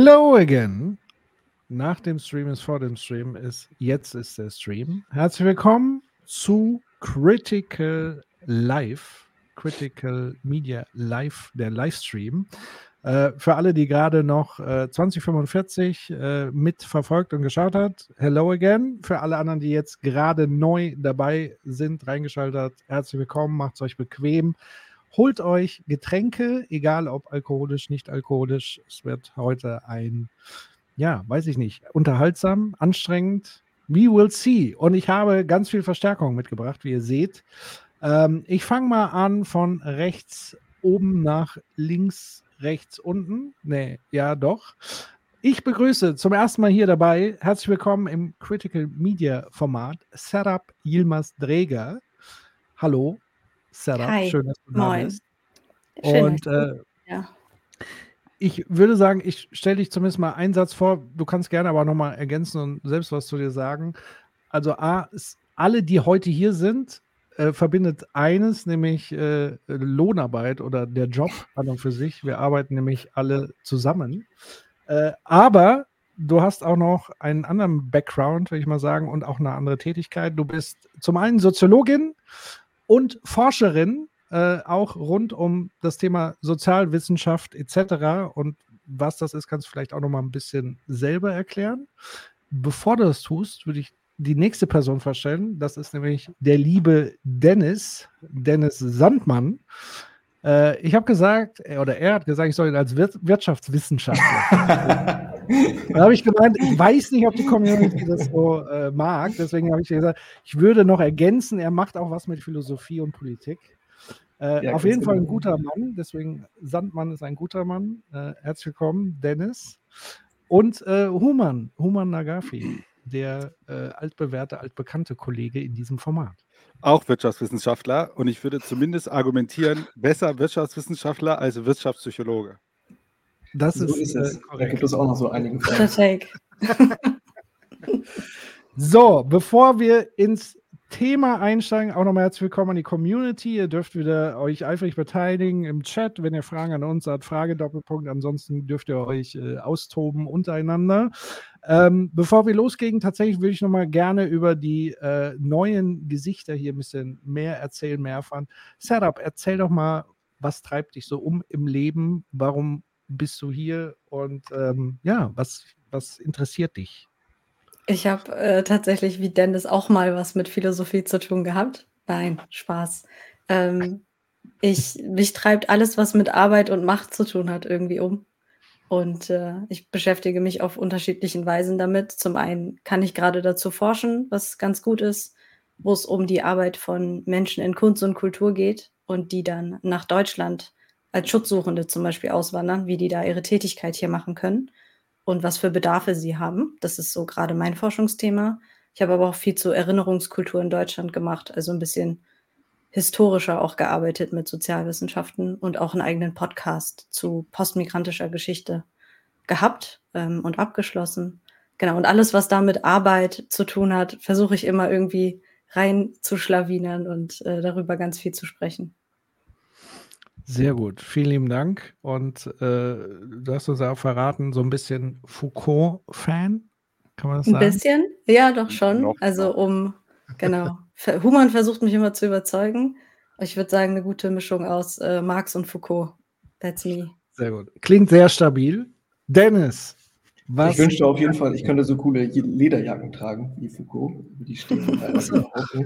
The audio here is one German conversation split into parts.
Hello again. Nach dem Stream ist vor dem Stream ist jetzt ist der Stream. Herzlich willkommen zu Critical Live, Critical Media Live, der Livestream. Äh, für alle, die gerade noch äh, 2045 äh, mitverfolgt und geschaut hat, hello again. Für alle anderen, die jetzt gerade neu dabei sind, reingeschaltet, herzlich willkommen, macht es euch bequem. Holt euch Getränke, egal ob alkoholisch, nicht alkoholisch. Es wird heute ein, ja, weiß ich nicht, unterhaltsam, anstrengend. We will see. Und ich habe ganz viel Verstärkung mitgebracht, wie ihr seht. Ähm, ich fange mal an von rechts oben nach links, rechts unten. Nee, ja, doch. Ich begrüße zum ersten Mal hier dabei, herzlich willkommen im Critical Media Format, Setup Yilmaz Dreger. Hallo, Setup. Hi. Schön, dass du da Moin. bist. Schön, Und äh, ja. ich würde sagen, ich stelle dich zumindest mal einen Satz vor. Du kannst gerne aber nochmal ergänzen und selbst was zu dir sagen. Also, A, alle, die heute hier sind, äh, verbindet eines, nämlich äh, Lohnarbeit oder der Job an und für sich. Wir arbeiten nämlich alle zusammen. Äh, aber du hast auch noch einen anderen Background, würde ich mal sagen, und auch eine andere Tätigkeit. Du bist zum einen Soziologin und Forscherin, äh, auch rund um das Thema Sozialwissenschaft etc. Und was das ist, kannst du vielleicht auch noch mal ein bisschen selber erklären. Bevor du das tust, würde ich die nächste Person vorstellen. Das ist nämlich der liebe Dennis, Dennis Sandmann. Äh, ich habe gesagt, äh, oder er hat gesagt, ich soll ihn als Wir Wirtschaftswissenschaftler. da habe ich gemeint, ich weiß nicht, ob die Community das so äh, mag. Deswegen habe ich gesagt, ich würde noch ergänzen, er macht auch was mit Philosophie und Politik. Äh, Ja, auf jeden Fall ein genau. guter Mann, deswegen Sandmann ist ein guter Mann. Äh, herzlich willkommen, Dennis. Und äh, Human, Human Nagafi, der äh, altbewährte, altbekannte Kollege in diesem Format. Auch Wirtschaftswissenschaftler und ich würde zumindest argumentieren, besser Wirtschaftswissenschaftler als Wirtschaftspsychologe. Das So ist, ist es. Äh, da gibt es auch noch so einige Fragen. So, bevor wir ins Thema einsteigen, auch nochmal herzlich willkommen an die Community. Ihr dürft wieder euch eifrig beteiligen im Chat, wenn ihr Fragen an uns habt, Frage Doppelpunkt. Ansonsten dürft ihr euch äh, austoben untereinander. Ähm, bevor wir losgehen, tatsächlich würde ich nochmal gerne über die äh, neuen Gesichter hier ein bisschen mehr erzählen, mehr erfahren. Setup, erzähl doch mal, was treibt dich so um im Leben? Warum bist du hier? Und ähm, ja, was, was interessiert dich? Ich habe äh, tatsächlich wie Dennis auch mal was mit Philosophie zu tun gehabt. Nein, Spaß. Ähm, ich, mich treibt alles, was mit Arbeit und Macht zu tun hat, irgendwie um. Und äh, ich beschäftige mich auf unterschiedlichen Weisen damit. Zum einen kann ich gerade dazu forschen, was ganz gut ist, wo es um die Arbeit von Menschen in Kunst und Kultur geht und die dann nach Deutschland als Schutzsuchende zum Beispiel auswandern, wie die da ihre Tätigkeit hier machen können und was für Bedarfe sie haben. Das ist so gerade mein Forschungsthema. Ich habe aber auch viel zur Erinnerungskultur in Deutschland gemacht, also ein bisschen historischer auch gearbeitet mit Sozialwissenschaften und auch einen eigenen Podcast zu postmigrantischer Geschichte gehabt ähm, und abgeschlossen. Genau, und alles, was da mit Arbeit zu tun hat, versuche ich immer irgendwie rein zu und äh, darüber ganz viel zu sprechen. Sehr gut, vielen lieben Dank. Und äh, du hast uns auch verraten, so ein bisschen Foucault-Fan, kann man das Ein sagen? bisschen? Ja, doch schon. Noch, also um, genau. Human versucht mich immer zu überzeugen. Ich würde sagen, eine gute Mischung aus äh, Marx und Foucault. That's me. Sehr gut. Klingt sehr stabil. Dennis, was? Ich wünschte auf jeden Fall, ich könnte so coole Lederjacken tragen wie Foucault. Die stehen nicht. Äh,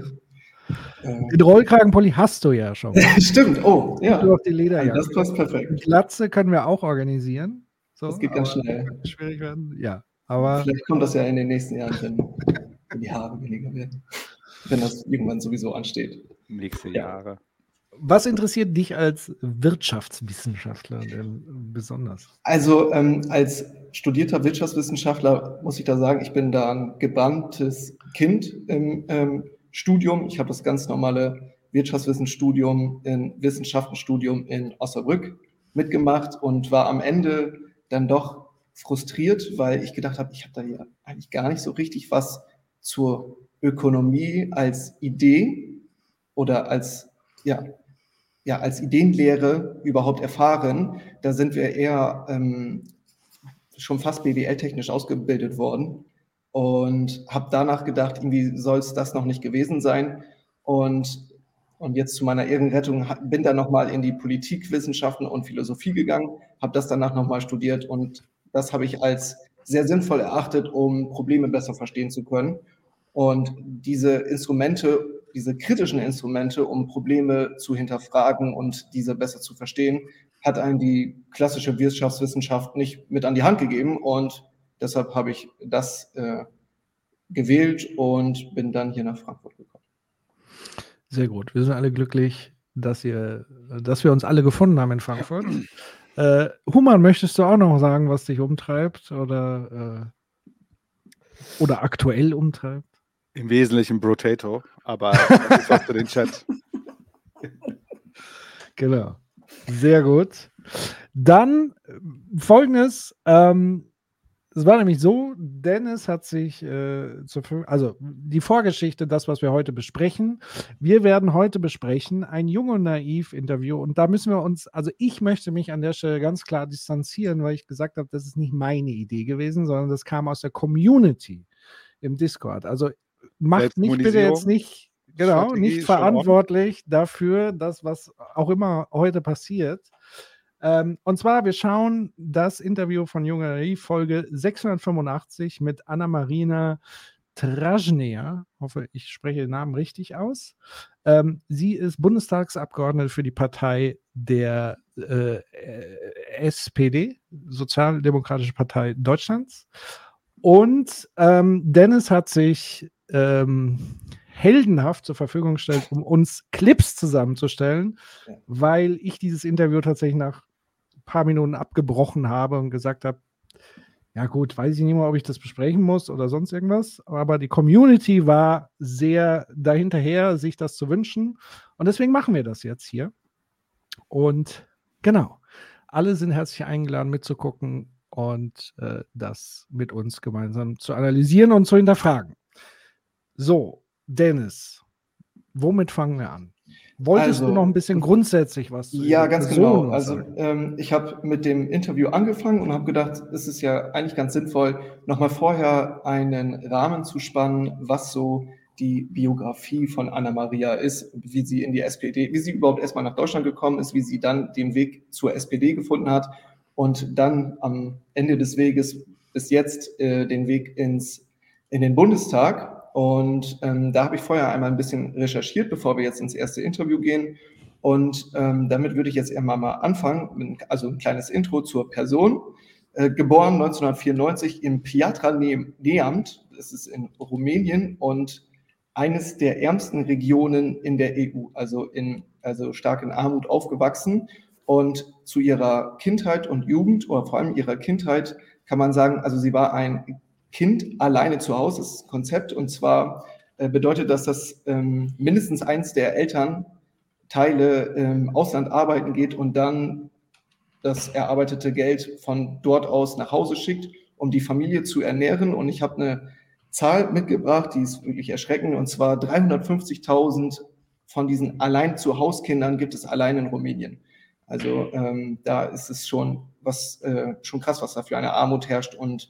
Den Rollkragenpulli hast du ja schon. Stimmt, oh, ja. Du auf die Das Lederjacke. passt perfekt. Glatze können wir auch organisieren. So, Das geht ganz schnell. Schwierig werden. Ja, aber Vielleicht kommt das ja in den nächsten Jahren, wenn, wenn die Haare weniger werden. Wenn das irgendwann sowieso ansteht. Nächste Ja. Jahre. was interessiert dich als Wirtschaftswissenschaftler denn besonders? Also ähm, als studierter Wirtschaftswissenschaftler muss ich da sagen, ich bin da ein gebranntes Kind im ähm, Studium. Ich habe das ganz normale Wirtschaftswissenstudium in Wissenschaftenstudium in Osnabrück mitgemacht und war am Ende dann doch frustriert, weil ich gedacht habe, ich habe da ja eigentlich gar nicht so richtig was zur Ökonomie als Idee oder als ja, ja, als Ideenlehre überhaupt erfahren. Da sind wir eher ähm, schon fast BWL-technisch ausgebildet worden und habe danach gedacht, irgendwie soll es das noch nicht gewesen sein. Und, und jetzt zu meiner Ehrenrettung bin dann nochmal in die Politikwissenschaften und Philosophie gegangen, habe das danach nochmal studiert und das habe ich als sehr sinnvoll erachtet, um Probleme besser verstehen zu können. Und diese Instrumente diese kritischen Instrumente, um Probleme zu hinterfragen und diese besser zu verstehen, hat einem die klassische Wirtschaftswissenschaft nicht mit an die Hand gegeben. Und deshalb habe ich das äh, gewählt und bin dann hier nach Frankfurt gekommen. Sehr gut. Wir sind alle glücklich, dass, ihr, dass wir uns alle gefunden haben in Frankfurt. Äh, Human, möchtest du auch noch sagen, was dich umtreibt oder, äh, oder aktuell umtreibt? Im Wesentlichen Brotato, aber das ist auch für den Chat. Genau. Sehr gut. Dann äh, folgendes. Ähm, es war nämlich so, Dennis hat sich äh, zur also die Vorgeschichte, das, was wir heute besprechen. Wir werden heute besprechen ein Jung und Naiv-Interview und da müssen wir uns, also ich möchte mich an der Stelle ganz klar distanzieren, weil ich gesagt habe, das ist nicht meine Idee gewesen, sondern das kam aus der Community im Discord. Also macht mich bitte jetzt nicht, genau, Strategie nicht verantwortlich dafür, dass was auch immer heute passiert. Ähm, und zwar, wir schauen das Interview von Jungerie, Folge 685 mit Anna-Marina Trajnea. Hoffe, ich spreche den Namen richtig aus. Ähm, sie ist Bundestagsabgeordnete für die Partei der äh, SPD, Sozialdemokratische Partei Deutschlands. Und ähm, Dennis hat sich ähm, heldenhaft zur Verfügung stellt, um uns Clips zusammenzustellen, weil ich dieses Interview tatsächlich nach paar Minuten abgebrochen habe und gesagt habe, ja gut, weiß ich nicht mehr, ob ich das besprechen muss oder sonst irgendwas, aber die Community war sehr dahinterher, sich das zu wünschen und deswegen machen wir das jetzt hier. Und genau, alle sind herzlich eingeladen mitzugucken und äh, das mit uns gemeinsam zu analysieren und zu hinterfragen. So, Dennis, womit fangen wir an? Wolltest also, du noch ein bisschen grundsätzlich was Ja, ganz Person genau. Also ähm, ich habe mit dem Interview angefangen und habe gedacht, es ist ja eigentlich ganz sinnvoll, nochmal vorher einen Rahmen zu spannen, was so die Biografie von Anna-Maria ist, wie sie in die SPD, wie sie überhaupt erstmal nach Deutschland gekommen ist, wie sie dann den Weg zur SPD gefunden hat und dann am Ende des Weges bis jetzt äh, den Weg ins, in den Bundestag. Und ähm, da habe ich vorher einmal ein bisschen recherchiert, bevor wir jetzt ins erste Interview gehen. Und ähm, damit würde ich jetzt einmal mal anfangen, also ein kleines Intro zur Person. Äh, geboren 1994 im Piatra Neamt, das ist in Rumänien und eines der ärmsten Regionen in der EU, also, in, also stark in Armut aufgewachsen. Und zu ihrer Kindheit und Jugend oder vor allem ihrer Kindheit kann man sagen, also sie war ein Kind alleine zu Hause das ist ein Konzept. Und zwar äh, bedeutet das, dass ähm, mindestens eins der Elternteile im Ausland arbeiten geht und dann das erarbeitete Geld von dort aus nach Hause schickt, um die Familie zu ernähren. Und ich habe eine Zahl mitgebracht, die ist wirklich erschreckend, und zwar 350.000 von diesen allein zu Hauskindern gibt es allein in Rumänien. Also ähm, da ist es schon was äh, schon krass, was da für eine Armut herrscht und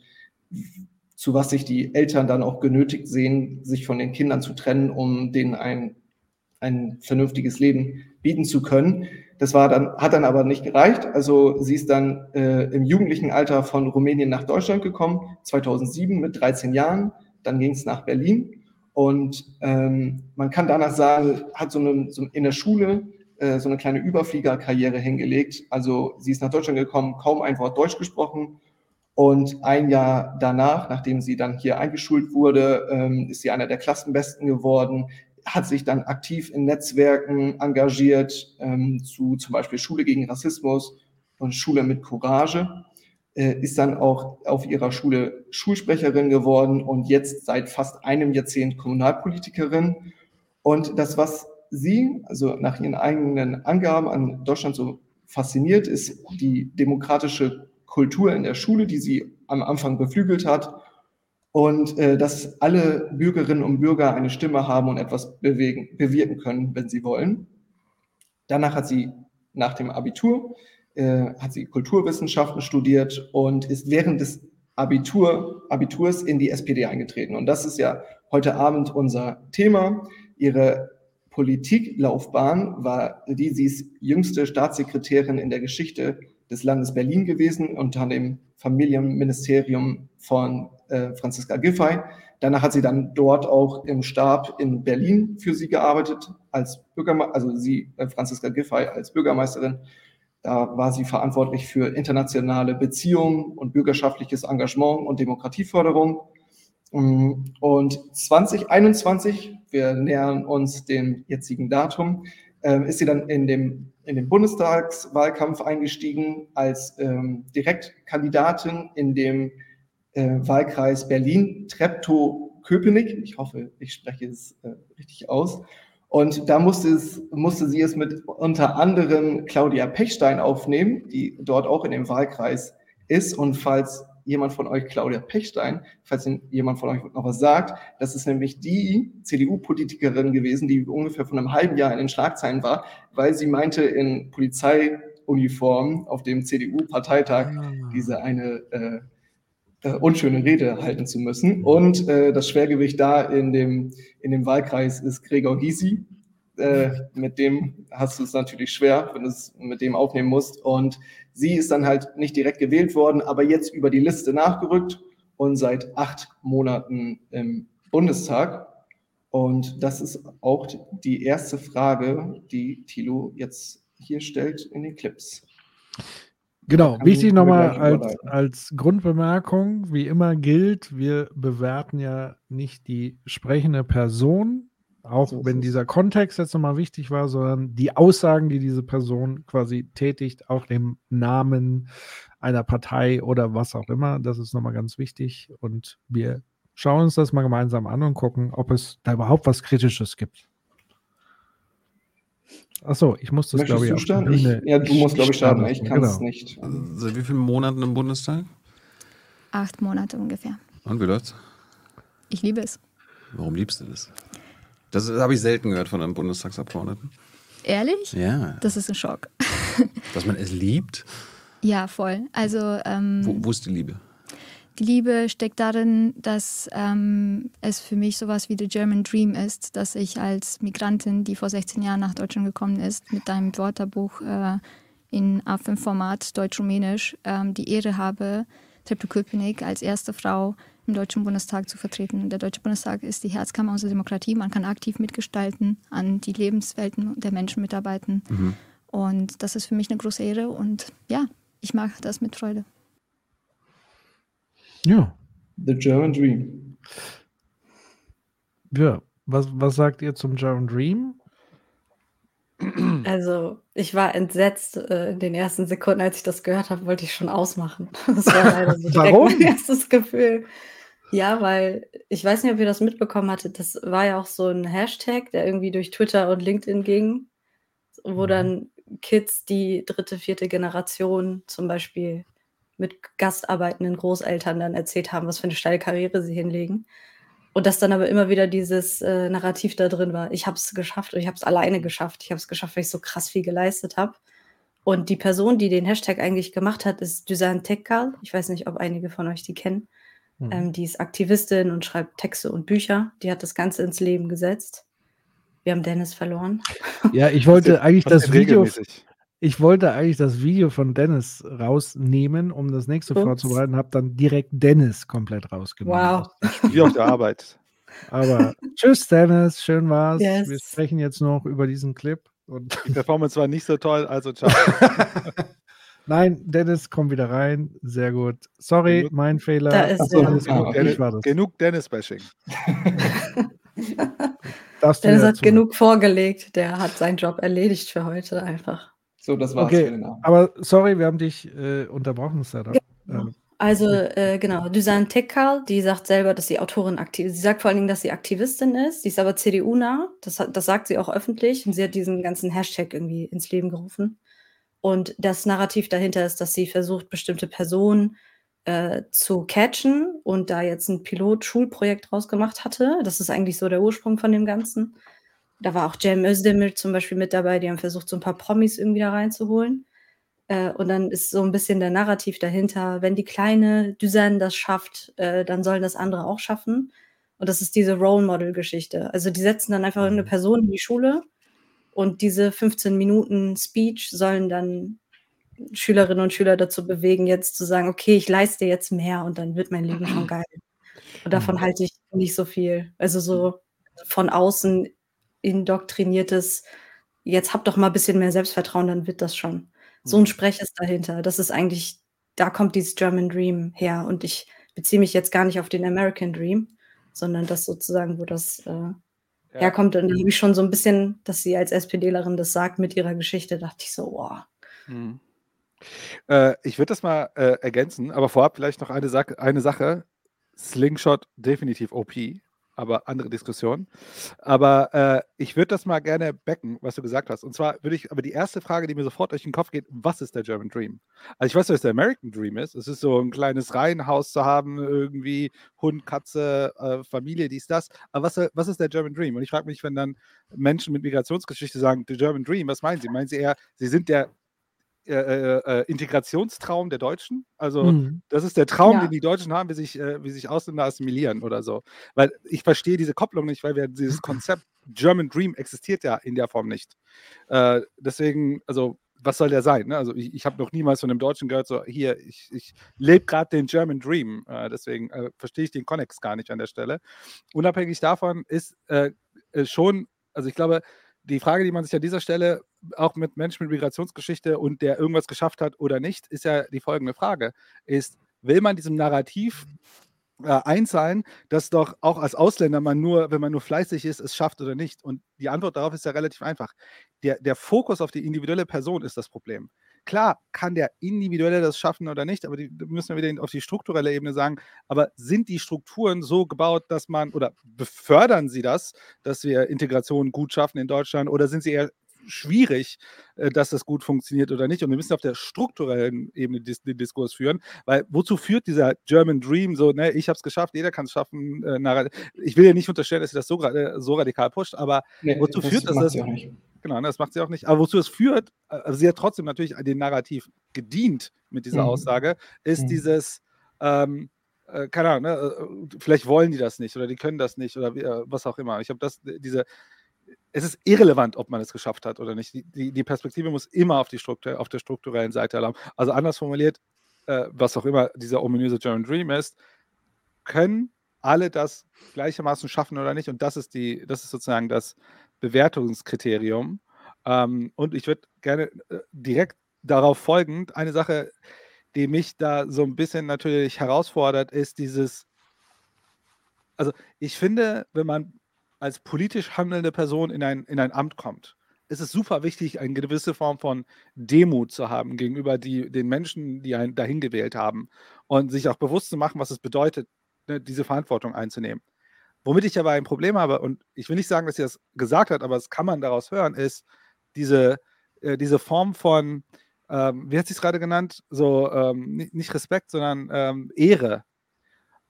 zu was sich die Eltern dann auch genötigt sehen, sich von den Kindern zu trennen, um denen ein, ein vernünftiges Leben bieten zu können. Das war dann, hat dann aber nicht gereicht. Also sie ist dann äh, im jugendlichen Alter von Rumänien nach Deutschland gekommen, 2007 mit 13 Jahren. Dann ging es nach Berlin. Und ähm, man kann danach sagen, hat so, eine, so in der Schule äh, so eine kleine Überfliegerkarriere hingelegt. Also sie ist nach Deutschland gekommen, kaum ein Wort Deutsch gesprochen und ein Jahr danach, nachdem sie dann hier eingeschult wurde, ähm, ist sie einer der Klassenbesten geworden, hat sich dann aktiv in Netzwerken engagiert, ähm, zu zum Beispiel Schule gegen Rassismus und Schule mit Courage, äh, ist dann auch auf ihrer Schule Schulsprecherin geworden und jetzt seit fast einem Jahrzehnt Kommunalpolitikerin. Und das, was sie, also nach ihren eigenen Angaben an Deutschland so fasziniert, ist die demokratische Kultur in der Schule, die sie am Anfang beflügelt hat und äh, dass alle Bürgerinnen und Bürger eine Stimme haben und etwas bewegen, bewirken können, wenn sie wollen. Danach hat sie nach dem Abitur äh, hat sie Kulturwissenschaften studiert und ist während des Abitur, Abiturs in die SPD eingetreten. Und das ist ja heute Abend unser Thema. Ihre Politiklaufbahn war die, sie ist jüngste Staatssekretärin in der Geschichte des Landes Berlin gewesen, unter dem Familienministerium von äh, Franziska Giffey. Danach hat sie dann dort auch im Stab in Berlin für sie gearbeitet, als Bürgermeisterin, also sie, äh, Franziska Giffey, als Bürgermeisterin. Da war sie verantwortlich für internationale Beziehungen und bürgerschaftliches Engagement und Demokratieförderung. Mm, und 2021, wir nähern uns dem jetzigen Datum, äh, ist sie dann in dem in den Bundestagswahlkampf eingestiegen als ähm, Direktkandidatin in dem äh, Wahlkreis Berlin-Treptow-Köpenick. Ich hoffe, ich spreche es äh, richtig aus. Und da musste, es, musste sie es mit unter anderem Claudia Pechstein aufnehmen, die dort auch in dem Wahlkreis ist. Und falls jemand von euch Claudia Pechstein, falls jemand von euch noch was sagt, das ist nämlich die CDU-Politikerin gewesen, die ungefähr von einem halben Jahr in den Schlagzeilen war, weil sie meinte, in Polizeiuniform auf dem CDU-Parteitag ah. diese eine äh, äh, unschöne Rede halten zu müssen. Und äh, das Schwergewicht da in dem, in dem Wahlkreis ist Gregor Gysi. Äh, mit dem hast du es natürlich schwer, wenn du es mit dem aufnehmen musst. Und sie ist dann halt nicht direkt gewählt worden, aber jetzt über die Liste nachgerückt und seit acht Monaten im Bundestag. Und das ist auch die erste Frage, die Thilo jetzt hier stellt in den Clips. Genau, wichtig nochmal als, als Grundbemerkung, wie immer gilt, wir bewerten ja nicht die sprechende Person, auch so wenn dieser Kontext jetzt nochmal wichtig war, sondern die Aussagen, die diese Person quasi tätigt, auch dem Namen einer Partei oder was auch immer, das ist nochmal ganz wichtig und wir schauen uns das mal gemeinsam an und gucken, ob es da überhaupt was Kritisches gibt. Achso, ich muss das, glaube ich, ich, Ja, du musst, glaube ich, starten. Ich kann es genau. nicht. Seit wie vielen Monaten im Bundestag? Acht Monate ungefähr. Und wie läuft's? Ich liebe es. Warum liebst du das? Das habe ich selten gehört von einem Bundestagsabgeordneten. Ehrlich? Ja. Das ist ein Schock. Dass man es liebt? Ja, voll. Also. Ähm, wo, wo ist die Liebe? Die Liebe steckt darin, dass ähm, es für mich sowas wie der German Dream ist, dass ich als Migrantin, die vor 16 Jahren nach Deutschland gekommen ist, mit einem Wörterbuch äh, in A5-Format Deutsch-Rumänisch ähm, die Ehre habe, Treptow-Köpenick als erste Frau im Deutschen Bundestag zu vertreten. Der Deutsche Bundestag ist die Herzkammer unserer Demokratie. Man kann aktiv mitgestalten, an die Lebenswelten der Menschen mitarbeiten. Mhm. Und das ist für mich eine große Ehre und ja, ich mache das mit Freude. Ja. The German Dream. Ja, was, was sagt ihr zum German Dream? Also, ich war entsetzt äh, in den ersten Sekunden, als ich das gehört habe, wollte ich schon ausmachen. Das war leider so Warum? mein erstes Gefühl. Ja, weil ich weiß nicht, ob ihr das mitbekommen hattet. Das war ja auch so ein Hashtag, der irgendwie durch Twitter und LinkedIn ging, wo mhm. dann Kids, die dritte, vierte Generation zum Beispiel mit gastarbeitenden Großeltern dann erzählt haben, was für eine steile Karriere sie hinlegen. Und dass dann aber immer wieder dieses äh, Narrativ da drin war, ich habe es geschafft und ich habe es alleine geschafft. Ich habe es geschafft, weil ich so krass viel geleistet habe. Und die Person, die den Hashtag eigentlich gemacht hat, ist Dusan Tekkal. Ich weiß nicht, ob einige von euch die kennen. Mhm. Ähm, die ist Aktivistin und schreibt Texte und Bücher. Die hat das Ganze ins Leben gesetzt. Wir haben Dennis verloren. Ja, ich wollte eigentlich das Video. Ich wollte eigentlich das Video von Dennis rausnehmen, um das nächste Ups. vorzubereiten, habe dann direkt Dennis komplett rausgenommen. Wow. Wie auf der Arbeit. Aber tschüss, Dennis, schön war's. Yes. Wir sprechen jetzt noch über diesen Clip. Und Die Performance war nicht so toll, also ciao. Nein, Dennis, komm wieder rein. Sehr gut. Sorry, genug, mein Fehler. Da ist Achso, genug, Dennis, genug Dennis-Bashing. Dennis hat zu- genug vorgelegt. Der hat seinen Job erledigt für heute einfach. So, das war's Okay, für den Abend. aber sorry, wir haben dich äh, unterbrochen, Sarah. Ähm, Also, äh, genau, Düsan Tekkal, die sagt selber, dass sie Autorin aktiv Sie sagt vor allen Dingen, dass sie Aktivistin ist. Sie ist aber CDU-nah. Das, das sagt sie auch öffentlich. Und sie hat diesen ganzen Hashtag irgendwie ins Leben gerufen. Und das Narrativ dahinter ist, dass sie versucht, bestimmte Personen äh, zu catchen und da jetzt ein Pilot-Schulprojekt draus gemacht hatte. Das ist eigentlich so der Ursprung von dem Ganzen. Da war auch Cem Özdemir zum Beispiel mit dabei. Die haben versucht, so ein paar Promis irgendwie da reinzuholen. Äh, und dann ist so ein bisschen der Narrativ dahinter, wenn die kleine Düsen das schafft, äh, dann sollen das andere auch schaffen. Und das ist diese Role Model-Geschichte. Also die setzen dann einfach irgendeine Person in die Schule und diese 15 Minuten Speech sollen dann Schülerinnen und Schüler dazu bewegen, jetzt zu sagen, okay, ich leiste jetzt mehr und dann wird mein Leben schon geil. Und davon halte ich nicht so viel. Also so von außen indoktriniertes, jetzt habt doch mal ein bisschen mehr Selbstvertrauen, dann wird das schon. So ein Sprech ist dahinter. Das ist eigentlich, da kommt dieses German Dream her. Und ich beziehe mich jetzt gar nicht auf den American Dream, sondern das sozusagen, wo das äh, herkommt. Und da habe ich schon so ein bisschen, dass sie als SPDlerin das sagt mit ihrer Geschichte, dachte ich so, wow. Hm. Äh, ich würde das mal äh, ergänzen, aber vorab vielleicht noch eine, Sache, eine Sache. Slingshot definitiv OP, aber andere Diskussion. Aber äh, ich würde das mal gerne backen, was du gesagt hast. Und zwar würde ich, aber die erste Frage, die mir sofort durch den Kopf geht, was ist der German Dream? Also ich weiß, was der American Dream ist. Es ist so ein kleines Reihenhaus zu haben, irgendwie Hund, Katze, äh, Familie, dies, das. Aber was, was ist der German Dream? Und ich frage mich, wenn dann Menschen mit Migrationsgeschichte sagen, der German Dream, was meinen sie? Meinen sie eher, sie sind der äh, äh, äh, Integrationstraum der Deutschen. Also Mhm. das ist der Traum, Ja. den die Deutschen haben, wie sich, äh, wie sich Ausländer assimilieren oder so. Weil ich verstehe diese Kopplung nicht, weil wir dieses Konzept German Dream existiert ja in der Form nicht. Äh, deswegen, also was soll der sein? Ne? Also ich, ich habe noch niemals von einem Deutschen gehört, so hier, ich, ich lebe gerade den German Dream. Äh, deswegen verstehe ich den Connex gar nicht an der Stelle. Unabhängig davon ist schon, also ich glaube, die Frage, die man sich an dieser Stelle auch mit Menschen mit Migrationsgeschichte und der irgendwas geschafft hat oder nicht, ist ja die folgende Frage: Ist, will man diesem Narrativ äh, einzahlen, dass doch auch als Ausländer man nur, wenn man nur fleißig ist, es schafft oder nicht? Und die Antwort darauf ist ja relativ einfach. Der, der Fokus auf die individuelle Person ist das Problem. Klar kann der Individuelle das schaffen oder nicht, aber die müssen wir wieder auf die strukturelle Ebene sagen. Aber sind die Strukturen so gebaut, dass man oder befördern sie das, dass wir Integration gut schaffen in Deutschland oder sind sie eher schwierig, äh, dass das gut funktioniert oder nicht? Und wir müssen auf der strukturellen Ebene den Diskurs führen, weil wozu führt dieser German Dream so, ne, ich habe es geschafft, jeder kann es schaffen. Äh, ich will ja nicht unterstellen, dass sie das so, äh, so radikal pusht, aber Nee, wozu das führt das? macht das sie auch nicht. Genau, ne, das macht sie auch nicht. Aber wozu es führt, also sie hat trotzdem natürlich dem Narrativ gedient mit dieser Mhm. Aussage, ist Mhm. dieses, ähm, äh, keine Ahnung, ne, vielleicht wollen die das nicht oder die können das nicht oder äh, was auch immer. Ich habe das, diese, es ist irrelevant, ob man es geschafft hat oder nicht. Die, die, die Perspektive muss immer auf, die Struktur, auf der strukturellen Seite erlauben. Also anders formuliert, äh, was auch immer dieser ominöse German Dream ist, können alle das gleichermaßen schaffen oder nicht? Und das ist die, das ist sozusagen das Bewertungskriterium. Ähm, und ich würde gerne äh, direkt darauf folgend eine Sache, die mich da so ein bisschen natürlich herausfordert, ist dieses, also ich finde, wenn man als politisch handelnde Person in ein, in ein Amt kommt, ist es super wichtig, eine gewisse Form von Demut zu haben gegenüber die, den Menschen, die einen dahin gewählt haben und sich auch bewusst zu machen, was es bedeutet, ne, diese Verantwortung einzunehmen. Womit ich aber ein Problem habe, und ich will nicht sagen, dass sie das gesagt hat, aber das kann man daraus hören, ist diese, äh, diese Form von, ähm, wie hat sie es gerade genannt? So, ähm, nicht, nicht Respekt, sondern ähm, Ehre.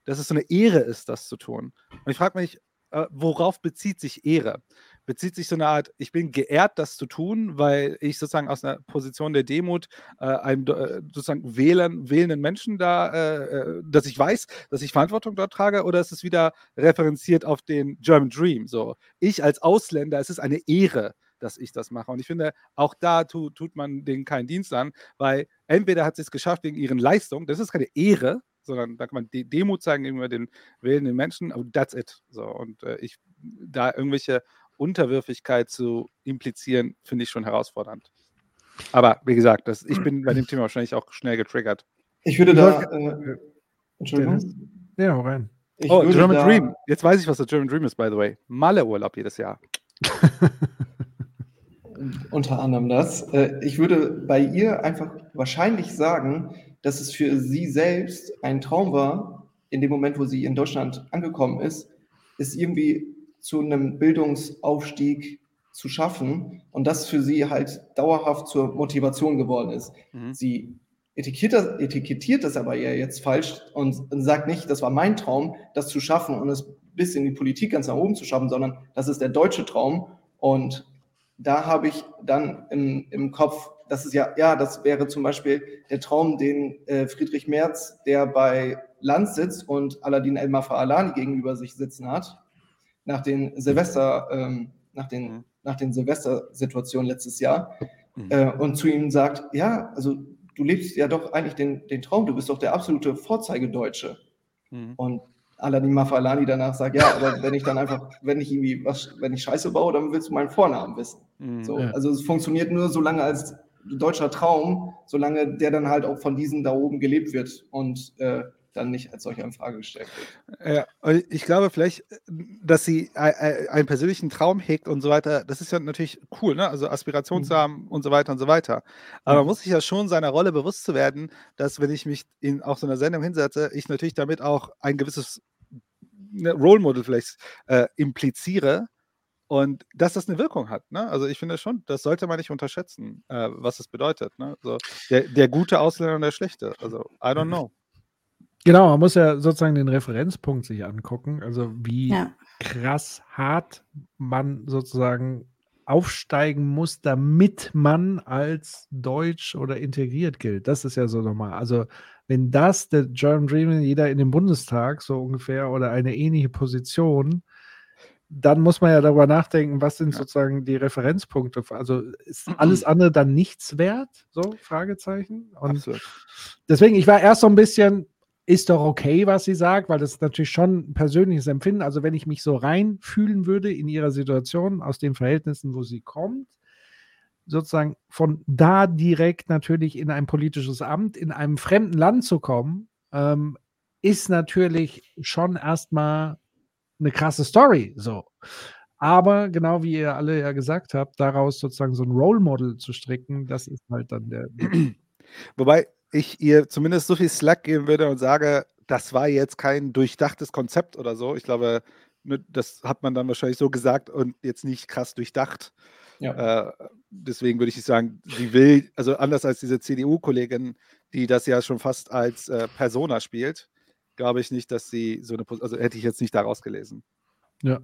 Dass es so eine Ehre ist, das zu tun. Und ich frage mich, äh, worauf bezieht sich Ehre? Bezieht sich so eine Art, ich bin geehrt, das zu tun, weil ich sozusagen aus einer Position der Demut äh, einem äh, sozusagen wählen, wählenden Menschen da, äh, äh, dass ich weiß, dass ich Verantwortung dort trage, oder ist es wieder referenziert auf den German Dream? So, ich als Ausländer, es ist eine Ehre, dass ich das mache. Und ich finde, auch da tu, tut man denen keinen Dienst an, weil entweder hat sie es geschafft wegen ihren Leistungen, das ist keine Ehre, sondern da kann man De Demut zeigen gegenüber den wählenden Menschen, aber that's it. So, und äh, ich, da irgendwelche Unterwürfigkeit zu implizieren, finde ich schon herausfordernd. Aber wie gesagt, das, ich bin bei dem Thema wahrscheinlich auch schnell getriggert. Ich würde da. Äh, Entschuldigung. Dennis? Ja, hau rein. Ich oh, German da, Dream. Jetzt weiß ich, was der German Dream ist, by the way. Malle-Urlaub jedes Jahr. Unter anderem das. Äh, Ich würde bei ihr einfach wahrscheinlich sagen, dass es für sie selbst ein Traum war, in dem Moment, wo sie in Deutschland angekommen ist, es irgendwie zu einem Bildungsaufstieg zu schaffen und das für sie halt dauerhaft zur Motivation geworden ist. Mhm. Sie etikettiert das, etikettiert das aber ja jetzt falsch und sagt nicht, das war mein Traum, das zu schaffen und es bis in die Politik ganz nach oben zu schaffen, sondern das ist der deutsche Traum und da habe ich dann im, im Kopf, das ist ja, ja, das wäre zum Beispiel der Traum, den äh, Friedrich Merz, der bei Lanz sitzt und Aladin El Mafalani gegenüber sich sitzen hat, nach den Silvester, ähm, nach den, nach den Silvester-Situationen letztes Jahr, äh, und zu ihm sagt, ja, also du lebst ja doch eigentlich den, den Traum, du bist doch der absolute Vorzeigedeutsche. Mhm. Und Aladdin Mafalani danach sagt, ja, aber wenn ich dann einfach, wenn ich irgendwie was, wenn ich Scheiße baue, dann willst du meinen Vornamen wissen. Mhm. So, Ja. Also es funktioniert nur so lange als deutscher Traum, solange der dann halt auch von diesen da oben gelebt wird und äh, dann nicht als solcher in Frage gestellt wird. Ja, ich glaube vielleicht, dass sie ei- ei- einen persönlichen Traum hegt und so weiter, das ist ja natürlich cool, ne? Also Aspiration zu haben und so weiter und so weiter. Aber man muss sich ja schon seiner Rolle bewusst zu werden, dass wenn ich mich in auch so einer Sendung hinsetze, ich natürlich damit auch ein gewisses ne, Role Model vielleicht äh, impliziere und dass das eine Wirkung hat. Ne? Also ich finde schon, das sollte man nicht unterschätzen, äh, was es bedeutet. Ne? So, der, der gute Ausländer und der schlechte. Also I don't know. Genau, man muss ja sozusagen den Referenzpunkt sich angucken, also wie Ja. krass hart man sozusagen aufsteigen muss, damit man als deutsch oder integriert gilt. Das ist ja so normal. Also wenn das der German Dream, jeder in dem Bundestag so ungefähr oder eine ähnliche Position, dann muss man ja darüber nachdenken, was sind sozusagen die Referenzpunkte. Also ist alles andere dann nichts wert? So, Fragezeichen. Und Absolut. deswegen, ich war erst so ein bisschen, ist doch okay, was sie sagt, weil das ist natürlich schon ein persönliches Empfinden. Also wenn ich mich so reinfühlen würde in ihrer Situation, aus den Verhältnissen, wo sie kommt, sozusagen von da direkt natürlich in ein politisches Amt, in einem fremden Land zu kommen, ähm, ist natürlich schon erstmal eine krasse Story. So. Aber genau wie ihr alle ja gesagt habt, daraus sozusagen so ein Role Model zu stricken, das ist halt dann der. Wobei ich ihr zumindest so viel Slack geben würde und sage, das war jetzt kein durchdachtes Konzept oder so. Ich glaube, ne, das hat man dann wahrscheinlich so gesagt und jetzt nicht krass durchdacht. Ja. Äh, deswegen würde ich sagen, sie will, also anders als diese CDU-Kollegin, die das ja schon fast als äh, Persona spielt, glaube ich nicht, dass sie so eine, also hätte ich jetzt nicht daraus gelesen. Ja.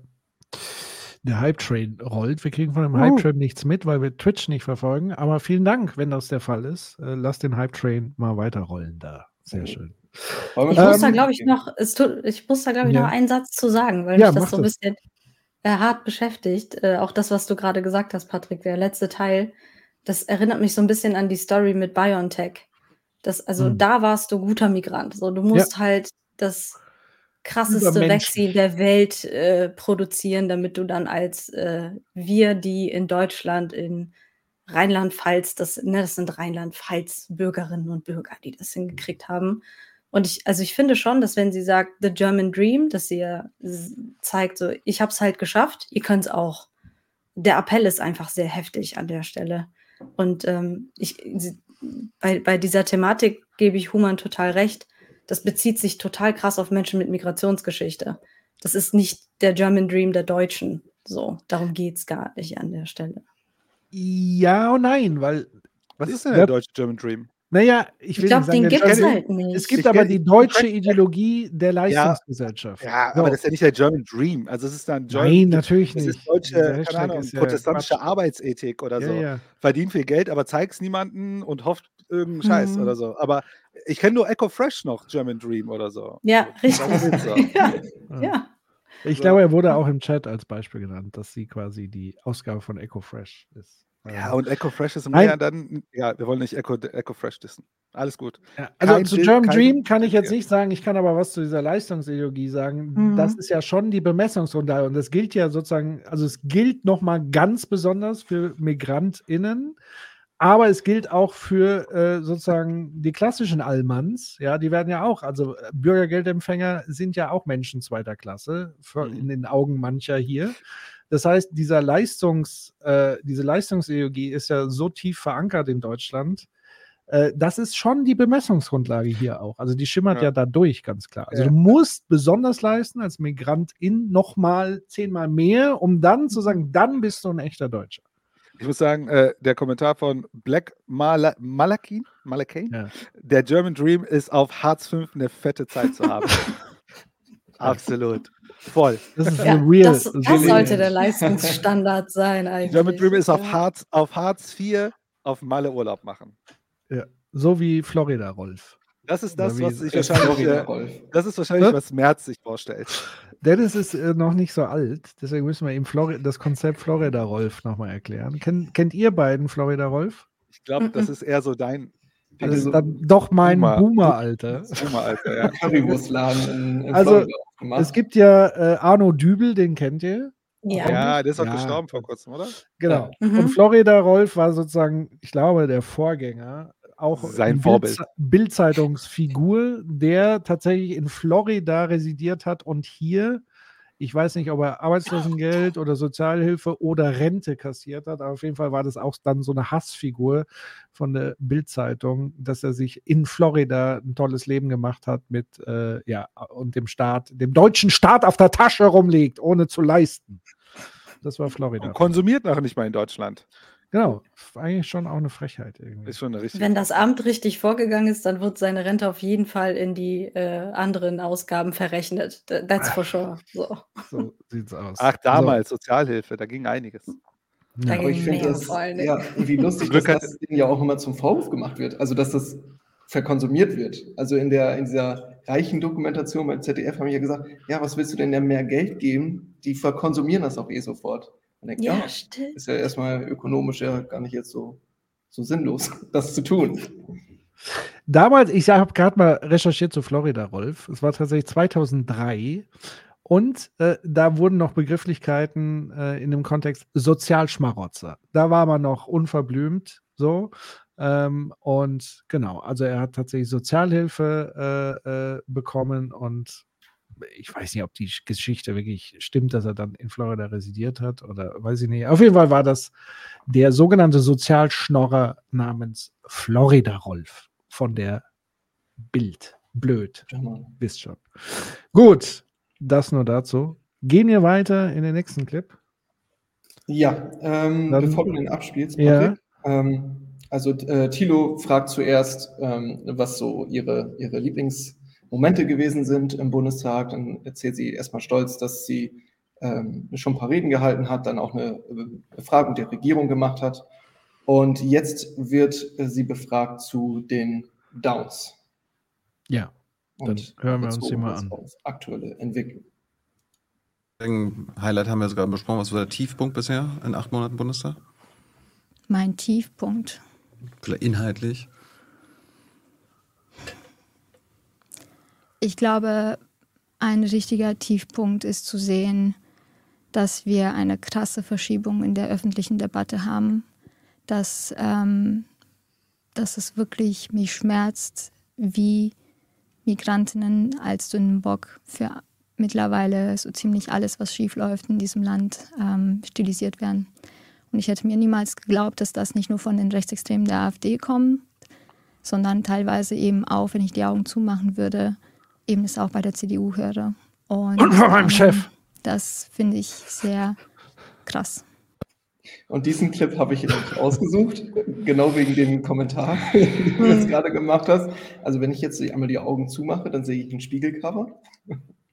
Der Hype-Train rollt. Wir kriegen von dem Uh. Hype-Train nichts mit, weil wir Twitch nicht verfolgen. Aber vielen Dank, wenn das der Fall ist. Äh, lass den Hype-Train mal weiterrollen da. Sehr schön. Wollen wir Ich muss da, Ähm, glaube ich, noch, es tut, ich muss da, glaube ich, Ja. noch einen Satz zu sagen, weil Ja, mich das so ein bisschen äh, hart beschäftigt. Äh, auch das, was du gerade gesagt hast, Patrick, der letzte Teil, das erinnert mich so ein bisschen an die Story mit BioNTech. Das, also Hm. da warst du guter Migrant. So, du musst halt das krasseste. Vaccine der Welt äh, produzieren, damit du dann als äh, wir, die in Deutschland, in Rheinland-Pfalz, das, ne, das sind Rheinland-Pfalz-Bürgerinnen und Bürger, die das hingekriegt haben. Und ich, also ich finde schon, dass wenn sie sagt, The German Dream, dass sie ja zeigt, so, ich habe es halt geschafft, ihr könnt es auch. Der Appell ist einfach sehr heftig an der Stelle. Und ähm, ich, sie, bei, bei dieser Thematik gebe ich Human total recht. Das bezieht sich total krass auf Menschen mit Migrationsgeschichte. Das ist nicht der German Dream der Deutschen. So, darum geht es gar nicht an der Stelle. Ja und nein, weil, Was ist denn Ja. der deutsche German Dream? naja, ich Ich will glaube, nicht sagen, den der gibt es German- halt nicht. Es gibt Ich aber die ich- deutsche Ideologie der Ja, Leistungsgesellschaft. Ja, So. aber das ist ja nicht der German Dream. Also es ist dann German, Nein, natürlich das nicht. ist deutsche, keine Ahnung, ist ja protestantische Quatsch. Arbeitsethik oder Ja, so. ja. Verdient viel Geld, aber zeig's niemanden und hofft irgendeinen Scheiß Mhm. oder so. Aber ich kenne nur Echo Fresh noch, German Dream oder so. Ja, richtig. Das ist so. ja, Ja. Ich So. glaube, er wurde auch im Chat als Beispiel genannt, dass sie quasi die Ausgabe von Echo Fresh ist. Ja, und Echo Fresh ist Nein. mehr dann, ja, wir wollen nicht Echo, Echo Fresh dissen. Alles gut. Ja, also Kein zu German kein- Dream kann ich jetzt Ja. nicht sagen, ich kann aber was zu dieser Leistungsideologie sagen. Mhm. Das ist ja schon die Bemessungsgrundlage und das gilt ja sozusagen, also es gilt nochmal ganz besonders für MigrantInnen, aber es gilt auch für äh, sozusagen die klassischen Allmanns, ja, die werden ja auch, also äh, Bürgergeldempfänger sind ja auch Menschen zweiter Klasse, für, Mhm. in den Augen mancher hier. Das heißt, dieser Leistungs, äh, diese Leistungsideologie ist ja so tief verankert in Deutschland. Äh, das ist schon die Bemessungsgrundlage hier auch. Also die schimmert ja, Ja. dadurch ganz klar. Also Ja. du musst besonders leisten als Migrantin nochmal zehnmal mehr, um dann zu sagen, dann bist du ein echter Deutscher. Ich muss sagen, äh, der Kommentar von Black Mala Malakin, Malakin, Ja. der German Dream ist auf Hartz V eine fette Zeit zu haben. Absolut. Voll. Das ist Ja, real. das, das real. sollte der Leistungsstandard sein eigentlich. German Dream ist auf. Hartz, auf Hartz IV auf Malle Urlaub machen. Ja. So wie Florida, Rolf. Das ist das, was sich Ist wahrscheinlich, Florida, äh, Rolf. das ist wahrscheinlich, Was? was Merz sich vorstellt. Dennis ist äh, noch nicht so alt, deswegen müssen wir ihm Flori das Konzept Florida Rolf nochmal erklären. Kennt, kennt ihr beiden Florida Rolf? Ich glaube, das ist eher so dein Das ist so- dann doch mein Boomer. Boomer-Alter. Boomer-Alter, ja. Currywurstladen in, Also. Es gibt ja äh, Arno Dübel, den kennt ihr. Ja. Ja, der ist auch Ja. gestorben vor kurzem, oder? Genau. Ja. Mhm. Und Florida Rolf war sozusagen, ich glaube, der Vorgänger, auch Sein. Bild- Bildzeitungsfigur, der tatsächlich in Florida residiert hat und hier, ich weiß nicht, ob er Arbeitslosengeld oder Sozialhilfe oder Rente kassiert hat, aber auf jeden Fall war das auch dann so eine Hassfigur von der Bildzeitung, dass er sich in Florida ein tolles Leben gemacht hat mit, äh, ja, und dem Staat, dem deutschen Staat auf der Tasche rumliegt, ohne zu leisten. Das war Florida. Und konsumiert nachher nicht mal in Deutschland. Genau, eigentlich schon auch eine Frechheit irgendwie. Ist schon eine richtige. Wenn das Amt richtig vorgegangen ist, dann wird seine Rente auf jeden Fall in die äh, anderen Ausgaben verrechnet. Th- That's for sure. So. So sieht's aus. Ach, damals, Sozialhilfe, da ging einiges. So. Da Ja. Aber ich ging finde mehr das vor allen Dingen. ja, irgendwie lustig, dass das Ding ja auch immer zum Vorwurf gemacht wird. Also, dass das verkonsumiert wird. Also in, der, in dieser reichen Dokumentation bei ZDF haben wir ja gesagt, ja, was willst du denn denn mehr Geld geben? Die verkonsumieren das auch eh sofort. Man denkt, Ja, ja, stimmt. ist ja erstmal ökonomisch ja gar nicht jetzt so, so sinnlos, das zu tun. Damals, ich habe gerade mal recherchiert zu Florida, Rolf. Es war tatsächlich 2003. Und äh, da wurden noch Begrifflichkeiten äh, in dem Kontext Sozialschmarotzer. Da war man noch unverblümt so. Ähm, und genau, also er hat tatsächlich Sozialhilfe äh, äh, bekommen und ich weiß nicht, ob die Geschichte wirklich stimmt, dass er dann in Florida residiert hat oder weiß ich nicht. Auf jeden Fall war das der sogenannte Sozialschnorrer namens Florida Rolf von der Bild. Blöd, wisst schon. Gut, das nur dazu. Gehen wir weiter in den nächsten Clip. Ja, ähm, Dann- bevor du den abspielst, Ja. Patrick, ähm, also äh, Thilo fragt zuerst, ähm, was so ihre, ihre Lieblingsmomente gewesen sind im Bundestag. Dann erzählt sie erstmal stolz, dass sie ähm, schon ein paar Reden gehalten hat, dann auch eine äh, Befragung der Regierung gemacht hat. Und jetzt wird sie befragt zu den Downs. Ja, dann Und hören wir uns die mal an. Aktuelle Entwicklung. Highlight haben wir sogar besprochen. Was war der Tiefpunkt bisher in acht Monaten Bundestag? Mein Tiefpunkt. Vielleicht inhaltlich. Ich glaube, ein richtiger Tiefpunkt ist zu sehen, dass wir eine krasse Verschiebung in der öffentlichen Debatte haben, dass, ähm, dass es wirklich mich schmerzt, wie Migrantinnen als dünnen Bock für mittlerweile so ziemlich alles, was schiefläuft in diesem Land, ähm, stilisiert werden. Und ich hätte mir niemals geglaubt, dass das nicht nur von den Rechtsextremen der AfD kommt, sondern teilweise eben auch, wenn ich die Augen zumachen würde, eben es auch bei der CDU höre. Und, Und von meinem ähm, Chef. Das finde ich sehr krass. Und diesen Clip habe ich euch ausgesucht, genau wegen dem Kommentar, den du jetzt gerade gemacht hast. Also wenn ich jetzt einmal die Augen zumache, dann sehe ich ein Spiegelcover,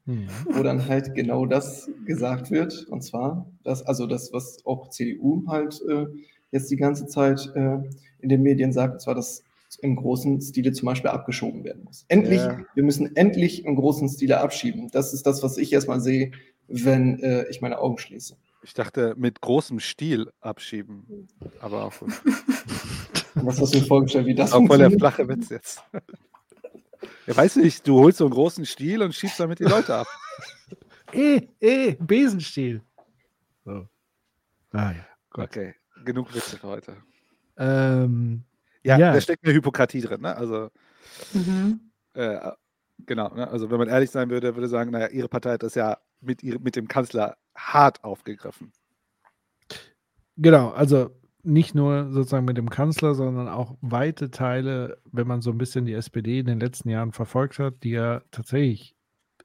Hm. wo dann halt genau das gesagt wird. Und zwar, das, also das, was auch CDU halt äh, jetzt die ganze Zeit äh, in den Medien sagt, und zwar, dass im großen Stile zum Beispiel abgeschoben werden muss. Endlich, Ja. wir müssen endlich im großen Stile abschieben. Das ist das, was ich erstmal sehe, wenn äh, ich meine Augen schließe. Ich dachte, mit großem Stil abschieben. Aber auch. Was hast du dir vorgestellt, wie das Auch voll der flache Witz jetzt. Ja, weiß nicht, du holst so einen großen Stiel und schiebst damit die Leute ab. Eh, eh, Besenstiel. So. Ah ja, gut. Okay, genug Witze für heute. Ähm, Ja, Ja. da steckt eine Hypokratie drin. Ne? Also, Mhm. äh, genau. Ne? Also, wenn man ehrlich sein würde, würde sagen, naja, Ihre Partei hat das ja mit, ihr, mit dem Kanzler hart aufgegriffen. Genau, also nicht nur sozusagen mit dem Kanzler, sondern auch weite Teile, wenn man so ein bisschen die SPD in den letzten Jahren verfolgt hat, die ja tatsächlich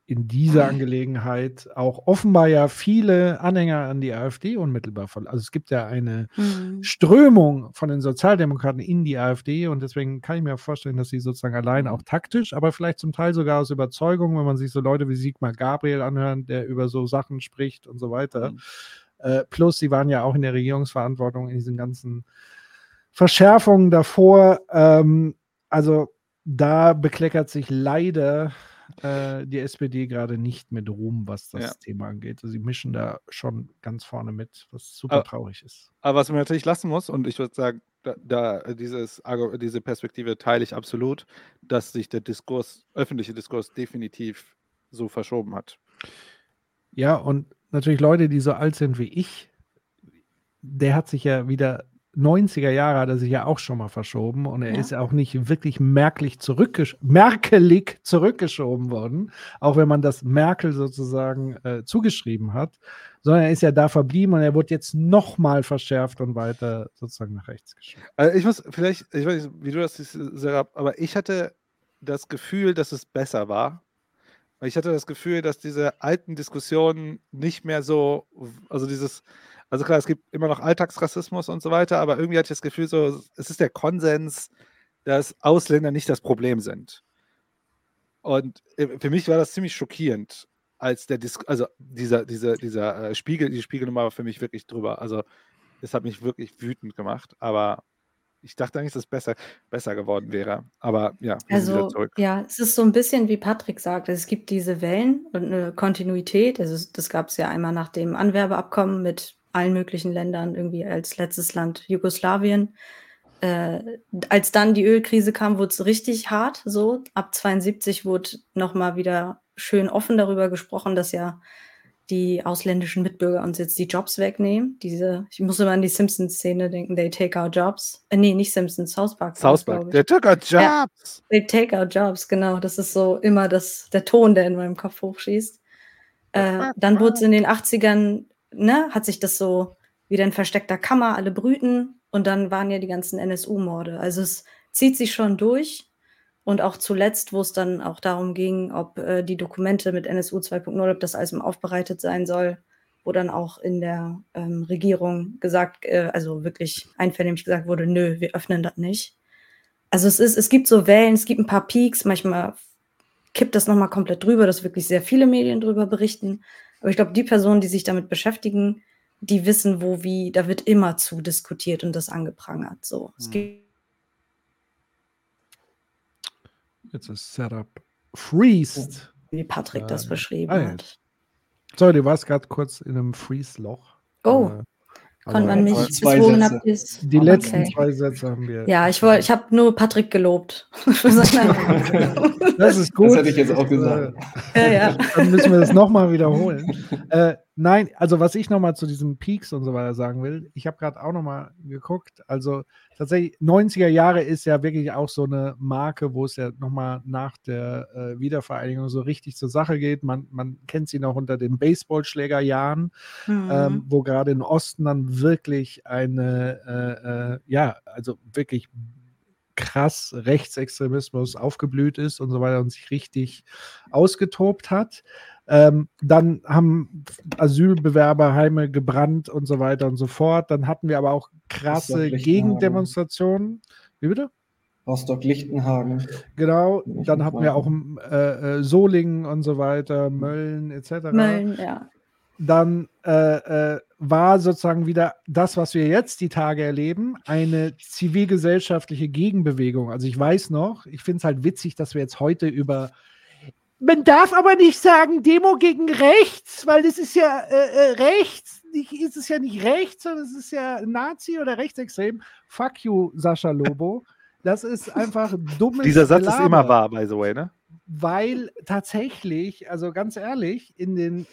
in dieser Angelegenheit auch offenbar ja viele Anhänger an die AfD unmittelbar verloren. Also es gibt ja eine Mhm. Strömung von den Sozialdemokraten in die AfD und deswegen kann ich mir vorstellen, dass sie sozusagen allein auch taktisch, aber vielleicht zum Teil sogar aus Überzeugung, wenn man sich so Leute wie Sigmar Gabriel anhört, der über so Sachen spricht und so weiter. Äh, plus, sie waren ja auch in der Regierungsverantwortung in diesen ganzen Verschärfungen davor. Ähm, also da bekleckert sich leider äh, die SPD gerade nicht mit Ruhm, was das Ja. Thema angeht. Also sie mischen da schon ganz vorne mit, was super Aber- traurig ist. Aber was man natürlich lassen muss, und ich würde sagen, da, da dieses, diese Perspektive teile ich absolut, dass sich der Diskurs, öffentliche Diskurs definitiv so verschoben hat. Ja, und natürlich Leute, die so alt sind wie ich, der hat sich ja wieder 90er Jahre hat er sich ja auch schon mal verschoben und er Ja. ist ja auch nicht wirklich merklich zurückgesch merkelig zurückgeschoben worden, auch wenn man das Merkel sozusagen äh, zugeschrieben hat, sondern er ist ja da verblieben und er wurde jetzt nochmal verschärft und weiter sozusagen nach rechts geschoben. Also ich muss vielleicht, ich weiß nicht, wie du das siehst, Serap, aber ich hatte das Gefühl, dass es besser war. Weil Ich hatte das Gefühl, dass diese alten Diskussionen nicht mehr so, also dieses, also klar, es gibt immer noch Alltagsrassismus und so weiter, aber irgendwie hatte ich das Gefühl, so, es ist der Konsens, dass Ausländer nicht das Problem sind. Und äh, für mich war das ziemlich schockierend, als der Dis also dieser, dieser, dieser äh, Spiegel, die Spiegelnummer war für mich wirklich drüber. Also das hat mich wirklich wütend gemacht, aber ich dachte eigentlich, dass es besser, besser geworden wäre. Aber ja, Also, ja, es ist so ein bisschen wie Patrick sagt, es gibt diese Wellen und eine Kontinuität. Also, das gab es ja einmal nach dem Anwerbeabkommen mit allen möglichen Ländern, irgendwie als letztes Land Jugoslawien. Äh, als dann die Ölkrise kam, wurde es richtig hart. So ab 72 wurde noch mal wieder schön offen darüber gesprochen, dass ja die ausländischen Mitbürger uns jetzt die Jobs wegnehmen. Diese, ich muss immer an die Simpsons-Szene denken, they take our jobs. Äh, nee, nicht Simpsons, South Park. South Park, der took our Ja. jobs. They take our jobs, genau. Das ist so immer das, der Ton, der in meinem Kopf hochschießt. Äh, dann wurde es in den 80ern, ne, hat sich das so wieder in versteckter Kammer, alle brüten und dann waren ja die ganzen NSU-Morde. Also es zieht sich schon durch und auch zuletzt, wo es dann auch darum ging, ob äh, die Dokumente mit NSU 2.0, ob das alles mal aufbereitet sein soll, wo dann auch in der ähm, Regierung gesagt, äh, also wirklich einvernehmlich gesagt wurde, nö, wir öffnen das nicht. Also es ist, es gibt so Wellen, es gibt ein paar Peaks, manchmal kippt das nochmal komplett drüber, dass wirklich sehr viele Medien drüber berichten. Aber ich glaube, die Personen, die sich damit beschäftigen, die wissen, wo, wie, da wird immer zu diskutiert und das angeprangert. So. Es Hm. gibt Jetzt ist Setup freezed. wie Patrick das beschrieben ah, hat. Sorry, du warst gerade kurz in einem Freeze-Loch. Oh, Äh, konnte aber man mich, bis habt ihr es? Die letzten Okay. zwei Sätze haben wir. Ja, ich wollte, ich habe nur Patrick gelobt. Das ist gut. Das hätte ich jetzt auch gesagt. ja, ja. Dann müssen wir das nochmal wiederholen. Äh, nein, also was ich nochmal zu diesen Peaks und so weiter sagen will, ich habe gerade auch nochmal geguckt. Also tatsächlich, 90er Jahre ist ja wirklich auch so eine Marke, wo es ja nochmal nach der äh, Wiedervereinigung so richtig zur Sache geht. Man, man kennt sie noch unter den Baseballschlägerjahren, Mhm. ähm, wo gerade im Osten dann wirklich eine, äh, äh, ja, also wirklich krass Rechtsextremismus aufgeblüht ist und so weiter und sich richtig ausgetobt hat. Ähm, dann haben Asylbewerberheime gebrannt und so weiter und so fort. Dann hatten wir aber auch krasse. Gegendemonstrationen. Wie bitte? Rostock-Lichtenhagen. Genau. Dann hatten wir auch äh, äh, Solingen und so weiter, Mölln etc Mölln, ja. dann äh, äh, war sozusagen wieder das, was wir jetzt die Tage erleben, eine zivilgesellschaftliche Gegenbewegung. Also ich weiß noch, ich finde es halt witzig, dass wir jetzt heute über man darf aber nicht sagen Demo gegen rechts, weil das ist ja äh, äh, rechts, nicht, ist es ja nicht rechts, sondern es ist ja Nazi oder rechtsextrem. Fuck you, Sascha Lobo. Das ist einfach dummes Dieser Satz ist Gelaber immer wahr, by the way, ne? weil tatsächlich, also ganz ehrlich, in den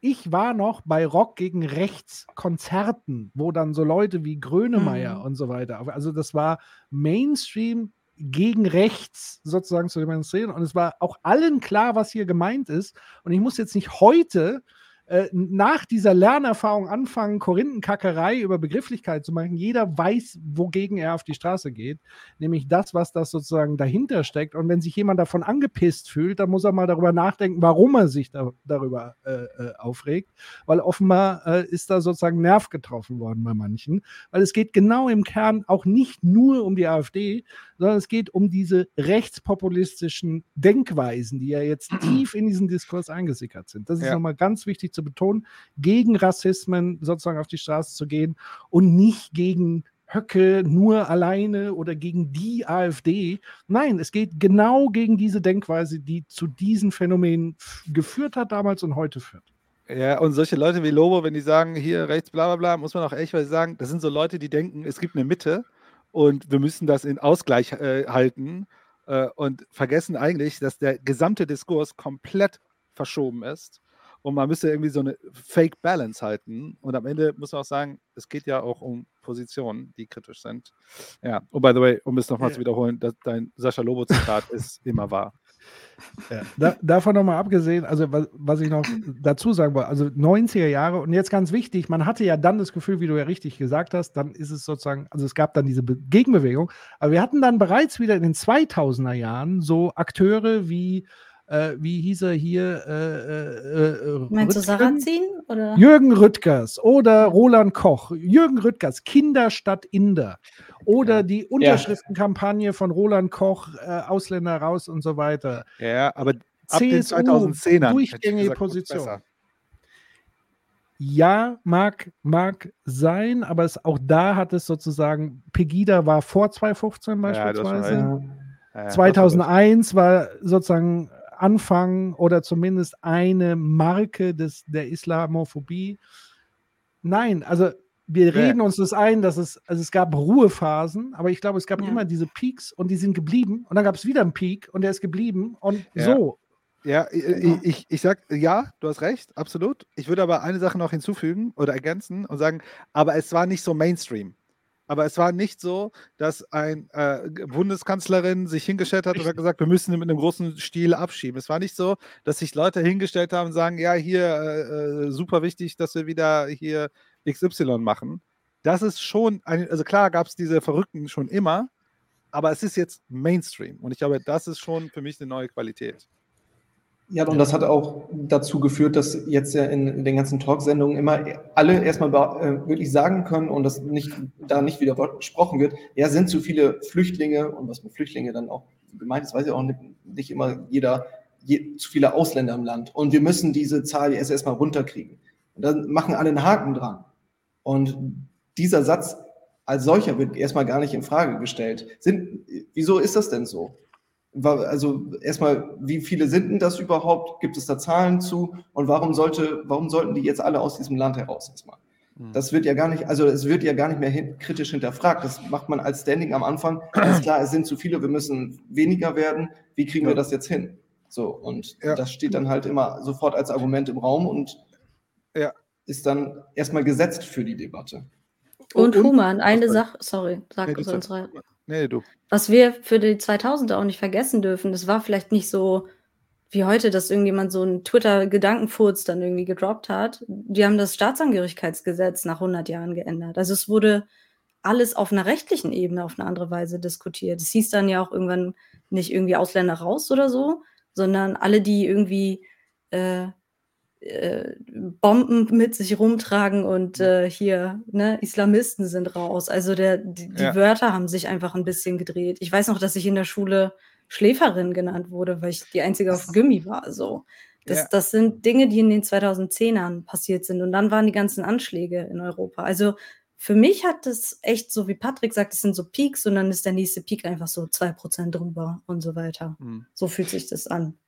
ich war noch bei Rock gegen Rechts Konzerten, wo dann so Leute wie Grönemeyer Mhm. und so weiter, also das war Mainstream gegen rechts sozusagen zu demonstrieren. Und es war auch allen klar, was hier gemeint ist. Und ich muss jetzt nicht heute äh, nach dieser Lernerfahrung anfangen, Korinthenkackerei über Begrifflichkeit zu machen. Jeder weiß, wogegen er auf die Straße geht, nämlich das, was das sozusagen dahinter steckt. Und wenn sich jemand davon angepisst fühlt, dann muss er mal darüber nachdenken, warum er sich da, darüber äh, äh, aufregt, weil offenbar äh, ist da sozusagen Nerv getroffen worden bei manchen, weil es geht genau im Kern auch nicht nur um die AfD, sondern es geht um diese rechtspopulistischen Denkweisen, die ja jetzt tief in diesen Diskurs eingesickert sind. Das ist Ja. nochmal ganz wichtig zu betonen, gegen Rassismen sozusagen auf die Straße zu gehen und nicht gegen Höcke nur alleine oder gegen die AfD. Nein, es geht genau gegen diese Denkweise, die zu diesen Phänomenen geführt hat damals und heute führt. Ja, und solche Leute wie Lobo, wenn die sagen, hier rechts, bla bla bla, muss man auch ehrlich sagen, das sind so Leute, die denken, es gibt eine Mitte und wir müssen das in Ausgleich äh, halten äh, und vergessen eigentlich, dass der gesamte Diskurs komplett verschoben ist und man müsste irgendwie so eine Fake Balance halten. Und am Ende muss man auch sagen, es geht ja auch um Positionen, die kritisch sind. Ja, und by the way, um es nochmal Ja. zu wiederholen, dein Sascha Lobo-Zitat ist immer wahr. Ja, da, davon nochmal abgesehen, also was, was ich noch dazu sagen wollte, also 90er Jahre und jetzt ganz wichtig, man hatte ja dann das Gefühl, wie du ja richtig gesagt hast, dann ist es sozusagen, also es gab dann diese Be Gegenbewegung, aber wir hatten dann bereits wieder in den 2000er Jahren so Akteure wie, äh, wie hieß er hier, äh, äh, Meinst du? Sarrazin? Oder? Jürgen Rüttgers oder Roland Koch, Jürgen Rüttgers, Kinder statt Inder oder die Unterschriftenkampagne von Roland Koch, äh, Ausländer raus und so weiter. Ja, aber ab den CSU, 2010ern. hätte ich durchgängige gesagt, Position. Ja, mag, mag sein, aber es, auch da hat es sozusagen, Pegida war vor 2015 Ja, du hast schon beispielsweise. Ja, ja, 2001 war sozusagen Anfang oder zumindest eine Marke des, der Islamophobie. Nein, also wir Ja. reden uns das ein, dass es, also es gab Ruhephasen, aber ich glaube, es gab Ja. immer diese Peaks und die sind geblieben und dann gab es wieder einen Peak und der ist geblieben und Ja. so. Ja, ich, ich, ich, ich sag, ja, du hast recht, absolut. Ich würde aber eine Sache noch hinzufügen oder ergänzen und sagen, aber es war nicht so Mainstream. Aber es war nicht so, dass ein äh, Bundeskanzlerin sich hingestellt hat und hat gesagt, wir müssen mit einem großen Stil abschieben. Es war nicht so, dass sich Leute hingestellt haben und sagen, ja, hier, äh, äh, super wichtig, dass wir wieder hier XY machen. Das ist schon, ein, also klar gab es diese Verrückten schon immer, aber es ist jetzt Mainstream. Und ich glaube, das ist schon für mich eine neue Qualität. Ja, und das hat auch dazu geführt, dass jetzt ja in den ganzen Talksendungen immer alle erstmal äh, wirklich sagen können und das nicht, da nicht wieder gesprochen wird, ja, sind zu viele Flüchtlinge und was mit Flüchtlinge dann auch gemeint ist, weiß ich auch nicht, nicht immer jeder, je, zu viele Ausländer im Land. Und wir müssen diese Zahl jetzt erstmal runterkriegen. Und dann machen alle einen Haken dran. Und dieser Satz als solcher wird erstmal gar nicht in Frage gestellt. Sind, wieso ist das denn so? Also erstmal, wie viele sind denn das überhaupt? Gibt es da Zahlen zu? Und warum sollte, warum sollten die jetzt alle aus diesem Land heraus erstmal? Das wird ja gar nicht, also es wird ja gar nicht mehr hin, kritisch hinterfragt. Das macht man als Standing am Anfang. Ist klar, es sind zu viele, wir müssen weniger werden. Wie kriegen wir Ja. das jetzt hin? So, und Ja. das steht dann halt immer sofort als Argument im Raum und Ja. ist dann erstmal gesetzt für die Debatte. Und, Und- Human, eine Ach, Sache, sorry, sag sonst sag. rein. Nee, du. Was wir für die 2000er auch nicht vergessen dürfen, das war vielleicht nicht so wie heute, dass irgendjemand so einen Twitter-Gedankenfurz dann irgendwie gedroppt hat. Die haben das Staatsangehörigkeitsgesetz nach 100 Jahren geändert. Also es wurde alles auf einer rechtlichen Ebene auf eine andere Weise diskutiert. Es hieß dann ja auch irgendwann nicht irgendwie Ausländer raus oder so, sondern alle, die irgendwie äh, äh, Bomben mit sich rumtragen und äh, hier, ne, Islamisten sind raus. Also der, die, die Ja. Wörter haben sich einfach ein bisschen gedreht. Ich weiß noch, dass ich in der Schule Schläferin genannt wurde, weil ich die einzige auf Gimmi war. So. Das, Ja. das sind Dinge, die in den 2010ern passiert sind. Und dann waren die ganzen Anschläge in Europa. Also für mich hat das echt, so wie Patrick sagt, es sind so Peaks und dann ist der nächste Peak einfach so 2% drüber und so weiter. Hm. So fühlt sich das an.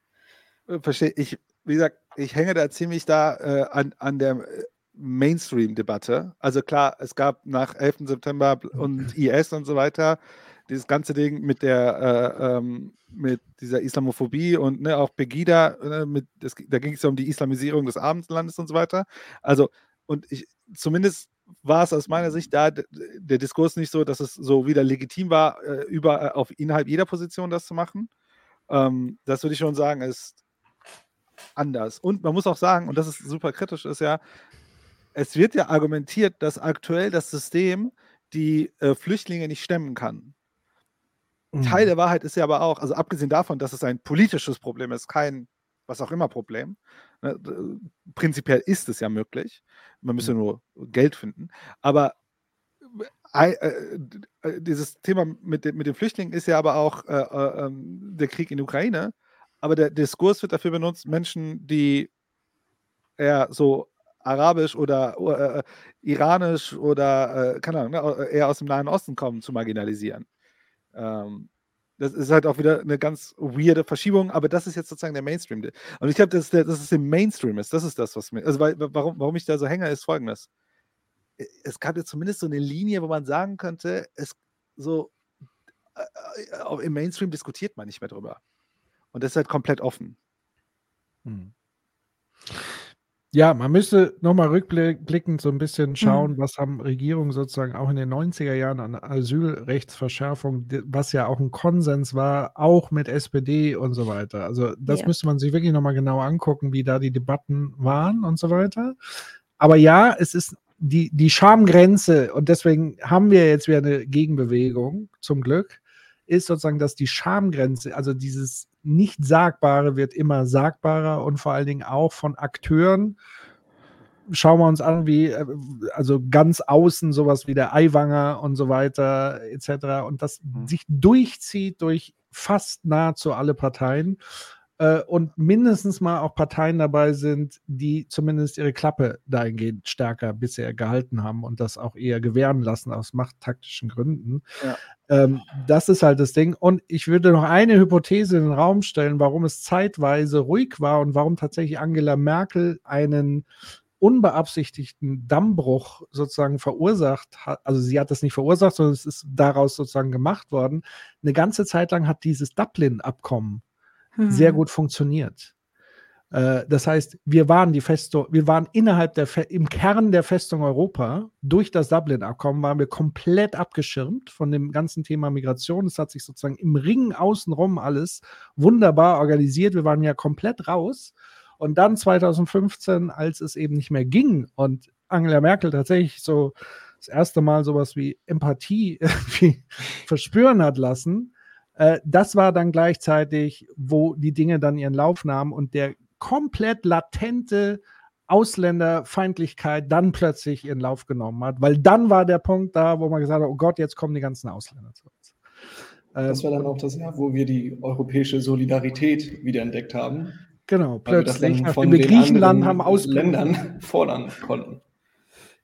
Äh, Verstehe ich. Wie gesagt, ich hänge da ziemlich da äh, an, an der äh, Mainstream-Debatte. Also klar, es gab nach 11. September und IS und so weiter dieses ganze Ding mit der äh, ähm, mit dieser Islamophobie und ne, auch Pegida, äh, mit, das, da ging es ja um die Islamisierung des Abendlandes und so weiter. Also, und ich zumindest war es aus meiner Sicht da der Diskurs nicht so, dass es so wieder legitim war, äh, über, äh, auf innerhalb jeder Position das zu machen. Ähm, das würde ich schon sagen, ist anders. Und man muss auch sagen, und das ist super kritisch, ist ja, es wird ja argumentiert, dass aktuell das System die äh, Flüchtlinge nicht stemmen kann. Teil Mhm. der Wahrheit ist ja aber auch, also abgesehen davon, dass es ein politisches Problem ist, kein was auch immer Problem. Ne, prinzipiell ist es ja möglich. Man müsste nur Geld finden. Aber äh, d- äh, dieses Thema mit, den- mit den Flüchtlingen ist ja aber auch äh, äh, ähm, der Krieg in der Ukraine. Aber der Diskurs wird dafür benutzt, Menschen, die eher so arabisch oder äh, äh, iranisch oder äh, keine Ahnung, ne, eher aus dem Nahen Osten kommen, zu marginalisieren. Ähm, das ist halt auch wieder eine ganz weirde Verschiebung, aber das ist jetzt sozusagen der Mainstream. Und ich glaube, dass, dass es im Mainstream ist. Das ist das, was mir. Also, weil, warum, warum ich da so hänge, ist folgendes. Äh, Es gab ja zumindest so eine Linie, wo man sagen könnte, es so äh, äh, im Mainstream diskutiert man nicht mehr drüber. Und das ist halt komplett offen. Hm. Ja, man müsste nochmal rückblickend so ein bisschen Mhm. schauen, was haben Regierungen sozusagen auch in den 90er Jahren an Asylrechtsverschärfung, was ja auch ein Konsens war, auch mit SPD und so weiter. Also das Ja. müsste man sich wirklich nochmal genau angucken, wie da die Debatten waren und so weiter. Aber ja, es ist die, die Schamgrenze und deswegen haben wir jetzt wieder eine Gegenbewegung, zum Glück, ist sozusagen, dass die Schamgrenze, also dieses Nicht-Sagbare wird immer sagbarer und vor allen Dingen auch von Akteuren. Schauen wir uns an, wie, äh, also ganz außen sowas wie der Eiwanger und so weiter, etc. Und das sich durchzieht durch fast nahezu alle Parteien äh, und mindestens mal auch Parteien dabei sind, die zumindest ihre Klappe dahingehend stärker bisher gehalten haben und das auch eher gewähren lassen aus machttaktischen Gründen. Ja. Ähm, das ist halt das Ding. Und ich würde noch eine Hypothese in den Raum stellen, warum es zeitweise ruhig war und warum tatsächlich Angela Merkel einen unbeabsichtigten Dammbruch sozusagen verursacht hat. Also sie hat das nicht verursacht, sondern es ist daraus sozusagen gemacht worden. Eine ganze Zeit lang hat dieses Dublin-Abkommen sehr Mhm. gut funktioniert. Äh, Das heißt, wir waren die Festung, wir waren innerhalb der, Fe im Kern der Festung Europa. Durch das Dublin-Abkommen waren wir komplett abgeschirmt von dem ganzen Thema Migration. Es hat sich sozusagen im Ring außenrum alles wunderbar organisiert. Wir waren ja komplett raus. Und dann 2015, als es eben nicht mehr ging und Angela Merkel tatsächlich so das erste Mal sowas wie Empathie verspüren hat lassen, äh, das war dann gleichzeitig, wo die Dinge dann ihren Lauf nahmen und der komplett latente Ausländerfeindlichkeit dann plötzlich ihren Lauf genommen hat, weil dann war der Punkt da, wo man gesagt hat, oh Gott, jetzt kommen die ganzen Ausländer zu uns. Ähm, Das war dann auch das Jahr, wo wir die europäische Solidarität wiederentdeckt haben. Genau, wir plötzlich, dann nachdem wir den Griechenland haben aus Ländern fordern konnten.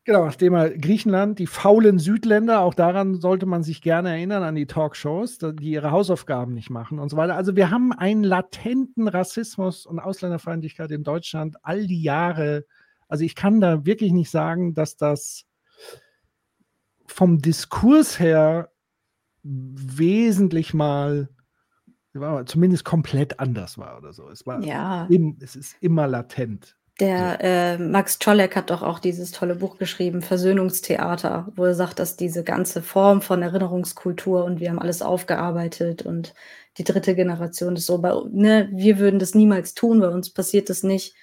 Genau, nachdem er Griechenland, die faulen Südländer, auch daran sollte man sich gerne erinnern, an die Talkshows, die ihre Hausaufgaben nicht machen und so weiter. Also wir haben einen latenten Rassismus und Ausländerfeindlichkeit in Deutschland all die Jahre. Also ich kann da wirklich nicht sagen, dass das vom Diskurs her wesentlich mal, zumindest komplett anders war oder so. Es war Ja. im, es ist immer latent. Der äh, Max Czolek hat doch auch dieses tolle Buch geschrieben, Versöhnungstheater, wo er sagt, dass diese ganze Form von Erinnerungskultur und wir haben alles aufgearbeitet und die dritte Generation ist so, bei, ne, wir würden das niemals tun, bei uns passiert das nicht,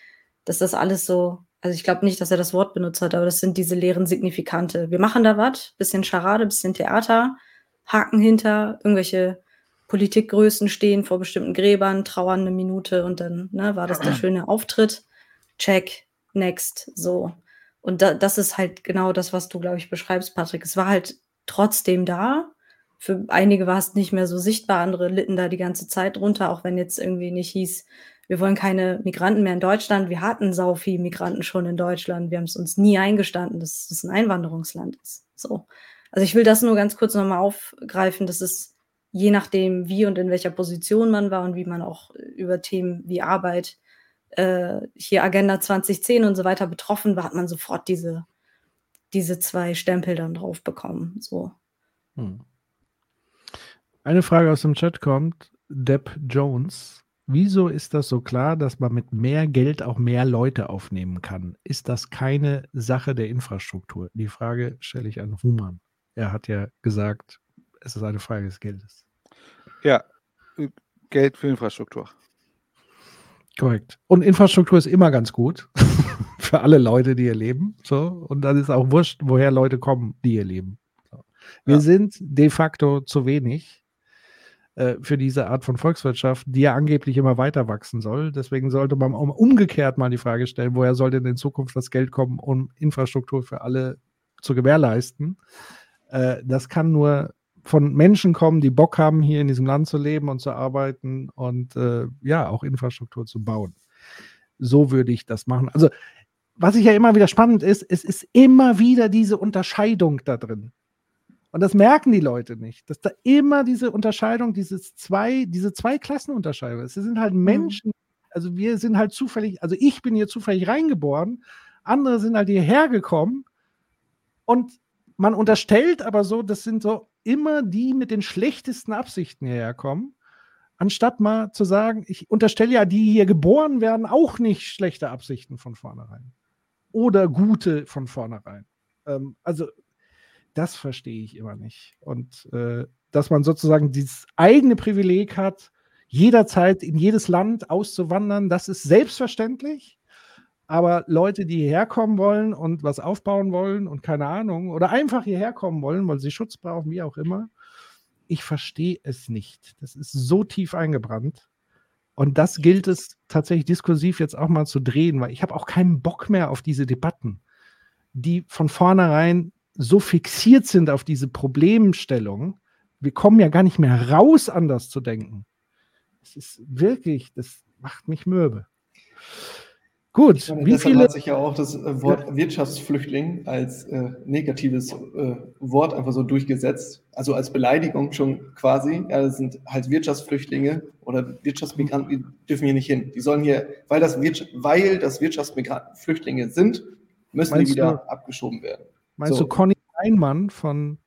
dass das alles so, also ich glaube nicht, dass er das Wort benutzt hat, aber das sind diese leeren Signifikante. Wir machen da was, bisschen Charade, bisschen Theater, Haken hinter, irgendwelche Politikgrößen stehen vor bestimmten Gräbern, trauern eine Minute und dann ne, war das der schöne Auftritt. Check, next, so. Und da, das ist halt genau das, was du, glaube ich, beschreibst, Patrick. Es war halt trotzdem da. Für einige war es nicht mehr so sichtbar, andere litten da die ganze Zeit drunter, auch wenn jetzt irgendwie nicht hieß, wir wollen keine Migranten mehr in Deutschland. Wir hatten sau viel Migranten schon in Deutschland. Wir haben es uns nie eingestanden, dass es ein Einwanderungsland ist. So. Also ich will das nur ganz kurz nochmal aufgreifen, dass es je nachdem, wie und in welcher Position man war und wie man auch über Themen wie Arbeit, äh, hier Agenda 2010 und so weiter betroffen war, hat man sofort diese, diese zwei Stempel dann drauf bekommen. So. Hm. Eine Frage aus dem Chat kommt, Depp Jones. Wieso ist das so klar, dass man mit mehr Geld auch mehr Leute aufnehmen kann? Ist das keine Sache der Infrastruktur? Die Frage stelle ich an Human. Er hat ja gesagt, es ist eine Frage des Geldes. Ja, äh, Geld für Infrastruktur. Korrekt. Und Infrastruktur ist immer ganz gut für alle Leute, die hier leben. So. Und dann ist auch wurscht, woher Leute kommen, die hier leben. So. Wir Ja. sind de facto zu wenig äh, für diese Art von Volkswirtschaft, die ja angeblich immer weiter wachsen soll. Deswegen sollte man um, umgekehrt mal die Frage stellen, woher soll denn in Zukunft das Geld kommen, um Infrastruktur für alle zu gewährleisten? Äh, das kann nur von Menschen kommen, die Bock haben, hier in diesem Land zu leben und zu arbeiten und äh, ja, auch Infrastruktur zu bauen. So würde ich das machen. Also, was ich ja immer wieder spannend ist, es ist immer wieder diese Unterscheidung da drin. Und das merken die Leute nicht, dass da immer diese Unterscheidung, dieses zwei, diese zwei Klassenunterscheidung ist. Es sind halt Menschen, also wir sind halt zufällig, also ich bin hier zufällig reingeboren, andere sind halt hierher gekommen und man unterstellt aber so, das sind so immer die mit den schlechtesten Absichten hierher kommen, anstatt mal zu sagen, ich unterstelle ja, die hier geboren werden, auch nicht schlechte Absichten von vornherein. Oder gute von vornherein. Ähm, also, das verstehe ich immer nicht. Und äh, dass man sozusagen dieses eigene Privileg hat, jederzeit in jedes Land auszuwandern, das ist selbstverständlich. Aber Leute, die hierher kommen wollen und was aufbauen wollen und keine Ahnung, oder einfach hierher kommen wollen, weil sie Schutz brauchen, wie auch immer, ich verstehe es nicht. Das ist so tief eingebrannt. Und das gilt es tatsächlich diskursiv jetzt auch mal zu drehen, weil ich habe auch keinen Bock mehr auf diese Debatten, die von vornherein so fixiert sind auf diese Problemstellung. Wir kommen ja gar nicht mehr raus, anders zu denken. Das ist wirklich, das macht mich mürbe. Gut, meine, wie deshalb viele. hat sich ja auch das äh, Wort Wirtschaftsflüchtling als äh, negatives äh, Wort einfach so durchgesetzt, also als Beleidigung schon quasi. Ja, das sind halt Wirtschaftsflüchtlinge oder Wirtschaftsmigranten, die dürfen hier nicht hin. Die sollen hier, weil das, Wirtsch weil das Wirtschaftsmigranten Flüchtlinge sind, müssen Meinst die wieder du- abgeschoben werden. Meinst So. du Conny Einmann von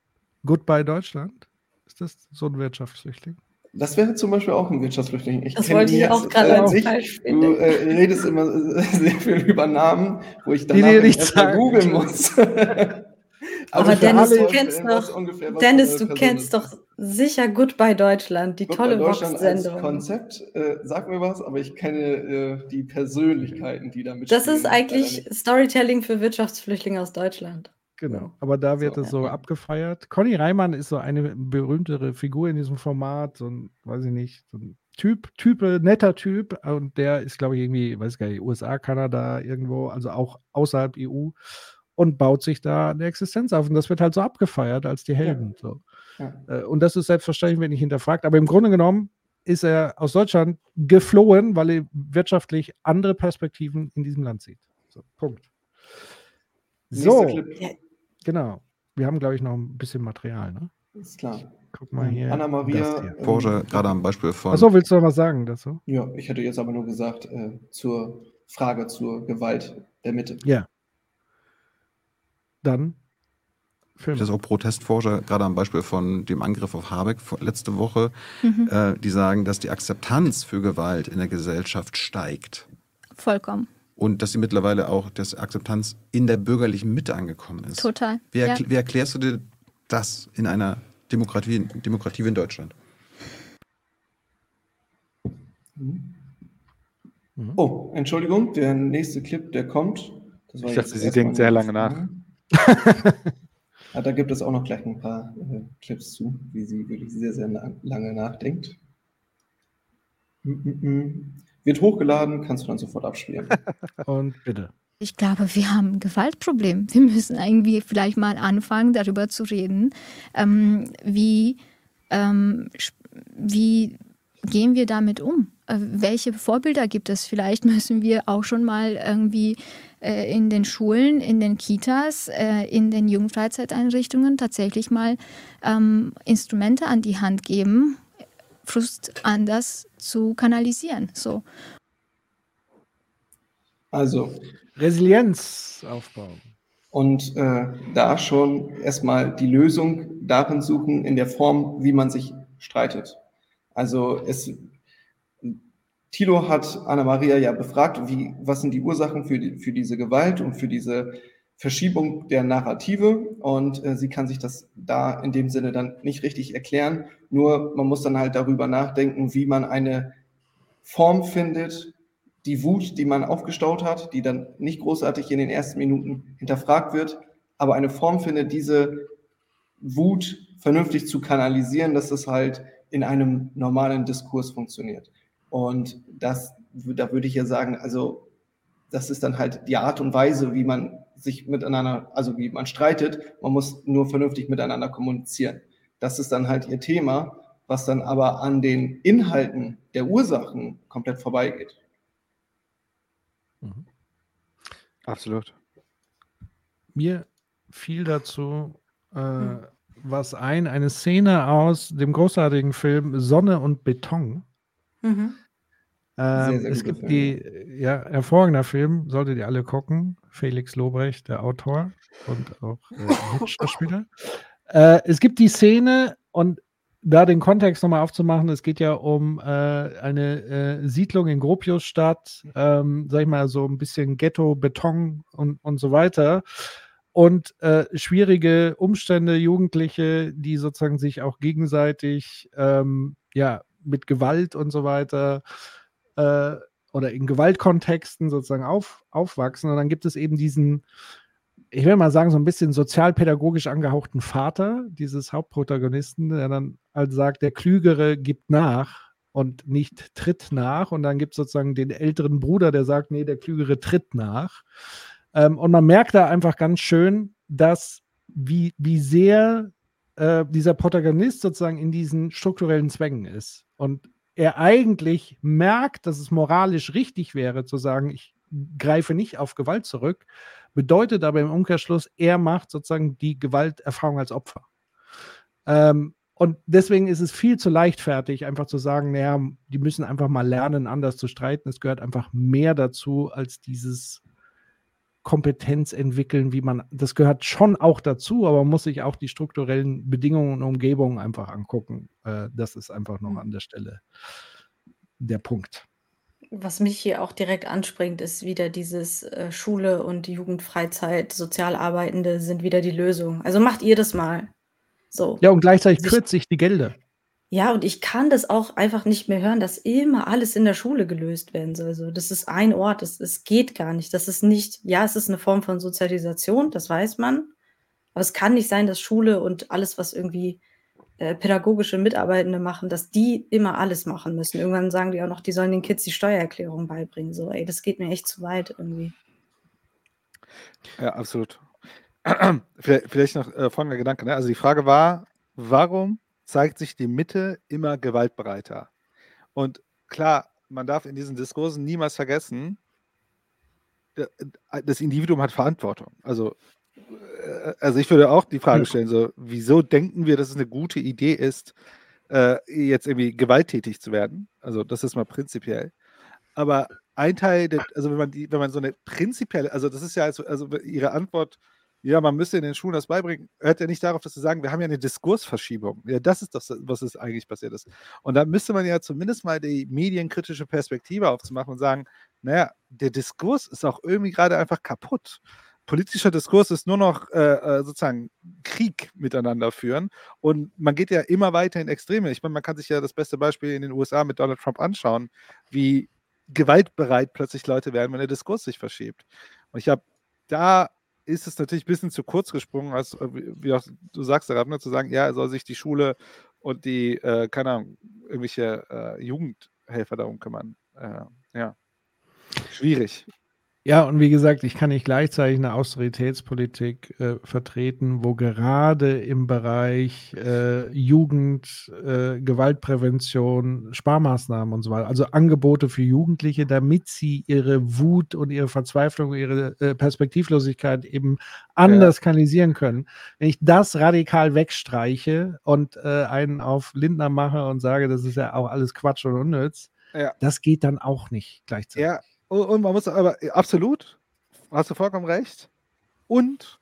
Goodbye Deutschland? Ist das so ein Wirtschaftsflüchtling? Das wäre zum Beispiel auch ein Wirtschaftsflüchtling. Ich Das kenne wollte ich jetzt, auch gerade äh, als. Beispiel Du äh, redest immer äh, sehr viel über Namen, wo ich Die danach nicht erst googeln muss. Aber Dennis, alle, du kennst was Dennis, du kennst doch sicher Goodbye Deutschland, die Guck tolle Vox-Sendung. Konzept äh, sagt mir was, aber ich kenne äh, die Persönlichkeiten, die da Das ist eigentlich Storytelling für Wirtschaftsflüchtlinge aus Deutschland. Genau. Aber da wird So. es so abgefeiert. Conny Reimann ist so eine berühmtere Figur in diesem Format, so ein, weiß ich nicht, so ein Typ, Type, netter Typ. Und der ist, glaube ich, irgendwie, weiß gar nicht, USA, Kanada, irgendwo, also auch außerhalb EU und baut sich da eine Existenz auf. Und das wird halt so abgefeiert als die Helden. So. Ja. Äh, Und das ist selbstverständlich, wenn nicht hinterfragt. Aber im Grunde genommen ist er aus Deutschland geflohen, weil er wirtschaftlich andere Perspektiven in diesem Land sieht. So, Punkt. So, Clip. Ja. Genau. Wir haben, glaube ich, noch ein bisschen Material. Ne? Ist klar. Guck mal hier. Anna Maria. hier. ähm, gerade am Beispiel von. Achso, willst du noch was sagen dazu? Ja, ich hätte jetzt aber nur gesagt, äh, zur Frage zur Gewalt der Mitte. Ja. Dann Film. Das ist auch Protestforscher, gerade am Beispiel von dem Angriff auf Habeck letzte Woche, Mhm. äh, die sagen, dass die Akzeptanz für Gewalt in der Gesellschaft steigt. Vollkommen. Und dass sie mittlerweile auch, dass Akzeptanz in der bürgerlichen Mitte angekommen ist. Total. Wie, ja. erkl wie erklärst du dir das in einer Demokratie, Demokratie wie in Deutschland? Mhm. Oh, Entschuldigung, der nächste Clip, der kommt. Das war Ich dachte, sie denkt sehr lange nach. Fragen. ja, da gibt es auch noch gleich ein paar äh, Clips zu, wie sie wirklich sehr, sehr na lange nachdenkt. Mm -mm -mm. Wird hochgeladen, kannst du dann sofort abspielen. Und bitte. Ich glaube, wir haben ein Gewaltproblem. Wir müssen irgendwie vielleicht mal anfangen, darüber zu reden, ähm, wie, ähm, wie gehen wir damit um? Äh, welche Vorbilder gibt es? Vielleicht müssen wir auch schon mal irgendwie äh, in den Schulen, in den Kitas, äh, in den Jugendfreizeiteinrichtungen tatsächlich mal ähm, Instrumente an die Hand geben, Frust anders zu kanalisieren. So. Also, Resilienz aufbauen. und äh, da schon erstmal die Lösung darin suchen, in der Form, wie man sich streitet. Also es, Thilo hat Anna-Maria ja befragt, wie, was sind die Ursachen für, die, für diese Gewalt und für diese Verschiebung der Narrative und äh, sie kann sich das da in dem Sinne dann nicht richtig erklären. Nur man muss dann halt darüber nachdenken, wie man eine Form findet, die Wut, die man aufgestaut hat, die dann nicht großartig in den ersten Minuten hinterfragt wird, aber eine Form findet, diese Wut vernünftig zu kanalisieren, dass es halt in einem normalen Diskurs funktioniert. Und das, da würde ich ja sagen, also das ist dann halt die Art und Weise, wie man sich miteinander, also wie man streitet. Man muss nur vernünftig miteinander kommunizieren. Das ist dann halt ihr Thema, was dann aber an den Inhalten der Ursachen komplett vorbeigeht. Mhm. Absolut. Mir fiel dazu äh, hm. was ein, eine Szene aus dem großartigen Film Sonne und Beton. Mhm. Ähm, sehr, sehr es gibt Film. die, ja, hervorragender Film, solltet ihr alle gucken. Felix Lobrecht, der Autor und auch äh, Schauspieler. äh, es gibt die Szene und da den Kontext nochmal aufzumachen, es geht ja um äh, eine äh, Siedlung in Gropiusstadt, ähm, sag ich mal, so ein bisschen Ghetto, Beton und, und so weiter. Und äh, schwierige Umstände, Jugendliche, die sozusagen sich auch gegenseitig ähm, ja, mit Gewalt und so weiter äh, oder in Gewaltkontexten sozusagen auf, aufwachsen. Und dann gibt es eben diesen, ich will mal sagen, so ein bisschen sozialpädagogisch angehauchten Vater dieses Hauptprotagonisten, der dann halt sagt, der Klügere gibt nach und nicht tritt nach. Und dann gibt es sozusagen den älteren Bruder, der sagt, nee, der Klügere tritt nach. Ähm, und man merkt da einfach ganz schön, dass wie, wie sehr äh, dieser Protagonist sozusagen in diesen strukturellen Zwängen ist. Und er eigentlich merkt, dass es moralisch richtig wäre, zu sagen, ich greife nicht auf Gewalt zurück, bedeutet aber im Umkehrschluss, er macht sozusagen die Gewalterfahrung als Opfer. Ähm, und deswegen ist es viel zu leichtfertig, einfach zu sagen, naja, die müssen einfach mal lernen, anders zu streiten. Es gehört einfach mehr dazu als dieses Kompetenz entwickeln, wie man, das gehört schon auch dazu, aber man muss sich auch die strukturellen Bedingungen und Umgebungen einfach angucken. Äh, das ist einfach noch hm. an der Stelle der Punkt. Was mich hier auch direkt anspringt, ist wieder dieses äh, Schule und Jugendfreizeit, Sozialarbeitende sind wieder die Lösung. Also macht ihr das mal. So. Ja, und gleichzeitig kürzt sich die Gelder. Ja, und ich kann das auch einfach nicht mehr hören, dass immer alles in der Schule gelöst werden soll. So, das ist ein Ort, das, das geht gar nicht. Das ist nicht, ja, es ist eine Form von Sozialisation, das weiß man. Aber es kann nicht sein, dass Schule und alles, was irgendwie äh, pädagogische Mitarbeitende machen, dass die immer alles machen müssen. Irgendwann sagen die auch noch, die sollen den Kids die Steuererklärung beibringen. So, ey, das geht mir echt zu weit irgendwie. Ja, absolut. Vielleicht noch äh, folgender Gedanke. Ne? Also die Frage war, warum zeigt sich die Mitte immer gewaltbereiter. Und klar, man darf in diesen Diskursen niemals vergessen, äh, das Individuum hat Verantwortung. Also, äh, also ich würde auch die Frage stellen, so, wieso denken wir, dass es eine gute Idee ist, äh, jetzt irgendwie gewalttätig zu werden? Also das ist mal prinzipiell. Aber ein Teil, der, also wenn man die, wenn man so eine prinzipielle, also das ist ja also, also ihre Antwort ja, man müsste in den Schulen das beibringen, hört ja nicht darauf, dass sie sagen, wir haben ja eine Diskursverschiebung. Ja, das ist das, was es eigentlich passiert ist. Und da müsste man ja zumindest mal die medienkritische Perspektive aufzumachen und sagen, naja, der Diskurs ist auch irgendwie gerade einfach kaputt. Politischer Diskurs ist nur noch äh, äh, sozusagen Krieg miteinander führen und man geht ja immer weiter in Extreme. Ich meine, man kann sich ja das beste Beispiel in den USA mit Donald Trump anschauen, wie gewaltbereit plötzlich Leute werden, wenn der Diskurs sich verschiebt. Und ich habe da ist es natürlich ein bisschen zu kurz gesprungen, als äh, wie auch du sagst, Rabner, zu sagen, ja, er soll sich die Schule und die, äh, keine Ahnung, irgendwelche äh, Jugendhelfer darum kümmern. Äh, ja. Schwierig. Ja, und wie gesagt, ich kann nicht gleichzeitig eine Austeritätspolitik äh, vertreten, wo gerade im Bereich äh, Jugend, äh, Gewaltprävention, Sparmaßnahmen und so weiter, also Angebote für Jugendliche, damit sie ihre Wut und ihre Verzweiflung, ihre äh, Perspektivlosigkeit eben anders ja. kanalisieren können. Wenn ich das radikal wegstreiche und äh, einen auf Lindner mache und sage, das ist ja auch alles Quatsch und unnütz, ja. das geht dann auch nicht gleichzeitig. Ja und man muss aber absolut, hast du vollkommen recht. Und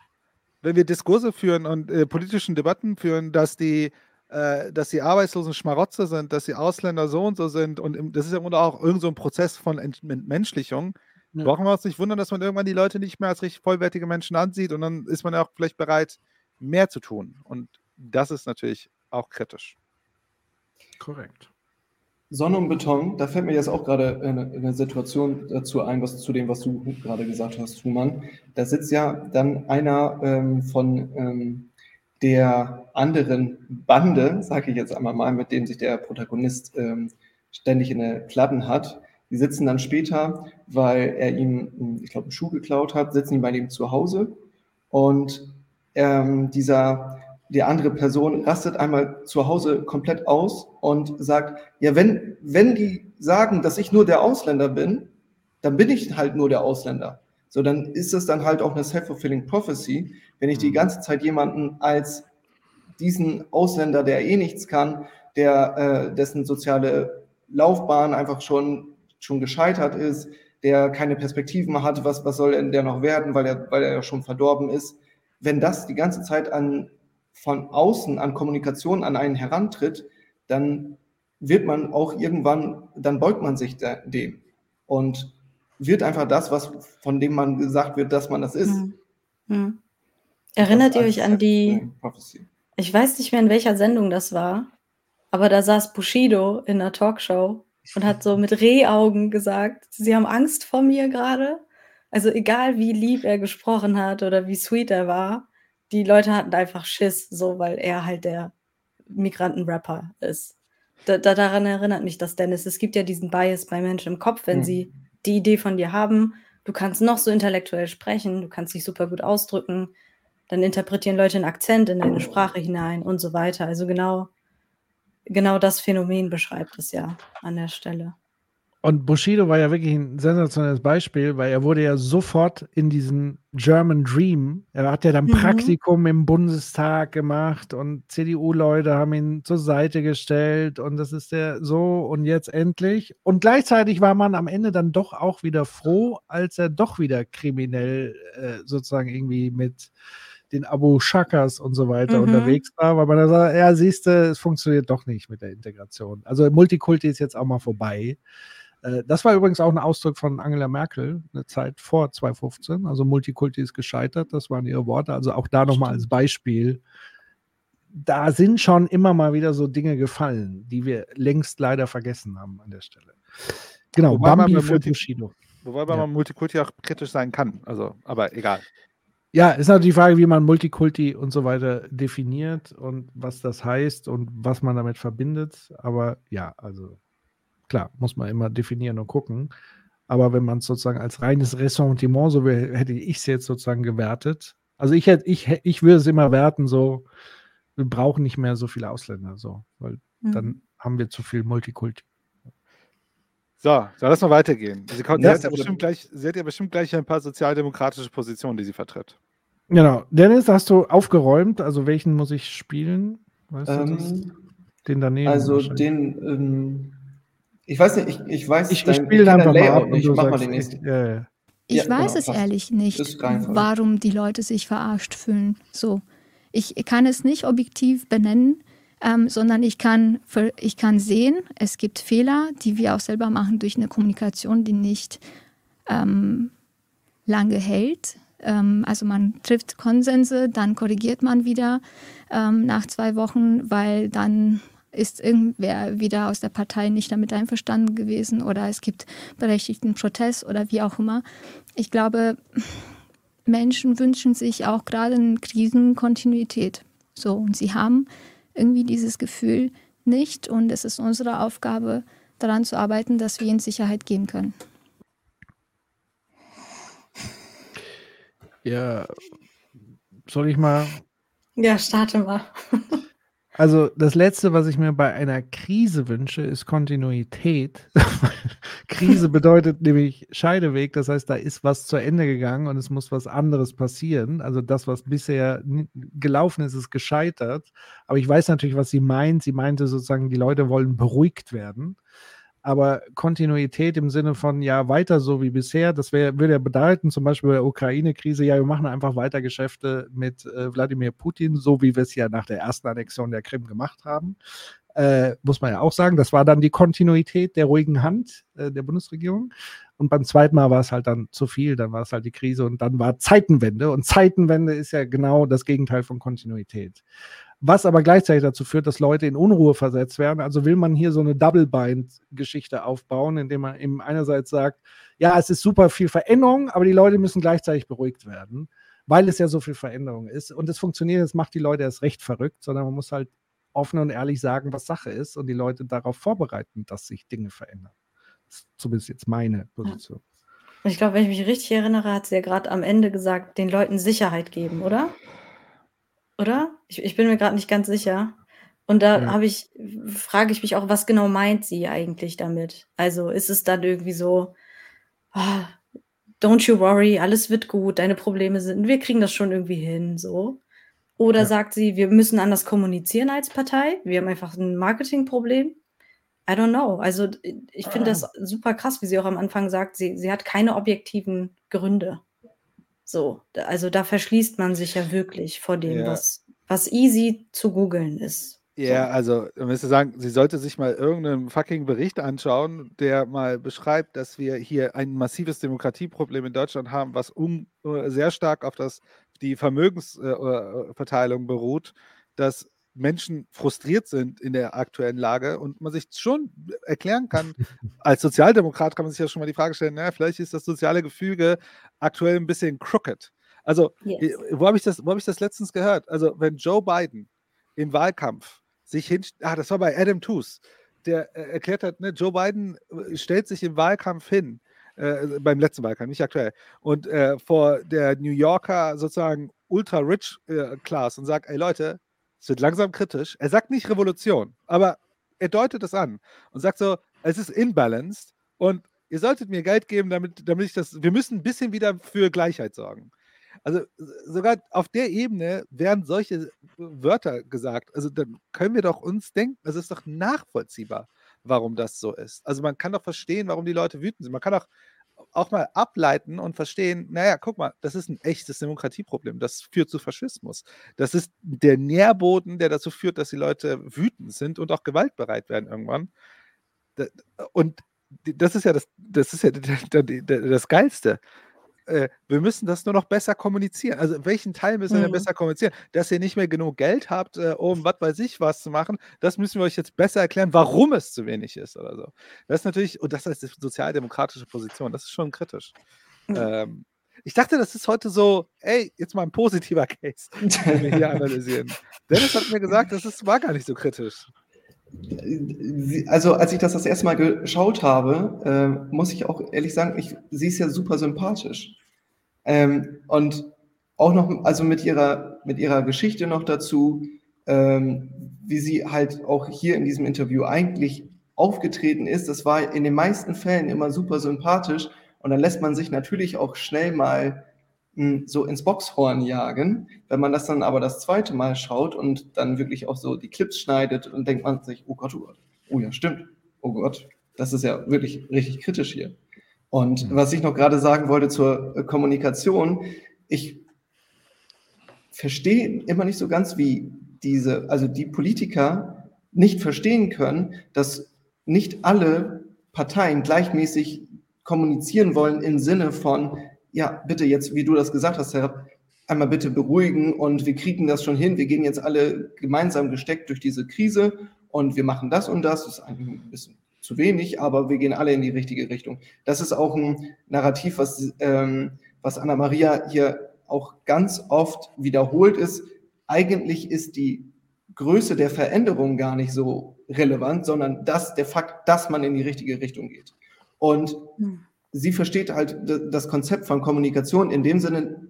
wenn wir Diskurse führen und äh, politischen Debatten führen, dass die, äh, dass die Arbeitslosen Schmarotze sind, dass die Ausländer so und so sind, und im, das ist ja im Grunde auch irgend so ein Prozess von Entmenschlichung, ja. brauchen wir uns nicht wundern, dass man irgendwann die Leute nicht mehr als richtig vollwertige Menschen ansieht und dann ist man ja auch vielleicht bereit, mehr zu tun. Und das ist natürlich auch kritisch. Korrekt. Sonne und Beton, da fällt mir jetzt auch gerade eine, eine, Situation dazu ein, was zu dem, was du gerade gesagt hast, Human. Da sitzt ja dann einer ähm, von ähm, der anderen Bande, sage ich jetzt einmal mal, mit dem sich der Protagonist ähm, ständig in den Platten hat. Die sitzen dann später, weil er ihm, ich glaube, einen Schuh geklaut hat, sitzen die bei ihm zu Hause und ähm, dieser die andere Person rastet einmal zu Hause komplett aus und sagt, ja, wenn, wenn die sagen, dass ich nur der Ausländer bin, dann bin ich halt nur der Ausländer. So, dann ist es dann halt auch eine self-fulfilling prophecy, wenn ich die mhm. ganze Zeit jemanden als diesen Ausländer, der eh nichts kann, der äh, dessen soziale Laufbahn einfach schon, schon gescheitert ist, der keine Perspektiven hat, was, was soll denn der noch werden, weil er, weil er ja schon verdorben ist. Wenn das die ganze Zeit an von außen an Kommunikation an einen herantritt, dann wird man auch irgendwann, dann beugt man sich dem und wird einfach das, was von dem man gesagt wird, dass man das ist. Hm. Hm. Erinnert ihr euch an die, ich weiß nicht mehr, in welcher Sendung das war, aber da saß Bushido in einer Talkshow und hat so mit Rehaugen gesagt, sie haben Angst vor mir gerade. Also egal wie lieb er gesprochen hat oder wie sweet er war, die Leute hatten einfach Schiss, so weil er halt der Migrantenrapper ist. Da, da, daran erinnert mich das Dennis. Es gibt ja diesen Bias bei Menschen im Kopf, wenn mhm. sie die Idee von dir haben, du kannst noch so intellektuell sprechen, du kannst dich super gut ausdrücken, dann interpretieren Leute einen Akzent in deine Sprache hinein und so weiter. Also genau, genau das Phänomen beschreibt es ja an der Stelle. Und Bushido war ja wirklich ein sensationelles Beispiel, weil er wurde ja sofort in diesen German Dream, er hat ja dann mhm. Praktikum im Bundestag gemacht und CDU-Leute haben ihn zur Seite gestellt und das ist der so und jetzt endlich. Und gleichzeitig war man am Ende dann doch auch wieder froh, als er doch wieder kriminell äh, sozusagen irgendwie mit den Abu Shakas und so weiter mhm. unterwegs war, weil man da sagt, ja, siehst du, es funktioniert doch nicht mit der Integration. Also Multikulti ist jetzt auch mal vorbei. Äh, das war übrigens auch ein Ausdruck von Angela Merkel, eine Zeit vor 2015. Also Multikulti ist gescheitert, das waren ihre Worte. Also auch da nochmal als Beispiel. Da sind schon immer mal wieder so Dinge gefallen, die wir längst leider vergessen haben an der Stelle. Genau, wobei Bambi man für Bushido. Wobei man ja. Multikulti auch kritisch sein kann, also, aber egal. Ja, ist natürlich die Frage, wie man Multikulti und so weiter definiert und was das heißt und was man damit verbindet. Aber ja, also Klar, muss man immer definieren und gucken. Aber wenn man es sozusagen als reines Ressentiment, so will, hätte ich es jetzt sozusagen gewertet. Also ich hätte, ich, ich würde es immer werten, so, wir brauchen nicht mehr so viele Ausländer, so, weil mhm. dann haben wir zu viel Multikulti. So, so lass mal weitergehen. Sie, kommt, ja, sie, hat ja bestimmt gleich, sie hat ja bestimmt gleich ein paar sozialdemokratische Positionen, die sie vertritt. Genau. Dennis, hast du aufgeräumt? Also welchen muss ich spielen? Weißt ähm, Den daneben. Also den, ähm, ich weiß nicht, ich, ich weiß Ich, ich spiele einfach mal ab nicht. Mach mal den nächsten. Ja, ja. Ich ja, weiß genau, es passt. ehrlich nicht, warum die Leute sich verarscht fühlen. So, ich kann es nicht objektiv benennen, ähm, sondern ich kann, ich kann sehen, es gibt Fehler, die wir auch selber machen durch eine Kommunikation, die nicht ähm, lange hält. Ähm, also man trifft Konsense, dann korrigiert man wieder ähm, nach zwei Wochen, weil dann ist irgendwer wieder aus der Partei nicht damit einverstanden gewesen oder es gibt berechtigten Protest oder wie auch immer. Ich glaube, Menschen wünschen sich auch gerade in Krisen Kontinuität. So, und sie haben irgendwie dieses Gefühl nicht und es ist unsere Aufgabe, daran zu arbeiten, dass wir ihnen Sicherheit geben können. Ja, soll ich mal? Ja, starte mal. Also das Letzte, was ich mir bei einer Krise wünsche, ist Kontinuität. Krise bedeutet nämlich Scheideweg, das heißt, da ist was zu Ende gegangen und es muss was anderes passieren. Also das, was bisher gelaufen ist, ist gescheitert. Aber ich weiß natürlich, was sie meint. Sie meinte sozusagen, die Leute wollen beruhigt werden. Aber Kontinuität im Sinne von, ja, weiter so wie bisher, das wär, würde ja bedeuten, zum Beispiel bei der Ukraine-Krise, ja, wir machen einfach weiter Geschäfte mit äh, Wladimir Putin, so wie wir es ja nach der ersten Annexion der Krim gemacht haben. Äh, muss man ja auch sagen. Das war dann die Kontinuität der ruhigen Hand äh, der Bundesregierung. Und beim zweiten Mal war es halt dann zu viel, dann war es halt die Krise und dann war Zeitenwende. Und Zeitenwende ist ja genau das Gegenteil von Kontinuität. Was aber gleichzeitig dazu führt, dass Leute in Unruhe versetzt werden. Also will man hier so eine Double-Bind-Geschichte aufbauen, indem man eben einerseits sagt, ja, es ist super viel Veränderung, aber die Leute müssen gleichzeitig beruhigt werden, weil es ja so viel Veränderung ist. Und es funktioniert, es macht die Leute erst recht verrückt, sondern man muss halt offen und ehrlich sagen, was Sache ist und die Leute darauf vorbereiten, dass sich Dinge verändern. Das ist zumindest jetzt meine Position. Ich glaube, wenn ich mich richtig erinnere, hat sie ja gerade am Ende gesagt, den Leuten Sicherheit geben, oder? Oder? Ich, ich bin mir gerade nicht ganz sicher. Und da Ja. habe ich, frage ich mich auch, was genau meint sie eigentlich damit? Also ist es dann irgendwie so, ah, don't you worry, alles wird gut, deine Probleme sind, wir kriegen das schon irgendwie hin, so. Oder Ja. sagt sie, wir müssen anders kommunizieren als Partei, wir haben einfach ein Marketingproblem. I don't know. Also ich finde das super krass, wie sie auch am Anfang sagt, sie, sie hat keine objektiven Gründe. So, also da verschließt man sich ja wirklich vor dem, Ja. was, was easy zu googeln ist. Ja, also, man müsste sagen, sie sollte sich mal irgendeinen fucking Bericht anschauen, der mal beschreibt, dass wir hier ein massives Demokratieproblem in Deutschland haben, was um, äh, sehr stark auf das, die Vermögensverteilung äh, Verteilung beruht, dass Menschen frustriert sind in der aktuellen Lage und man sich schon erklären kann, als Sozialdemokrat kann man sich ja schon mal die Frage stellen, naja, vielleicht ist das soziale Gefüge aktuell ein bisschen crooked. Also, Yes. äh, wo habe ich, das- wo hab ich das letztens gehört? Also, wenn Joe Biden im Wahlkampf sich hin, ah, das war bei Adam Tooze, der äh, erklärt hat, ne, Joe Biden äh, stellt sich im Wahlkampf hin, äh, beim letzten Wahlkampf, nicht aktuell, und äh, vor der New Yorker sozusagen ultra-rich äh, Class und sagt, ey Leute, es wird langsam kritisch. Er sagt nicht Revolution, aber er deutet es an und sagt so, es ist imbalanced und ihr solltet mir Geld geben, damit, damit ich das, wir müssen ein bisschen wieder für Gleichheit sorgen. Also sogar auf der Ebene werden solche Wörter gesagt. Also dann können wir doch uns denken, es ist doch nachvollziehbar, warum das so ist. Also man kann doch verstehen, warum die Leute wütend sind. Man kann auch, auch mal ableiten und verstehen, naja, guck mal, das ist ein echtes Demokratieproblem. Das führt zu Faschismus. Das ist der Nährboden, der dazu führt, dass die Leute wütend sind und auch gewaltbereit werden irgendwann. Und das ist ja das, das ist ja das Geilste. Äh, Wir müssen das nur noch besser kommunizieren. Also welchen Teil müssen wir Mhm. besser kommunizieren? Dass ihr nicht mehr genug Geld habt, äh, um was weiß ich was zu machen, das müssen wir euch jetzt besser erklären, warum es zu wenig ist oder so. Das ist natürlich, und das ist die sozialdemokratische Position, das ist schon kritisch. Ähm, ich dachte, das ist heute so, ey, jetzt mal ein positiver Case, den wir hier analysieren. Dennis hat mir gesagt, das ist, war gar nicht so kritisch. Also, als ich das das erste Mal geschaut habe, äh, muss ich auch ehrlich sagen, ich, sie ist ja super sympathisch. Ähm, und auch noch, also mit ihrer, mit ihrer Geschichte noch dazu, ähm, wie sie halt auch hier in diesem Interview eigentlich aufgetreten ist, das war in den meisten Fällen immer super sympathisch. Und dann lässt man sich natürlich auch schnell mal mh, so ins Boxhorn jagen. Wenn man das dann aber das zweite Mal schaut und dann wirklich auch so die Clips schneidet und denkt man sich, oh Gott, oh Gott, oh ja, stimmt, oh Gott, das ist ja wirklich richtig kritisch hier. Und was ich noch gerade sagen wollte zur äh, Kommunikation, ich verstehe immer nicht so ganz, wie diese, also die Politiker nicht verstehen können, dass nicht alle Parteien gleichmäßig kommunizieren wollen im Sinne von, ja, bitte jetzt, wie du das gesagt hast, Herr, einmal bitte beruhigen und wir kriegen das schon hin, wir gehen jetzt alle gemeinsam gesteckt durch diese Krise und wir machen das und das, das ist eigentlich ein bisschen zu wenig, aber wir gehen alle in die richtige Richtung. Das ist auch ein Narrativ, was, ähm, was Anna-Maria hier auch ganz oft wiederholt ist. Eigentlich ist die Größe der Veränderung gar nicht so relevant, sondern das, der Fakt, dass man in die richtige Richtung geht. Und Hm. sie versteht halt das Konzept von Kommunikation in dem Sinne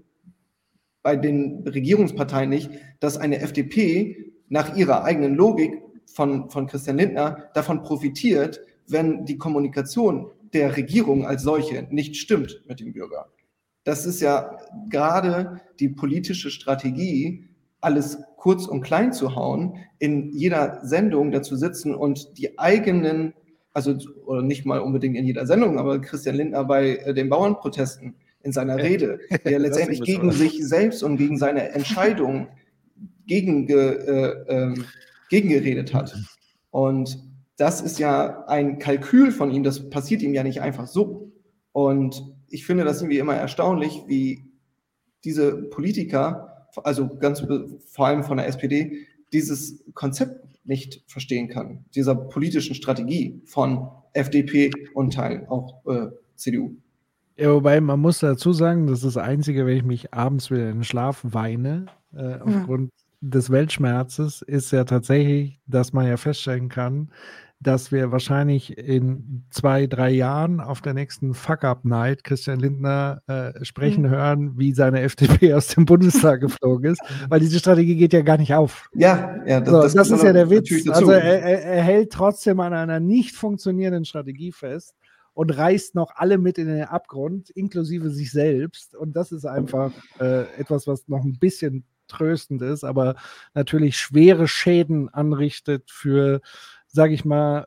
bei den Regierungsparteien nicht, dass eine FDP nach ihrer eigenen Logik von, von Christian Lindner davon profitiert, wenn die Kommunikation der Regierung als solche nicht stimmt mit dem Bürger. Das ist ja gerade die politische Strategie, alles kurz und klein zu hauen, in jeder Sendung dazu sitzen und die eigenen, also oder nicht mal unbedingt in jeder Sendung, aber Christian Lindner bei äh, den Bauernprotesten in seiner Rede, der letztendlich gegen sich selbst und gegen seine Entscheidung gegen, äh, ähm, gegengeredet hat. Und das ist ja ein Kalkül von ihm, das passiert ihm ja nicht einfach so. Und ich finde das irgendwie immer erstaunlich, wie diese Politiker, also ganz vor allem von der SPD, dieses Konzept nicht verstehen kann, dieser politischen Strategie von FDP und Teilen auch äh, CDU. Ja, wobei man muss dazu sagen, das ist das Einzige, wenn ich mich abends wieder in den Schlaf weine, äh, aufgrund des Weltschmerzes, ist ja tatsächlich, dass man ja feststellen kann, dass wir wahrscheinlich in zwei, drei Jahren auf der nächsten Fuck-Up-Night Christian Lindner äh, sprechen mhm. hören, wie seine FDP aus dem Bundestag geflogen ist, weil diese Strategie geht ja gar nicht auf. Ja, ja, das, so, das, das ist ja der Witz. Also er, er, hält trotzdem an einer nicht funktionierenden Strategie fest und reißt noch alle mit in den Abgrund, inklusive sich selbst. Und das ist einfach äh, etwas, was noch ein bisschen tröstend ist, aber natürlich schwere Schäden anrichtet für sage ich mal,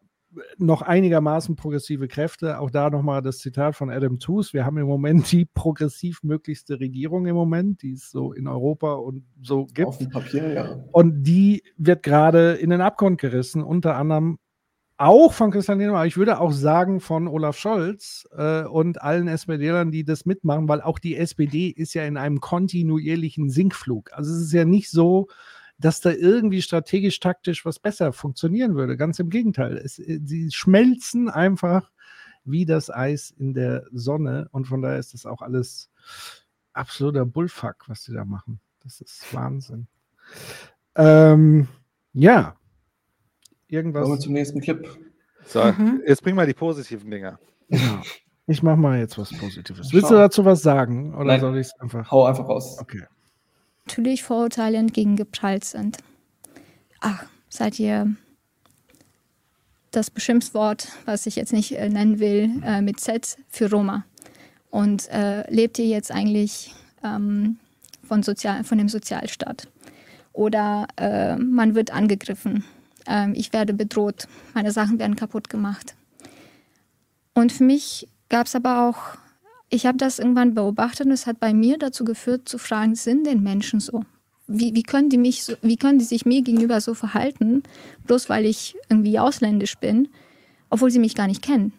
noch einigermaßen progressive Kräfte. Auch da nochmal das Zitat von Adam Tooze. Wir haben im Moment die progressiv möglichste Regierung im Moment, die es so in Europa und so gibt. Auf dem Papier, ja. Und die wird gerade in den Abgrund gerissen, unter anderem auch von Christian Lindner, aber ich würde auch sagen von Olaf Scholz äh, und allen SPDlern, die das mitmachen, weil auch die SPD ist ja in einem kontinuierlichen Sinkflug. Also es ist ja nicht so, dass da irgendwie strategisch, taktisch was besser funktionieren würde. Ganz im Gegenteil. Es, äh, sie schmelzen einfach wie das Eis in der Sonne und von daher ist das auch alles absoluter Bullfuck, was sie da machen. Das ist Wahnsinn. Ähm, ja. Irgendwas. Kommen wir zum nächsten Clip. So, mhm. jetzt bring mal die positiven Dinger. Ja. Ich mache mal jetzt was Positives. Willst du dazu was sagen? Oder Nein. soll ich es einfach? Hau einfach raus. Okay natürlich Vorurteile entgegengeprallt sind. Ach, seid ihr das Beschimpfwort, was ich jetzt nicht äh, nennen will, äh, mit Z für Roma? Und äh, lebt ihr jetzt eigentlich ähm, von, Sozial von dem Sozialstaat? Oder äh, man wird angegriffen, ähm, ich werde bedroht, meine Sachen werden kaputt gemacht. Und für mich gab es aber auch ich habe das irgendwann beobachtet und es hat bei mir dazu geführt, zu fragen, sind denn Menschen so? Wie, wie, können die mich so, wie können die sich mir gegenüber so verhalten, bloß weil ich irgendwie ausländisch bin, obwohl sie mich gar nicht kennen?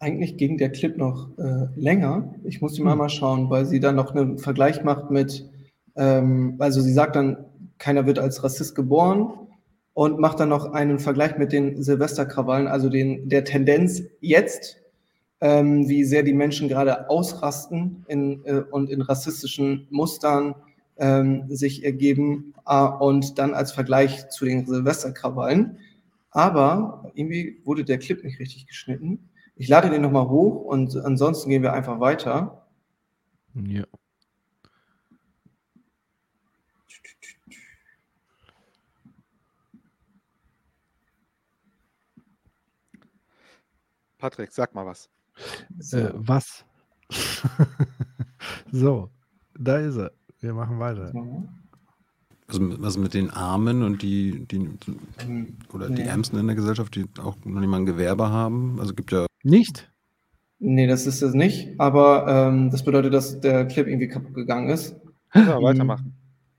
Eigentlich ging der Clip noch äh, länger. Ich muss mal hm. mal schauen, weil sie dann noch einen Vergleich macht mit, ähm, also sie sagt dann, keiner wird als Rassist geboren und macht dann noch einen Vergleich mit den Silvesterkrawallen, also den, der Tendenz jetzt ähm, wie sehr die Menschen gerade ausrasten in, äh, und in rassistischen Mustern ähm, sich ergeben äh, und dann als Vergleich zu den Silvesterkrawallen. Aber irgendwie wurde der Clip nicht richtig geschnitten. Ich lade den nochmal hoch und ansonsten gehen wir einfach weiter. Ja. Patrick, sag mal was. So. Äh, was? so, da ist er. Wir machen weiter. Was, was mit den Armen und die, die oder die Ärmsten in der Gesellschaft, die auch noch nicht mal ein Gewerbe haben? Also gibt ja. Nicht? Nee, das ist es nicht. Aber ähm, das bedeutet, dass der Clip irgendwie kaputt gegangen ist. Ja, weitermachen.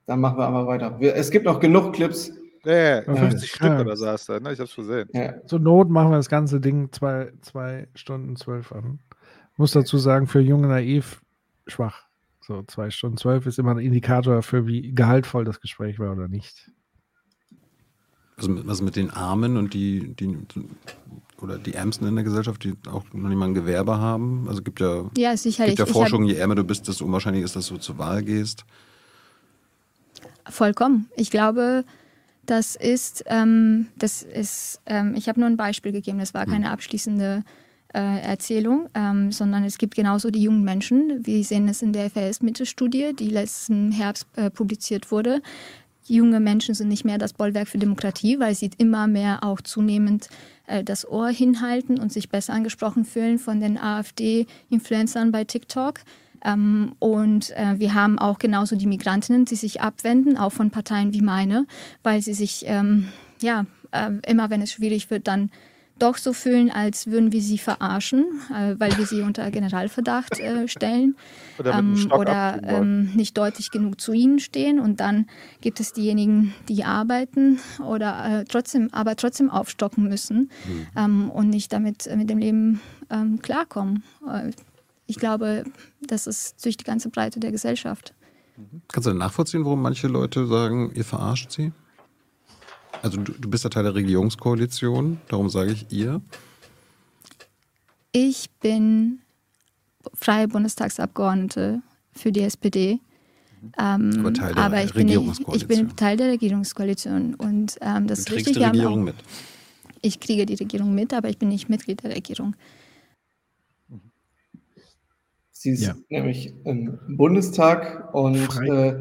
Dann machen wir aber weiter. Wir, es gibt noch genug Clips, Nee, 50 Stück ja. oder saß da, ne? Ich hab's gesehen. Ja. Zur Not machen wir das ganze Ding zwei, zwei Stunden zwölf an. Muss dazu sagen, für junge Naiv schwach. So, zwei Stunden zwölf ist immer ein Indikator dafür, wie gehaltvoll das Gespräch war oder nicht. Was mit, was mit den Armen und die, die oder die Ärmsten in der Gesellschaft, die auch noch nicht mal ein Gewerbe haben? Also gibt ja, ja, sicherlich. gibt ja Forschung, je ärmer du bist, desto unwahrscheinlich ist, dass du zur Wahl gehst. Vollkommen. Ich glaube, das ist, ähm, das ist ähm, ich habe nur ein Beispiel gegeben, das war keine hm. abschließende äh, Erzählung, ähm, sondern es gibt genauso die jungen Menschen. Wir sehen es in der FAS-Mitte-Studie, die letzten Herbst äh, publiziert wurde. Junge Menschen sind nicht mehr das Bollwerk für Demokratie, weil sie immer mehr auch zunehmend äh, das Ohr hinhalten und sich besser angesprochen fühlen von den AfD-Influencern bei TikTok. Ähm, und äh, wir haben auch genauso die Migrantinnen, die sich abwenden, auch von Parteien wie meine, weil sie sich, ähm, ja, äh, immer wenn es schwierig wird, dann doch so fühlen, als würden wir sie verarschen, äh, weil wir sie unter Generalverdacht äh, stellen Oder ähm, oder ähm, nicht deutlich genug zu ihnen stehen. Und dann gibt es diejenigen, die arbeiten oder äh, trotzdem, aber trotzdem aufstocken müssen ähm, und nicht damit äh, mit dem Leben ähm, klarkommen. Ich glaube, das ist durch die ganze Breite der Gesellschaft. Kannst du denn nachvollziehen, warum manche Leute sagen, ihr verarscht sie? Also du, du bist ja Teil der Regierungskoalition, darum sage ich ihr. Ich bin freie Bundestagsabgeordnete für die SPD. Ähm, Aber Teil der aber ich bin, nicht- ich Regierungskoalition. bin Teil der Regierungskoalition. Und ähm, das Du ist richtig. die Regierung auch, mit. Ich kriege die Regierung mit, aber ich bin nicht Mitglied der Regierung. Sie ist Ja. nämlich im Bundestag und äh,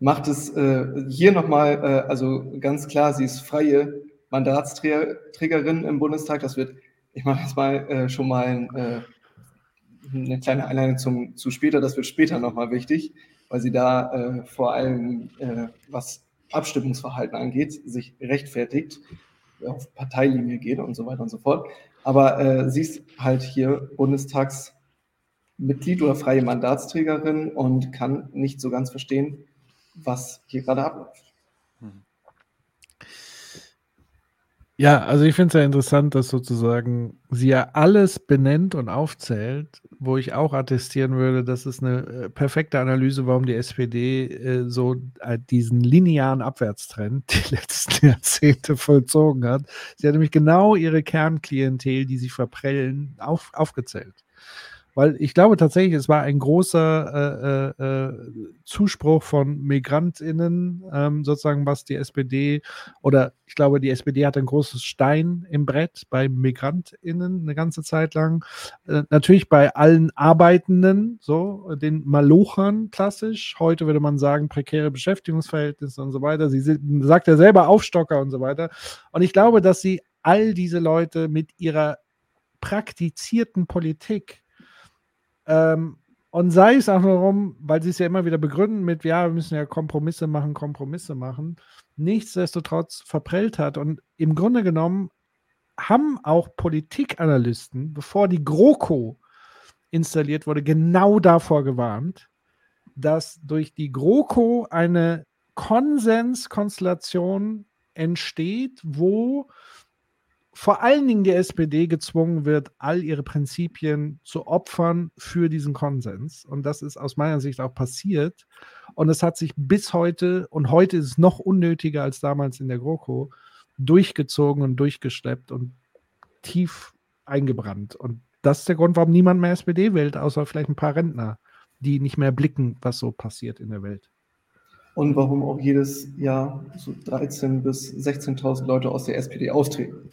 macht es äh, hier nochmal, äh, also ganz klar, sie ist freie Mandatsträgerin im Bundestag. Das wird, ich mache jetzt mal äh, schon mal äh, eine kleine Einleitung zum, zu später, das wird später nochmal wichtig, weil sie da äh, vor allem, äh, was Abstimmungsverhalten angeht, sich rechtfertigt, auf Parteilinie geht und so weiter und so fort. Aber äh, sie ist halt hier Bundestagsmitglied oder freie Mandatsträgerin und kann nicht so ganz verstehen, was hier gerade abläuft. Ja, also ich finde es ja interessant, dass sozusagen sie ja alles benennt und aufzählt, wo ich auch attestieren würde, das ist eine äh, perfekte Analyse, warum die SPD äh, so äh, diesen linearen Abwärtstrend die letzten Jahrzehnte vollzogen hat. Sie hat nämlich genau ihre Kernklientel, die sie verprellen, auf, aufgezählt. Weil ich glaube tatsächlich, es war ein großer äh, äh, äh, Zuspruch von MigrantInnen, ähm, sozusagen, was die SPD oder ich glaube, die SPD hat ein großes Stein im Brett bei MigrantInnen eine ganze Zeit lang. Äh, natürlich bei allen Arbeitenden, so, den Malochern klassisch. Heute würde man sagen, prekäre Beschäftigungsverhältnisse und so weiter. Sie sind, sagt ja selber Aufstocker und so weiter. Und ich glaube, dass sie all diese Leute mit ihrer praktizierten Politik ähm, und sei es auch nur darum, weil sie es ja immer wieder begründen mit, ja, wir müssen ja Kompromisse machen, Kompromisse machen, nichtsdestotrotz verprellt hat. Und im Grunde genommen haben auch Politikanalysten, bevor die GroKo installiert wurde, genau davor gewarnt, dass durch die GroKo eine Konsenskonstellation entsteht, wo vor allen Dingen die SPD gezwungen wird, all ihre Prinzipien zu opfern für diesen Konsens. Und das ist aus meiner Sicht auch passiert. Und es hat sich bis heute, und heute ist es noch unnötiger als damals in der GroKo, durchgezogen und durchgeschleppt und tief eingebrannt. Und das ist der Grund, warum niemand mehr SPD wählt, außer vielleicht ein paar Rentner, die nicht mehr blicken, was so passiert in der Welt. Und warum auch jedes Jahr so 13.000 bis 16.000 Leute aus der SPD austreten.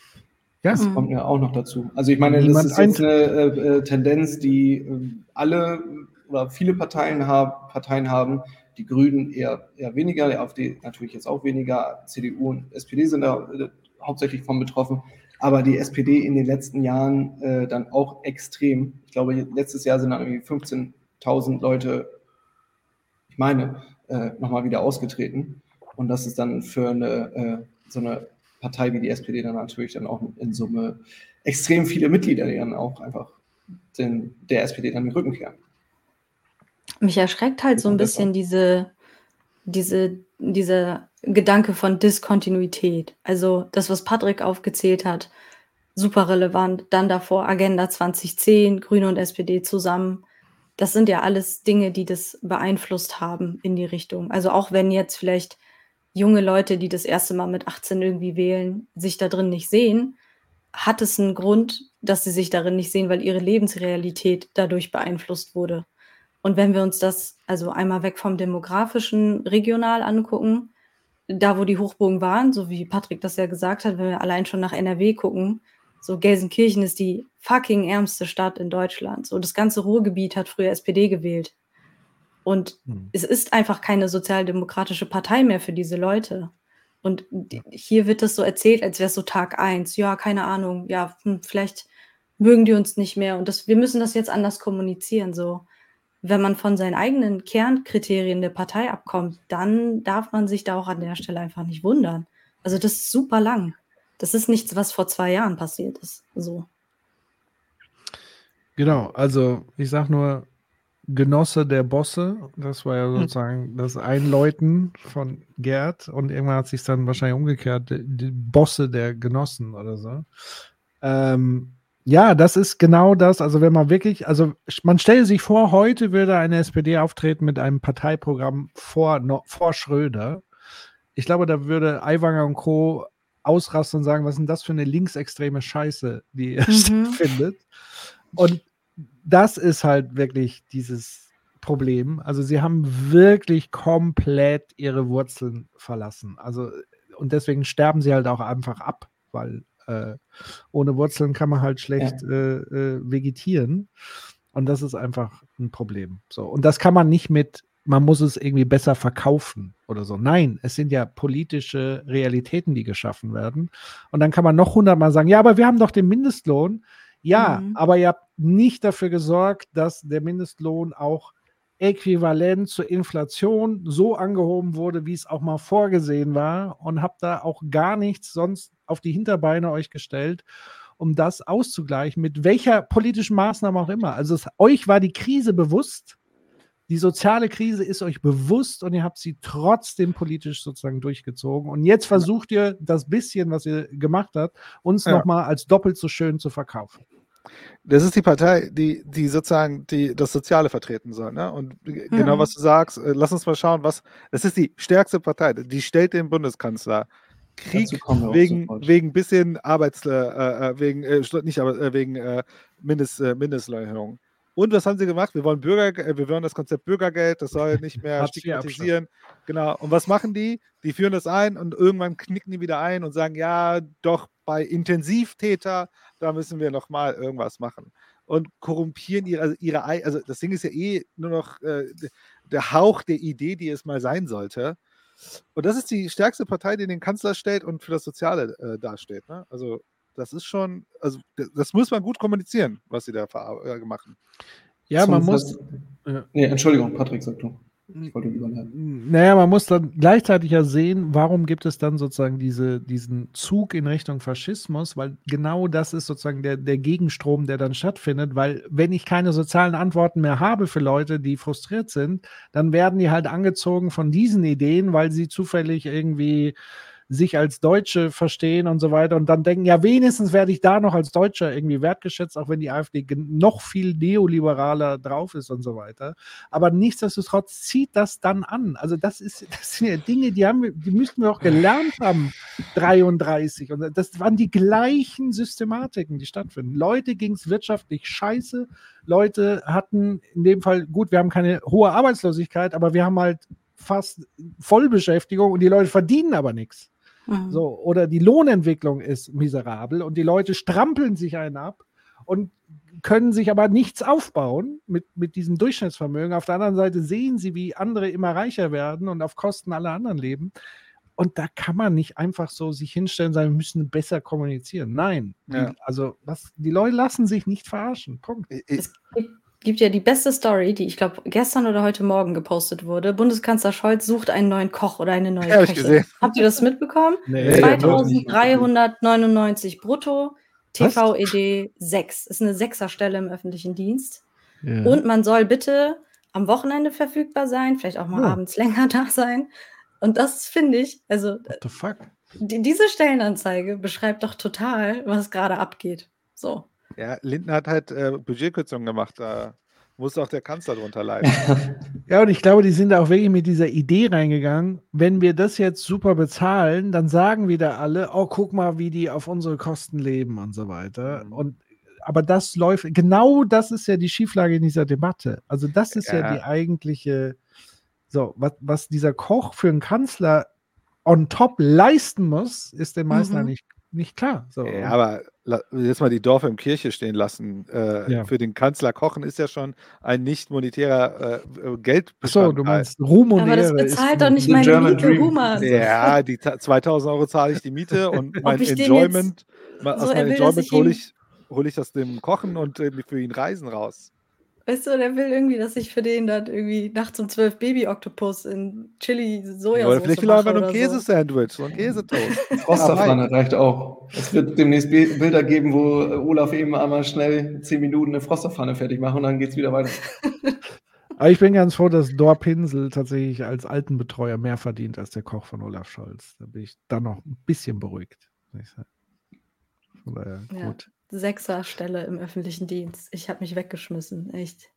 Ja. Das kommt ja auch noch dazu. Also ich meine, Niemand das ist jetzt eine äh, äh, Tendenz, die äh, alle oder viele Parteien, haben, Parteien haben. Die Grünen eher, eher weniger, die AfD natürlich jetzt auch weniger. CDU und SPD sind da äh, hauptsächlich von betroffen. Aber die SPD in den letzten Jahren äh, dann auch extrem. Ich glaube, letztes Jahr sind dann irgendwie 15.000 Leute, ich meine, äh, nochmal wieder ausgetreten. Und das ist dann für eine, äh, so eine Partei wie die SPD dann natürlich dann auch in Summe extrem viele Mitglieder, die dann auch einfach den, der SPD dann den Rücken kehren. Mich erschreckt halt so ein bisschen diese, diese, dieser Gedanke von Diskontinuität. Also das, was Patrick aufgezählt hat, super relevant. Dann davor Agenda 2010, Grüne und SPD zusammen. Das sind ja alles Dinge, die das beeinflusst haben in die Richtung. Also auch wenn jetzt vielleicht junge Leute, die das erste Mal mit 18 irgendwie wählen, sich da drin nicht sehen, hat es einen Grund, dass sie sich darin nicht sehen, weil ihre Lebensrealität dadurch beeinflusst wurde. Und wenn wir uns das also einmal weg vom demografischen regional angucken, da wo die Hochburgen waren, so wie Patrick das ja gesagt hat, wenn wir allein schon nach NRW gucken, so Gelsenkirchen ist die fucking ärmste Stadt in Deutschland. So das ganze Ruhrgebiet hat früher SPD gewählt. Und Hm. es ist einfach keine sozialdemokratische Partei mehr für diese Leute. Und hier wird das so erzählt, als wäre es so Tag eins. Ja, keine Ahnung. Ja, hm, vielleicht mögen die uns nicht mehr. Und das, wir müssen das jetzt anders kommunizieren. So, wenn man von seinen eigenen Kernkriterien der Partei abkommt, dann darf man sich da auch an der Stelle einfach nicht wundern. Also das ist super lang. Das ist nichts, was vor zwei Jahren passiert ist. So. Genau, also ich sag nur Genosse der Bosse, das war ja Hm. sozusagen das Einläuten von Gerd und irgendwann hat sich dann wahrscheinlich umgekehrt, die, Bosse der Genossen oder so. Ähm, ja, das ist genau das. Also wenn man wirklich, also man stelle sich vor, heute würde eine SPD auftreten mit einem Parteiprogramm vor, no, vor Schröder. Ich glaube, da würde Aiwanger und Co. ausrasten und sagen, was ist denn das für eine linksextreme Scheiße, die Mhm. stattfindet. Und das ist halt wirklich dieses Problem. Also sie haben wirklich komplett ihre Wurzeln verlassen. Also und deswegen sterben sie halt auch einfach ab, weil äh, ohne Wurzeln kann man halt schlecht äh, äh, vegetieren. Und das ist einfach ein Problem. So und das kann man nicht mit man muss es irgendwie besser verkaufen oder so. Nein, es sind ja politische Realitäten, die geschaffen werden. Und dann kann man noch hundertmal sagen, ja, aber wir haben doch den Mindestlohn. Ja, Mhm. aber ihr habt nicht dafür gesorgt, dass der Mindestlohn auch äquivalent zur Inflation so angehoben wurde, wie es auch mal vorgesehen war und habt da auch gar nichts sonst auf die Hinterbeine euch gestellt, um das auszugleichen, mit welcher politischen Maßnahme auch immer. Also es, euch war die Krise bewusst, die soziale Krise ist euch bewusst und ihr habt sie trotzdem politisch sozusagen durchgezogen. Und jetzt versucht ihr das bisschen, was ihr gemacht habt, uns Ja. nochmal als doppelt so schön zu verkaufen. Das ist die Partei, die, die sozusagen die, das Soziale vertreten soll. Ne? Und genau, Mhm. was du sagst, äh, lass uns mal schauen, was. Das ist die stärkste Partei, die stellt den Bundeskanzler. Krieg wegen, wegen bisschen Arbeits, äh, äh, wegen, äh, nicht, aber äh, wegen äh, Mindest, Mindestlohnerhöhung. Und was haben sie gemacht? Wir wollen Bürger, wir wollen das Konzept Bürgergeld, das soll nicht mehr stigmatisieren. Genau. Und was machen die? Die führen das ein und irgendwann knicken die wieder ein und sagen, ja, doch bei Intensivtäter, da müssen wir noch mal irgendwas machen. Und korrumpieren ihre, also ihre, ei- also das Ding ist ja eh nur noch äh, der Hauch der Idee, die es mal sein sollte. Und das ist die stärkste Partei, die den Kanzler stellt und für das Soziale äh, dasteht. Ne? Also das ist schon, also das muss man gut kommunizieren, was sie da äh, machen. Ja, man muss. Vers- Nee, Entschuldigung, Patrick, sag du. Ich wollte. Naja, man muss dann gleichzeitig ja sehen, warum gibt es dann sozusagen diese, diesen Zug in Richtung Faschismus, weil genau das ist sozusagen der, der Gegenstrom, der dann stattfindet, weil wenn ich keine sozialen Antworten mehr habe für Leute, die frustriert sind, dann werden die halt angezogen von diesen Ideen, weil sie zufällig irgendwie sich als Deutsche verstehen und so weiter und dann denken, ja, wenigstens werde ich da noch als Deutscher irgendwie wertgeschätzt, auch wenn die AfD noch viel neoliberaler drauf ist und so weiter. Aber nichtsdestotrotz zieht das dann an. Also das ist, das sind ja Dinge, die haben wir, die müssten wir auch gelernt haben, 33. Und das waren die gleichen Systematiken, die stattfinden. Leute ging es wirtschaftlich scheiße. Leute hatten in dem Fall, gut, wir haben keine hohe Arbeitslosigkeit, aber wir haben halt fast Vollbeschäftigung und die Leute verdienen aber nichts. Mhm. So, oder die Lohnentwicklung ist miserabel und die Leute strampeln sich einen ab und können sich aber nichts aufbauen mit, mit diesem Durchschnittsvermögen. Auf der anderen Seite sehen sie, wie andere immer reicher werden und auf Kosten aller anderen leben. Und da kann man nicht einfach so sich hinstellen und sagen, wir müssen besser kommunizieren. Nein. Ja. Die, also, was, die Leute lassen sich nicht verarschen. Punkt. Es gibt, gibt ja die beste Story, die ich glaube gestern oder heute Morgen gepostet wurde. Bundeskanzler Scholz sucht einen neuen Koch oder eine neue Ja, hab ich gesehen. Habt ihr das mitbekommen? Nee, Ja, ja, 2399 brutto? TVED 6. Ist eine Sechserstelle im öffentlichen Dienst. Ja. Und man soll bitte am Wochenende verfügbar sein, vielleicht auch mal Oh. abends länger da sein. Und das finde ich, also What the fuck? die, diese Stellenanzeige beschreibt doch total, was gerade abgeht. So. Ja, Lindner hat halt äh, Budgetkürzungen gemacht, da muss auch der Kanzler drunter leiden. Ja, und ich glaube, die sind da auch wirklich mit dieser Idee reingegangen, wenn wir das jetzt super bezahlen, dann sagen wieder alle, oh, guck mal, wie die auf unsere Kosten leben und so weiter. Mhm. Und aber das läuft, genau das ist ja die Schieflage in dieser Debatte. Also das ist ja, Ja. die eigentliche, so, was, was dieser Koch für einen Kanzler on top leisten muss, ist den meisten Mhm. nicht, nicht klar. So. Ja, aber jetzt mal die Dorf im Kirche stehen lassen. Äh, Ja. Für den Kanzler kochen ist ja schon ein nicht monetärer äh, Geld. Achso, du meinst Ruhm und Aber das Ehre bezahlt doch nicht meine German Miete. Human. Ja, die ta- 2000 Euro zahle ich die Miete und mein Enjoyment, so, aus meinem Enjoyment hole ich, hol ich aus dem Kochen und äh, für ihn Reisen raus. Weißt du, der will irgendwie, dass ich für den dann irgendwie nachts um 12 Baby-Oktopus in Chili Ja, Sojasauce oder vielleicht will er einfach nur ein. Käsesandwich, so ein Käsetoast. Frosterpfanne reicht auch. Es wird demnächst Bi- Bilder geben, wo Olaf eben einmal schnell 10 Minuten eine Frosterpfanne fertig macht und dann geht's wieder weiter. Aber ich bin ganz froh, dass Dor Pinsel tatsächlich als Altenbetreuer mehr verdient als der Koch von Olaf Scholz. Da bin ich dann noch ein bisschen beruhigt. muss ich sagen. Von daher, Ja. gut. Sechser-Stelle im öffentlichen Dienst. Ich habe mich weggeschmissen, echt.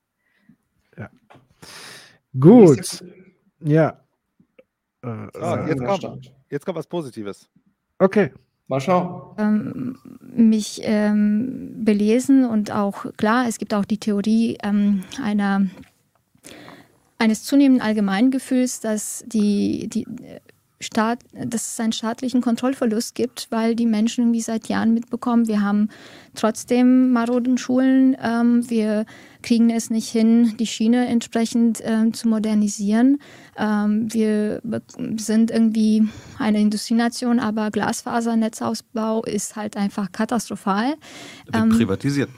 Gut. Ja. Äh, So, jetzt kommt, jetzt kommt was Positives. okay. Mal schauen. ähm, mich ähm, belesen und auch klar, es gibt auch die Theorie ähm, einer, eines zunehmenden Allgemeingefühls, dass die, die Staat, dass es einen staatlichen Kontrollverlust gibt, weil die Menschen irgendwie seit Jahren mitbekommen, wir haben trotzdem maroden Schulen, ähm, wir kriegen es nicht hin, die Schiene entsprechend ähm, zu modernisieren. Ähm, wir sind irgendwie eine Industrienation, aber Glasfasernetzausbau ist halt einfach katastrophal. Ähm, privatisiert.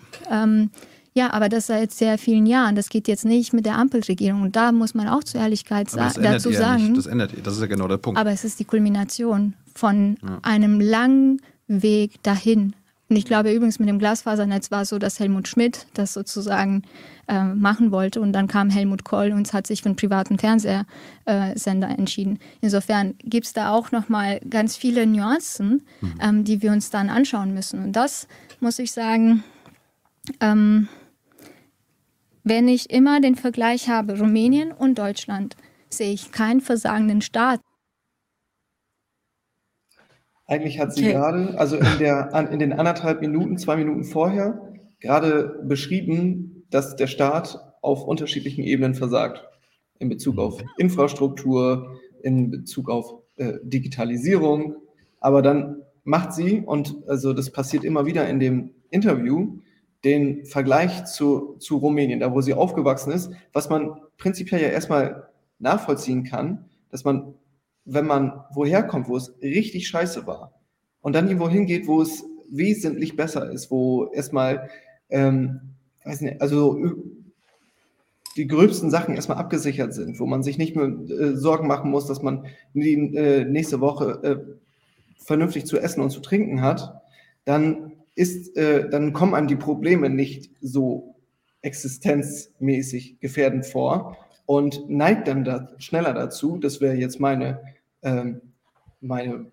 Ja, aber das seit sehr vielen Jahren. Das geht jetzt nicht mit der Ampelregierung. Und da muss man auch zur Ehrlichkeit sa das ändert dazu ja sagen. nicht. Das ändert. Das ist ja genau der Punkt. Aber es ist die Kulmination von Ja. einem langen Weg dahin. Und ich glaube übrigens mit dem Glasfasernetz war es so, dass Helmut Schmidt das sozusagen äh, machen wollte und dann kam Helmut Kohl und hat sich für einen privaten Fernsehsender äh, entschieden. Insofern gibt es da auch nochmal ganz viele Nuancen, ähm, die wir uns dann anschauen müssen. Und das muss ich sagen, ähm, wenn ich immer den Vergleich habe, Rumänien und Deutschland, sehe ich keinen versagenden Staat. Eigentlich hat sie Okay. gerade, also in, der, an, in den anderthalb Minuten, zwei Minuten vorher, gerade beschrieben, dass der Staat auf unterschiedlichen Ebenen versagt. In Bezug auf Infrastruktur, in Bezug auf äh, Digitalisierung. Aber dann macht sie, und also das passiert immer wieder in dem Interview, den Vergleich zu, zu Rumänien, da wo sie aufgewachsen ist, was man prinzipiell ja erstmal nachvollziehen kann, dass man, wenn man woher kommt, wo es richtig scheiße war, und dann irgendwo hingeht, wo es wesentlich besser ist, wo erstmal, ähm, weiß nicht, also die gröbsten Sachen erstmal abgesichert sind, wo man sich nicht mehr äh, Sorgen machen muss, dass man die äh, nächste Woche äh, vernünftig zu essen und zu trinken hat, dann ist, äh, dann kommen einem die Probleme nicht so existenzmäßig gefährdend vor und neigt dann da schneller dazu, das wäre jetzt meine, ähm, meine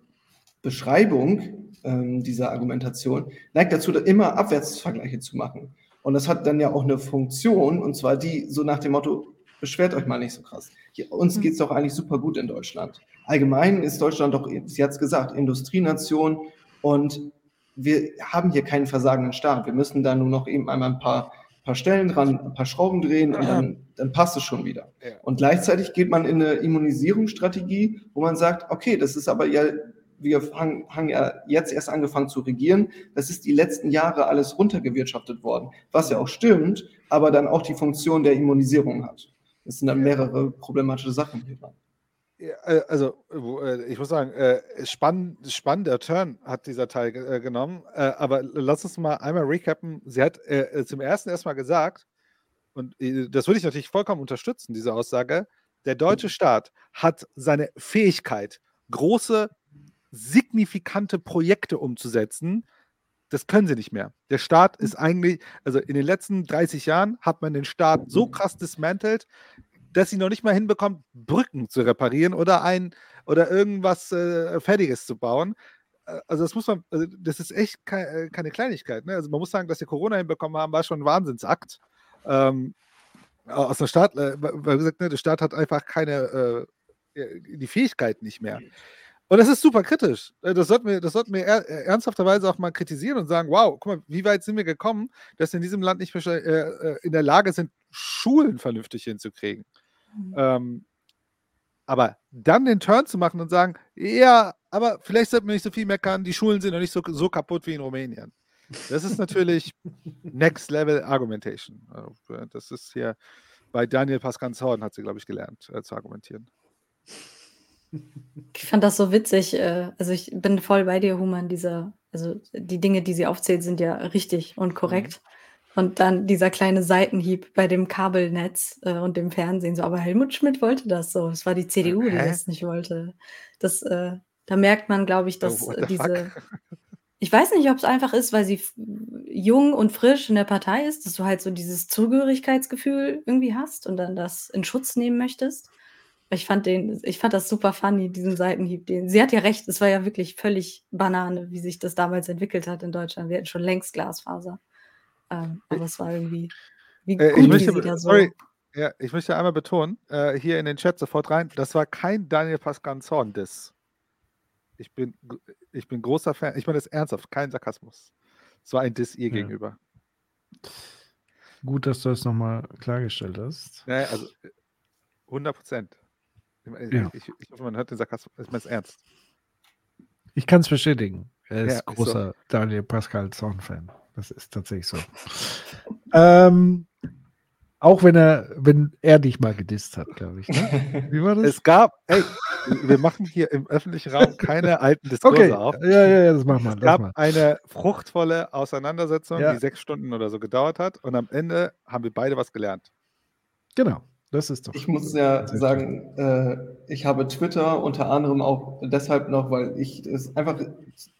Beschreibung ähm, dieser Argumentation, neigt dazu, da immer Abwärtsvergleiche zu machen. Und das hat dann ja auch eine Funktion, und zwar die so nach dem Motto, beschwert euch mal nicht so krass. Hier, uns Mhm. geht es doch eigentlich super gut in Deutschland. Allgemein ist Deutschland doch, sie hat es gesagt, Industrienation und wir haben hier keinen versagenden Staat. Wir müssen da nur noch eben einmal ein paar, paar Stellen dran, ein paar Schrauben drehen und dann, dann passt es schon wieder. Ja. Und gleichzeitig geht man in eine Immunisierungsstrategie, wo man sagt, okay, das ist aber ja, wir haben, haben ja jetzt erst angefangen zu regieren. Das ist die letzten Jahre alles runtergewirtschaftet worden, was ja auch stimmt, aber dann auch die Funktion der Immunisierung hat. Das sind dann mehrere problematische Sachen hier dran. Äh, Also, äh, ich muss sagen, äh, spann, spannender Turn hat dieser Teil ge- genommen. Aber lass uns mal einmal recappen. Sie hat zum ersten erstmal gesagt, und das würde ich natürlich vollkommen unterstützen, diese Aussage, der deutsche Staat hat seine Fähigkeit, große, signifikante Projekte umzusetzen. Das können sie nicht mehr. Der Staat ist eigentlich, also in den letzten 30 Jahren hat man den Staat so krass dismantelt, dass sie noch nicht mal hinbekommt, Brücken zu reparieren oder ein oder irgendwas äh, Fertiges zu bauen. Äh, Also das muss man, also das ist echt kei äh, keine Kleinigkeit. Ne? Also man muss sagen, dass wir Corona hinbekommen haben, war schon ein Wahnsinnsakt. Ähm, aus der Staat, äh, weil gesagt, ne, der Staat hat einfach keine äh, die Fähigkeit nicht mehr. Und das ist super kritisch. Das sollten wir, das sollten wir er, ernsthafterweise auch mal kritisieren und sagen, wow, guck mal, wie weit sind wir gekommen, dass wir in diesem Land nicht mehr äh, in der Lage sind, Schulen vernünftig hinzukriegen. Ähm, aber dann den Turn zu machen und sagen, ja, aber vielleicht sollten wir nicht so viel meckern, die Schulen sind noch nicht so, so kaputt wie in Rumänien. Das ist natürlich Next Level Argumentation. Also, äh, Das ist hier bei Daniel Pascanzhorn hat sie, glaube ich, gelernt äh, zu argumentieren. Ich fand das so witzig. Äh, also ich bin voll bei dir, Human. Dieser, also die Dinge, die sie aufzählt, sind ja richtig und korrekt. Und dann dieser kleine Seitenhieb bei dem Kabelnetz äh, und dem Fernsehen. So, aber Helmut Schmidt wollte das so. Es war die CDU, die Hä? das nicht wollte. Das, äh, da merkt man, glaube ich, dass Oh, äh, the diese. fuck? Ich weiß nicht, ob es einfach ist, weil sie jung und frisch in der Partei ist, dass du halt so dieses Zugehörigkeitsgefühl irgendwie hast und dann das in Schutz nehmen möchtest. Ich fand den, ich fand das super funny, diesen Seitenhieb. Den, sie hat ja recht, es war ja wirklich völlig Banane, wie sich das damals entwickelt hat in Deutschland. Wir hatten schon längst Glasfaser. Ähm, aber es war irgendwie, wie Äh, gut, ich möchte, da so. sorry, ja, ich möchte einmal betonen, äh, hier in den Chat sofort rein, das war kein Daniel Pascal Zorn-Diss. Ich bin, ich bin großer Fan, ich meine das ernsthaft, kein Sarkasmus. Es war ein Diss ihr Ja. gegenüber. Gut, dass du das nochmal klargestellt hast. Ja, also äh, 100 Prozent. Ich, Ja. ich, ich hoffe, man hört den Sarkasmus, ich meine es ernst. Ich kann es bestätigen. Er ist Ja, ist so. großer Daniel Pascal Zorn-Fan. Das ist tatsächlich so. ähm, auch wenn er, wenn er dich mal gedisst hat, glaube ich. Ne? Wie war das? Es gab, ey, wir machen hier im öffentlichen Raum keine alten Diskurse okay, auf. ja, ja, ja, das machen wir. Es gab eine fruchtvolle Auseinandersetzung, Ja. die sechs Stunden oder so gedauert hat. Und am Ende haben wir beide was gelernt. Genau, das ist doch. Ich muss ja sagen, äh, ich habe Twitter unter anderem auch deshalb noch, weil ich es einfach,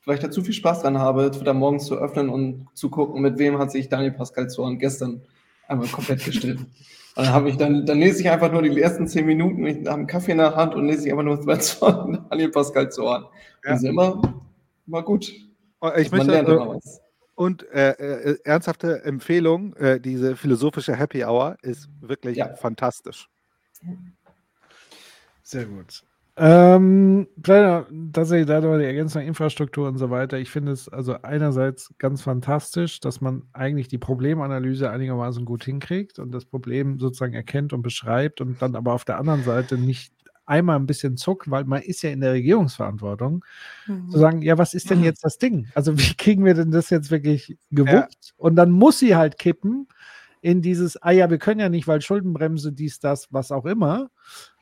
weil ich da zu viel Spaß dran habe, Twitter morgens zu öffnen und zu gucken, mit wem hat sich Daniel Pascal Zorn gestern einmal komplett gestritten. Dann habe ich dann, dann lese ich einfach nur die ersten zehn Minuten, ich habe einen Kaffee in der Hand und lese ich einfach nur Threads von Daniel Pascal Zorn. Ja. Die sind immer, immer gut. Oh, Ich möchte, Und äh, äh, ernsthafte Empfehlung, äh, diese philosophische Happy Hour ist wirklich Ja. fantastisch. Sehr gut. Ähm, tatsächlich da die Ergänzung Infrastruktur und so weiter. Ich finde es also einerseits ganz fantastisch, dass man eigentlich die Problemanalyse einigermaßen gut hinkriegt und das Problem sozusagen erkennt und beschreibt und dann aber auf der anderen Seite nicht einmal ein bisschen zuckt, weil man ist ja in der Regierungsverantwortung, Mhm. zu sagen, ja, was ist denn jetzt das Ding? Also wie kriegen wir denn das jetzt wirklich gewuppt? Und dann muss sie halt kippen in dieses, ah ja, wir können ja nicht, weil Schuldenbremse, dies, das, was auch immer.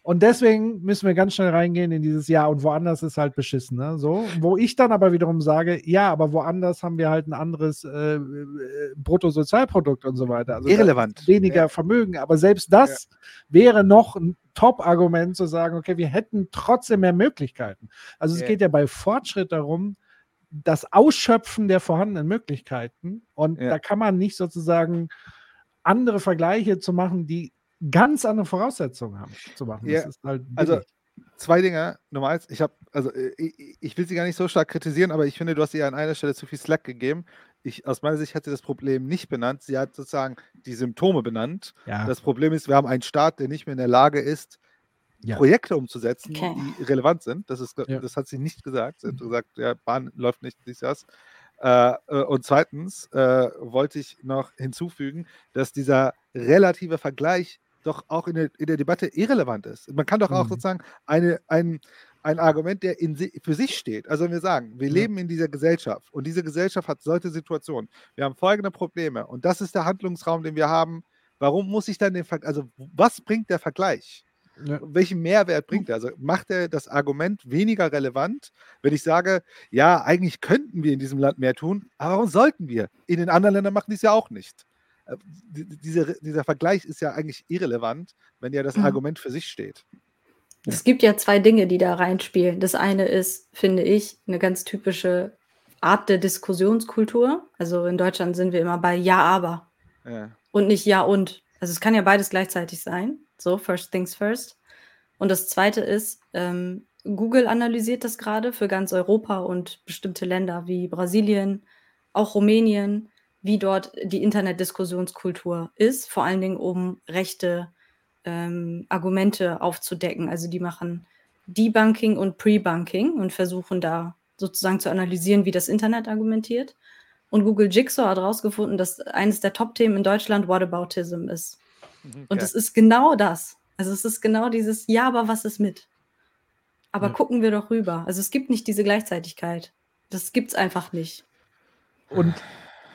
Und deswegen müssen wir ganz schnell reingehen in dieses Ja und woanders ist halt beschissen. Ne? So, wo ich dann aber wiederum sage, ja, aber woanders haben wir halt ein anderes äh, äh, Bruttosozialprodukt und so weiter. Also Irrelevant. Weniger Vermögen, aber selbst das wäre noch ein Top-Argument zu sagen, okay, wir hätten trotzdem mehr Möglichkeiten. Also es Ja. geht ja bei Fortschritt darum, das Ausschöpfen der vorhandenen Möglichkeiten. Und Ja. da kann man nicht sozusagen andere Vergleiche zu machen, die ganz andere Voraussetzungen haben zu machen. Ist halt Also zwei Dinge. Nummer eins, ich habe, also äh, ich, ich will sie gar nicht so stark kritisieren, aber ich finde, du hast ihr an einer Stelle zu viel Slack gegeben. Ich, aus meiner Sicht hat sie das Problem nicht benannt. Sie hat sozusagen die Symptome benannt. ja, Das Problem ist, wir haben einen Staat, der nicht mehr in der Lage ist, ja. Projekte umzusetzen, Okay. die relevant sind. Das, ist, Ja. das hat sie nicht gesagt. Sie hat gesagt, ja, Bahn läuft nicht, dies, das. Äh, äh, und zweitens äh, wollte ich noch hinzufügen, dass dieser relative Vergleich doch auch in der, in der Debatte irrelevant ist. Man kann doch auch Mhm. sozusagen eine, ein, ein Argument, der in für sich steht. Also wenn wir sagen, wir Ja. leben in dieser Gesellschaft und diese Gesellschaft hat solche Situationen. Wir haben folgende Probleme und das ist der Handlungsraum, den wir haben. Warum muss ich dann den Vergleich, also was bringt der Vergleich? Ja. welchen Mehrwert bringt er? Also macht er das Argument weniger relevant, wenn ich sage, ja, eigentlich könnten wir in diesem Land mehr tun, aber warum sollten wir? In den anderen Ländern machen die es ja auch nicht. Äh, die- Dieser, dieser Vergleich ist ja eigentlich irrelevant, wenn ja das Mhm. Argument für sich steht. Es gibt ja zwei Dinge, die da reinspielen. Das eine ist, finde ich, eine ganz typische Art der Diskussionskultur. Also in Deutschland sind wir immer bei Ja, aber Ja. und nicht Ja und. Also es kann ja beides gleichzeitig sein. So, first things first. Und das zweite ist, ähm, Google analysiert das gerade für ganz Europa und bestimmte Länder wie Brasilien, auch Rumänien, wie dort die Internetdiskussionskultur ist, vor allen Dingen um rechte ähm, Argumente aufzudecken. Also die machen Debunking und Pre-Bunking und versuchen da sozusagen zu analysieren, wie das Internet argumentiert. Und Google Jigsaw hat herausgefunden, dass eines der Top-Themen in Deutschland Whataboutism ist. Mhm, Und es ist genau das. Also es ist genau dieses, ja, aber was ist mit? Aber Ja. gucken wir doch rüber. Also es gibt nicht diese Gleichzeitigkeit. Das gibt's einfach nicht. Und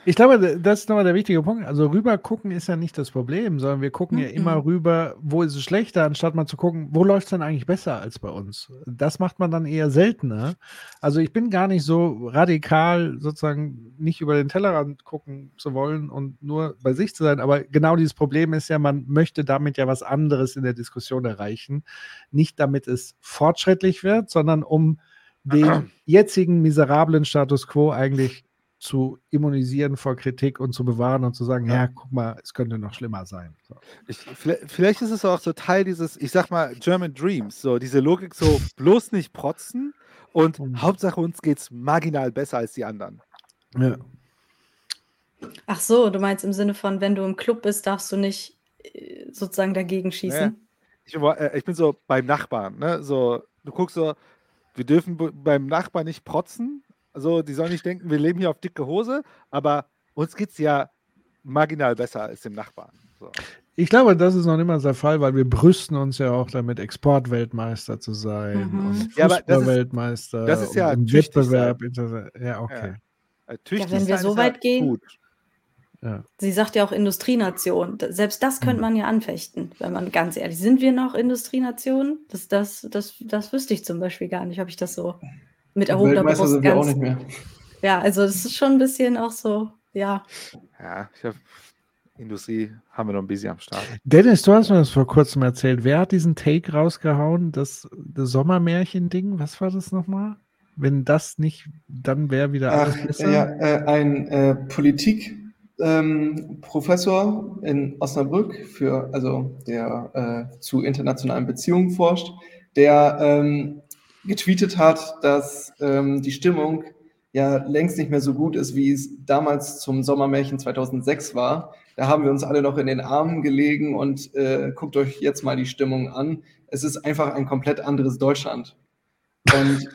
Ich glaube, das ist nochmal der wichtige Punkt. Also rüber gucken ist ja nicht das Problem, sondern wir gucken ja Mhm. immer rüber, wo ist es schlechter, anstatt mal zu gucken, wo läuft es denn eigentlich besser als bei uns. Das macht man dann eher seltener. Also ich bin gar nicht so radikal, sozusagen nicht über den Tellerrand gucken zu wollen und nur bei sich zu sein. Aber genau dieses Problem ist ja, man möchte damit ja was anderes in der Diskussion erreichen. Nicht damit es fortschrittlich wird, sondern um den jetzigen miserablen Status quo eigentlich zu immunisieren vor Kritik und zu bewahren und zu sagen, ja, guck mal, es könnte noch schlimmer sein. So. Ich, vielleicht, vielleicht ist es auch so Teil dieses, ich sag mal, German Dreams, so diese Logik, so bloß nicht protzen und Mhm. Hauptsache uns geht's marginal besser als die anderen. Ja. Ach so, du meinst im Sinne von, wenn du im Club bist, darfst du nicht äh, sozusagen dagegen schießen? Ich, bin- äh, ich bin so beim Nachbarn, ne? So, du guckst so, wir dürfen beim Nachbarn nicht protzen. Also, die sollen nicht denken, wir leben hier auf dicke Hose, aber uns geht's ja marginal besser als dem Nachbarn. So. Ich glaube, das ist noch nicht mal der Fall, weil wir brüsten uns ja auch damit, Exportweltmeister zu sein Mhm. und Ja, aber das ist- Fußballweltmeister das ist ja und im tüchtig Wettbewerb. Ja, okay. Äh, tüchtig wenn wir so ist ja weit gehen- Gut. Ja. Sie sagt ja auch Industrienation. Selbst das Mhm. könnte man ja anfechten, wenn man ganz ehrlich. Sind wir noch Industrienation? Das, das, das, das wüsste ich zum Beispiel gar nicht, ob ich das so mit erhobener Weltmeister Brust sind wir auch nicht mehr. Ja, also das ist schon ein bisschen auch so, ja. Ja, ich hab, Industrie haben wir noch ein bisschen am Start. Dennis, du hast mir das vor kurzem erzählt. Wer hat diesen Take rausgehauen? Das, das Sommermärchen-Ding? Was war das nochmal? Wenn das nicht, dann wäre wieder alles Ach, besser. ja, äh, ein äh, Politik-Professor in Osnabrück, für, also der äh, zu internationalen Beziehungen forscht, der ähm, getweetet hat, dass ähm, die Stimmung ja längst nicht mehr so gut ist, wie es damals zum Sommermärchen 2006 war. Da haben wir uns alle noch in den Armen gelegen und äh, guckt euch jetzt mal die Stimmung an. Es ist einfach ein komplett anderes Deutschland. Und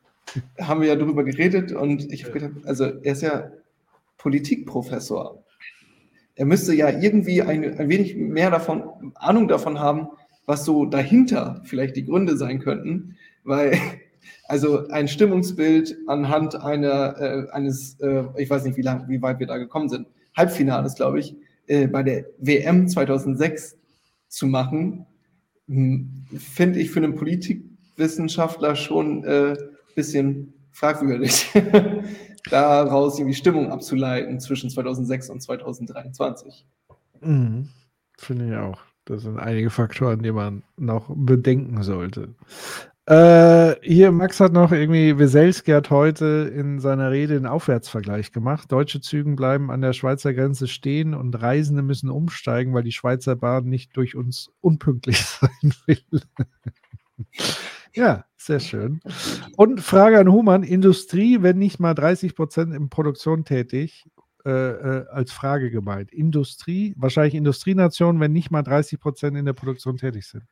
haben wir ja drüber geredet und ich habe gedacht, also er ist ja Politikprofessor. Er müsste ja irgendwie ein, ein wenig mehr davon, Ahnung davon haben, was so dahinter vielleicht die Gründe sein könnten, weil also ein Stimmungsbild anhand einer, äh, eines, äh, ich weiß nicht, wie, lang, wie weit wir da gekommen sind, Halbfinales, glaube ich, äh, bei der WM 2006 zu machen, hm, finde ich für einen Politikwissenschaftler schon ein äh, bisschen fragwürdig, daraus irgendwie Stimmung abzuleiten zwischen 2006 und 2023. Mhm. Finde ich auch. Das sind einige Faktoren, die man noch bedenken sollte. Äh, hier, Max hat noch irgendwie, Weselski hat heute in seiner Rede einen Aufwärtsvergleich gemacht. Deutsche Zügen bleiben an der Schweizer Grenze stehen und Reisende müssen umsteigen, weil die Schweizer Bahn nicht durch uns unpünktlich sein will. ja, sehr schön. Und Frage an Humann: Industrie, wenn nicht mal 30 Prozent in Produktion tätig, äh, äh, als Frage gemeint. Industrie, wahrscheinlich Industrienation, wenn nicht mal 30 Prozent in der Produktion tätig sind.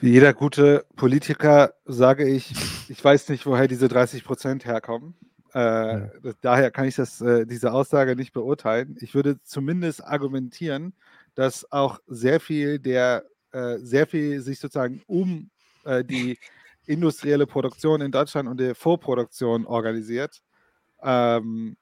Wie jeder gute Politiker sage ich, ich weiß nicht, woher diese 30 Prozent herkommen. Äh, Daher kann ich das, äh, diese Aussage nicht beurteilen. Ich würde zumindest argumentieren, dass auch sehr viel der, äh, sehr viel sich sozusagen um äh, die industrielle Produktion in Deutschland und die Vorproduktion organisiert. Ähm,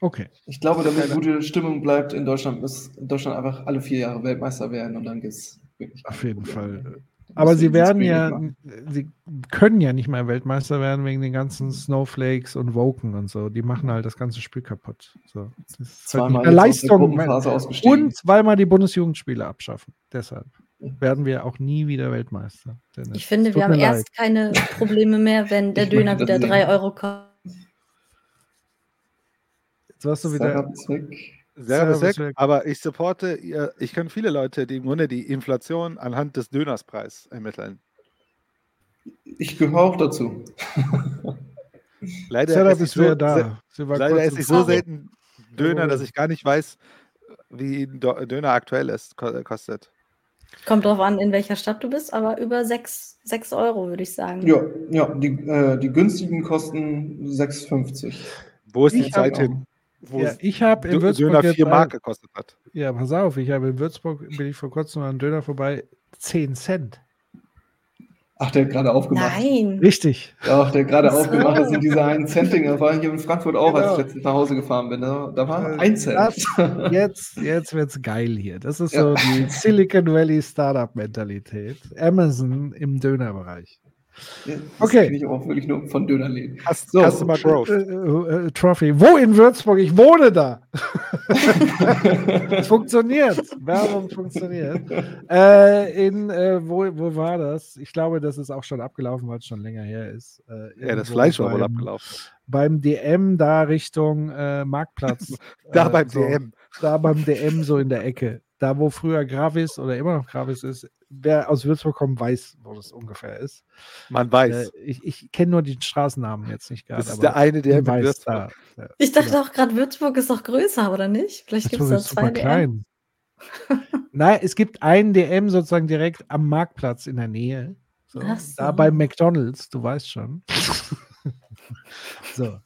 Okay. Ich glaube, damit gute Stimmung bleibt in Deutschland, muss Deutschland einfach alle vier Jahre Weltmeister werden und dann geht es wirklich. Auf jeden Fall. Aber sie werden ja, sie können ja nicht mehr Weltmeister werden wegen den ganzen Snowflakes und Woken und so. Die machen halt das ganze Spiel kaputt. So. Das ist halt Leistung. Und weil wir die Bundesjugendspiele abschaffen. Deshalb werden wir auch nie wieder Weltmeister. Dennis. Ich finde, Tut wir haben mir erst leid. keine Probleme mehr, wenn der Ich Döner wieder das 3 sehen. Euro kostet. Jetzt warst du wieder. Servus weg. Servus Servus weg, weg. aber ich supporte, ihr- ich kenne viele Leute, die im Grunde die Inflation anhand des Dönerspreis ermitteln. Ich gehöre auch dazu. Leider Sarah, esse ich se- da. Leider esse im ich so selten Döner, dass ich gar nicht weiß, wie Döner aktuell ist, ko- kostet. Kommt drauf an, in welcher Stadt du bist, aber über 6, 6 Euro, würde ich sagen. Ja, ja die, äh, die günstigen kosten 6,50. Wo ist die Ich Zeit hab hin, wo Ja, ich habe in Würzburg Döner jetzt 4 ein- Mark gekostet hat? Ja, pass auf, ich habe in Würzburg, bin ich vor kurzem an einem Döner vorbei, 10 Cent. Ach, der hat gerade aufgemacht. Nein. Richtig. Doch, der hat gerade Ach so. aufgemacht. Das sind diese einen Centing. Das war hier in Frankfurt auch, als Genau. ich letztens nach Hause gefahren bin. Da, da war Äh, ein Cent. Das, jetzt jetzt wird es geil hier. Das ist Ja. so die Silicon Valley Startup-Mentalität. Amazon im Dönerbereich. Das Okay. ich auch wirklich nur von Dönerläden. So, Customer Growth. Äh, äh, äh, Trophy. Wo in Würzburg? Ich wohne da. Es funktioniert. Werbung funktioniert. Äh, in, äh, wo, wo war das? Ich glaube, das ist auch schon abgelaufen, weil es schon länger her ist. Äh, Ja, das Fleisch war wohl abgelaufen. Beim DM da Richtung äh, Marktplatz. Da äh, beim so, DM. Da beim DM so in der Ecke. Da, wo früher Gravis oder immer noch Gravis ist. Wer aus Würzburg kommt, weiß, wo das ungefähr ist. Man Äh, weiß. ich ich kenne nur die Straßennamen jetzt nicht gerade. Das ist aber der eine, der weiß Würzburg. da. Ja. Ich dachte auch gerade, Würzburg ist doch größer, oder nicht? Vielleicht gibt es da zwei DM. klein. Nein, es gibt ein DM sozusagen direkt am Marktplatz in der Nähe. So, Ach Da so. bei McDonalds, du weißt schon. so.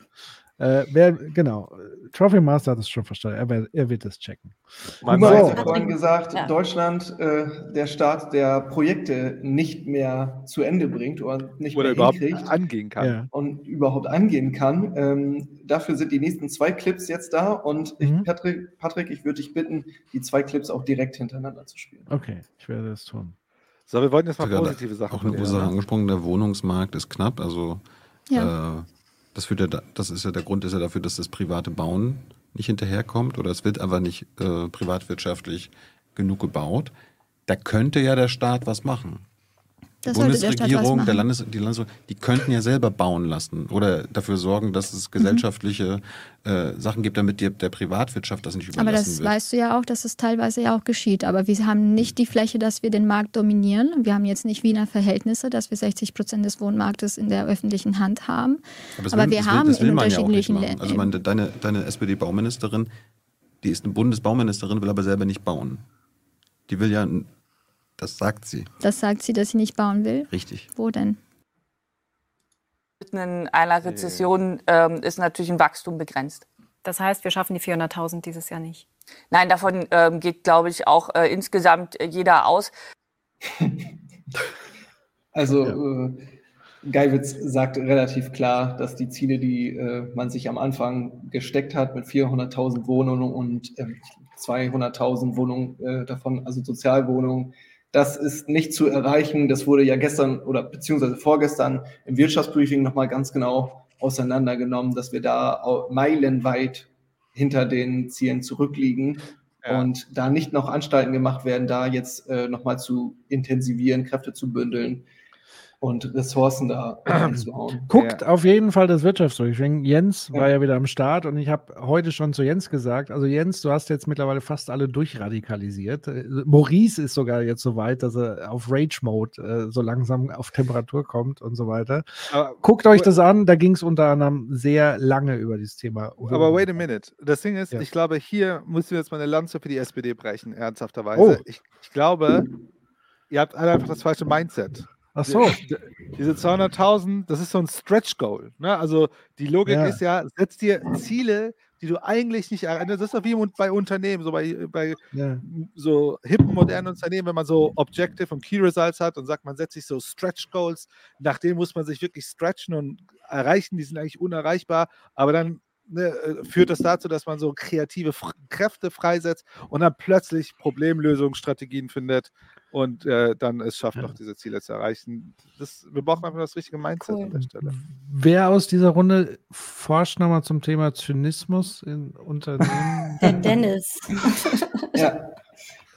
Äh, wer, genau, Trophy Master hat es schon verstanden. Er, wer- er wird es checken. Man So. hat vorhin gesagt, Ja. Deutschland äh, der Staat, der Projekte nicht mehr zu Ende bringt oder nicht Oder mehr überhaupt hinkriegt angehen kann. Ja. und überhaupt angehen kann. Ähm, dafür sind die nächsten zwei Clips jetzt da und ich, Mhm. Patrick, Patrick, ich würde dich bitten, die zwei Clips auch direkt hintereinander zu spielen. Okay, ich werde das tun. So, wir wollten jetzt mal positive Sachen Auch eine von gute dir, Sache ne? angesprochen, der Wohnungsmarkt ist knapp. Also Ja. äh, das, führt ja da, das ist ja der Grund ist ja dafür, dass das private Bauen nicht hinterherkommt oder es wird einfach nicht äh, privatwirtschaftlich genug gebaut. Da könnte ja der Staat was machen. Die Das der Bundesregierung, der machen. Landes, die Landesregierung, die könnten ja selber bauen lassen oder dafür sorgen, dass Mhm. es gesellschaftliche äh, Sachen gibt, damit die, der Privatwirtschaft das nicht Aber überlassen das wird. weißt du ja auch, dass es teilweise ja auch geschieht. Aber wir haben nicht die Fläche, dass wir den Markt dominieren. Wir haben jetzt nicht Wiener Verhältnisse, dass wir 60 Prozent des Wohnmarktes in der öffentlichen Hand haben. das aber will- wir will, haben will in ja unterschiedlichen. Ländern. Also meine, deine, deine SPD-Bauministerin, die ist eine Bundesbauministerin, will aber selber nicht bauen. Die will ja, das sagt sie, das sagt sie, dass sie nicht bauen will. richtig. Wo denn? Mitten in einer Rezession ähm, ist natürlich ein Wachstum begrenzt. Das heißt, wir schaffen die 400.000 dieses Jahr nicht. Nein, davon ähm, geht, glaube ich, auch äh, insgesamt äh, jeder aus. Also äh, Geiwitz sagt relativ klar, dass die Ziele, die äh, man sich am Anfang gesteckt hat mit 400.000 Wohnungen und ähm, 200.000 Wohnungen äh, davon, also Sozialwohnungen, das ist nicht zu erreichen. Das wurde ja gestern oder beziehungsweise vorgestern im Wirtschaftsbriefing nochmal ganz genau auseinandergenommen, dass wir da meilenweit hinter den Zielen zurückliegen Ja. und da nicht noch Anstalten gemacht werden, da jetzt äh, nochmal zu intensivieren, Kräfte zu bündeln und Ressourcen da einzuhauen. Guckt auf jeden Fall das Wirtschaftsbriefing. Jens Ja. war ja wieder am Start und ich habe heute schon zu Jens gesagt, also Jens, du hast jetzt mittlerweile fast alle durchradikalisiert. Äh, Maurice ist sogar jetzt so weit, dass er auf Rage-Mode äh, so langsam auf Temperatur kommt und so weiter. Aber, Guckt euch das an, da ging es unter anderem sehr lange über dieses Thema. aber wait a minute. Das Ding ist, Ja. ich glaube, hier müssen wir jetzt mal eine Lanze für die SPD brechen, ernsthafterweise. Oh. Ich, ich glaube, ihr habt alle einfach das falsche Mindset. Ach so. Diese 200.000, das ist so ein Stretch-Goal. Ne? Also die Logik Ja. ist ja, setz dir Ziele, die du eigentlich nicht erreichst. Das ist doch wie bei Unternehmen, so bei, bei Ja. so hippen, modernen Unternehmen, wenn man so Objective und Key Results hat und sagt, man setzt sich so Stretch Goals, nach denen muss man sich wirklich stretchen und erreichen, die sind eigentlich unerreichbar, aber dann ne, äh, führt das dazu, dass man so kreative F Kräfte freisetzt und dann plötzlich Problemlösungsstrategien findet und äh, dann es schafft, noch diese Ziele zu erreichen. Das, wir brauchen einfach das richtige Mindset an der Stelle. Wer aus dieser Runde forscht nochmal zum Thema Zynismus in Unternehmen? Der Dennis. Ja,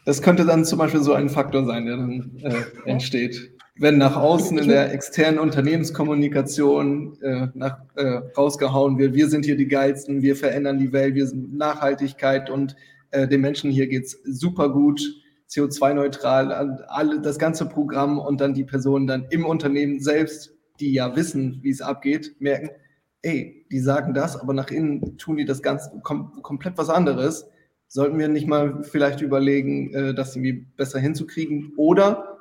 das könnte dann zum Beispiel so ein Faktor sein, der dann äh, entsteht. Wenn nach außen in der externen Unternehmenskommunikation äh, nach, äh, rausgehauen wird, wir sind hier die Geilsten, wir verändern die Welt, wir sind Nachhaltigkeit und äh, den Menschen hier geht's super gut, CO2-neutral, an- alle, das ganze Programm und dann die Personen dann im Unternehmen selbst, die ja wissen, wie es abgeht, merken, ey, die sagen das, aber nach innen tun die das ganz kom komplett was anderes. Sollten wir nicht mal vielleicht überlegen, äh, das irgendwie besser hinzukriegen oder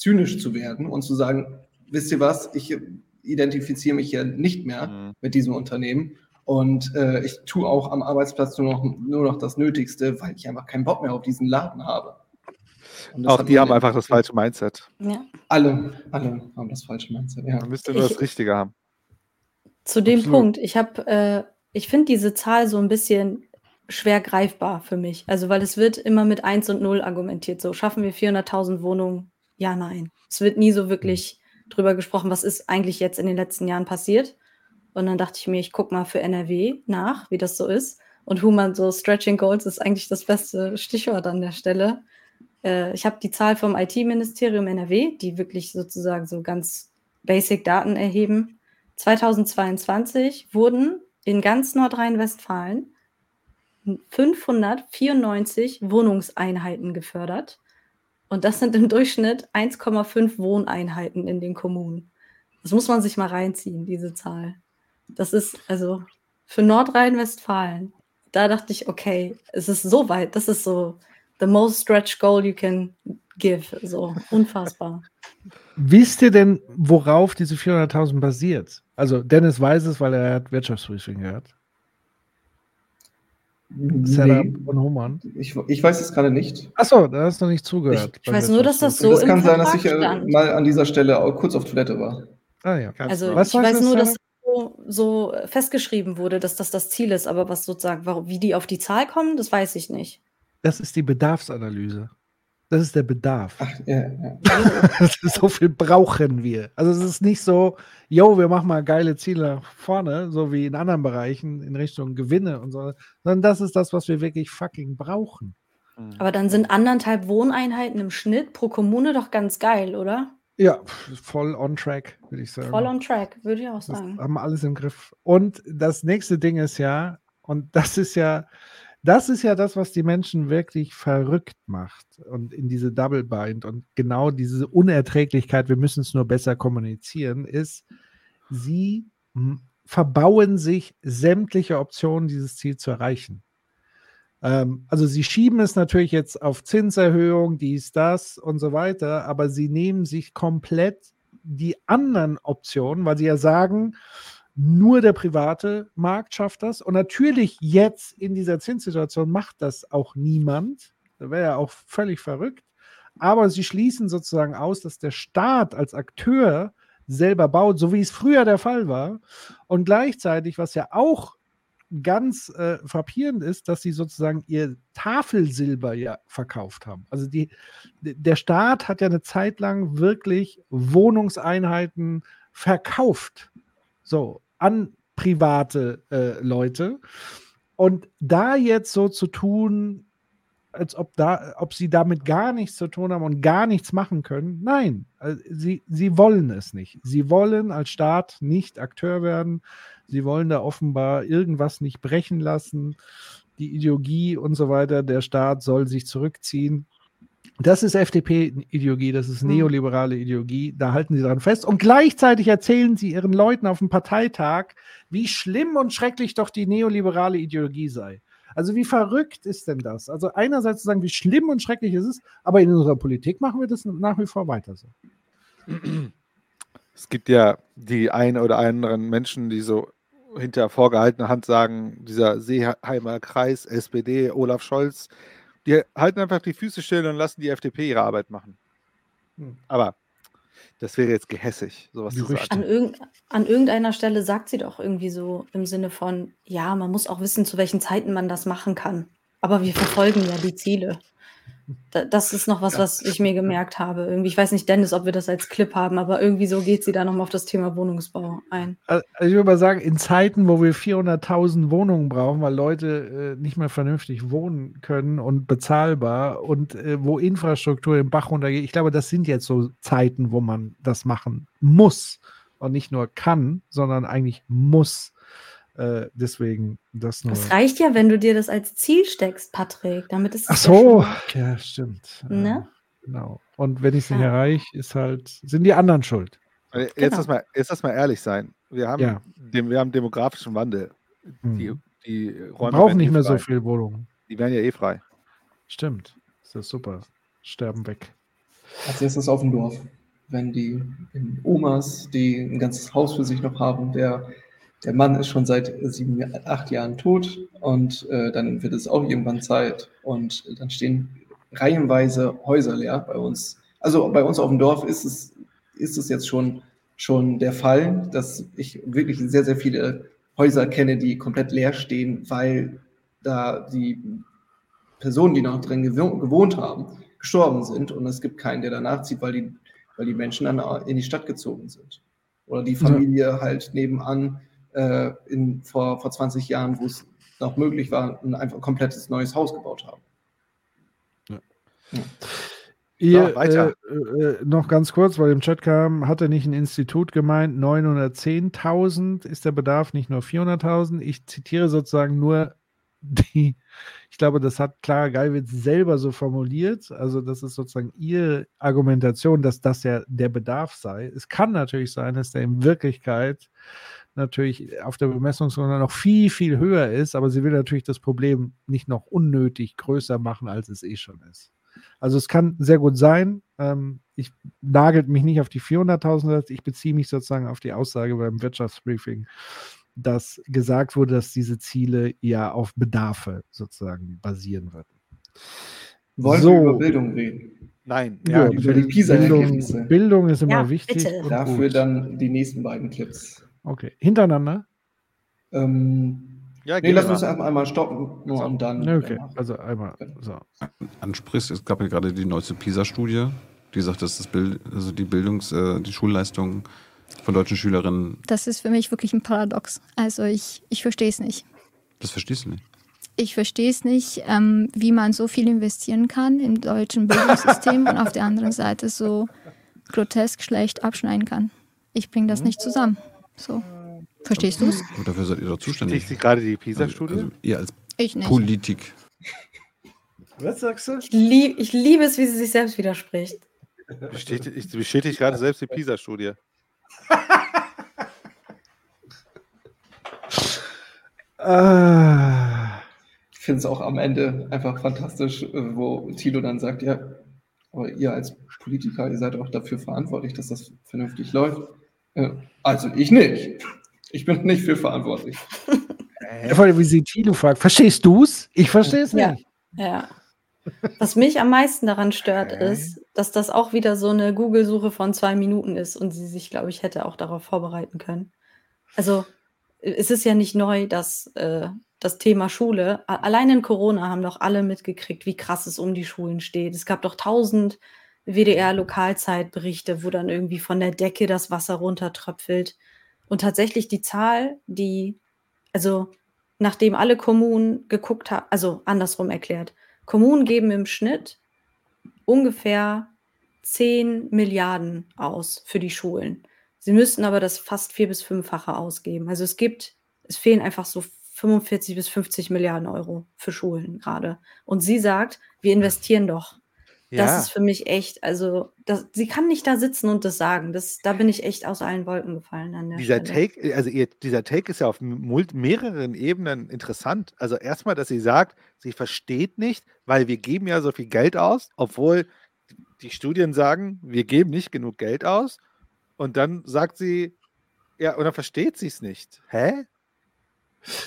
zynisch zu werden und zu sagen, wisst ihr was, ich identifiziere mich ja nicht mehr mit diesem Unternehmen und äh, ich tue auch am Arbeitsplatz nur noch, nur noch das Nötigste, weil ich einfach keinen Bock mehr auf diesen Laden habe. Auch die haben in- einfach das falsche Mindset. Ja. Alle, alle haben das falsche Mindset, ja. Man müsste nur Ich- das Richtige haben. Zu dem Absolut. Punkt, ich habe, äh, ich finde diese Zahl so ein bisschen schwer greifbar für mich. Also, weil es wird immer mit 1 und 0 argumentiert. So, schaffen wir 400.000 Wohnungen? Ja, nein. Es wird nie so wirklich drüber gesprochen, was ist eigentlich jetzt in den letzten Jahren passiert. Und dann dachte ich mir, ich gucke mal für NRW nach, wie das so ist. Und Human so Stretching Goals ist eigentlich das beste Stichwort an der Stelle. Äh, ich habe die Zahl vom IT-Ministerium NRW, die wirklich sozusagen so ganz basic Daten erheben. 2022 wurden in ganz Nordrhein-Westfalen 594 Wohnungseinheiten gefördert. Und das sind im Durchschnitt 1,5 Wohneinheiten in den Kommunen. Das muss man sich mal reinziehen, diese Zahl. Das ist also für Nordrhein-Westfalen. Da dachte ich, okay, es ist so weit, das ist so the most stretch goal you can give. So unfassbar. Wisst ihr denn, worauf diese 400.000 basiert? Also Dennis weiß es, weil er hat Wirtschaftsbriefing gehört. Setup Nee, und Human. ich, ich weiß es gerade nicht. Achso, da hast du noch nicht zugehört. Ich weiß nur, dass das so das im kann sein, dass ich äh, stand. mal an dieser Stelle auch kurz auf Toilette war. Ah ja. Also Was ich weiß nur, dass Sarah? so, so festgeschrieben wurde, dass das das Ziel ist, aber was sozusagen, warum, wie die auf die Zahl kommen, das weiß ich nicht. Das ist die Bedarfsanalyse. Das ist der Bedarf. Ja, ja. so viel brauchen wir. Also es ist nicht so, yo, wir machen mal geile Ziele nach vorne, so wie in anderen Bereichen in Richtung Gewinne und so, sondern das ist das, was wir wirklich fucking brauchen. Aber dann sind anderthalb Wohneinheiten im Schnitt pro Kommune doch ganz geil, oder? Ja, voll on track, würde ich sagen. Voll on track, würde ich auch Das sagen. haben wir alles im Griff. Und das nächste Ding ist ja, und das ist ja, das ist ja das, was die Menschen wirklich verrückt macht und in diese Double Bind und genau diese Unerträglichkeit, wir müssen es nur besser kommunizieren, ist, sie verbauen sich sämtliche Optionen, dieses Ziel zu erreichen. Ähm, also sie schieben es natürlich jetzt auf Zinserhöhung, dies, das und so weiter, aber sie nehmen sich komplett die anderen Optionen, weil sie ja sagen, nur der private Markt schafft das. Und natürlich jetzt in dieser Zinssituation macht das auch niemand. Da wäre ja auch völlig verrückt. Aber sie schließen sozusagen aus, dass der Staat als Akteur selber baut, so wie es früher der Fall war. Und gleichzeitig, was ja auch ganz äh, frappierend ist, dass sie sozusagen ihr Tafelsilber ja verkauft haben. Also die, der Staat hat ja eine Zeit lang wirklich Wohnungseinheiten verkauft. So, an private äh, Leute. Und da jetzt so zu tun, als ob, da, ob sie damit gar nichts zu tun haben und gar nichts machen können. Nein, äh, sie, sie wollen es nicht. Sie wollen als Staat nicht Akteur werden. Sie wollen da offenbar irgendwas nicht brechen lassen. Die Ideologie und so weiter, der Staat soll sich zurückziehen. Das ist FDP-Ideologie, das ist neoliberale Ideologie, da halten sie dran fest. Und gleichzeitig erzählen sie ihren Leuten auf dem Parteitag, wie schlimm und schrecklich doch die neoliberale Ideologie sei. Also wie verrückt ist denn das? Also einerseits zu sagen, wie schlimm und schrecklich es ist, aber in unserer Politik machen wir das nach wie vor weiter so. Es gibt ja die ein oder anderen Menschen, die so hinter vorgehaltener Hand sagen, dieser Seeheimer Kreis, SPD, Olaf Scholz, die halten einfach die Füße still und lassen die FDP ihre Arbeit machen. Hm. Aber das wäre jetzt gehässig, sowas zu sagen. An, irgend, an irgendeiner Stelle sagt sie doch irgendwie so im Sinne von, ja, man muss auch wissen, zu welchen Zeiten man das machen kann. Aber wir verfolgen ja die Ziele. Da, das ist noch was, was ich mir gemerkt habe. Irgendwie, ich weiß nicht, Dennis, ob wir das als Clip haben, aber irgendwie so geht sie da nochmal auf das Thema Wohnungsbau ein. Also ich würde mal sagen, in Zeiten, wo wir 400.000 Wohnungen brauchen, weil Leute äh, nicht mehr vernünftig wohnen können und bezahlbar und äh, wo Infrastruktur im Bach runtergeht, ich glaube, das sind jetzt so Zeiten, wo man das machen muss und nicht nur kann, sondern eigentlich muss. Äh, deswegen das nur. Es reicht ja, wenn du dir das als Ziel steckst, Patrick. Damit ist Ach ja so, ja, stimmt. Äh, Ne? Genau. Und wenn ich es nicht Ja. erreiche, ist halt, sind die anderen schuld. Aber Jetzt, Genau. lass mal, jetzt lass mal ehrlich sein. Wir haben, Ja. dem, wir haben demografischen Wandel. Die, Mhm. die Wir Räume brauchen werden nicht eh mehr so frei. viel Wohnungen. Die werden ja eh frei. Stimmt. Ist das super. Sterben weg. Als erstes auf dem Dorf. Wenn die in Omas, die ein ganzes Haus für sich noch haben, der, der Mann ist schon seit sieben, acht Jahren tot und äh, dann wird es auch irgendwann Zeit und dann stehen reihenweise Häuser leer bei uns. Also bei uns auf dem Dorf ist es, ist es jetzt schon, schon der Fall, dass ich wirklich sehr, sehr viele Häuser kenne, die komplett leer stehen, weil da die Personen, die noch drin gewohnt haben, gestorben sind und es gibt keinen, der danach zieht, weil die, weil die Menschen dann in die Stadt gezogen sind. Oder die Familie ja. halt nebenan äh, in, vor, vor 20 Jahren, wo es noch möglich war, ein einfach komplettes neues Haus gebaut haben. Ja. Ja. Ihr, so, weiter. Äh, äh, noch ganz kurz, weil im Chat kam, hat er nicht ein Institut gemeint, 910.000 ist der Bedarf, nicht nur 400.000. Ich zitiere sozusagen nur die, ich glaube, das hat Clara Geiwitz selber so formuliert. Also, das ist sozusagen ihre Argumentation, dass das ja der Bedarf sei. Es kann natürlich sein, dass der in Wirklichkeit natürlich auf der Bemessungsrunde noch viel, viel höher ist, aber sie will natürlich das Problem nicht noch unnötig größer machen, als es eh schon ist. Also es kann sehr gut sein. Ähm, ich nagelt mich nicht auf die 400.000, ich beziehe mich sozusagen auf die Aussage beim Wirtschaftsbriefing, dass gesagt wurde, dass diese Ziele ja auf Bedarfe sozusagen basieren würden. Wollen so. wir über Bildung reden? Nein, ja, ja über die PISA-Ergebnisse. Bildung, Bildung, ist immer ja, wichtig. Dafür gut. dann die nächsten beiden Clips. Okay, hintereinander? Ähm, ja, nee, lass uns einmal stoppen nur und dann. Okay, also einmal. So. Ansprichst, es gab ja gerade die neueste PISA-Studie, die sagt, dass das Bild, also die Bildungs-, äh, die Schulleistung von deutschen Schülerinnen. Das ist für mich wirklich ein Paradox. Also ich, ich verstehe es nicht. Das verstehst du nicht? Ich verstehe es nicht, ähm, wie man so viel investieren kann im deutschen Bildungssystem und auf der anderen Seite so grotesk schlecht abschneiden kann. Ich bringe das nicht zusammen. So. Verstehst du es? Dafür seid ihr doch zuständig. Sticht gerade die PISA-Studie? Also, also ihr als Politik. Was sagst du? Ich, lieb, ich liebe es, wie sie sich selbst widerspricht. Bestätigt, ich bestätige gerade selbst die PISA-Studie. ich finde es auch am Ende einfach fantastisch, äh, wo Tilo dann sagt, ja, aber ihr als Politiker, ihr seid auch dafür verantwortlich, dass das vernünftig läuft. Äh, also ich nicht. Ich bin nicht für verantwortlich. Äh, vor allem, wie sie Tilo fragt, verstehst du es? Ich verstehe es nicht. Ja. ja. Was mich am meisten daran stört, okay. ist, dass das auch wieder so eine Google-Suche von zwei Minuten ist und sie sich, glaube ich, hätte auch darauf vorbereiten können. Also es ist ja nicht neu, dass äh, das Thema Schule, allein in Corona haben doch alle mitgekriegt, wie krass es um die Schulen steht. Es gab doch tausend WDR-Lokalzeitberichte, wo dann irgendwie von der Decke das Wasser runtertröpfelt. Und tatsächlich die Zahl, die, also nachdem alle Kommunen geguckt haben, also andersrum erklärt, Kommunen geben im Schnitt ungefähr 10 Milliarden aus für die Schulen. Sie müssten aber das fast vier- bis fünffache ausgeben. Also es gibt, es fehlen einfach so 45 bis 50 Milliarden Euro für Schulen gerade. Und sie sagt, wir investieren doch ja. Das ist für mich echt, also das, sie kann nicht da sitzen und das sagen. Das, da bin ich echt aus allen Wolken gefallen dieser Stelle. Take, also ihr, dieser Take ist ja auf mehreren Ebenen interessant. Also erstmal, dass sie sagt, sie versteht nicht, weil wir geben ja so viel Geld aus, obwohl die Studien sagen, wir geben nicht genug Geld aus. Und dann sagt sie, ja, oder versteht sie es nicht? Hä?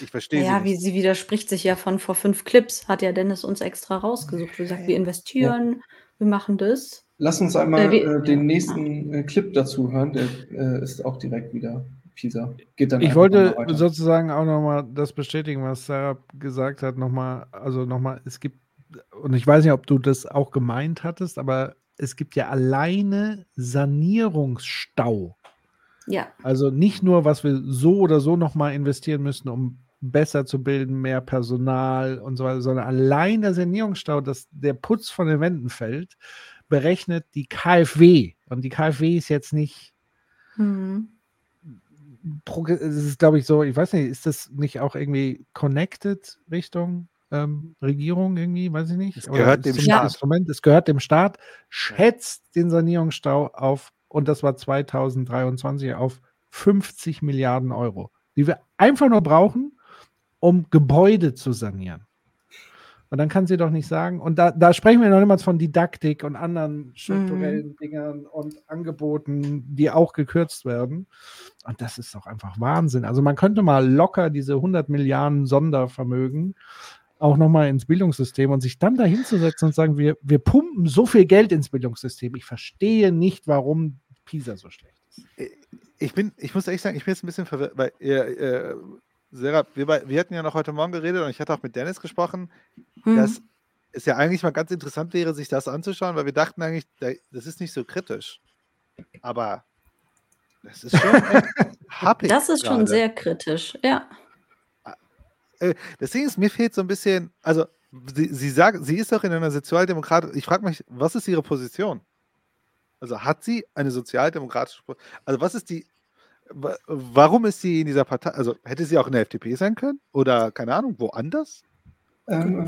Ich verstehe Ja, sie wie sie widerspricht sich ja von vor fünf Clips, hat ja Dennis uns extra rausgesucht. Wir sagen, wir investieren, wir machen das. Lass uns einmal äh, äh, den nächsten äh, Clip dazu hören, der äh, ist auch direkt wieder Pisa. Geht dann Ich wollte sozusagen auch nochmal das bestätigen, was Sarah gesagt hat, nochmal, also nochmal, es gibt, und ich weiß nicht, ob du das auch gemeint hattest, aber es gibt ja alleine Sanierungsstau ja. Also nicht nur, was wir so oder so nochmal investieren müssen, um besser zu bilden, mehr Personal und so weiter, sondern allein der Sanierungsstau, dass der Putz von den Wänden fällt, berechnet die KfW. Und die KfW ist jetzt nicht. Mhm. Es ist, glaube ich, so, ich weiß nicht, ist das nicht auch irgendwie connected Richtung ähm, Regierung irgendwie, weiß ich nicht. Es gehört dem Staat. Instrument, es gehört dem Staat, schätzt den Sanierungsstau auf und das war 2023 auf 50 Milliarden Euro, die wir einfach nur brauchen, um Gebäude zu sanieren. Und dann kann sie doch nicht sagen, und da, da sprechen wir noch niemals von Didaktik und anderen strukturellen mhm. Dingern und Angeboten, die auch gekürzt werden. Und das ist doch einfach Wahnsinn. Also man könnte mal locker diese 100 Milliarden Sondervermögen auch nochmal ins Bildungssystem und sich dann dahin zu setzen und sagen, wir, wir pumpen so viel Geld ins Bildungssystem. Ich verstehe nicht, warum PISA so schlecht ist. Ich bin, ich muss ehrlich sagen, ich bin jetzt ein bisschen verwirrt, weil äh, Sarah, wir, wir hatten ja noch heute Morgen geredet und ich hatte auch mit Dennis gesprochen, Mhm. dass es ja eigentlich mal ganz interessant wäre, sich das anzuschauen, weil wir dachten eigentlich, da- das ist nicht so kritisch. Aber das ist schon happig Das ist schon gerade. sehr kritisch, ja. Äh, Das Ding ist, mir fehlt so ein bisschen, also sie, sie sagt, sie ist doch in einer Sozialdemokratie. Ich frage mich, was ist ihre Position? Also hat sie eine sozialdemokratische Also was ist die, wa- warum ist sie in dieser Partei? Also hätte sie auch in der FDP sein können? Oder keine Ahnung, woanders? Ähm,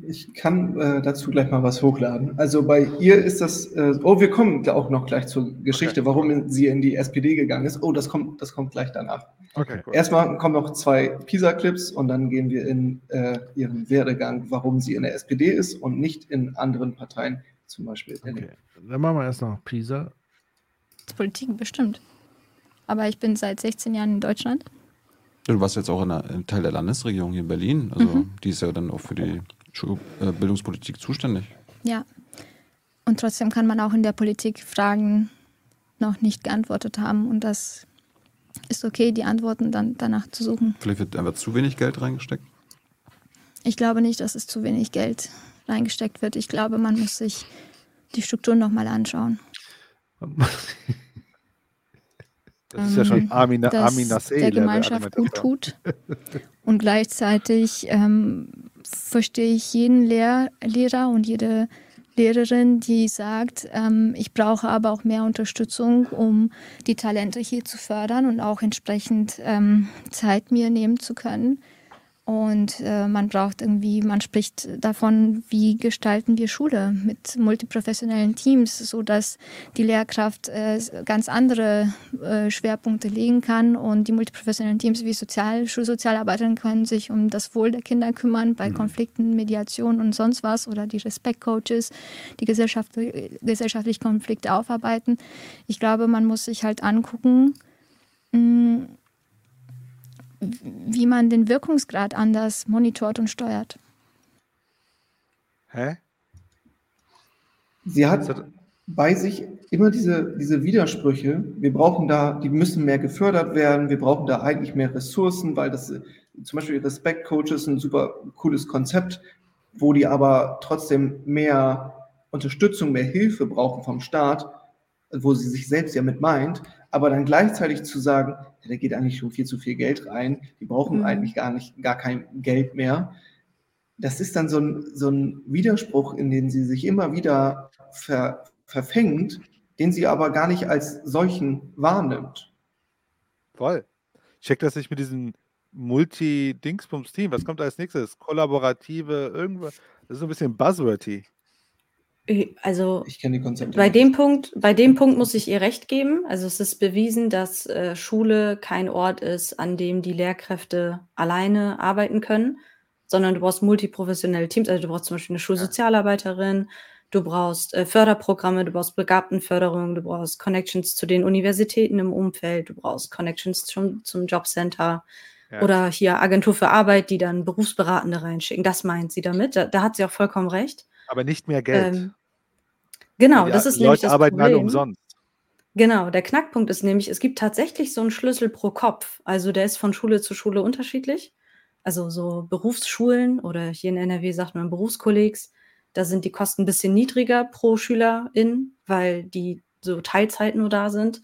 ich kann äh, dazu gleich mal was hochladen. Also bei ihr ist das, äh, oh, wir kommen auch noch gleich zur Geschichte, warum sie in die SPD gegangen ist. Oh, das kommt, das kommt gleich danach. Okay, cool. Erstmal kommen noch zwei PISA-Clips und dann gehen wir in äh, ihren Werdegang, warum sie in der SPD ist und nicht in anderen Parteien, zum Beispiel Okay. Dann machen wir erst noch PISA. Politik bestimmt. Aber ich bin seit 16 Jahren in Deutschland. Du warst jetzt auch in einer, in Teil der Landesregierung hier in Berlin. Also Mhm. die ist ja dann auch für die Schul äh, Bildungspolitik zuständig. Ja. Und trotzdem kann man auch in der Politik Fragen noch nicht geantwortet haben. Und das ist okay, die Antworten dann danach zu suchen. Vielleicht wird einfach zu wenig Geld reingesteckt. Ich glaube nicht, dass es zu wenig Geld reingesteckt wird. Ich glaube, man muss sich die Strukturen nochmal anschauen. Das ist ja schon Ähm, Armin, dass Armin Nassé. der Gemeinschaft gut tut. Und gleichzeitig ähm, verstehe ich jeden Lehr Lehrer und jede Lehrerin, die sagt, ähm, ich brauche aber auch mehr Unterstützung, um die Talente hier zu fördern und auch entsprechend ähm, Zeit mir nehmen zu können. Und äh, man braucht irgendwie, man spricht davon, wie gestalten wir Schule mit multiprofessionellen Teams, so dass die Lehrkraft äh, ganz andere äh, Schwerpunkte legen kann und die multiprofessionellen Teams wie Sozial Schulsozialarbeiterinnen können sich um das Wohl der Kinder kümmern bei Konflikten, Mediation und sonst was oder die Respektcoaches, die Gesellschaft, gesellschaftliche Konflikte aufarbeiten. Ich glaube, man muss sich halt angucken, mh, wie man den Wirkungsgrad anders monitort und steuert. Hä? Sie hat bei sich immer diese, diese Widersprüche. Wir brauchen da, die müssen mehr gefördert werden. Wir brauchen da eigentlich mehr Ressourcen, weil das zum Beispiel Respect-Coaches ein super cooles Konzept, wo die aber trotzdem mehr Unterstützung, mehr Hilfe brauchen vom Staat, wo sie sich selbst ja mit meint, aber dann gleichzeitig zu sagen, ja, da geht eigentlich schon viel zu viel Geld rein, die brauchen Mhm. eigentlich gar nicht, gar kein Geld mehr. Das ist dann so ein, so ein Widerspruch, in den sie sich immer wieder ver, verfängt, den sie aber gar nicht als solchen wahrnimmt. Voll. Check das nicht mit diesem Multi-Dingsbums-Team. Was kommt als nächstes? Kollaborative, irgendwas. Das ist so ein bisschen buzzwordy. Also Ich kenne die Konzepte. bei nicht. dem Punkt, bei dem Punkt muss ich ihr recht geben. Also es ist bewiesen, dass äh, Schule kein Ort ist, an dem die Lehrkräfte alleine arbeiten können, sondern du brauchst multiprofessionelle Teams. Also du brauchst zum Beispiel eine Schulsozialarbeiterin, du brauchst äh, Förderprogramme, du brauchst Begabtenförderung, du brauchst Connections zu den Universitäten im Umfeld, du brauchst Connections zum, zum Jobcenter Ja. oder hier Agentur für Arbeit, die dann Berufsberatende reinschicken. Das meint sie damit. Da, da hat sie auch vollkommen recht. Aber nicht mehr Geld. Ähm, Genau, Die das ist Leute nämlich das arbeiten alle umsonst. Genau, der Knackpunkt ist nämlich, es gibt tatsächlich so einen Schlüssel pro Kopf. Also der ist von Schule zu Schule unterschiedlich. Also so Berufsschulen oder hier in NRW sagt man Berufskollegs, da sind die Kosten ein bisschen niedriger pro Schülerin, weil die so Teilzeit nur da sind.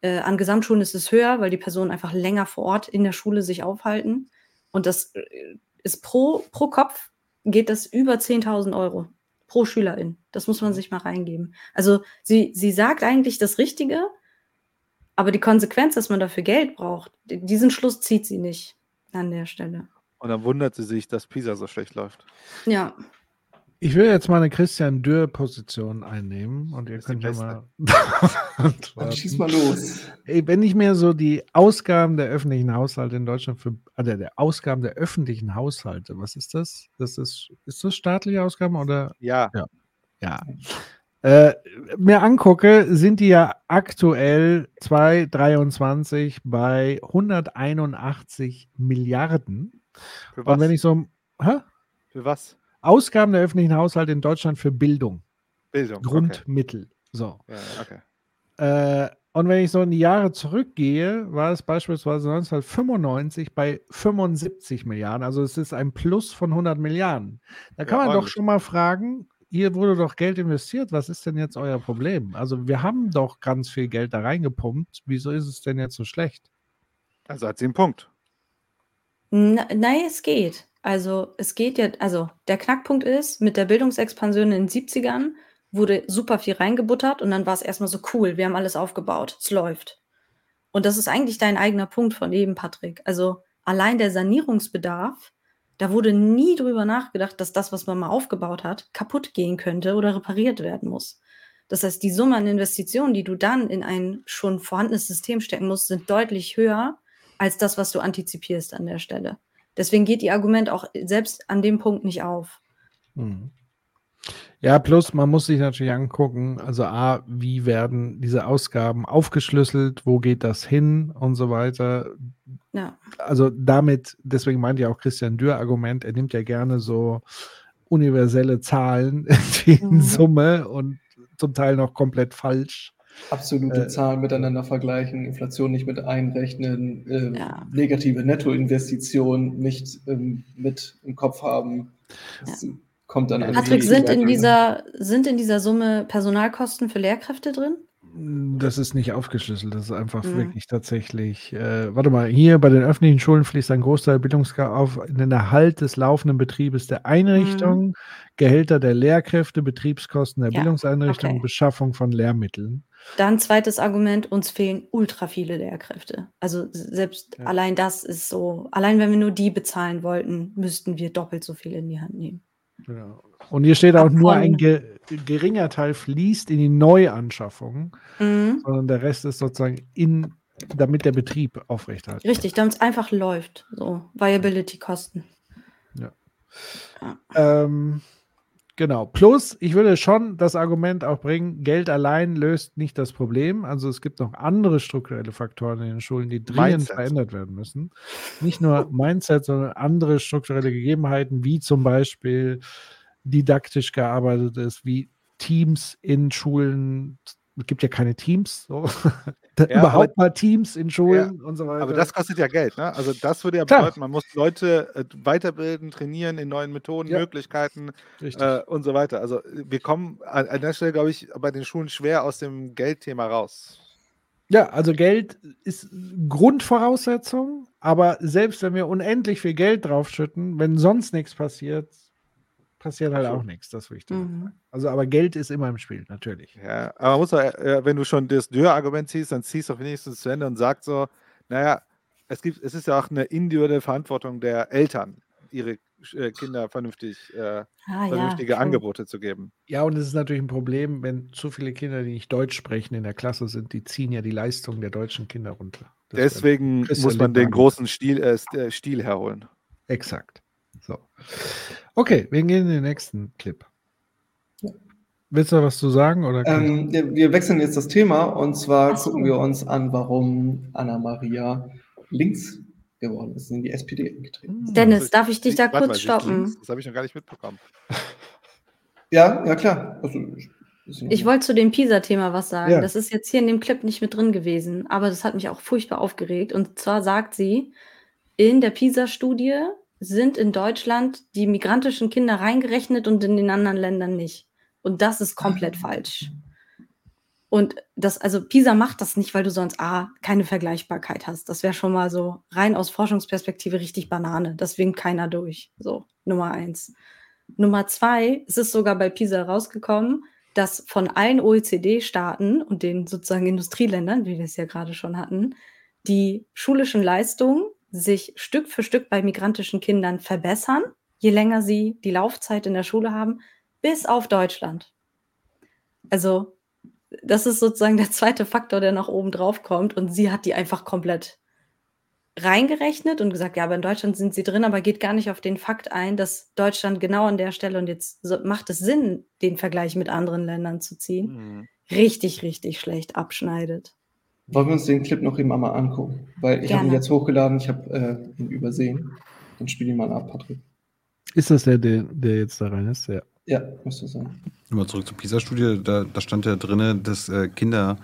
Äh, an Gesamtschulen ist es höher, weil die Personen einfach länger vor Ort in der Schule sich aufhalten. Und das äh, ist pro, pro Kopf geht das über 10.000 Euro pro Schülerin. Das muss man sich mal reingeben. Also sie, sie sagt eigentlich das Richtige, aber die Konsequenz, dass man dafür Geld braucht, diesen Schluss zieht sie nicht an der Stelle. Und dann wundert sie sich, dass Pisa so schlecht läuft. Ja. Ich will jetzt mal eine Christian Dürr-Position einnehmen und ihr könnt ja mal. Dann schieß mal los. Wenn ich mir so die Ausgaben der öffentlichen Haushalte in Deutschland für, also der Ausgaben der öffentlichen Haushalte, was ist das? Das ist, ist das staatliche Ausgaben oder? Ja. Ja. Ja. Äh, mir angucke, sind die ja aktuell 2023 bei 181 Milliarden. Für Und was? wenn ich so, hä? Für was? Ausgaben der öffentlichen Haushalte in Deutschland für Bildung. Bildung. Grundmittel. So. Okay. Ja, okay. Äh, und wenn ich so in die Jahre zurückgehe, war es beispielsweise 1995 bei 75 Milliarden. Also es ist ein Plus von 100 Milliarden. Da kann Ja, man doch schon mal fragen, hier wurde doch Geld investiert. Was ist denn jetzt euer Problem? Also wir haben doch ganz viel Geld da reingepumpt. Wieso ist es denn jetzt so schlecht? Also hat sie einen Punkt. Na, nein, es geht. Also es geht ja, also der Knackpunkt ist, mit der Bildungsexpansion in den 70ern wurde super viel reingebuttert und dann war es erstmal so cool, wir haben alles aufgebaut, es läuft. Und das ist eigentlich dein eigener Punkt von eben, Patrick. Also allein der Sanierungsbedarf, da wurde nie drüber nachgedacht, dass das, was man mal aufgebaut hat, kaputt gehen könnte oder repariert werden muss. Das heißt, die Summe an Investitionen, die du dann in ein schon vorhandenes System stecken musst, sind deutlich höher als das, was du antizipierst an der Stelle. Deswegen geht die Argument auch selbst an dem Punkt nicht auf. Hm. Ja, plus man muss sich natürlich angucken, also A, wie werden diese Ausgaben aufgeschlüsselt, wo geht das hin und so weiter. Ja. Also damit, deswegen meint ja auch Christian Dürr Argument, er nimmt ja gerne so universelle Zahlen in Mhm. Summe und zum Teil noch komplett falsch. Absolute Äh, Zahlen miteinander vergleichen, Inflation nicht mit einrechnen, ähm, Ja. negative Nettoinvestitionen nicht ähm, mit im Kopf haben. Das kommt dann einfach Patrick, nicht sind in, dieser, sind in dieser Summe Personalkosten für Lehrkräfte drin? Das ist nicht aufgeschlüsselt, das ist einfach Mhm. wirklich tatsächlich. Äh, warte mal, hier bei den öffentlichen Schulen fließt ein Großteil Bildungsgeld auf in den Erhalt des laufenden Betriebes der Einrichtung, Gehälter der Lehrkräfte, Betriebskosten der Ja, Bildungseinrichtung, okay. Beschaffung von Lehrmitteln. Dann zweites Argument, uns fehlen ultra viele Lehrkräfte. Also selbst allein das ist so, allein wenn wir nur die bezahlen wollten, müssten wir doppelt so viel in die Hand nehmen. Genau. Und hier steht auch nur Von- ein ge geringer Teil fließt in die Neuanschaffung, Mhm. sondern der Rest ist sozusagen in, damit der Betrieb aufrechterhalten. Richtig, damit es einfach läuft. So, Viability-Kosten. Ja. Ähm, genau. Plus, ich würde schon das Argument auch bringen, Geld allein löst nicht das Problem. Also es gibt noch andere strukturelle Faktoren in den Schulen, die dringend Mindset. verändert werden müssen. Nicht nur Mindset, sondern andere strukturelle Gegebenheiten, wie zum Beispiel didaktisch gearbeitet ist, wie Teams in Schulen. Es gibt ja keine Teams, so. Ja, überhaupt aber- mal Teams in Schulen und so weiter. Aber das kostet ja Geld, ne? Also das würde ja Klar. bedeuten, man muss Leute äh, weiterbilden, trainieren in neuen Methoden, Ja. Möglichkeiten äh, und so weiter. Also wir kommen an, an der Stelle, glaube ich, bei den Schulen schwer aus dem Geldthema raus. Ja, also Geld ist Grundvoraussetzung, aber selbst wenn wir unendlich viel Geld draufschütten, wenn sonst nichts passiert, passiert halt auch nichts. Das will ich Mhm. sagen. Also, aber Geld ist immer im Spiel, natürlich. Ja, aber man muss doch, äh, wenn du schon das Dürr-Argument ziehst, dann ziehst du doch wenigstens zu Ende und sagst so, naja, es gibt, es ist ja auch eine individuelle Verantwortung der Eltern, ihre äh, Kinder vernünftig, äh, Ah, ja, vernünftige true. Angebote zu geben. Ja, und es ist natürlich ein Problem, wenn zu viele Kinder, die nicht Deutsch sprechen, in der Klasse sind, die ziehen ja die Leistung der deutschen Kinder runter. Das Deswegen muss man den großen Stil, äh, äh, Stil herholen. Exakt. So. Okay, wir gehen in den nächsten Clip. Willst du noch was zu sagen? Oder Ähm, wir wechseln jetzt das Thema und zwar Ach so. gucken wir uns an, warum Anna-Maria links geworden ist, in die SPD eingetreten ist. Dennis, darf ich dich da mal, kurz sie ist links? stoppen? Das habe ich noch gar nicht mitbekommen. Ja, ja klar. Also, Ich wollte zu dem PISA-Thema was sagen. Ja. Das ist jetzt hier in dem Clip nicht mit drin gewesen, aber das hat mich auch furchtbar aufgeregt. Und zwar sagt sie, in der PISA-Studie sind in Deutschland die migrantischen Kinder reingerechnet und in den anderen Ländern nicht. Und das ist komplett falsch. Und das, also PISA macht das nicht, weil du sonst A, keine Vergleichbarkeit hast. Das wäre schon mal so rein aus Forschungsperspektive richtig Banane. Das winkt keiner durch. So, Nummer eins. Nummer zwei, es ist sogar bei PISA rausgekommen, dass von allen OECD-Staaten und den sozusagen Industrieländern, wie wir es ja gerade schon hatten, die schulischen Leistungen sich Stück für Stück bei migrantischen Kindern verbessern, je länger sie die Laufzeit in der Schule haben, bis auf Deutschland. Also, das ist sozusagen der zweite Faktor, der nach oben drauf kommt. Und sie hat die einfach komplett reingerechnet und gesagt, ja, aber in Deutschland sind sie drin, aber geht gar nicht auf den Fakt ein, dass Deutschland genau an der Stelle, und jetzt macht es Sinn, den Vergleich mit anderen Ländern zu ziehen, Mhm. richtig, richtig schlecht abschneidet. Wollen wir uns den Clip noch eben einmal angucken? Weil ich habe ihn jetzt hochgeladen, ich habe äh, ihn übersehen. Dann spiel ihn mal ab, Patrick. Ist das der, der, der jetzt da rein ist? Ja. Ja, müsste sein. Mal zurück zur PISA-Studie. Da, da stand ja drin, dass äh, Kinder,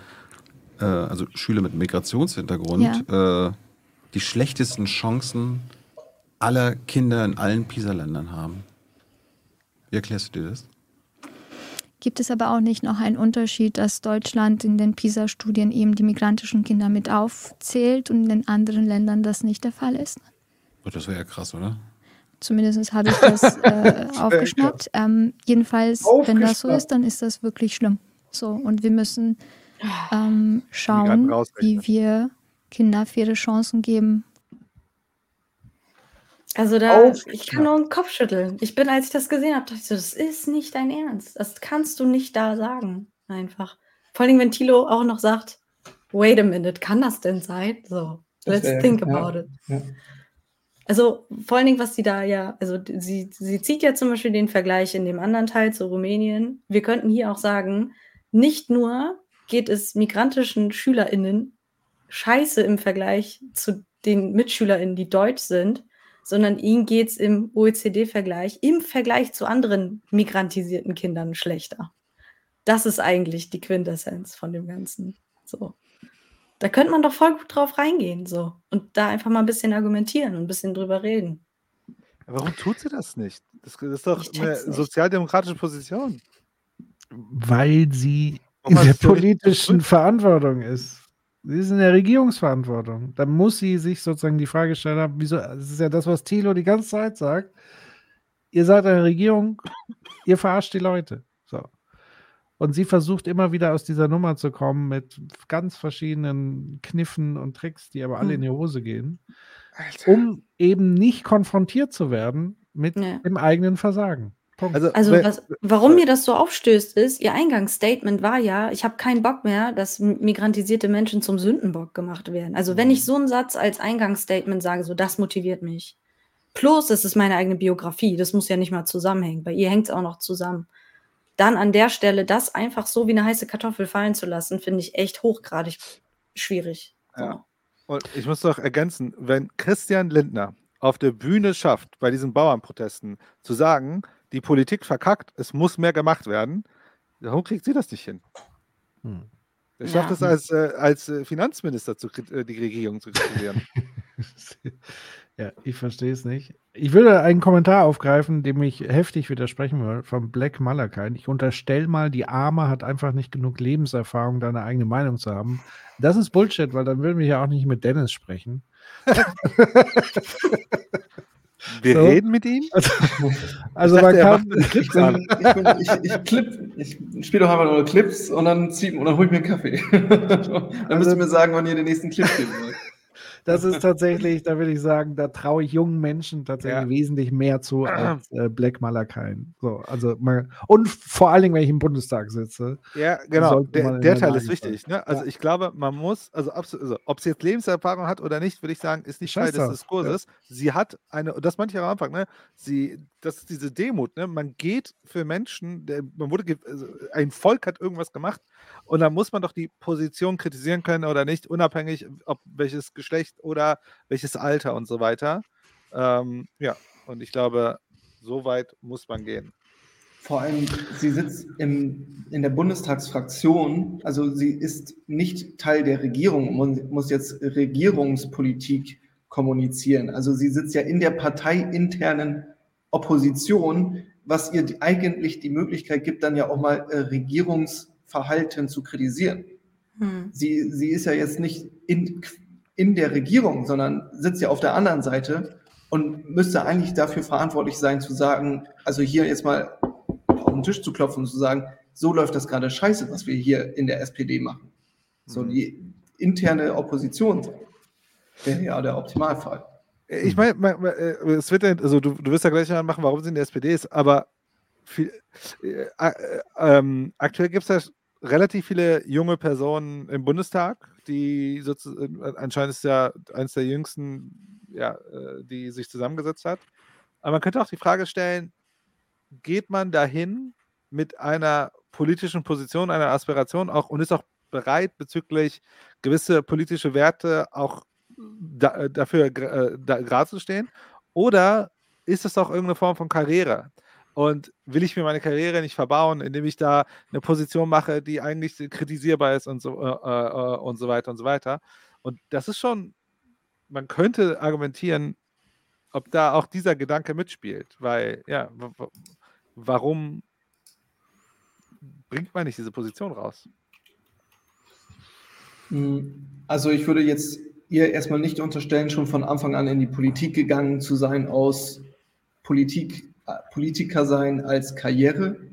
äh, also Schüler mit Migrationshintergrund, äh, die schlechtesten Chancen aller Kinder in allen PISA-Ländern haben. Wie erklärst du dir das? Gibt es aber auch nicht noch einen Unterschied, dass Deutschland in den PISA-Studien eben die migrantischen Kinder mit aufzählt und in den anderen Ländern das nicht der Fall ist? Oh, das wäre ja krass, oder? Zumindest habe ich das äh, aufgeschnappt. Ähm, jedenfalls, wenn das so ist, dann ist das wirklich schlimm. So, und wir müssen ähm, schauen, wie wir Kinder faire Chancen geben. Also da, ich kann nur den Kopf schütteln. Ich bin, als ich das gesehen habe, dachte ich so, das ist nicht dein Ernst. Das kannst du nicht da sagen. Einfach. Vor allem, wenn Tilo auch noch sagt, wait a minute, kann das denn sein? So, Das let's wär- think ja, about it. ja. Also vor allen Dingen, was sie da ja, also sie, sie zieht ja zum Beispiel den Vergleich in dem anderen Teil zu Rumänien. Wir könnten hier auch sagen, nicht nur geht es migrantischen SchülerInnen scheiße im Vergleich zu den MitschülerInnen, die deutsch sind, sondern ihnen geht es im OECD-Vergleich, im Vergleich zu anderen migrantisierten Kindern schlechter. Das ist eigentlich die Quintessenz von dem Ganzen. So. Da könnte man doch voll gut drauf reingehen, so. Und da einfach mal ein bisschen argumentieren und ein bisschen drüber reden. Warum tut sie das nicht? Das, ist doch eine sozialdemokratische Position. Weil sie in der politischen Verantwortung ist. Sie ist in der Regierungsverantwortung. Da muss sie sich sozusagen die Frage stellen, wieso, das ist ja das, was Thilo die ganze Zeit sagt. Ihr seid eine Regierung, ihr verarscht die Leute. So. Und sie versucht immer wieder aus dieser Nummer zu kommen mit ganz verschiedenen Kniffen und Tricks, die aber alle Hm. in die Hose gehen, um eben nicht konfrontiert zu werden mit Ja. dem eigenen Versagen. Punkt. Also was, warum mir das so aufstößt, ist, ihr Eingangsstatement war ja, ich habe keinen Bock mehr, dass migrantisierte Menschen zum Sündenbock gemacht werden. Also wenn ich so einen Satz als Eingangsstatement sage, so das motiviert mich. Plus, es ist meine eigene Biografie, das muss ja nicht mal zusammenhängen. Bei ihr hängt es auch noch zusammen. Dann an der Stelle das einfach so wie eine heiße Kartoffel fallen zu lassen, finde ich echt hochgradig schwierig. Ja. Und ich muss doch ergänzen, wenn Christian Lindner auf der Bühne schafft, bei diesen Bauernprotesten, zu sagen, die Politik verkackt, es muss mehr gemacht werden, warum kriegt sie das nicht hin? Hm. Er schafft Ja. es als, äh, als äh, Finanzminister, zu, äh, die Regierung zu kritisieren. Ja, ich verstehe es nicht. Ich würde einen Kommentar aufgreifen, dem ich heftig widersprechen will, von Black Malakai. Ich unterstelle mal, die Arme hat einfach nicht genug Lebenserfahrung, da eine eigene Meinung zu haben. Das ist Bullshit, weil dann würden wir ja auch nicht mit Dennis sprechen. Wir So. reden mit ihm? Also, also man kann. macht einen Clip Ich, ich, ich, ich, clip, ich spiele doch einfach nur Clips und dann zieh, und dann hol ich mir einen Kaffee. dann müsst ihr mir sagen, wann ihr den nächsten Clip geben wollt. Das ist tatsächlich, da will ich sagen, da traue ich jungen Menschen tatsächlich Ja. wesentlich mehr zu als äh, Black Malakai. So, also mal, und vor allen Dingen, wenn ich im Bundestag sitze. Ja, genau. Der, der Teil ist wichtig. Ne? Also Ja. ich glaube, man muss, also, also ob sie jetzt Lebenserfahrung hat oder nicht, würde ich sagen, ist nicht Teil des. Diskurses. Sie hat eine, und das auch am Anfang, ne? Sie, das ist diese Demut, ne? Man geht für Menschen, der, man wurde, also ein Volk hat irgendwas gemacht und dann muss man doch die Position kritisieren können oder nicht, unabhängig, ob welches Geschlecht oder welches Alter und so weiter. Ähm, ja, und ich glaube, so weit muss man gehen. Vor allem, sie sitzt im, in der Bundestagsfraktion, also sie ist nicht Teil der Regierung und muss jetzt Regierungspolitik kommunizieren. Also sie sitzt ja in der parteiinternen Opposition, was ihr die- eigentlich die Möglichkeit gibt, dann ja auch mal äh, Regierungsverhalten zu kritisieren. Hm. Sie, sie ist ja jetzt nicht in, in der Regierung, sondern sitzt ja auf der anderen Seite und müsste eigentlich dafür verantwortlich sein, zu sagen, also hier jetzt mal auf den Tisch zu klopfen und zu sagen, so läuft das gerade scheiße, was wir hier in der SPD machen. So die interne Opposition wäre ja der Optimalfall. Ich meine, mein, mein, äh, es wird ja, also du, du wirst ja gleich mal machen, warum sie in der SPD ist, aber viel, äh, äh, ähm, aktuell gibt es ja relativ viele junge Personen im Bundestag, die sozusagen, anscheinend ist ja eines der jüngsten, ja, äh, die sich zusammengesetzt hat. Aber man könnte auch die Frage stellen, geht man dahin mit einer politischen Position, einer Aspiration auch und ist auch bereit, bezüglich gewisse politische Werte auch da, dafür gra- äh, gerade zu stehen? Oder ist es doch irgendeine Form von Karriere. Und will ich mir meine Karriere nicht verbauen, indem ich da eine Position mache, die eigentlich kritisierbar ist und so, äh, äh, und so weiter und so weiter. Und das ist schon, man könnte argumentieren, ob da auch dieser Gedanke mitspielt, weil, ja, warum bringt man nicht diese Position raus? Hm, also ich würde jetzt ihr erstmal nicht unterstellen, schon von Anfang an in die Politik gegangen zu sein aus Politik, Politiker sein als Karriereziel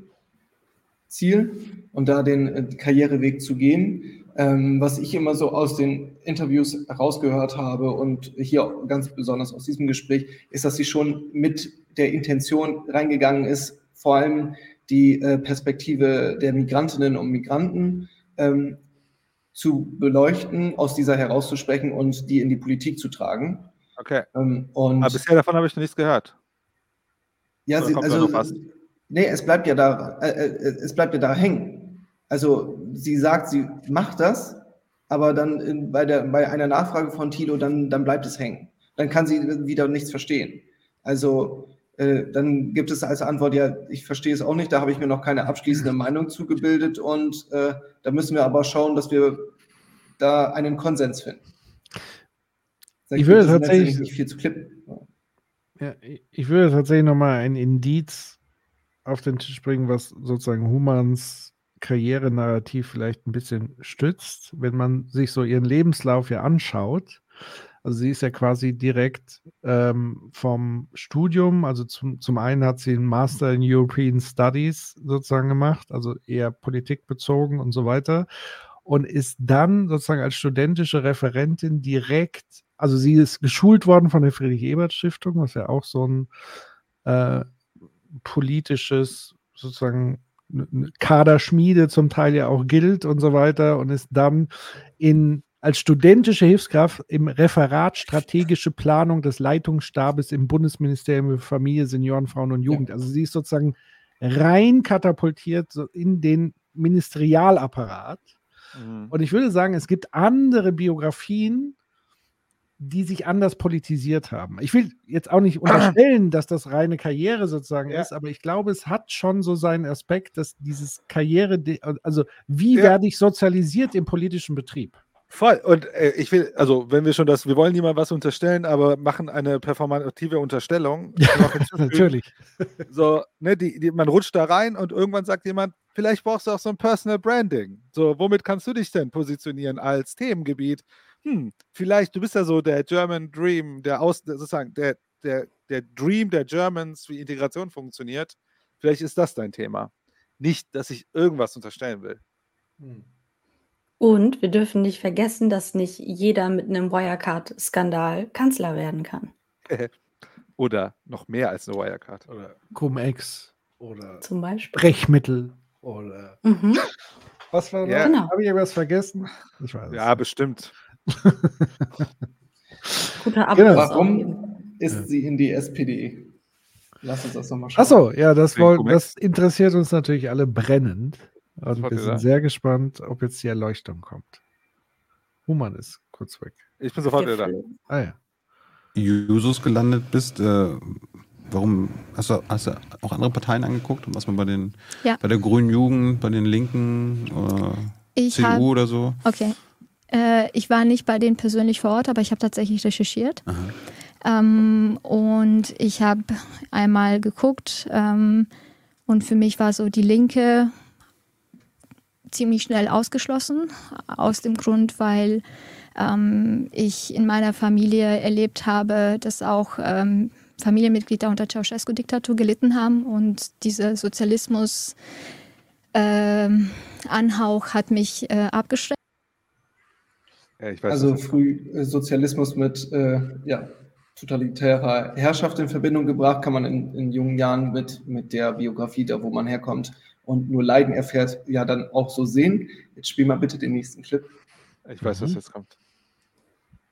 und da den äh, Karriereweg zu gehen. Ähm, was ich immer so aus den Interviews herausgehört habe und hier ganz besonders aus diesem Gespräch, ist, dass sie schon mit der Intention reingegangen ist, vor allem die äh, Perspektive der Migrantinnen und Migranten ähm, zu beleuchten, aus dieser herauszusprechen und die in die Politik zu tragen. Okay. Ähm, Aber bisher davon habe ich noch nichts gehört. Ja, sie, also, nee, es bleibt ja da, äh, äh, es bleibt ja da hängen. Also sie sagt, sie macht das, aber dann in, bei, der, bei einer Nachfrage von Tilo, dann, dann bleibt es hängen. Dann kann sie wieder nichts verstehen. Also äh, dann gibt es als Antwort, ja, ich verstehe es auch nicht, da habe ich mir noch keine abschließende Meinung zugebildet und äh, da müssen wir aber schauen, dass wir da einen Konsens finden. Da Ich würde tatsächlich- nicht viel zu klippen. Ja, ich würde tatsächlich nochmal ein Indiz auf den Tisch bringen, was sozusagen Humans Karrierenarrativ vielleicht ein bisschen stützt, wenn man sich so ihren Lebenslauf ja anschaut. Also sie ist ja quasi direkt ähm, vom Studium, also zum, zum einen hat sie einen Master in European Studies sozusagen gemacht, also eher politikbezogen und so weiter. Und ist dann sozusagen als studentische Referentin direkt, also sie ist geschult worden von der Friedrich-Ebert-Stiftung, was ja auch so ein äh, politisches, sozusagen Kaderschmiede zum Teil ja auch gilt und so weiter und ist dann in als studentische Hilfskraft im Referat Strategische Planung des Leitungsstabes im Bundesministerium für Familie, Senioren, Frauen und Jugend. Also sie ist sozusagen rein katapultiert so in den Ministerialapparat. Mhm. Und ich würde sagen, es gibt andere Biografien, die sich anders politisiert haben. Ich will jetzt auch nicht unterstellen, dass das reine Karriere sozusagen Ja. ist, aber ich glaube, es hat schon so seinen Aspekt, dass dieses Karriere, also wie Ja. werde ich sozialisiert im politischen Betrieb? Voll. Und äh, ich will, also wenn wir schon das, wir wollen niemandem was unterstellen, aber machen eine performative Unterstellung. Hinzufügen, Natürlich. So, ne, die, die, man rutscht da rein und irgendwann sagt jemand, vielleicht brauchst du auch so ein Personal Branding. So, womit kannst du dich denn positionieren als Themengebiet? Hm, vielleicht, du bist ja so der German Dream, der aus, der, sozusagen, der, der, der Dream der Germans, wie Integration funktioniert. Vielleicht ist das dein Thema. Nicht, dass ich irgendwas unterstellen will. Und wir dürfen nicht vergessen, dass nicht jeder mit einem Wirecard-Skandal Kanzler werden kann. Oder noch mehr als eine Wirecard. Oder Cum-Ex oder Zum Beispiel. Brechmittel oder Mhm. was war Ja. Genau. Habe ich irgendwas vergessen? Ich weiß es Ja, bestimmt. Guter Abschluss. Genau. Warum ist sie in die SPD? Lass uns das nochmal schauen. Achso, ja, das, Wegen woll, Cum-Ex? das interessiert uns natürlich alle brennend. Und wollt wir sind sehr gespannt, ob jetzt die Erleuchtung kommt. Human ist kurz weg. Ich bin sofort wieder da. Ah ja. Jusos gelandet bist, äh, warum hast du, hast du auch andere Parteien angeguckt, was man bei den Ja. bei der Grünen Jugend, bei den Linken oder Ich CDU hab- oder so? Okay. Äh, ich war nicht bei denen persönlich vor Ort, aber ich habe tatsächlich recherchiert. Ähm, und ich habe einmal geguckt ähm, und für mich war so die Linke ziemlich schnell ausgeschlossen, aus dem Grund, weil ähm, ich in meiner Familie erlebt habe, dass auch ähm, Familienmitglieder unter Ceausescu-Diktatur gelitten haben und dieser Sozialismus ähm, Anhauch hat mich äh, abgeschreckt. Ja, ich weiß Also früh äh, Sozialismus mit äh, ja, totalitärer Herrschaft in Verbindung gebracht, kann man in, in jungen Jahren mit, mit der Biografie, da wo man herkommt und nur Leiden erfährt, ja dann auch so sehen. Jetzt spiel mal bitte den nächsten Clip. Ich weiß, was jetzt kommt.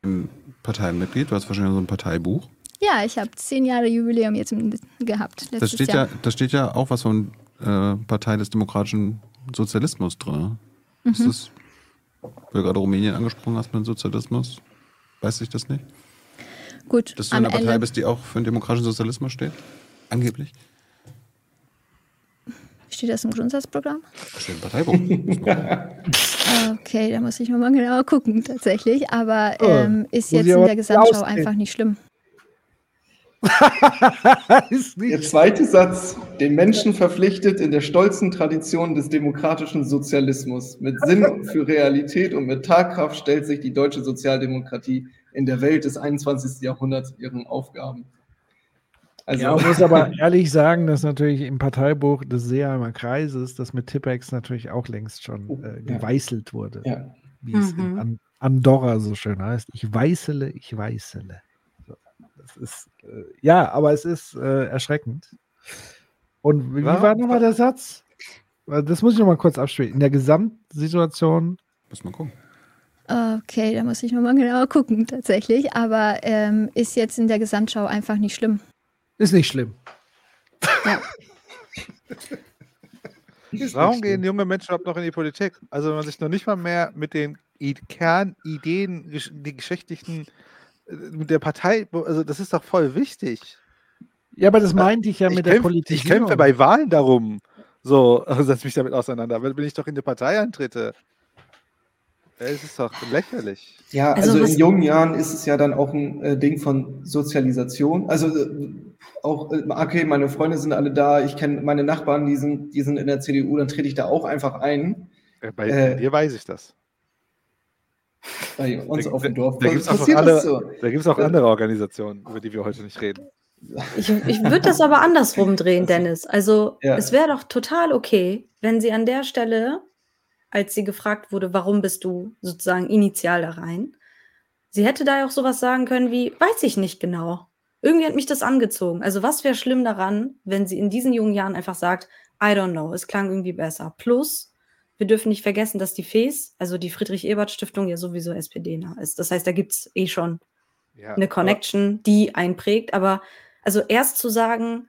Ein Parteimitglied, du hast wahrscheinlich so ein Parteibuch. Ja, ich habe zehn Jahre Jubiläum jetzt gehabt. Da steht, Jahr. ja, da steht ja auch was von äh, Partei des demokratischen Sozialismus drin. Ist Mhm. das, weil du gerade Rumänien angesprochen hast mit dem Sozialismus? Weiß ich das nicht? Gut, Dass du in einer Partei Ende- bist, die auch für den demokratischen Sozialismus steht? Angeblich? Steht das im Grundsatzprogramm? Das steht im Parteibuch. Okay, da muss ich mal genauer gucken, tatsächlich. Aber Oh, ähm, ist jetzt in der Gesamtschau einfach nicht schlimm. Der zweite Satz. Den Menschen verpflichtet in der stolzen Tradition des demokratischen Sozialismus. Mit Sinn für Realität und mit Tagkraft stellt sich die deutsche Sozialdemokratie in der Welt des 21. Jahrhunderts ihren Aufgaben. Also, ja, man muss aber ehrlich sagen, dass natürlich im Parteibuch des Seeheimer Kreises das mit Tippex natürlich auch längst schon äh, ja. geweißelt wurde. Ja. Wie es in Mhm. An Andorra so schön heißt. Ich weißele, ich weißele. Das ist, äh, ja, aber es ist äh, erschreckend. Und wie Warum- war nochmal der Satz? Das muss ich nochmal kurz abspielen. In der Gesamtsituation. Muss man gucken. Okay, da muss ich mal genauer gucken, tatsächlich. Aber ähm, ist jetzt in der Gesamtschau einfach nicht schlimm. Ist nicht schlimm. Warum gehen junge Menschen überhaupt noch in die Politik? Also wenn man sich noch nicht mal mehr mit den Kernideen, die geschichtlichen, äh, mit der Partei, also das ist doch voll wichtig. Ja, aber das meinte ich ja mit der kämpf, Politik. Ich kämpfe bei Wahlen darum. So, setze mich damit auseinander. Wenn ich doch in die Partei antrete. Es ist doch lächerlich. Ja, Also also, in jungen Jahren ist es ja dann auch ein äh, Ding von Sozialisation. Also äh, auch, äh, okay, meine Freunde sind alle da, ich kenne meine Nachbarn, die sind, die sind in der CDU, dann trete ich da auch einfach ein. Äh, Bei Äh, dir weiß ich das. Bei uns Da- auf dem da- Dorf Da gibt es auch, das so. da gibt's auch andere Organisationen, über die wir heute nicht reden. Ich, ich würde das aber andersrum drehen, Dennis. Also Ja. es wäre doch total okay, wenn sie an der Stelle, als sie gefragt wurde, warum bist du sozusagen initial da rein, sie hätte da ja auch sowas sagen können wie, weiß ich nicht genau. Irgendwie hat mich das angezogen. Also was wäre schlimm daran, wenn sie in diesen jungen Jahren einfach sagt, I don't know, es klang irgendwie besser. Plus, wir dürfen nicht vergessen, dass die FES, also die Friedrich-Ebert-Stiftung, ja sowieso SPD-nah ist. Das heißt, da gibt es eh schon Ja, eine Connection, die einprägt. Aber also erst zu sagen,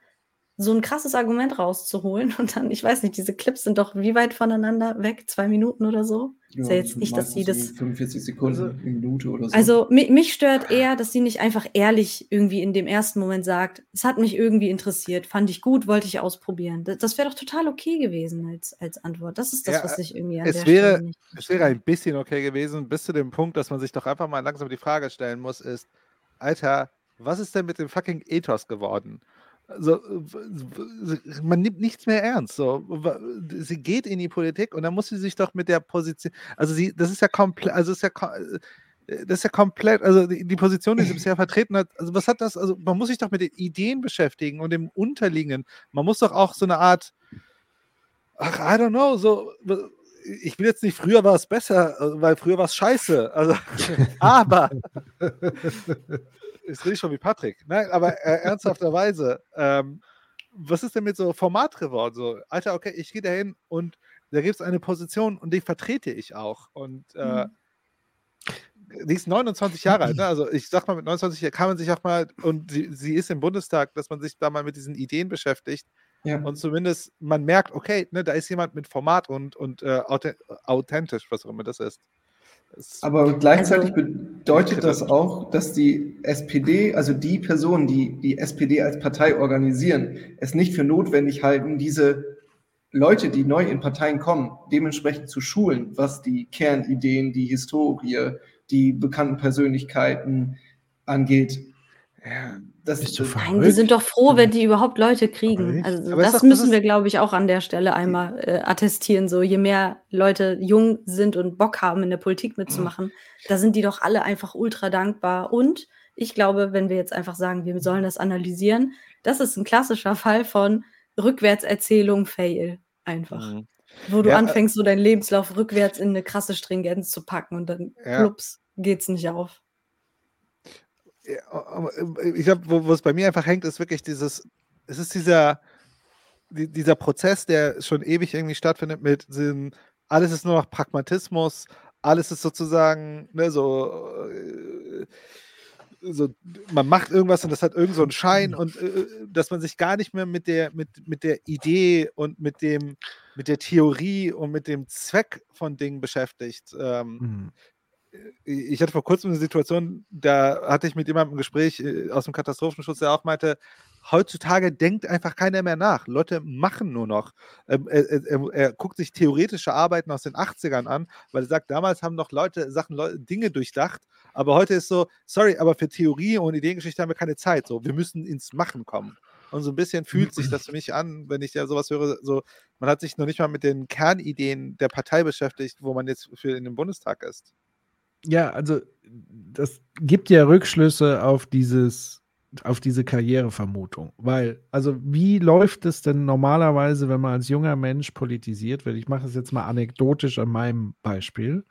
so ein krasses Argument rauszuholen und dann, ich weiß nicht, diese Clips sind doch wie weit voneinander weg? Zwei Minuten oder so? ist ja jetzt nicht, dass sie das. 45 Sekunden, eine Minute oder so. Also mi mich stört eher, dass sie nicht einfach ehrlich irgendwie in dem ersten Moment sagt, es hat mich irgendwie interessiert, fand ich gut, wollte ich ausprobieren. Das, das wäre doch total okay gewesen als, als Antwort. Das ist das, Ja, was ich irgendwie an es der wäre, Stelle nicht. es wäre ein bisschen okay gewesen, bis zu dem Punkt, dass man sich doch einfach mal langsam die Frage stellen muss, ist, Alter, was ist denn mit dem fucking Ethos geworden? Also, w- man nimmt nichts mehr ernst. So. Sie geht in die Politik und dann muss sie sich doch mit der Position, also sie, das ist ja komplett, also ist ja, äh, das ist ja komplett, also die, die Position, die sie bisher vertreten hat, also was hat das, also man muss sich doch mit den Ideen beschäftigen und dem Unterliegenden. Man muss doch auch so eine Art, ach, I don't know, so, ich will jetzt nicht, früher war es besser, äh, weil früher war es scheiße. Also, aber, jetzt rede ich schon wie Patrick. Nein, aber äh, ernsthafterweise, ähm, was ist denn mit so Format geworden? So, Alter, okay, ich gehe dahin und da gibt es eine Position und die vertrete ich auch. Und äh, die ist 29 Jahre alt, ne? Also ich sag mal, mit 29 kann man sich auch mal, und sie, sie ist im Bundestag, dass man sich da mal mit diesen Ideen beschäftigt. Ja. Und zumindest man merkt, okay, ne, da ist jemand mit Format und, und äh, authent- authentisch, was auch immer das ist. Aber gleichzeitig Also- bedeutet das auch, dass die SPD, also die Personen, die die SPD als Partei organisieren, es nicht für notwendig halten, diese Leute, die neu in Parteien kommen, dementsprechend zu schulen, was die Kernideen, die Historie, die bekannten Persönlichkeiten angeht. Das, Bist du das- Nein, wir sind doch froh, wenn die überhaupt Leute kriegen. Also Aber ist das doch- das müssen ist- wir, glaube ich, auch an der Stelle einmal äh, attestieren. So, je mehr Leute jung sind und Bock haben, in der Politik mitzumachen, da sind die doch alle einfach ultra dankbar. Und ich glaube, wenn wir jetzt einfach sagen, wir sollen das analysieren, das ist ein klassischer Fall von Rückwärtserzählung Fail. Einfach. Mhm. Wo du Ja, äh anfängst, so deinen Lebenslauf rückwärts in eine krasse Stringenz zu packen und dann Ja. plups, geht's nicht auf. Äh, ich glaube, wo, wo es bei mir einfach hängt, ist wirklich dieses, es ist dieser, die, dieser Prozess, der schon ewig irgendwie stattfindet mit diesem, alles ist nur noch Pragmatismus, alles ist sozusagen, ne, so, äh, so, man macht irgendwas und das hat irgend so einen Schein und äh, dass man sich gar nicht mehr mit der, mit, mit der Idee und mit dem, mit der Theorie und mit dem Zweck von Dingen beschäftigt. Ähm, Hm. Ich hatte vor kurzem eine Situation, da hatte ich mit jemandem ein Gespräch äh, aus dem Katastrophenschutz, der auch meinte, heutzutage denkt einfach keiner mehr nach. Leute machen nur noch. Ähm, er, er, er, guckt sich theoretische Arbeiten aus den 80ern an, weil er sagt, damals haben noch Leute Sachen, Leute, Dinge durchdacht, aber heute ist so, sorry, aber für Theorie und Ideengeschichte haben wir keine Zeit. So, wir müssen ins Machen kommen. Und so ein bisschen fühlt sich das für mich an, wenn ich ja sowas höre, so, man hat sich noch nicht mal mit den Kernideen der Partei beschäftigt, wo man jetzt für in den Bundestag ist. Ja, also das gibt ja Rückschlüsse auf dieses auf diese Karrierevermutung. Weil, also wie läuft es denn normalerweise, wenn man als junger Mensch politisiert wird? Ich mache es jetzt mal anekdotisch an meinem Beispiel.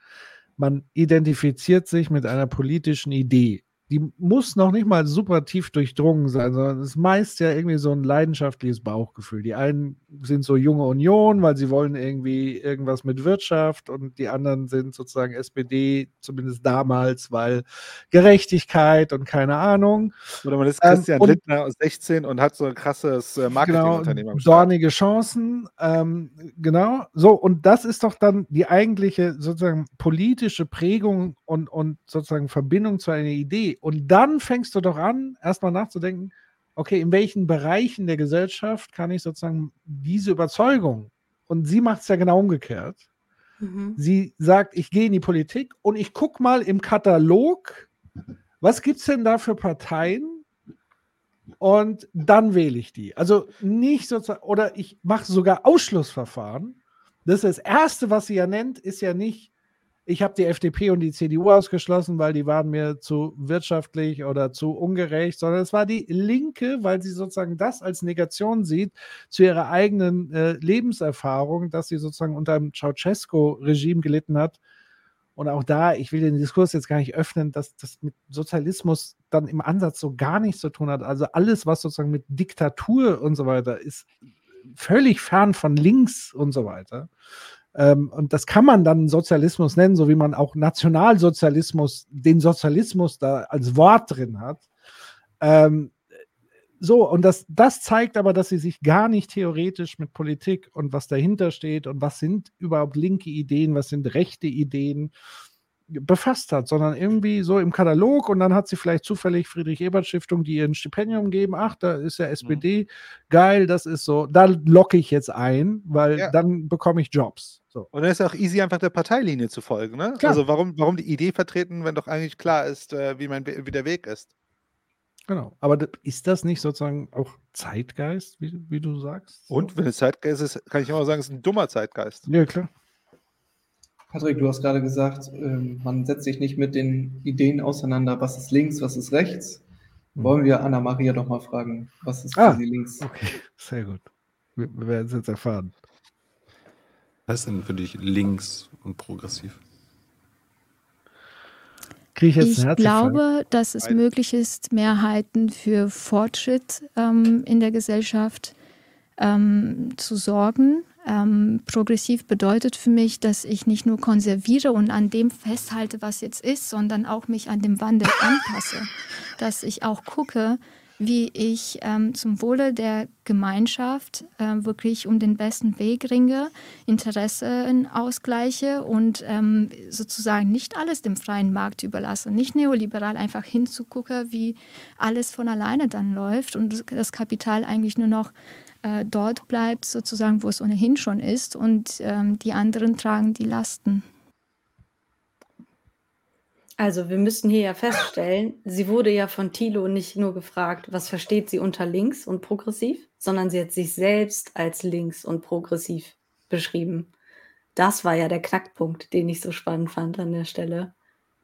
Man identifiziert sich mit einer politischen Idee die muss noch nicht mal super tief durchdrungen sein, sondern es ist meist ja irgendwie so ein leidenschaftliches Bauchgefühl. Die einen sind so junge Union, weil sie wollen irgendwie irgendwas mit Wirtschaft und die anderen sind sozusagen SPD, zumindest damals, weil Gerechtigkeit und keine Ahnung. Oder man ist ähm, Christian ähm, Lindner 16 und hat so ein krasses äh, Marketingunternehmen. Genau, dornige Chancen, ähm, genau. So, und das ist doch dann die eigentliche sozusagen politische Prägung und, und sozusagen Verbindung zu einer Idee und dann fängst du doch an, erstmal nachzudenken, okay, in welchen Bereichen der Gesellschaft kann ich sozusagen diese Überzeugung, und sie macht es ja genau umgekehrt. Mhm. Sie sagt, ich gehe in die Politik und ich gucke mal im Katalog, was gibt es denn da für Parteien? Und dann wähle ich die. Also nicht sozusagen, oder ich mache sogar Ausschlussverfahren. Das ist das Erste, was sie ja nennt, ist ja nicht, ich habe die FDP und die CDU ausgeschlossen, weil die waren mir zu wirtschaftlich oder zu ungerecht, sondern es war die Linke, weil sie sozusagen das als Negation sieht zu ihrer eigenen äh, Lebenserfahrung, dass sie sozusagen unter dem Ceausescu-Regime gelitten hat. Und auch da, ich will den Diskurs jetzt gar nicht öffnen, dass das mit Sozialismus dann im Ansatz so gar nichts zu tun hat. Also alles, was sozusagen mit Diktatur und so weiter ist, völlig fern von links und so weiter. Ähm, und das kann man dann Sozialismus nennen, so wie man auch Nationalsozialismus, den Sozialismus da als Wort drin hat. Ähm, so, und das, das zeigt aber, dass sie sich gar nicht theoretisch mit Politik und was dahinter steht und was sind überhaupt linke Ideen, was sind rechte Ideen befasst hat, sondern irgendwie so im Katalog und dann hat sie vielleicht zufällig Friedrich-Ebert-Stiftung, die ihr ein Stipendium geben. Ach, da ist ja SPD, mhm. geil, das ist so. Da locke ich jetzt ein, weil ja. dann bekomme ich Jobs. So. Und dann ist es auch easy, einfach der Parteilinie zu folgen. Ne? Also warum, warum die Idee vertreten, wenn doch eigentlich klar ist, äh, wie, mein, wie der Weg ist. Genau. Aber ist das nicht sozusagen auch Zeitgeist, wie, wie du sagst? Und wenn es Zeitgeist ist, kann ich immer sagen, es ist ein dummer Zeitgeist. Ja, klar. Patrick, du hast gerade gesagt, ähm, man setzt sich nicht mit den Ideen auseinander, was ist links, was ist rechts. Hm. Wollen wir Anna-Maria doch mal fragen, was ist ah, für sie links? Okay, sehr gut. Wir, wir werden es jetzt erfahren. Was ist denn für dich links und progressiv? Ich, ich glaube, dass es möglich ist, Mehrheiten für Fortschritt ähm, in der Gesellschaft ähm, zu sorgen. Ähm, progressiv bedeutet für mich, dass ich nicht nur konserviere und an dem festhalte, was jetzt ist, sondern auch mich an dem Wandel anpasse. Dass ich auch gucke, wie ich ähm, zum Wohle der Gemeinschaft äh, wirklich um den besten Weg ringe, Interessen ausgleiche und ähm, sozusagen nicht alles dem freien Markt überlasse, nicht neoliberal einfach hinzugucke, wie alles von alleine dann läuft und das Kapital eigentlich nur noch äh, dort bleibt, sozusagen, wo es ohnehin schon ist, und ähm, die anderen tragen die Lasten. Also wir müssen hier ja feststellen, sie wurde ja von Thilo nicht nur gefragt, was versteht sie unter links und progressiv, sondern sie hat sich selbst als links und progressiv beschrieben. Das war ja der Knackpunkt, den ich so spannend fand an der Stelle.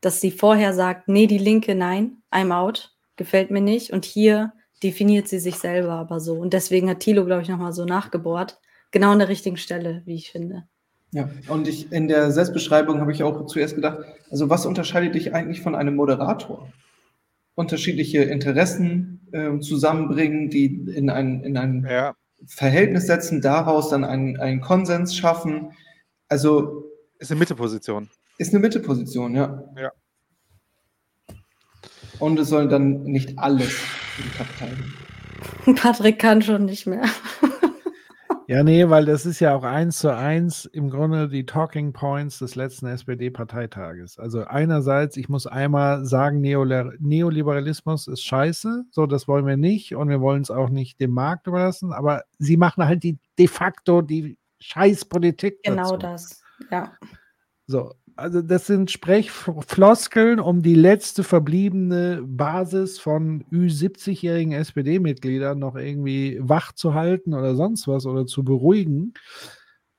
Dass sie vorher sagt, nee, die Linke, nein, I'm out, gefällt mir nicht. Und hier definiert sie sich selber aber so. Und deswegen hat Thilo, glaube ich, nochmal so nachgebohrt. Genau an der richtigen Stelle, wie ich finde. Ja, und ich in der Selbstbeschreibung habe ich auch zuerst gedacht, also was unterscheidet dich eigentlich von einem Moderator? Unterschiedliche Interessen äh, zusammenbringen, die in ein, in ein ja. Verhältnis setzen, daraus dann einen, einen Konsens schaffen. Also. Ist eine Mitteposition. Ist eine Mitteposition, ja. Ja. Und es sollen dann nicht alles Partei. Patrick kann schon nicht mehr. Ja, nee, weil das ist ja auch eins zu eins im Grunde die Talking Points des letzten SPD-Parteitages. Also einerseits, ich muss einmal sagen, Neoliber Neoliberalismus ist scheiße, so das wollen wir nicht und wir wollen es auch nicht dem Markt überlassen, aber sie machen halt die de facto die Scheißpolitik. Genau dazu. das, ja. So, also das sind Sprechfloskeln, um die letzte verbliebene Basis von Ü70-jährigen SPD-Mitgliedern noch irgendwie wach zu halten oder sonst was oder zu beruhigen.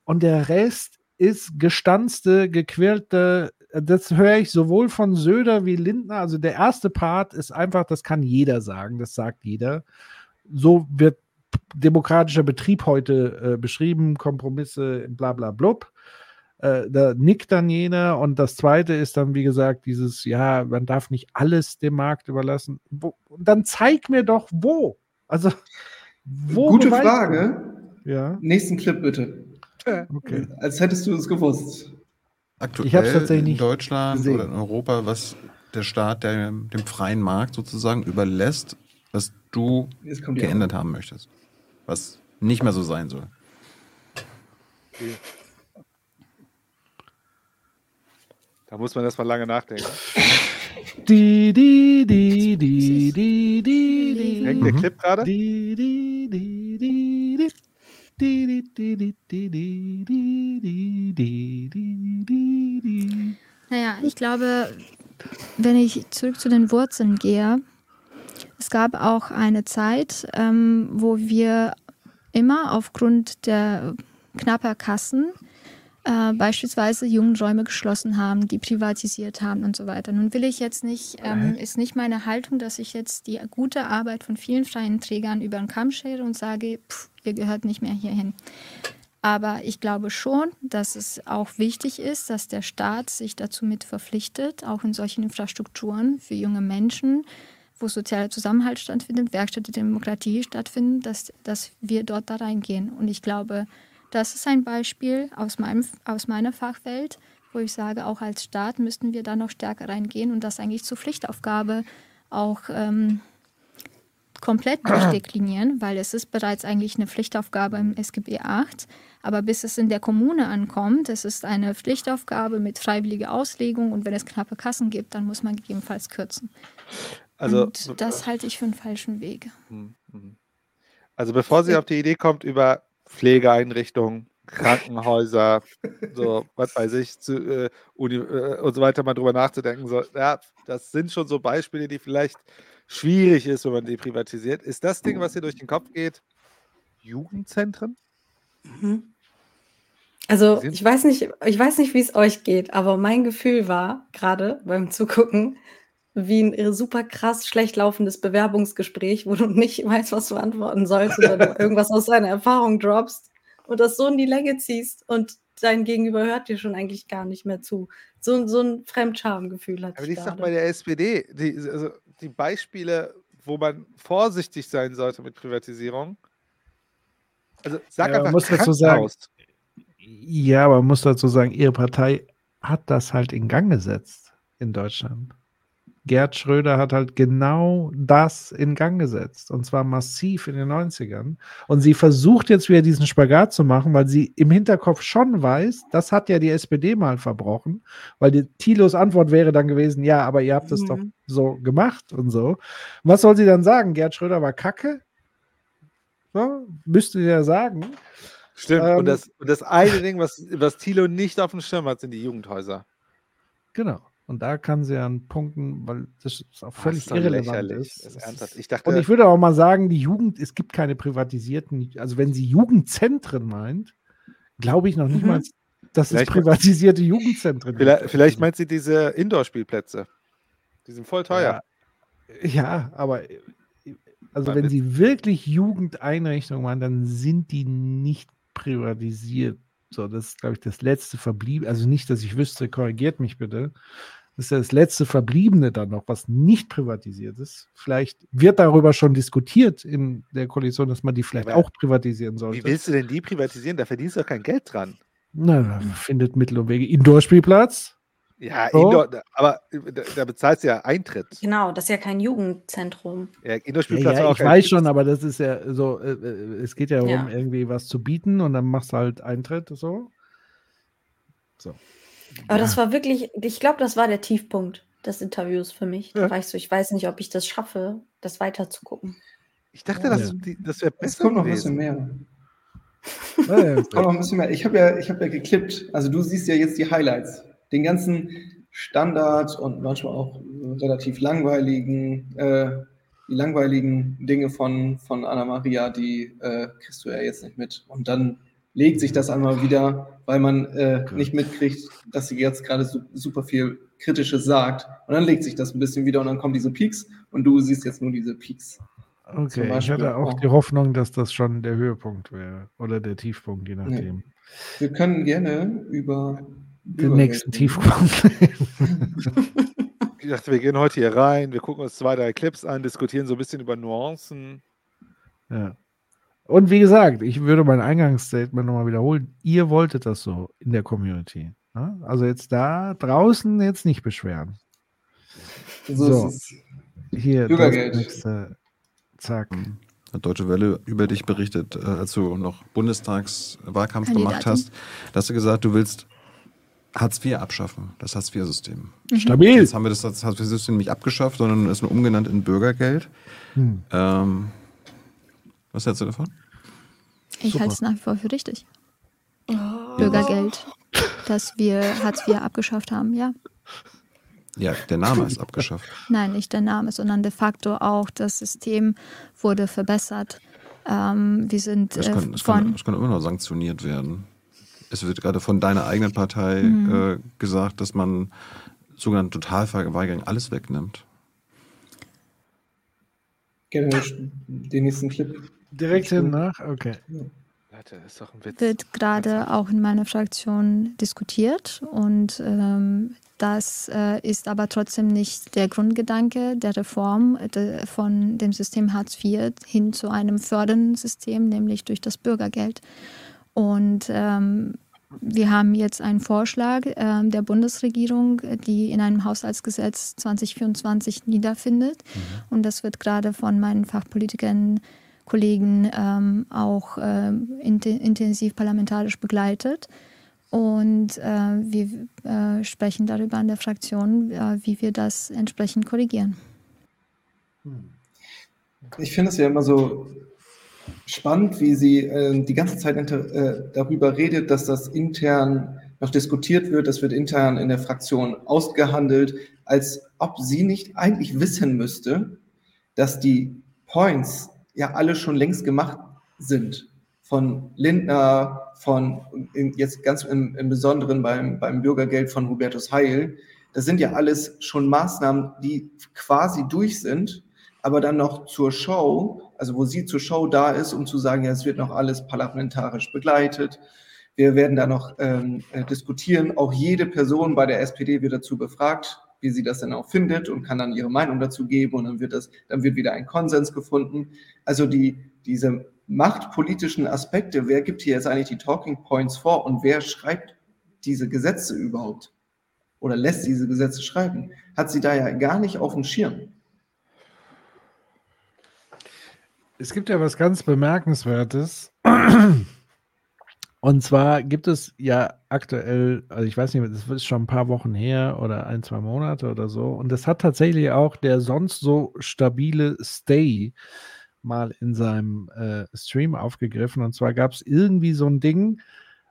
Und der Rest ist gestanzte, gequirlte, das höre ich sowohl von Söder wie Lindner. Also der erste Part ist einfach, das kann jeder sagen, das sagt jeder. So wird demokratischer Betrieb heute äh, beschrieben, Kompromisse, bla bla blub äh, da nickt dann jener und das zweite ist dann, wie gesagt, dieses, ja, man darf nicht alles dem Markt überlassen. Wo, dann zeig mir doch wo. Also, wo. Gute Frage. du? Ja. Nächsten Clip bitte. Okay. Als hättest du es gewusst. Aktuell Ich hab's tatsächlich in Deutschland gesehen. oder in Europa, was der Staat der, dem freien Markt sozusagen überlässt, was du geändert haben möchtest. Was nicht mehr so sein soll. Da muss man erstmal lange nachdenken. Die, die, die, die, die, die, Hängt der Clip gerade? Naja, ich glaube, wenn ich zurück zu den Wurzeln gehe, es gab auch eine Zeit, ähm, wo wir immer aufgrund der knapper Kassen äh, beispielsweise Jugendräume geschlossen haben, die privatisiert haben und so weiter. Nun will ich jetzt nicht, ähm, ist nicht meine Haltung, dass ich jetzt die gute Arbeit von vielen freien Trägern über den Kamm schere und sage, pff, ihr gehört nicht mehr hierhin. Aber ich glaube schon, dass es auch wichtig ist, dass der Staat sich dazu mit verpflichtet, auch in solchen Infrastrukturen für junge Menschen, wo sozialer Zusammenhalt stattfindet, Werkstätte der Demokratie stattfinden, dass, dass wir dort da reingehen. Und ich glaube, das ist ein Beispiel aus, meinem, aus meiner Fachwelt, wo ich sage, auch als Staat müssten wir da noch stärker reingehen und das eigentlich zur Pflichtaufgabe auch ähm, komplett durchdeklinieren, weil es ist bereits eigentlich eine Pflichtaufgabe im SGB VIII. Aber bis es in der Kommune ankommt, es ist eine Pflichtaufgabe mit freiwilliger Auslegung und wenn es knappe Kassen gibt, dann muss man gegebenenfalls kürzen. Also, und das halte ich für einen falschen Weg. Also bevor sie auf die Idee kommt, über Pflegeeinrichtungen, Krankenhäuser, so, was weiß ich, zu, äh, Uni, äh, und so weiter mal drüber nachzudenken, so, ja, das sind schon so Beispiele, die vielleicht schwierig ist, wenn man die privatisiert. Ist das Ding, was dir durch den Kopf geht, Jugendzentren? Also Sind- ich weiß nicht, ich weiß nicht, wie es euch geht, aber mein Gefühl war gerade beim Zugucken wie ein super krass schlecht laufendes Bewerbungsgespräch, wo du nicht weißt, was du antworten sollst oder du irgendwas aus deiner Erfahrung droppst und das so in die Länge ziehst und dein Gegenüber hört dir schon eigentlich gar nicht mehr zu. So, so ein Fremdschamgefühl hat Aber ich ich sag bei der SPD, die, also die Beispiele, wo man vorsichtig sein sollte mit Privatisierung. Also sag Ja, man einfach muss dazu sagen, Krankenhaus. Ja, aber man muss dazu sagen, ihre Partei hat das halt in Gang gesetzt in Deutschland. Gerd Schröder hat halt genau das in Gang gesetzt und zwar massiv in den 90ern. Und sie versucht jetzt wieder diesen Spagat zu machen, weil sie im Hinterkopf schon weiß, das hat ja die SPD mal verbrochen, weil die Thilos Antwort wäre dann gewesen, ja, aber ihr habt es doch Mhm. so gemacht und so. Was soll sie dann sagen? Gerd Schröder war kacke? So, müsste sie ja sagen. Stimmt. Ähm, und, das, und das eine Ding, was, was Thilo nicht auf dem Schirm hat, sind die Jugendhäuser. Genau. Und da kann sie an Punkten, weil das ist auch Das völlig ist doch irrelevant ist. Das ist ist- Ich dachte, Und ich würde auch mal sagen, die Jugend, es gibt keine privatisierten, also wenn sie Jugendzentren meint, glaube ich noch nicht Mhm. mal, dass es privatisierte Jugendzentren vielleicht, gibt. vielleicht meint sie diese Indoor-Spielplätze. Die sind voll teuer. Ja, aber äh, also Mal wenn sie wirklich Jugendeinrichtungen meinen, dann sind die nicht privatisiert. So, das ist, glaube ich, das letzte verblieben. Also nicht, dass ich wüsste, korrigiert mich bitte. Das ist ja das letzte Verbliebene dann noch, was nicht privatisiert ist. Vielleicht wird darüber schon diskutiert in der Koalition, dass man die vielleicht Aber auch privatisieren sollte. Wie willst du denn die privatisieren? Da verdienst du doch kein Geld dran. Na, findet Mittel und Wege. Indoor-Spielplatz? Ja, So. Indoor, aber da, da bezahlst du ja Eintritt. Genau, das ist ja kein Jugendzentrum. Ja, Ja, Indoor-Spielplatz ja, war auch ich weiß schon, aber das ist ja so, äh, äh, es geht ja darum, Ja. irgendwie was zu bieten und dann machst du halt Eintritt so. So. Aber das war wirklich, ich glaube, das war der Tiefpunkt des Interviews für mich. Da Ja. war ich so, ich weiß nicht, ob ich das schaffe, das weiter zu gucken. Ich dachte, das, Ja. das wäre Es besser kommt noch ein bisschen mehr. Ja, ja, Es kommt noch ein bisschen mehr. Ich habe ja, ich hab ja geklippt. Also du siehst ja jetzt die Highlights. Den ganzen Standard und manchmal auch relativ langweiligen, äh, die langweiligen Dinge von, von Anna Maria, die äh, kriegst du ja jetzt nicht mit. Und dann legt sich das einmal wieder, weil man äh, nicht mitkriegt, dass sie jetzt gerade su super viel Kritisches sagt. Und dann legt sich das ein bisschen wieder und dann kommen diese Peaks und du siehst jetzt nur diese Peaks. Okay, ich hatte auch die Hoffnung, dass das schon der Höhepunkt wäre oder der Tiefpunkt, je nachdem. Wir können gerne über Den über- nächsten Tiefpunkt. Ich dachte, wir gehen heute hier rein, wir gucken uns zwei, drei Clips an, diskutieren so ein bisschen über Nuancen. ja. Und wie gesagt, ich würde mein Eingangsstatement nochmal wiederholen. Ihr wolltet das so in der Community. ne? Also jetzt da draußen jetzt nicht beschweren. So, So. ist es. Hier, das nächste. Zack. Hat Deutsche Welle über dich berichtet, äh, als du noch Bundestagswahlkampf gemacht hast. Da hast du gesagt, du willst Hartz IV abschaffen, das Hartz IV-System. Stabil. Jetzt haben wir das Hartz IV-System nicht abgeschafft, sondern ist nur umgenannt in Bürgergeld. Hm. Ähm, was hältst du davon? Ich halte es nach wie vor für richtig. Bürgergeld, dass wir Hartz IV abgeschafft haben, ja. Ja, der Name ist abgeschafft. Nein, nicht der Name, sondern de facto auch das System wurde verbessert. Ähm, wir sind Es äh, kann, es, von. kann, es kann immer noch sanktioniert werden. Es wird gerade von deiner eigenen Partei Mhm. äh, gesagt, dass man sogenannte Totalverweigerung alles wegnimmt. Gerne den nächsten Clip. Direkt hin nach? Okay. Leute, ist doch ein Witz. wird gerade auch in meiner Fraktion diskutiert und ähm, das äh, ist aber trotzdem nicht der Grundgedanke der Reform de, von dem System Hartz IV hin zu einem fördernden System, nämlich durch das Bürgergeld. Und ähm, wir haben jetzt einen Vorschlag ähm, der Bundesregierung, die in einem Haushaltsgesetz 2024 niederfindet. Und das wird gerade von meinen Fachpolitikern Kollegen ähm, auch ähm, inten intensiv parlamentarisch begleitet. Und äh, wir äh, sprechen darüber in der Fraktion, äh, wie wir das entsprechend korrigieren. Ich finde es ja immer so spannend, wie sie äh, die ganze Zeit äh, darüber redet, dass das intern noch diskutiert wird, das wird intern in der Fraktion ausgehandelt, als ob sie nicht eigentlich wissen müsste, dass die Points ja alle schon längst gemacht sind. Von Lindner, von jetzt ganz im, im Besonderen beim, beim Bürgergeld von Hubertus Heil. Das sind ja alles schon Maßnahmen, die quasi durch sind, aber dann noch zur Show, also wo sie zur Show da ist, um zu sagen, ja, es wird noch alles parlamentarisch begleitet. Wir werden da noch ähm, äh, diskutieren. Auch jede Person bei der SPD wird dazu befragt, wie sie das denn auch findet und kann dann ihre Meinung dazu geben und dann wird das, dann wird wieder ein Konsens gefunden. Also die, diese machtpolitischen Aspekte, wer gibt hier jetzt eigentlich die Talking Points vor und wer schreibt diese Gesetze überhaupt? Oder lässt diese Gesetze schreiben? Hat sie da ja gar nicht auf dem Schirm. Es gibt ja was ganz Bemerkenswertes. Und zwar gibt es ja aktuell, also ich weiß nicht, das ist schon ein paar Wochen her oder ein, zwei Monate oder so. Und das hat tatsächlich auch der sonst so stabile Stay mal in seinem äh, Stream aufgegriffen. Und zwar gab es irgendwie so ein Ding,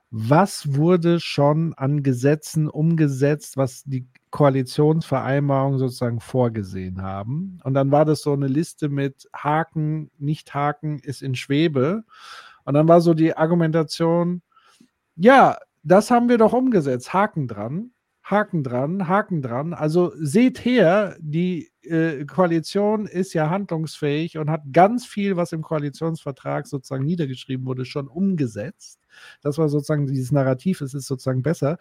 was wurde schon an Gesetzen umgesetzt, was die Koalitionsvereinbarungen sozusagen vorgesehen haben. Und dann war das so eine Liste mit Haken, Nicht-Haken ist in Schwebe. Und dann war so die Argumentation, ja, das haben wir doch umgesetzt, Haken dran, Haken dran, Haken dran. Also seht her, die äh, Koalition ist ja handlungsfähig und hat ganz viel, was im Koalitionsvertrag sozusagen niedergeschrieben wurde, schon umgesetzt. Das war sozusagen dieses Narrativ, es ist sozusagen besser.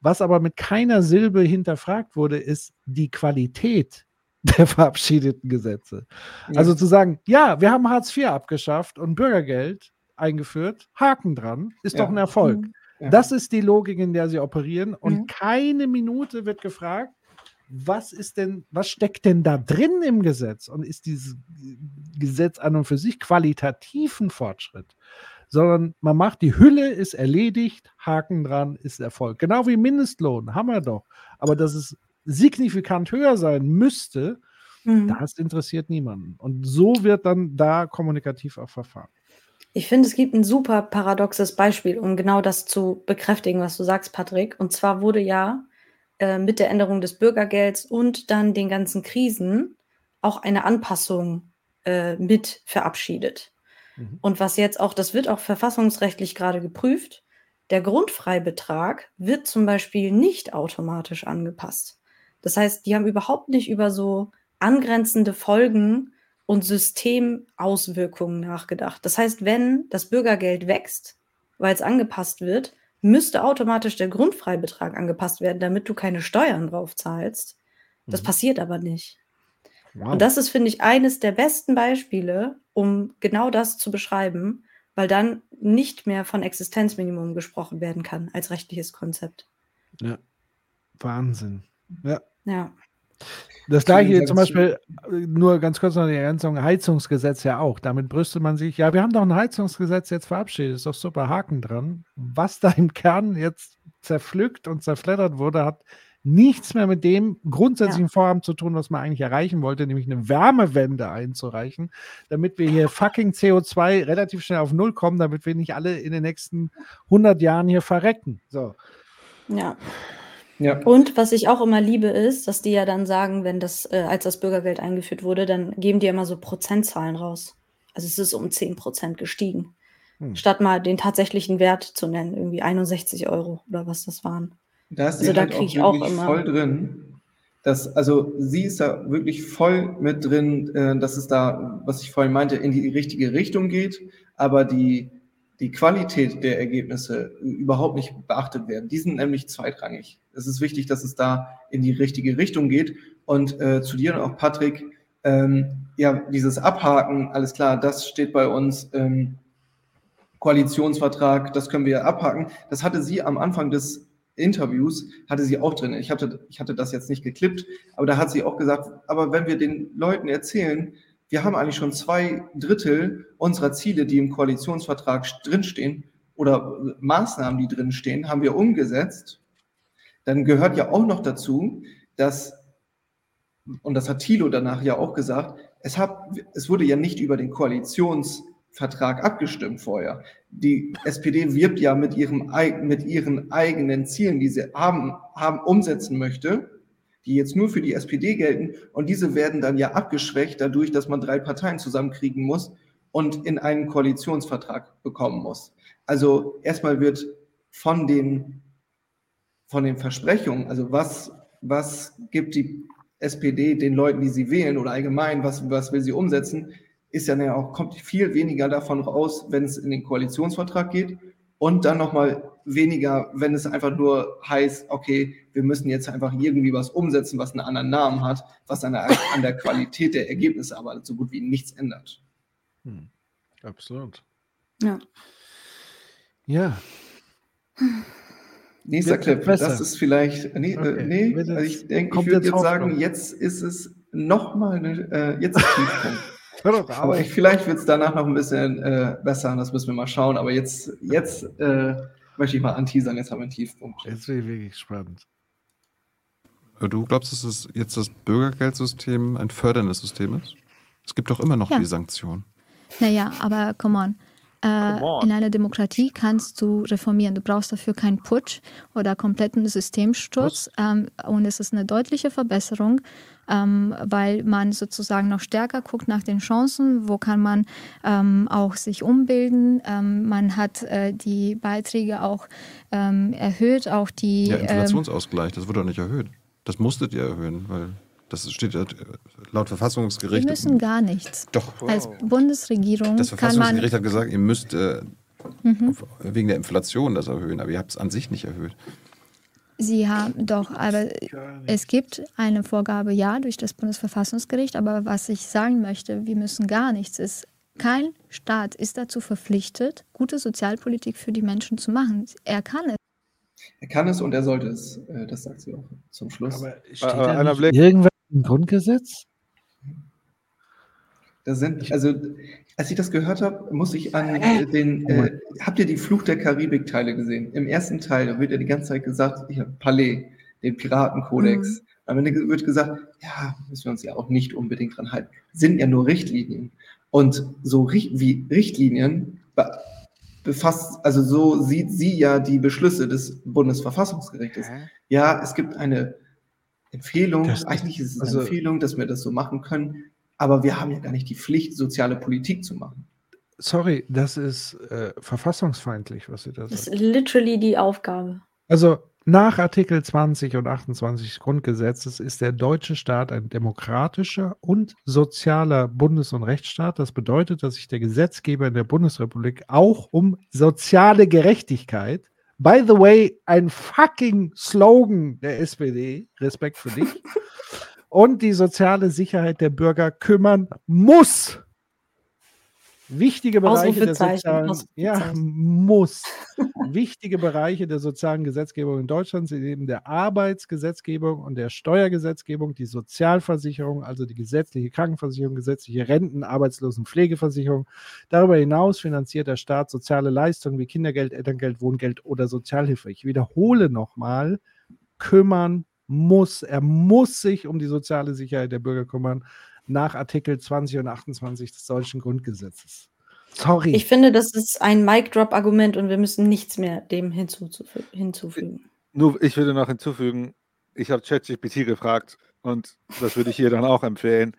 Was aber mit keiner Silbe hinterfragt wurde, ist die Qualität der verabschiedeten Gesetze. Ja. Also zu sagen, ja, wir haben Hartz IV abgeschafft und Bürgergeld eingeführt, Haken dran, ist Ja. doch ein Erfolg. Mhm. Ja. Das ist die Logik, in der sie operieren. Und Mhm. keine Minute wird gefragt, was ist denn, was steckt denn da drin im Gesetz? Und ist dieses Gesetz an und für sich qualitativ ein Fortschritt? Sondern man macht die Hülle, ist erledigt, Haken dran, ist Erfolg. Genau wie Mindestlohn, haben wir doch. Aber dass es signifikant höher sein müsste, Mhm. das interessiert niemanden. Und so wird dann da kommunikativ auch verfahren. Ich finde, es gibt ein super paradoxes Beispiel, um genau das zu bekräftigen, was du sagst, Patrick. Und zwar wurde ja äh, mit der Änderung des Bürgergelds und dann den ganzen Krisen auch eine Anpassung äh, mit verabschiedet. Mhm. Und was jetzt auch, das wird auch verfassungsrechtlich gerade geprüft, der Grundfreibetrag wird zum Beispiel nicht automatisch angepasst. Das heißt, die haben überhaupt nicht über so angrenzende Folgen und Systemauswirkungen nachgedacht. Das heißt, wenn das Bürgergeld wächst, weil es angepasst wird, müsste automatisch der Grundfreibetrag angepasst werden, damit du keine Steuern drauf zahlst. Das Mhm. passiert aber nicht. Wow. Und das ist, finde ich, eines der besten Beispiele, um genau das zu beschreiben, weil dann nicht mehr von Existenzminimum gesprochen werden kann als rechtliches Konzept. Ja. Wahnsinn. Ja. Ja. Das gleiche zum zu- Beispiel, nur ganz kurz noch die Ergänzung, Heizungsgesetz ja auch. Damit brüstet man sich, ja, wir haben doch ein Heizungsgesetz jetzt verabschiedet, ist doch super, Haken dran. Was da im Kern jetzt zerpflückt und zerfleddert wurde, hat nichts mehr mit dem grundsätzlichen Vorhaben zu tun, was man eigentlich erreichen wollte, nämlich eine Wärmewende einzureichen, damit wir hier fucking CO2 relativ schnell auf Null kommen, damit wir nicht alle in den nächsten 100 Jahren hier verrecken. So. Ja. Ja. Und was ich auch immer liebe, ist, dass die ja dann sagen, wenn das, äh, als das Bürgergeld eingeführt wurde, dann geben die ja immer so Prozentzahlen raus. Also es ist um 10 Prozent gestiegen. Hm. Statt mal den tatsächlichen Wert zu nennen, irgendwie 61 Euro oder was das waren. Da ist Also sie da halt krieg auch ich auch immer- voll drin. Dass, also sie ist da wirklich voll mit drin, äh, dass es da, was ich vorhin meinte, in die richtige Richtung geht, aber die, die Qualität der Ergebnisse überhaupt nicht beachtet werden. Die sind nämlich zweitrangig. Es ist wichtig, dass es da in die richtige Richtung geht. Und äh, zu dir und auch Patrick, ähm, ja, dieses Abhaken, alles klar, das steht bei uns. Ähm, Koalitionsvertrag, das können wir abhaken. Das hatte sie am Anfang des Interviews, hatte sie auch drin. Ich hatte, ich hatte das jetzt nicht geklippt, aber da hat sie auch gesagt, aber wenn wir den Leuten erzählen, wir haben eigentlich schon zwei Drittel unserer Ziele, die im Koalitionsvertrag drinstehen, oder Maßnahmen, die drinstehen, haben wir umgesetzt, dann gehört ja auch noch dazu, dass, und das hat Thilo danach ja auch gesagt, es, hat, es wurde ja nicht über den Koalitionsvertrag abgestimmt vorher. Die SPD wirbt ja mit, ihrem, mit ihren eigenen Zielen, die sie haben, haben, umsetzen möchte, die jetzt nur für die SPD gelten. Und diese werden dann ja abgeschwächt dadurch, dass man drei Parteien zusammenkriegen muss und in einen Koalitionsvertrag bekommen muss. Also erstmal wird von den, von den Versprechungen, also was, was gibt die SPD den Leuten, die sie wählen oder allgemein, was, was will sie umsetzen, ist ja auch, kommt viel weniger davon raus, wenn es in den Koalitionsvertrag geht und dann nochmal weniger, wenn es einfach nur heißt, okay, wir müssen jetzt einfach irgendwie was umsetzen, was einen anderen Namen hat, was an der, an der Qualität der Ergebnisse aber so gut wie nichts ändert. Hm. Absolut. Ja. Ja. Nächster Wird Clip, besser. das ist vielleicht, nee, Okay. äh, nee Wird also ich denke, ich würde jetzt jetzt sagen, Hoffnung. jetzt ist es nochmal, äh, jetzt ist Tiefpunkt. Hör doch Aber ich, vielleicht wird es danach noch ein bisschen äh, besser, das müssen wir mal schauen. Aber jetzt, jetzt äh, möchte ich mal anteasern, jetzt haben wir einen Tiefpunkt. Jetzt bin ich wirklich gespannt. Äh, Du glaubst, dass es jetzt das Bürgergeldsystem ein förderndes System ist? Es gibt doch immer noch Ja. die Sanktionen. Naja, aber come on. Äh. In einer Demokratie kannst du reformieren. Du brauchst dafür keinen Putsch oder kompletten Systemsturz. Ähm, und es ist eine deutliche Verbesserung, ähm, weil man sozusagen noch stärker guckt nach den Chancen. Wo kann man ähm, auch sich umbilden? Ähm, man hat äh, die Beiträge auch ähm, erhöht, auch die. Ja, ähm, Inflationsausgleich, das wurde doch nicht erhöht. Das musstet ihr erhöhen, weil das steht äh, laut Verfassungsgericht. wir müssen gar nichts. Doch. Als Bundesregierung Das kann man. Verfassungsgericht hat gesagt, ihr müsst äh, Mhm. wegen der Inflation das erhöhen, aber ihr habt es an sich nicht erhöht. Sie haben doch, aber es gibt eine Vorgabe, ja, durch das Bundesverfassungsgericht, aber was ich sagen möchte, wir müssen gar nichts, ist, Kein Staat ist dazu verpflichtet, gute Sozialpolitik für die Menschen zu machen. Er kann es. Er kann es und er sollte es. Äh, das sagt sie auch zum Schluss. Aber steht da einer nicht Blick. irgendwas im Grundgesetz? Da sind, also, als ich das gehört habe, muss ich an äh, den, äh, habt ihr die Fluch der Karibik-Teile gesehen? Im ersten Teil, da wird ja die ganze Zeit gesagt, ich habe Palais, den Piratenkodex. Am Ende wird gesagt, ja, müssen wir uns ja auch nicht unbedingt dran halten. Sind ja nur Richtlinien. Und so Richt wie Richtlinien be befasst, also so sieht sie ja die Beschlüsse des Bundesverfassungsgerichtes. Ja, es gibt eine Empfehlung, Das eigentlich ist es also- eine Empfehlung, dass wir das so machen können, aber wir haben ja gar nicht die Pflicht, soziale Politik zu machen. Sorry, das ist äh, verfassungsfeindlich, was Sie da Das sagen. ist literally die Aufgabe. Also nach Artikel 20 und 28 des Grundgesetzes ist der deutsche Staat ein demokratischer und sozialer Bundes- und Rechtsstaat. Das bedeutet, dass sich der Gesetzgeber in der Bundesrepublik auch um soziale Gerechtigkeit, by the way, ein fucking Slogan der SPD, Respekt für dich, und die soziale Sicherheit der Bürger kümmern muss. Wichtige Bereiche der sozialen, ja, muss. Wichtige Bereiche der sozialen Gesetzgebung in Deutschland sind eben der Arbeitsgesetzgebung und der Steuergesetzgebung, die Sozialversicherung, also die gesetzliche Krankenversicherung, gesetzliche Renten, Arbeitslosenpflegeversicherung. Darüber hinaus finanziert der Staat soziale Leistungen wie Kindergeld, Elterngeld, Wohngeld oder Sozialhilfe. Ich wiederhole nochmal, kümmern muss. Er muss sich um die soziale Sicherheit der Bürger kümmern nach Artikel 20 und 28 des deutschen Grundgesetzes. Sorry. Ich finde, das ist ein Mic-Drop-Argument und wir müssen nichts mehr dem hinzuzufü- hinzufügen. Nur, ich würde noch hinzufügen, ich habe ChatGPT gefragt und das würde ich hier dann auch empfehlen.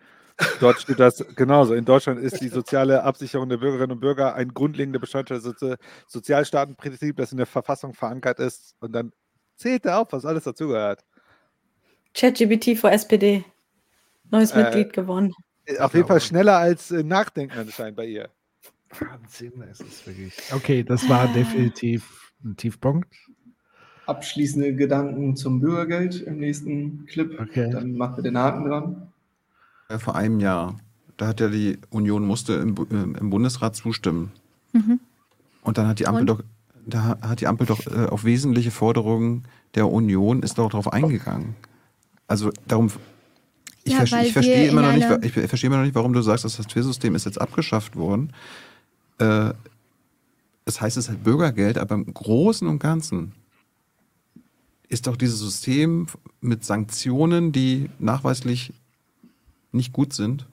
Dort steht das genauso. In Deutschland ist die soziale Absicherung der Bürgerinnen und Bürger ein grundlegender Bestandteil des Sozi Sozialstaatenprinzip, das in der Verfassung verankert ist. Und dann zählt er auf, was alles dazugehört. ChatGPT vor SPD. Neues Äh, Mitglied gewonnen. Auf jeden Fall schneller als äh, Nachdenken anscheinend bei ihr. Wahnsinn, es ist wirklich. Okay, das war definitiv ein Tiefpunkt. Abschließende Gedanken zum Bürgergeld im nächsten Clip. Okay. Dann machen wir den Haken dran. Äh, Vor einem Jahr, da hat ja die Union musste im, äh, im Bundesrat zustimmen. Mhm. Und dann hat die Ampel Und? doch, da ha- hat die Ampel doch äh, auf wesentliche Forderungen der Union ist doch darauf eingegangen. Also darum, ich, Ja, verste- weil ich verstehe immer noch nicht, ich verstehe immer noch nicht, warum du sagst, das Hartz-IV-System ist jetzt abgeschafft worden. Äh, das heißt, es ist halt Bürgergeld, aber im Großen und Ganzen ist doch dieses System mit Sanktionen, die nachweislich nicht gut sind,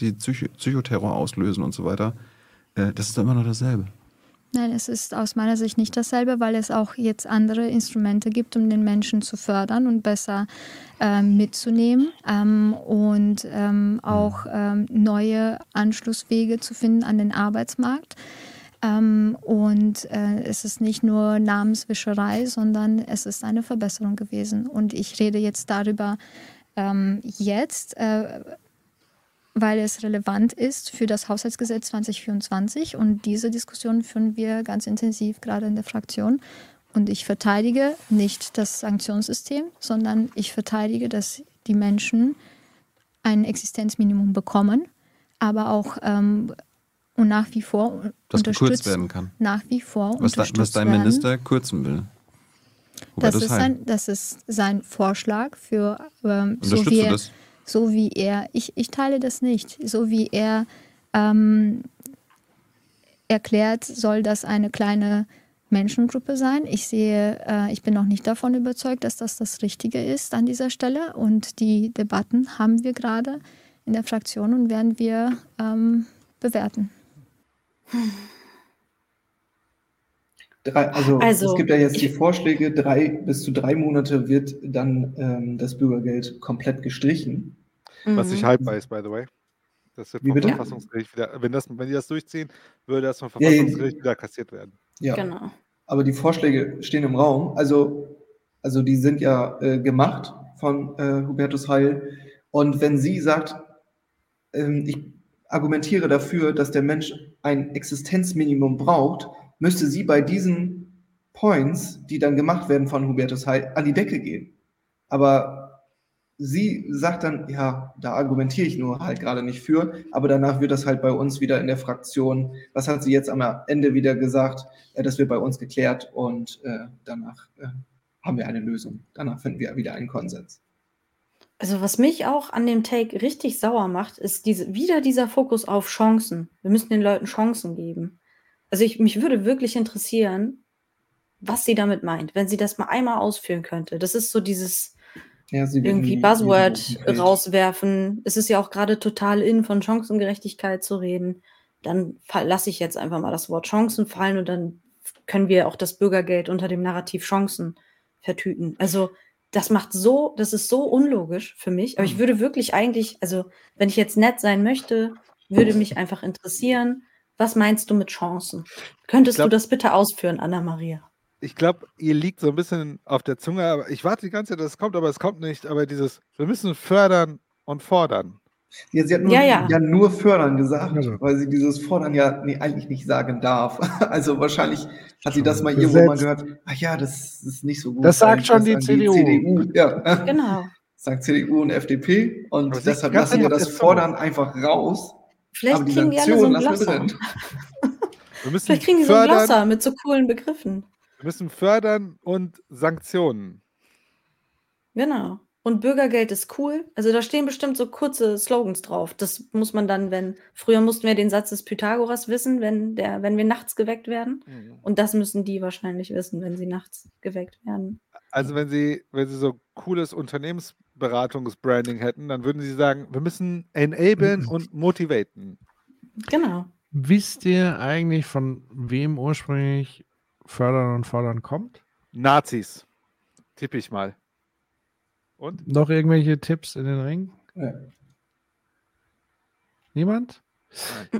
die Psycho Psychoterror auslösen und so weiter, äh, das ist doch immer noch dasselbe. Nein, es ist aus meiner Sicht nicht dasselbe, weil es auch jetzt andere Instrumente gibt, um den Menschen zu fördern und besser ähm, mitzunehmen ähm, und ähm, auch ähm, neue Anschlusswege zu finden an den Arbeitsmarkt. Ähm, und äh, es ist nicht nur Namenswischerei, sondern es ist eine Verbesserung gewesen. Und ich rede jetzt darüber ähm, jetzt, äh, weil es relevant ist für das Haushaltsgesetz 2024. Und diese Diskussion führen wir ganz intensiv gerade in der Fraktion. Und ich verteidige nicht das Sanktionssystem, sondern ich verteidige, dass die Menschen ein Existenzminimum bekommen, aber auch ähm, und nach wie vor Das unterstützt gekürzt werden kann. Nach wie vor Was, da, was dein werden. Minister kürzen will. Das ist, sein, das ist sein Vorschlag für ähm, so wie? So wie er, ich, ich teile das nicht, so wie er ähm, erklärt, soll das eine kleine Menschengruppe sein. Ich sehe, äh, ich bin noch nicht davon überzeugt, dass das das Richtige ist an dieser Stelle und die Debatten haben wir gerade in der Fraktion und werden wir ähm, bewerten. Drei, also, Also, es gibt ja jetzt die Vorschläge, drei bis zu drei Monate wird dann ähm, das Bürgergeld komplett gestrichen. Was nicht Mhm. haltbar ist, by the way. Das wird Wie bitte? Verfassungsgericht wieder, wenn, das, wenn die das durchziehen, würde das vom Ja, ja, Verfassungsgericht wieder kassiert werden. Ja. Genau. Aber die Vorschläge stehen im Raum. Also, also die sind ja äh, gemacht von äh, Hubertus Heil. Und wenn sie sagt, ähm, ich argumentiere dafür, dass der Mensch ein Existenzminimum braucht, müsste sie bei diesen Points, die dann gemacht werden von Hubertus Heil, an die Decke gehen. Aber sie sagt dann, ja, da argumentiere ich nur halt gerade nicht für, aber danach wird das halt bei uns wieder in der Fraktion, was hat sie jetzt am Ende wieder gesagt, äh, das wird bei uns geklärt und äh, danach äh, haben wir eine Lösung. Danach finden wir wieder einen Konsens. Also was mich auch an dem Take richtig sauer macht, ist diese, wieder dieser Fokus auf Chancen. Wir müssen den Leuten Chancen geben. Also ich, mich würde wirklich interessieren, was sie damit meint, wenn sie das mal einmal ausführen könnte. Das ist so dieses Ja, sie irgendwie Buzzword rauswerfen. Es ist ja auch gerade total in, von Chancengerechtigkeit zu reden. Dann lasse ich jetzt einfach mal das Wort Chancen fallen und dann können wir auch das Bürgergeld unter dem Narrativ Chancen vertüten. Also das macht so, das ist so unlogisch für mich. Aber ich würde wirklich eigentlich, also wenn ich jetzt nett sein möchte, würde mich einfach interessieren, was meinst du mit Chancen? Könntest glaub- du das bitte ausführen, Anna-Maria? Ich glaube, ihr liegt so ein bisschen auf der Zunge, aber ich warte die ganze Zeit, dass es kommt, aber es kommt nicht. Aber dieses, wir müssen fördern und fordern. Ja, sie hat nur, Ja, ja. nur fördern gesagt, Also. weil sie dieses Fordern ja nee, eigentlich nicht sagen darf. Also wahrscheinlich hat sie das mal Gesetzt. irgendwo mal gehört. Ach ja, das ist nicht so gut. Das sagt schon die CDU. CDU. Ja, Genau. sagt CDU und FDP. Und Aber deshalb die lassen wir das. Fordern einfach raus. Vielleicht aber die kriegen die alle so Sanktionen ein lassen wir Glosser. drin. Wir müssen Vielleicht kriegen die so ein Glosser mit so coolen Begriffen. Wir müssen fördern und Sanktionen. Genau. Und Bürgergeld ist cool. Also da stehen bestimmt so kurze Slogans drauf. Das muss man dann, wenn. Früher mussten wir den Satz des Pythagoras wissen, wenn, der, wenn wir nachts geweckt werden. Und das müssen die wahrscheinlich wissen, wenn sie nachts geweckt werden. Also wenn sie, wenn sie so cooles Unternehmensberatungsbranding hätten, dann würden sie sagen, wir müssen enablen und motivaten. Genau. Wisst ihr eigentlich, von wem ursprünglich Fördern und Fordern kommt? Nazis. Tippe ich mal. Und? Noch irgendwelche Tipps in den Ring? Ja. Niemand?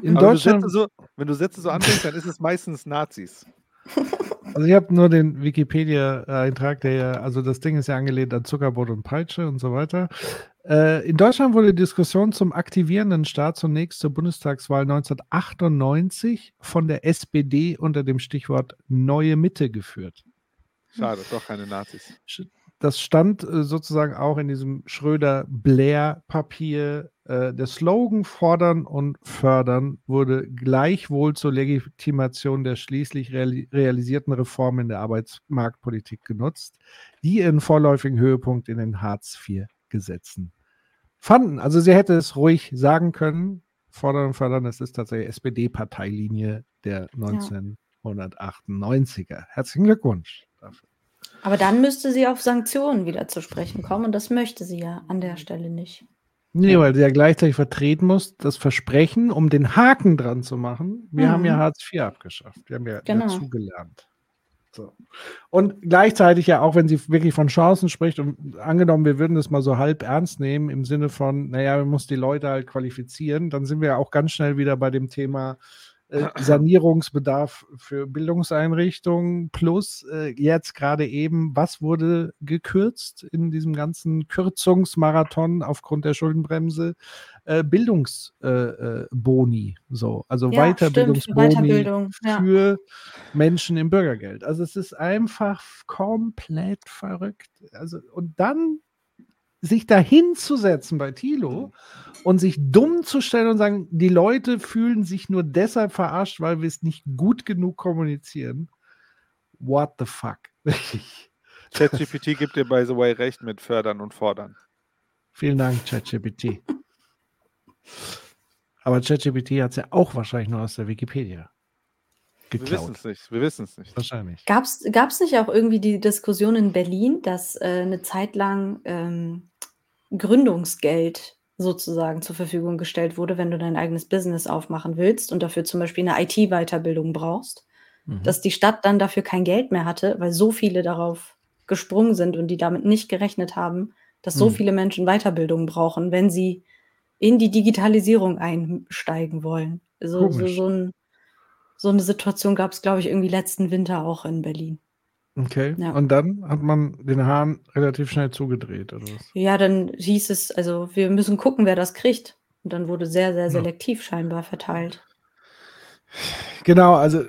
In Aber Deutschland, du Sätze so, wenn du Sätze so anfängst, dann ist es meistens Nazis. also ich habe nur den Wikipedia-Eintrag, der ja, also das Ding ist ja angelehnt an Zuckerbrot und Peitsche und so weiter. Äh, in Deutschland wurde die Diskussion zum aktivierenden Staat zunächst zur Bundestagswahl 1998 von der SPD unter dem Stichwort Neue Mitte geführt. Schade, doch keine Nazis. Das stand äh, sozusagen auch in diesem Schröder-Blair-Papier. Äh, der Slogan Fordern und Fördern wurde gleichwohl zur Legitimation der schließlich reali realisierten Reformen in der Arbeitsmarktpolitik genutzt, die ihren vorläufigen Höhepunkt in den Hartz-IV-Gesetzen fanden. Also sie hätte es ruhig sagen können. Fordern und Fördern, das ist tatsächlich SPD-Parteilinie der 1998er. Herzlichen Glückwunsch dafür. Aber dann müsste sie auf Sanktionen wieder zu sprechen kommen. Und das möchte sie ja an der Stelle nicht. Nee, weil sie ja gleichzeitig vertreten muss, das Versprechen, um den Haken dran zu machen. Wir Mhm. haben ja Hartz IV abgeschafft. Wir haben ja Genau. dazugelernt. So. Und gleichzeitig ja auch, wenn sie wirklich von Chancen spricht und angenommen, wir würden das mal so halb ernst nehmen im Sinne von, naja, man muss die Leute halt qualifizieren, dann sind wir ja auch ganz schnell wieder bei dem Thema Sanierungsbedarf für Bildungseinrichtungen plus äh, jetzt gerade eben, was wurde gekürzt in diesem ganzen Kürzungsmarathon aufgrund der Schuldenbremse? Äh, Bildungsboni, äh, Boni, so, also Ja, stimmt, Weiterbildungsboni Weiterbildung, ja. für Menschen im Bürgergeld. Also es ist einfach komplett verrückt. Also und dann sich da hinzusetzen bei Thilo und sich dumm zu stellen und sagen, die Leute fühlen sich nur deshalb verarscht, weil wir es nicht gut genug kommunizieren. What the fuck? ChatGPT gibt dir, by the way, recht mit fördern und fordern. Vielen Dank, ChatGPT. Aber ChatGPT hat es ja auch wahrscheinlich nur aus der Wikipedia Wir wissen geklaut. es nicht. Wir wissen es nicht. Wahrscheinlich. Gab es nicht auch irgendwie die Diskussion in Berlin, dass äh, eine Zeit lang ähm, Gründungsgeld sozusagen zur Verfügung gestellt wurde, wenn du dein eigenes Business aufmachen willst und dafür zum Beispiel eine IT-Weiterbildung brauchst, Mhm. dass die Stadt dann dafür kein Geld mehr hatte, weil so viele darauf gesprungen sind und die damit nicht gerechnet haben, dass so Mhm. viele Menschen Weiterbildung brauchen, wenn sie in die Digitalisierung einsteigen wollen. So, so, Komisch. so, ein, so eine Situation gab es, glaube ich, irgendwie letzten Winter auch in Berlin. Okay. Ja. Und dann hat man den Hahn relativ schnell zugedreht, oder was? Ja, dann hieß es, also wir müssen gucken, wer das kriegt. Und dann wurde sehr, sehr selektiv scheinbar verteilt. Genau, also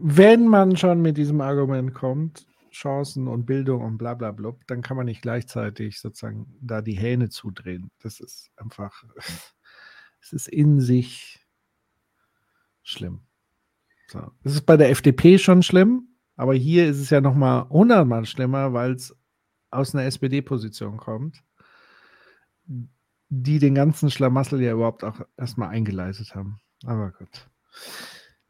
wenn man schon mit diesem Argument kommt, Chancen und Bildung und bla bla blub, dann kann man nicht gleichzeitig sozusagen da die Hähne zudrehen. Das ist einfach, es ist in sich schlimm. So. Das ist bei der FDP schon schlimm, aber hier ist es ja nochmal hundertmal schlimmer, weil es aus einer SPD-Position kommt, die den ganzen Schlamassel ja überhaupt auch erstmal eingeleitet haben. Aber gut.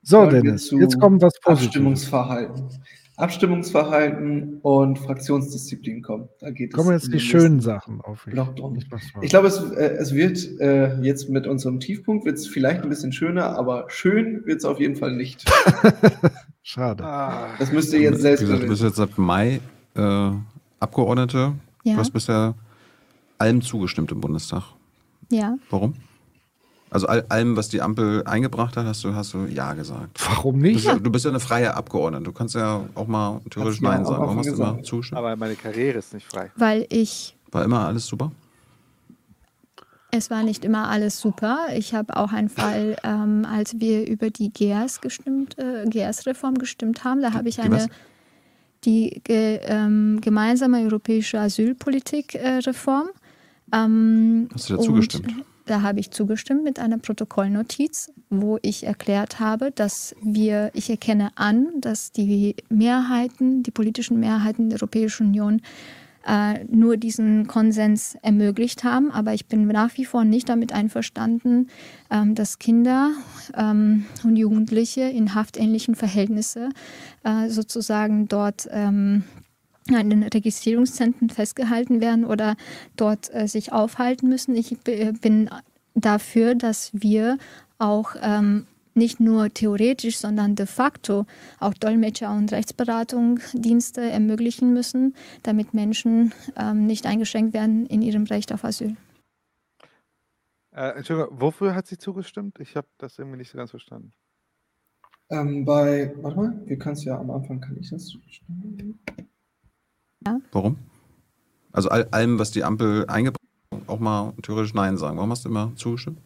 So, Dennis, jetzt kommt was Positives. Abstimmungsverhalten. Abstimmungsverhalten und Fraktionsdisziplin kommen. Da geht Kommen es jetzt die schönen Sachen auf. Drum. Ich. Ich glaube, es, äh, es wird äh, jetzt mit unserem Tiefpunkt wird es vielleicht ein bisschen schöner, aber schön wird es auf jeden Fall nicht. Schade. Das müsst ihr jetzt selbst Wie gesagt, du bist jetzt seit Mai äh, Abgeordnete. Ja. Du hast bisher allem zugestimmt im Bundestag. Ja. Warum? Also all, allem, was die Ampel eingebracht hat, hast du, hast du Ja gesagt. Warum Du nicht? ja, du bist ja eine freie Abgeordnete. Du kannst ja auch mal theoretisch Nein sagen. Warum hast du immer zugestimmt? Aber meine Karriere ist nicht frei. Weil ich, War immer alles super? es war nicht immer alles super. Ich habe auch einen Fall, ähm, als wir über die GERS gestimmt, äh, GERS-Reform gestimmt haben, da habe ich die eine was? die ge, ähm, gemeinsame europäische Asylpolitik-Reform. ähm, Hast du da und zugestimmt? Da habe ich zugestimmt mit einer Protokollnotiz, wo ich erklärt habe, dass wir, ich erkenne an, dass die Mehrheiten, die politischen Mehrheiten der Europäischen Union äh, nur diesen Konsens ermöglicht haben. Aber ich bin nach wie vor nicht damit einverstanden, ähm, dass Kinder ähm, und Jugendliche in haftähnlichen Verhältnissen äh, sozusagen dort ähm, in den Registrierungszentren festgehalten werden oder dort äh, sich aufhalten müssen. Ich b- bin dafür, dass wir auch ähm, nicht nur theoretisch, sondern de facto auch Dolmetscher und Rechtsberatungsdienste ermöglichen müssen, damit Menschen ähm, nicht eingeschränkt werden in ihrem Recht auf Asyl. Äh, Entschuldigung, wofür hat sie zugestimmt? Ich habe das irgendwie nicht so ganz verstanden. Ähm, bei, warte mal, wir können es ja am Anfang, kann ich das? Warum? Also all, allem, was die Ampel eingebracht hat, auch mal theoretisch Nein sagen. Warum hast du immer zugestimmt?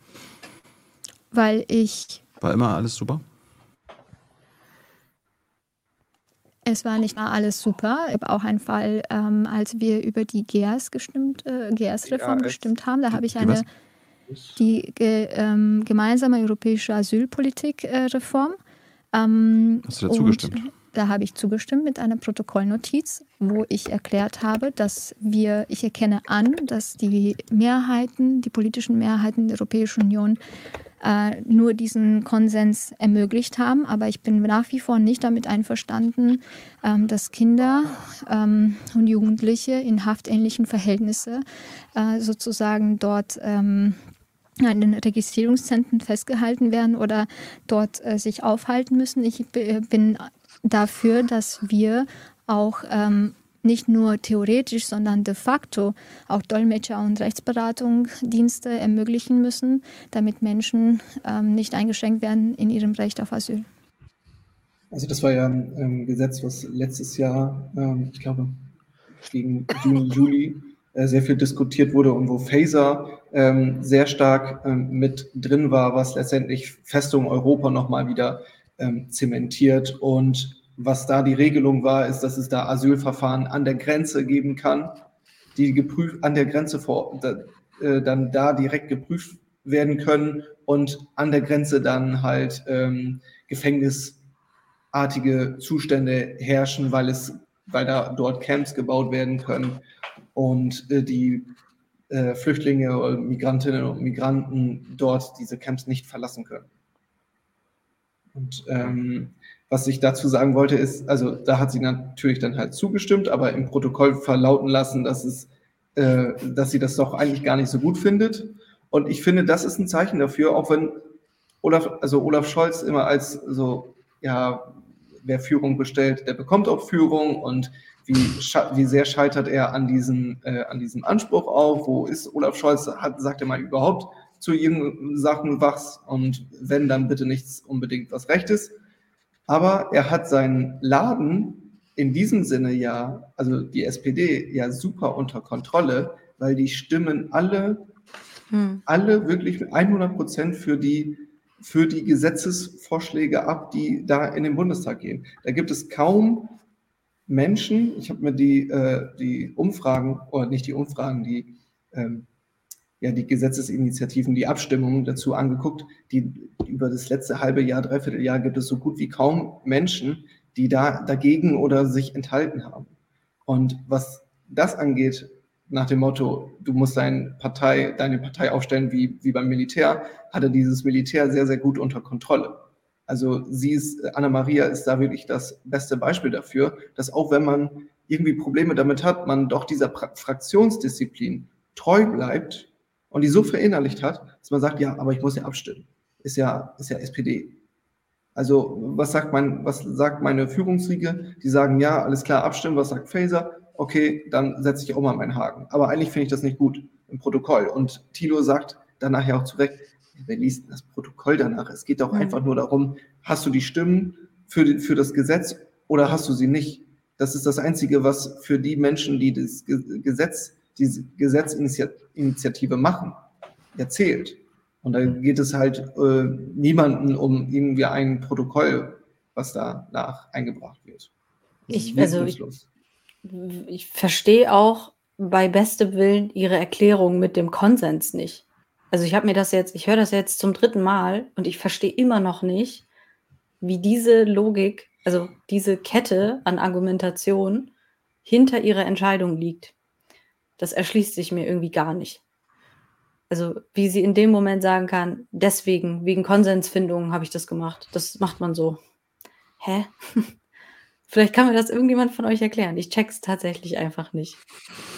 Weil ich, War immer alles super? es war nicht mal alles super. Ich habe auch einen Fall, ähm, als wir über die GERS gestimmt, äh, GERS-Reform GERS. gestimmt haben, da habe ich Die eine was? die ge, ähm, gemeinsame europäische Asylpolitik-Reform. Ähm, Hast du da und zugestimmt? Da habe ich zugestimmt mit einer Protokollnotiz, wo ich erklärt habe, dass wir, ich erkenne an, dass die Mehrheiten, die politischen Mehrheiten der Europäischen Union äh, nur diesen Konsens ermöglicht haben. Aber ich bin nach wie vor nicht damit einverstanden, ähm, dass Kinder ähm, und Jugendliche in haftähnlichen Verhältnissen äh, sozusagen dort ähm, in den Registrierungszentren festgehalten werden oder dort äh, sich aufhalten müssen. Ich b- bin dafür, dass wir auch ähm, nicht nur theoretisch, sondern de facto auch Dolmetscher und Rechtsberatungsdienste ermöglichen müssen, damit Menschen ähm, nicht eingeschränkt werden in ihrem Recht auf Asyl. Also das war ja ein ähm, Gesetz, was letztes Jahr, ähm, ich glaube, gegen Juni, Juli äh, sehr viel diskutiert wurde und wo Phaser ähm, sehr stark ähm, mit drin war, was letztendlich Festung Europa nochmal wieder ähm, zementiert. Und was da die Regelung war, ist, dass es da Asylverfahren an der Grenze geben kann, die geprüft an der Grenze vor, da, äh, dann da direkt geprüft werden können und an der Grenze dann halt ähm, gefängnisartige Zustände herrschen, weil es, weil da dort Camps gebaut werden können und äh, die äh, Flüchtlinge oder Migrantinnen und Migranten dort diese Camps nicht verlassen können. Und ähm, was ich dazu sagen wollte, ist, also da hat sie natürlich dann halt zugestimmt, aber im Protokoll verlauten lassen, dass es, äh, dass sie das doch eigentlich gar nicht so gut findet. Und ich finde, das ist ein Zeichen dafür, auch wenn Olaf, also Olaf Scholz immer als so, ja, wer Führung bestellt, der bekommt auch Führung und wie, wie sehr scheitert er an diesem, äh, an diesem Anspruch auf? Wo ist Olaf Scholz? Hat, sagt er mal überhaupt zu irgendeinen Sachen was? Und wenn, dann bitte nichts unbedingt was Rechtes. Aber er hat seinen Laden in diesem Sinne ja, also die SPD, ja super unter Kontrolle, weil die stimmen alle, alle wirklich mit 100 Prozent für die, für die Gesetzesvorschläge ab, die da in den Bundestag gehen. Da gibt es kaum Menschen, ich habe mir die, äh, die Umfragen, oder nicht die Umfragen, die, ähm, ja, die Gesetzesinitiativen, die Abstimmungen dazu angeguckt, die über das letzte halbe Jahr, dreiviertel Jahr gibt es so gut wie kaum Menschen, die da dagegen oder sich enthalten haben. Und was das angeht, nach dem Motto, du musst deine Partei, deine Partei aufstellen wie, wie beim Militär, hatte dieses Militär sehr, sehr gut unter Kontrolle. Also sie ist, Anna-Maria ist da wirklich das beste Beispiel dafür, dass auch wenn man irgendwie Probleme damit hat, man doch dieser pra Fraktionsdisziplin treu bleibt und die so verinnerlicht hat, dass man sagt, ja, aber ich muss ja abstimmen. Ist ja, ist ja SPD. Also was sagt mein, was sagt meine Führungsriege? Die sagen, ja, alles klar, abstimmen. Was sagt Faser? Okay, dann setze ich auch mal meinen Haken. Aber eigentlich finde ich das nicht gut im Protokoll. Und Thilo sagt danach ja auch zu Recht, wer liest das Protokoll danach? Es geht doch mhm. einfach nur darum, hast du die Stimmen für, für das Gesetz oder hast du sie nicht? Das ist das Einzige, was für die Menschen, die das Gesetz, diese Gesetzinitiative machen, erzählt. Und da geht es halt äh, niemanden um irgendwie ein Protokoll, was danach eingebracht wird. Ich, also ich, ich verstehe auch bei bestem Willen Ihre Erklärung mit dem Konsens nicht. Also ich habe mir das jetzt, ich höre das jetzt zum dritten Mal und ich verstehe immer noch nicht, wie diese Logik, also diese Kette an Argumentation hinter ihrer Entscheidung liegt. Das erschließt sich mir irgendwie gar nicht. Also wie sie in dem Moment sagen kann, deswegen, wegen Konsensfindung habe ich das gemacht. Das macht man so. Hä? Vielleicht kann mir das irgendjemand von euch erklären. Ich check's tatsächlich einfach nicht.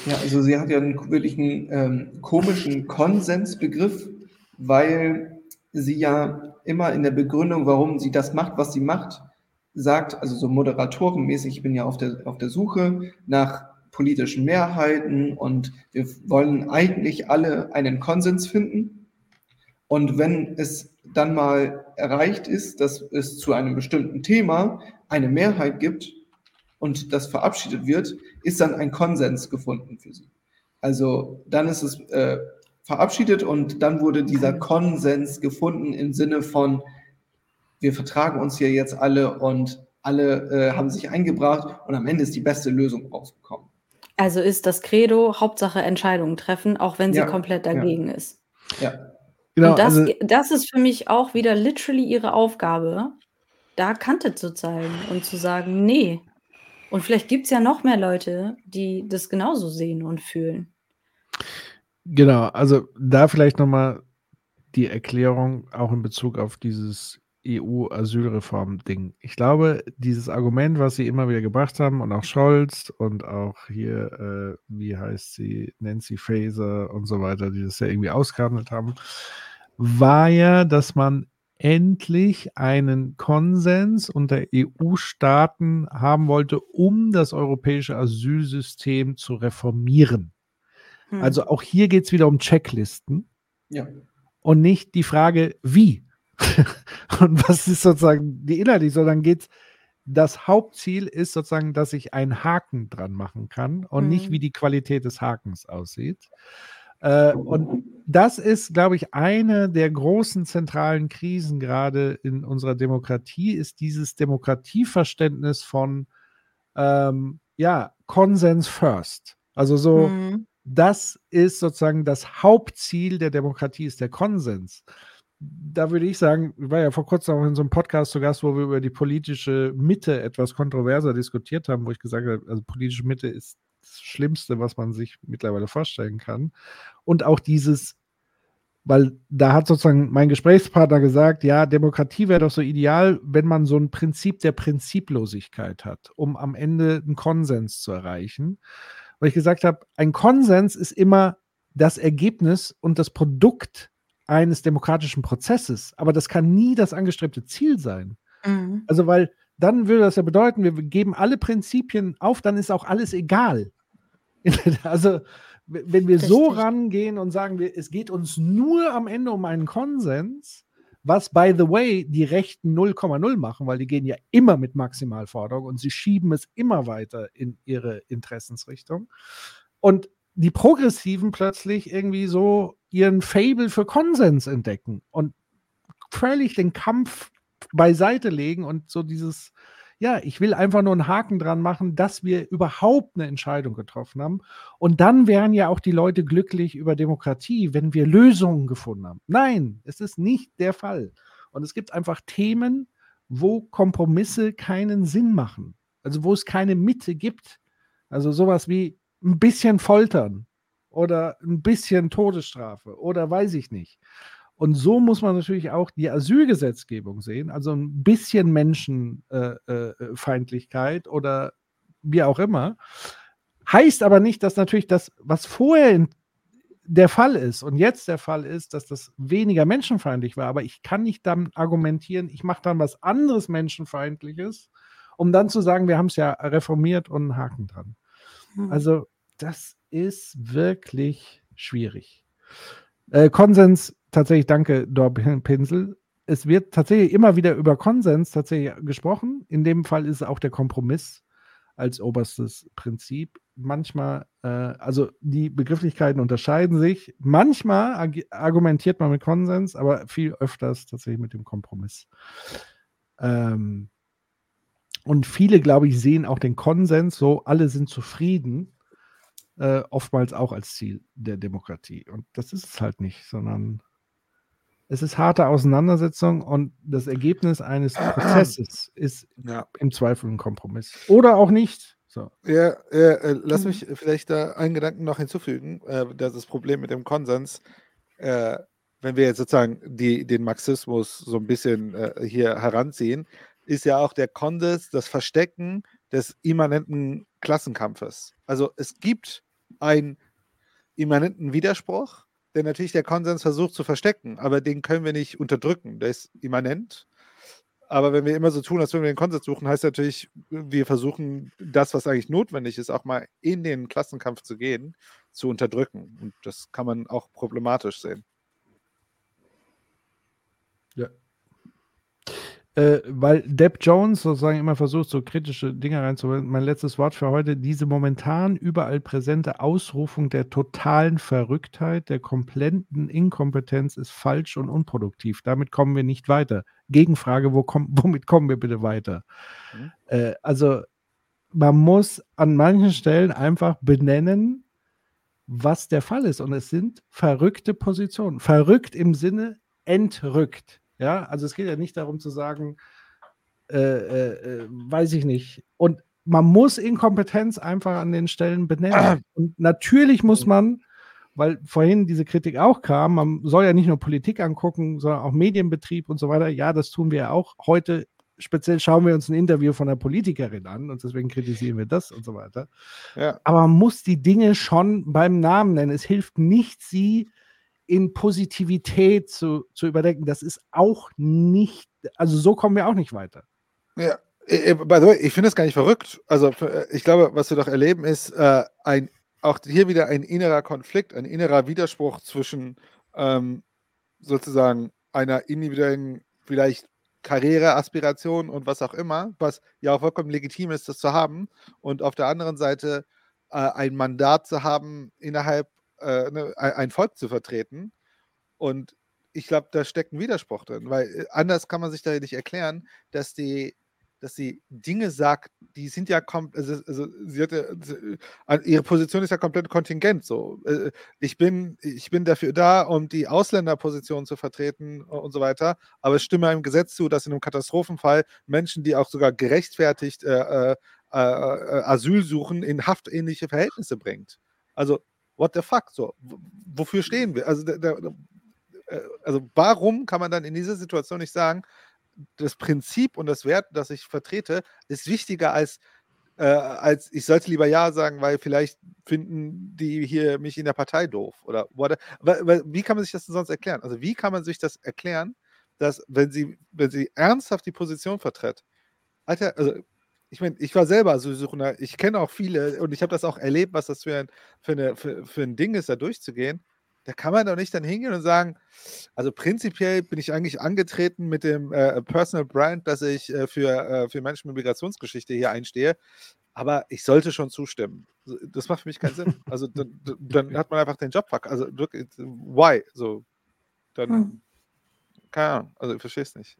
Ja, also sie hat ja einen wirklich einen ähm, komischen Konsensbegriff, weil sie ja immer in der Begründung, warum sie das macht, was sie macht, sagt, also so moderatorenmäßig, ich bin ja auf der, auf der Suche nach politischen Mehrheiten und wir wollen eigentlich alle einen Konsens finden. Und wenn es dann mal erreicht ist, dass es zu einem bestimmten Thema eine Mehrheit gibt und das verabschiedet wird, ist dann ein Konsens gefunden für sie. Also dann ist es äh, verabschiedet und dann wurde dieser Konsens gefunden im Sinne von, wir vertragen uns hier jetzt alle und alle äh, haben sich eingebracht und am Ende ist die beste Lösung rausgekommen. Also ist das Credo Hauptsache Entscheidungen treffen, auch wenn sie ja, komplett dagegen ja. ist. Ja. Genau, und das, also, das ist für mich auch wieder literally ihre Aufgabe, da Kante zu zeigen und zu sagen, nee. Und vielleicht gibt es ja noch mehr Leute, die das genauso sehen und fühlen. Genau, also da vielleicht nochmal die Erklärung auch in Bezug auf dieses EU-Asylreform-Ding. Ich glaube, dieses Argument, was sie immer wieder gebracht haben und auch Scholz und auch hier, äh, wie heißt sie, Nancy Faeser und so weiter, die das ja irgendwie ausgehandelt haben, war ja, dass man endlich einen Konsens unter EU-Staaten haben wollte, um das europäische Asylsystem zu reformieren. Hm. Also auch hier geht es wieder um Checklisten. Ja. Und nicht die Frage, wie. und was ist sozusagen die inhaltlich, sondern geht es, das Hauptziel ist sozusagen, dass ich einen Haken dran machen kann und mhm. nicht, wie die Qualität des Hakens aussieht. Äh, und das ist, glaube ich, eine der großen zentralen Krisen gerade in unserer Demokratie, ist dieses Demokratieverständnis von, ähm, ja, Konsens first. Also so, mhm. das ist sozusagen das Hauptziel der Demokratie, ist der Konsens da würde ich sagen, ich war ja vor kurzem auch in so einem Podcast zu Gast, wo wir über die politische Mitte etwas kontroverser diskutiert haben, wo ich gesagt habe, also politische Mitte ist das Schlimmste, was man sich mittlerweile vorstellen kann. Und auch dieses, weil da hat sozusagen mein Gesprächspartner gesagt, ja, Demokratie wäre doch so ideal, wenn man so ein Prinzip der Prinziplosigkeit hat, um am Ende einen Konsens zu erreichen. Weil ich gesagt habe, ein Konsens ist immer das Ergebnis und das Produkt eines demokratischen Prozesses, aber das kann nie das angestrebte Ziel sein. Mhm. Also, weil dann würde das ja bedeuten, wir geben alle Prinzipien auf, dann ist auch alles egal. also, wenn wir Richtig. so rangehen und sagen, wir, es geht uns nur am Ende um einen Konsens, was, by the way, die Rechten 0,0 machen, weil die gehen ja immer mit Maximalforderung und sie schieben es immer weiter in ihre Interessensrichtung. Und die Progressiven plötzlich irgendwie so ihren Fable für Konsens entdecken und völlig den Kampf beiseite legen und so dieses, Ja, ich will einfach nur einen Haken dran machen, dass wir überhaupt eine Entscheidung getroffen haben. Und dann wären ja auch die Leute glücklich über Demokratie, wenn wir Lösungen gefunden haben. Nein, es ist nicht der Fall. Und es gibt einfach Themen, wo Kompromisse keinen Sinn machen. Also wo es keine Mitte gibt. Also sowas wie ein bisschen Foltern oder ein bisschen Todesstrafe oder weiß ich nicht. Und so muss man natürlich auch die Asylgesetzgebung sehen, also ein bisschen Menschenfeindlichkeit äh, äh, oder wie auch immer. Heißt aber nicht, dass natürlich das, was vorher der Fall ist und jetzt der Fall ist, dass das weniger menschenfeindlich war. Aber ich kann nicht dann argumentieren, ich mache dann was anderes Menschenfeindliches, um dann zu sagen, wir haben es ja reformiert und einen Haken dran. Mhm. Also das ist wirklich schwierig. Äh, Konsens tatsächlich danke, Dorb Pinsel. Es wird tatsächlich immer wieder über Konsens tatsächlich gesprochen. In dem Fall ist es auch der Kompromiss als oberstes Prinzip. Manchmal, äh, also die Begrifflichkeiten unterscheiden sich. Manchmal argumentiert man mit Konsens, aber viel öfters tatsächlich mit dem Kompromiss. Ähm, und viele, glaube ich, sehen auch den Konsens so, alle sind zufrieden, äh, oftmals auch als Ziel der Demokratie. Und das ist es halt nicht, sondern es ist harte Auseinandersetzung und das Ergebnis eines Prozesses ist ja. im Zweifel ein Kompromiss. Oder auch nicht. So. Ja, ja äh, lass mich vielleicht da einen Gedanken noch hinzufügen. Äh, das ist das Problem mit dem Konsens. Äh, wenn wir jetzt sozusagen die, den Marxismus so ein bisschen hier heranziehen, ist ja auch der Konsens das Verstecken des immanenten Klassenkampfes. Also es gibt einen immanenten Widerspruch, der natürlich der Konsens versucht zu verstecken, aber den können wir nicht unterdrücken. Der ist immanent. Aber wenn wir immer so tun, als würden wir den Konsens suchen, heißt natürlich, wir versuchen das, was eigentlich notwendig ist, auch mal in den Klassenkampf zu gehen, zu unterdrücken. Und das kann man auch problematisch sehen. Ja, äh, weil Depp Jones sozusagen immer versucht, so kritische Dinge reinzuholen. Mein letztes Wort für heute: diese momentan überall präsente Ausrufung der totalen Verrücktheit, der kompletten Inkompetenz ist falsch und unproduktiv. Damit kommen wir nicht weiter. Gegenfrage: wo komm, womit kommen wir bitte weiter? Mhm. Äh, also, man muss an manchen Stellen einfach benennen, was der Fall ist. Und es sind verrückte Positionen. Verrückt im Sinne entrückt. Ja, also es geht ja nicht darum zu sagen, äh, äh, äh, weiß ich nicht. Und man muss Inkompetenz einfach an den Stellen benennen. Und natürlich muss man, weil vorhin diese Kritik auch kam, man soll ja nicht nur Politik angucken, sondern auch Medienbetrieb und so weiter. Ja, das tun wir ja auch. Heute speziell schauen wir uns ein Interview von einer Politikerin an und deswegen kritisieren wir das und so weiter. Ja. Aber man muss die Dinge schon beim Namen nennen. Es hilft nicht, sie in Positivität zu, zu überdenken. Das ist auch nicht, also so kommen wir auch nicht weiter. Ja, by the way, ich finde das gar nicht verrückt. Also äh, ich glaube, was wir doch erleben, ist äh, ein, auch hier wieder ein innerer Konflikt, ein innerer Widerspruch zwischen ähm, sozusagen einer individuellen, vielleicht Karriereaspiration und was auch immer, was ja auch vollkommen legitim ist, das zu haben, und auf der anderen Seite äh, ein Mandat zu haben innerhalb äh, ne, ein Volk zu vertreten. Und ich glaube, da steckt ein Widerspruch drin, weil äh, anders kann man sich da nicht erklären, dass die, dass sie Dinge sagt, die sind ja also, also sie hatte, ihre Position ist ja komplett kontingent so. Äh, ich bin, ich bin dafür da, um die Ausländerposition zu vertreten und so weiter, aber es stimme einem Gesetz zu, dass in einem Katastrophenfall Menschen, die auch sogar gerechtfertigt äh, äh, äh, Asyl suchen, in haftähnliche Verhältnisse bringt. Also what the fuck? So, wofür stehen wir? Also, der, der, äh, also warum kann man dann in dieser Situation nicht sagen, das Prinzip und das Wert, das ich vertrete, ist wichtiger als, äh, als ich sollte lieber Ja sagen, weil vielleicht finden die hier mich in der Partei doof oder whatever. Wie kann man sich das denn sonst erklären? Also wie kann man sich das erklären, dass wenn sie, wenn sie ernsthaft die Position vertritt, Alter, also ich meine, ich war selber Asylsuchender, ich kenne auch viele und ich habe das auch erlebt, was das für ein, für, eine, für, für ein Ding ist, da durchzugehen. Da kann man doch nicht dann hingehen und sagen, also prinzipiell bin ich eigentlich angetreten mit dem äh, Personal Brand, dass ich äh, für, äh, für Menschen mit Migrationsgeschichte hier einstehe, aber ich sollte schon zustimmen. Das macht für mich keinen Sinn. Also dann, dann hat man einfach den Job verkackt. Also why? So, dann, hm. keine Ahnung, also ich verstehe es nicht.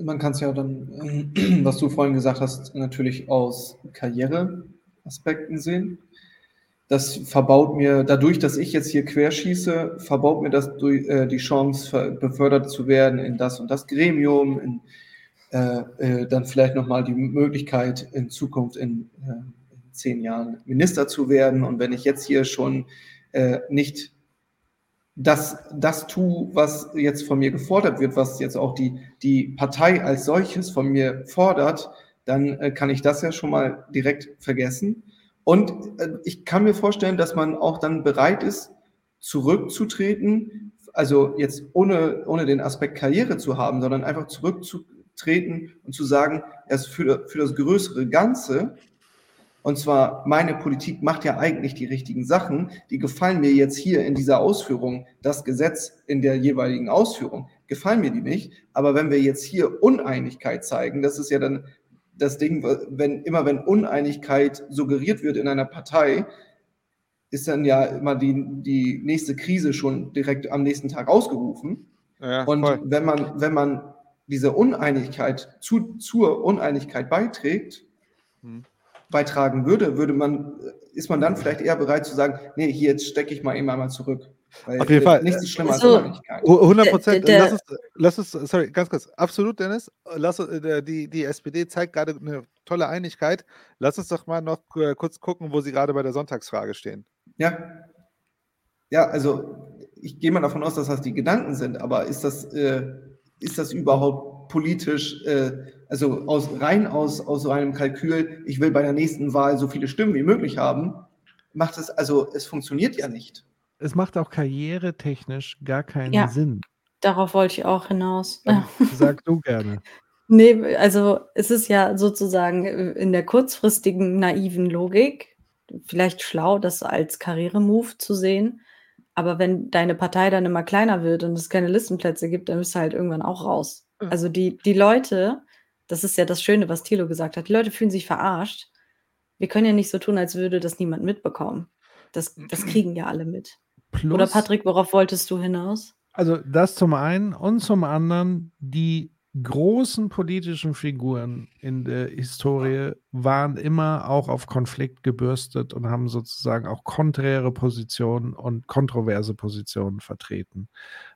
Man kann es ja dann, was du vorhin gesagt hast, natürlich aus Karriereaspekten sehen. Das verbaut mir, dadurch, dass ich jetzt hier querschieße, verbaut mir das durch, äh, die Chance, befördert zu werden in das und das Gremium, in, äh, äh, dann vielleicht nochmal die Möglichkeit, in Zukunft in, äh, in zehn Jahren Minister zu werden. Und wenn ich jetzt hier schon äh, nicht das, das tue, was jetzt von mir gefordert wird, was jetzt auch die, die Partei als solches von mir fordert, dann äh, kann ich das ja schon mal direkt vergessen. Und äh, ich kann mir vorstellen, dass man auch dann bereit ist, zurückzutreten, also jetzt ohne, ohne den Aspekt Karriere zu haben, sondern einfach zurückzutreten und zu sagen, erst für, für das größere Ganze, und zwar, meine Politik macht ja eigentlich die richtigen Sachen. Die gefallen mir jetzt hier in dieser Ausführung, das Gesetz in der jeweiligen Ausführung, gefallen mir die nicht. Aber wenn wir jetzt hier Uneinigkeit zeigen, das ist ja dann das Ding, wenn immer wenn Uneinigkeit suggeriert wird in einer Partei, ist dann ja immer die, die nächste Krise schon direkt am nächsten Tag ausgerufen. Ja, Und voll. wenn man, wenn man diese Uneinigkeit zu, zur Uneinigkeit beiträgt, Hm. Beitragen würde, würde man, ist man dann vielleicht eher bereit zu sagen, nee, hier jetzt stecke ich mal eben einmal zurück. Weil Auf jeden äh, Fall. Nichts ist schlimmer Also, als Uneinigkeit. Hu- 100 Prozent. Lass uns, lass uns, sorry, ganz kurz. Absolut, Dennis. Lass, äh, die, die SPD zeigt gerade eine tolle Einigkeit. Lass uns doch mal noch äh, kurz gucken, wo sie gerade bei der Sonntagsfrage stehen. Ja. Ja, also ich gehe mal davon aus, dass das die Gedanken sind, aber ist das, äh, ist das überhaupt politisch, äh, also aus, rein aus, aus so einem Kalkül, ich will bei der nächsten Wahl so viele Stimmen wie möglich haben, macht es, also es funktioniert ja nicht. Es macht auch karrieretechnisch gar keinen Ja. Sinn. Darauf wollte ich auch hinaus. Sag du gerne. Nee, also es ist ja sozusagen äh, in der kurzfristigen naiven Logik vielleicht schlau, das als Karrieremove zu sehen. Aber wenn deine Partei dann immer kleiner wird und es keine Listenplätze gibt, dann bist du halt irgendwann auch raus. Also die, die Leute, das ist ja das Schöne, was Thilo gesagt hat, die Leute fühlen sich verarscht. Wir können ja nicht so tun, als würde das niemand mitbekommen. Das, das kriegen ja alle mit. Plus, Oder Patrick, worauf wolltest du hinaus? Also das zum einen und zum anderen, die großen politischen Figuren in der Historie waren immer auch auf Konflikt gebürstet und haben sozusagen auch konträre Positionen und kontroverse Positionen vertreten.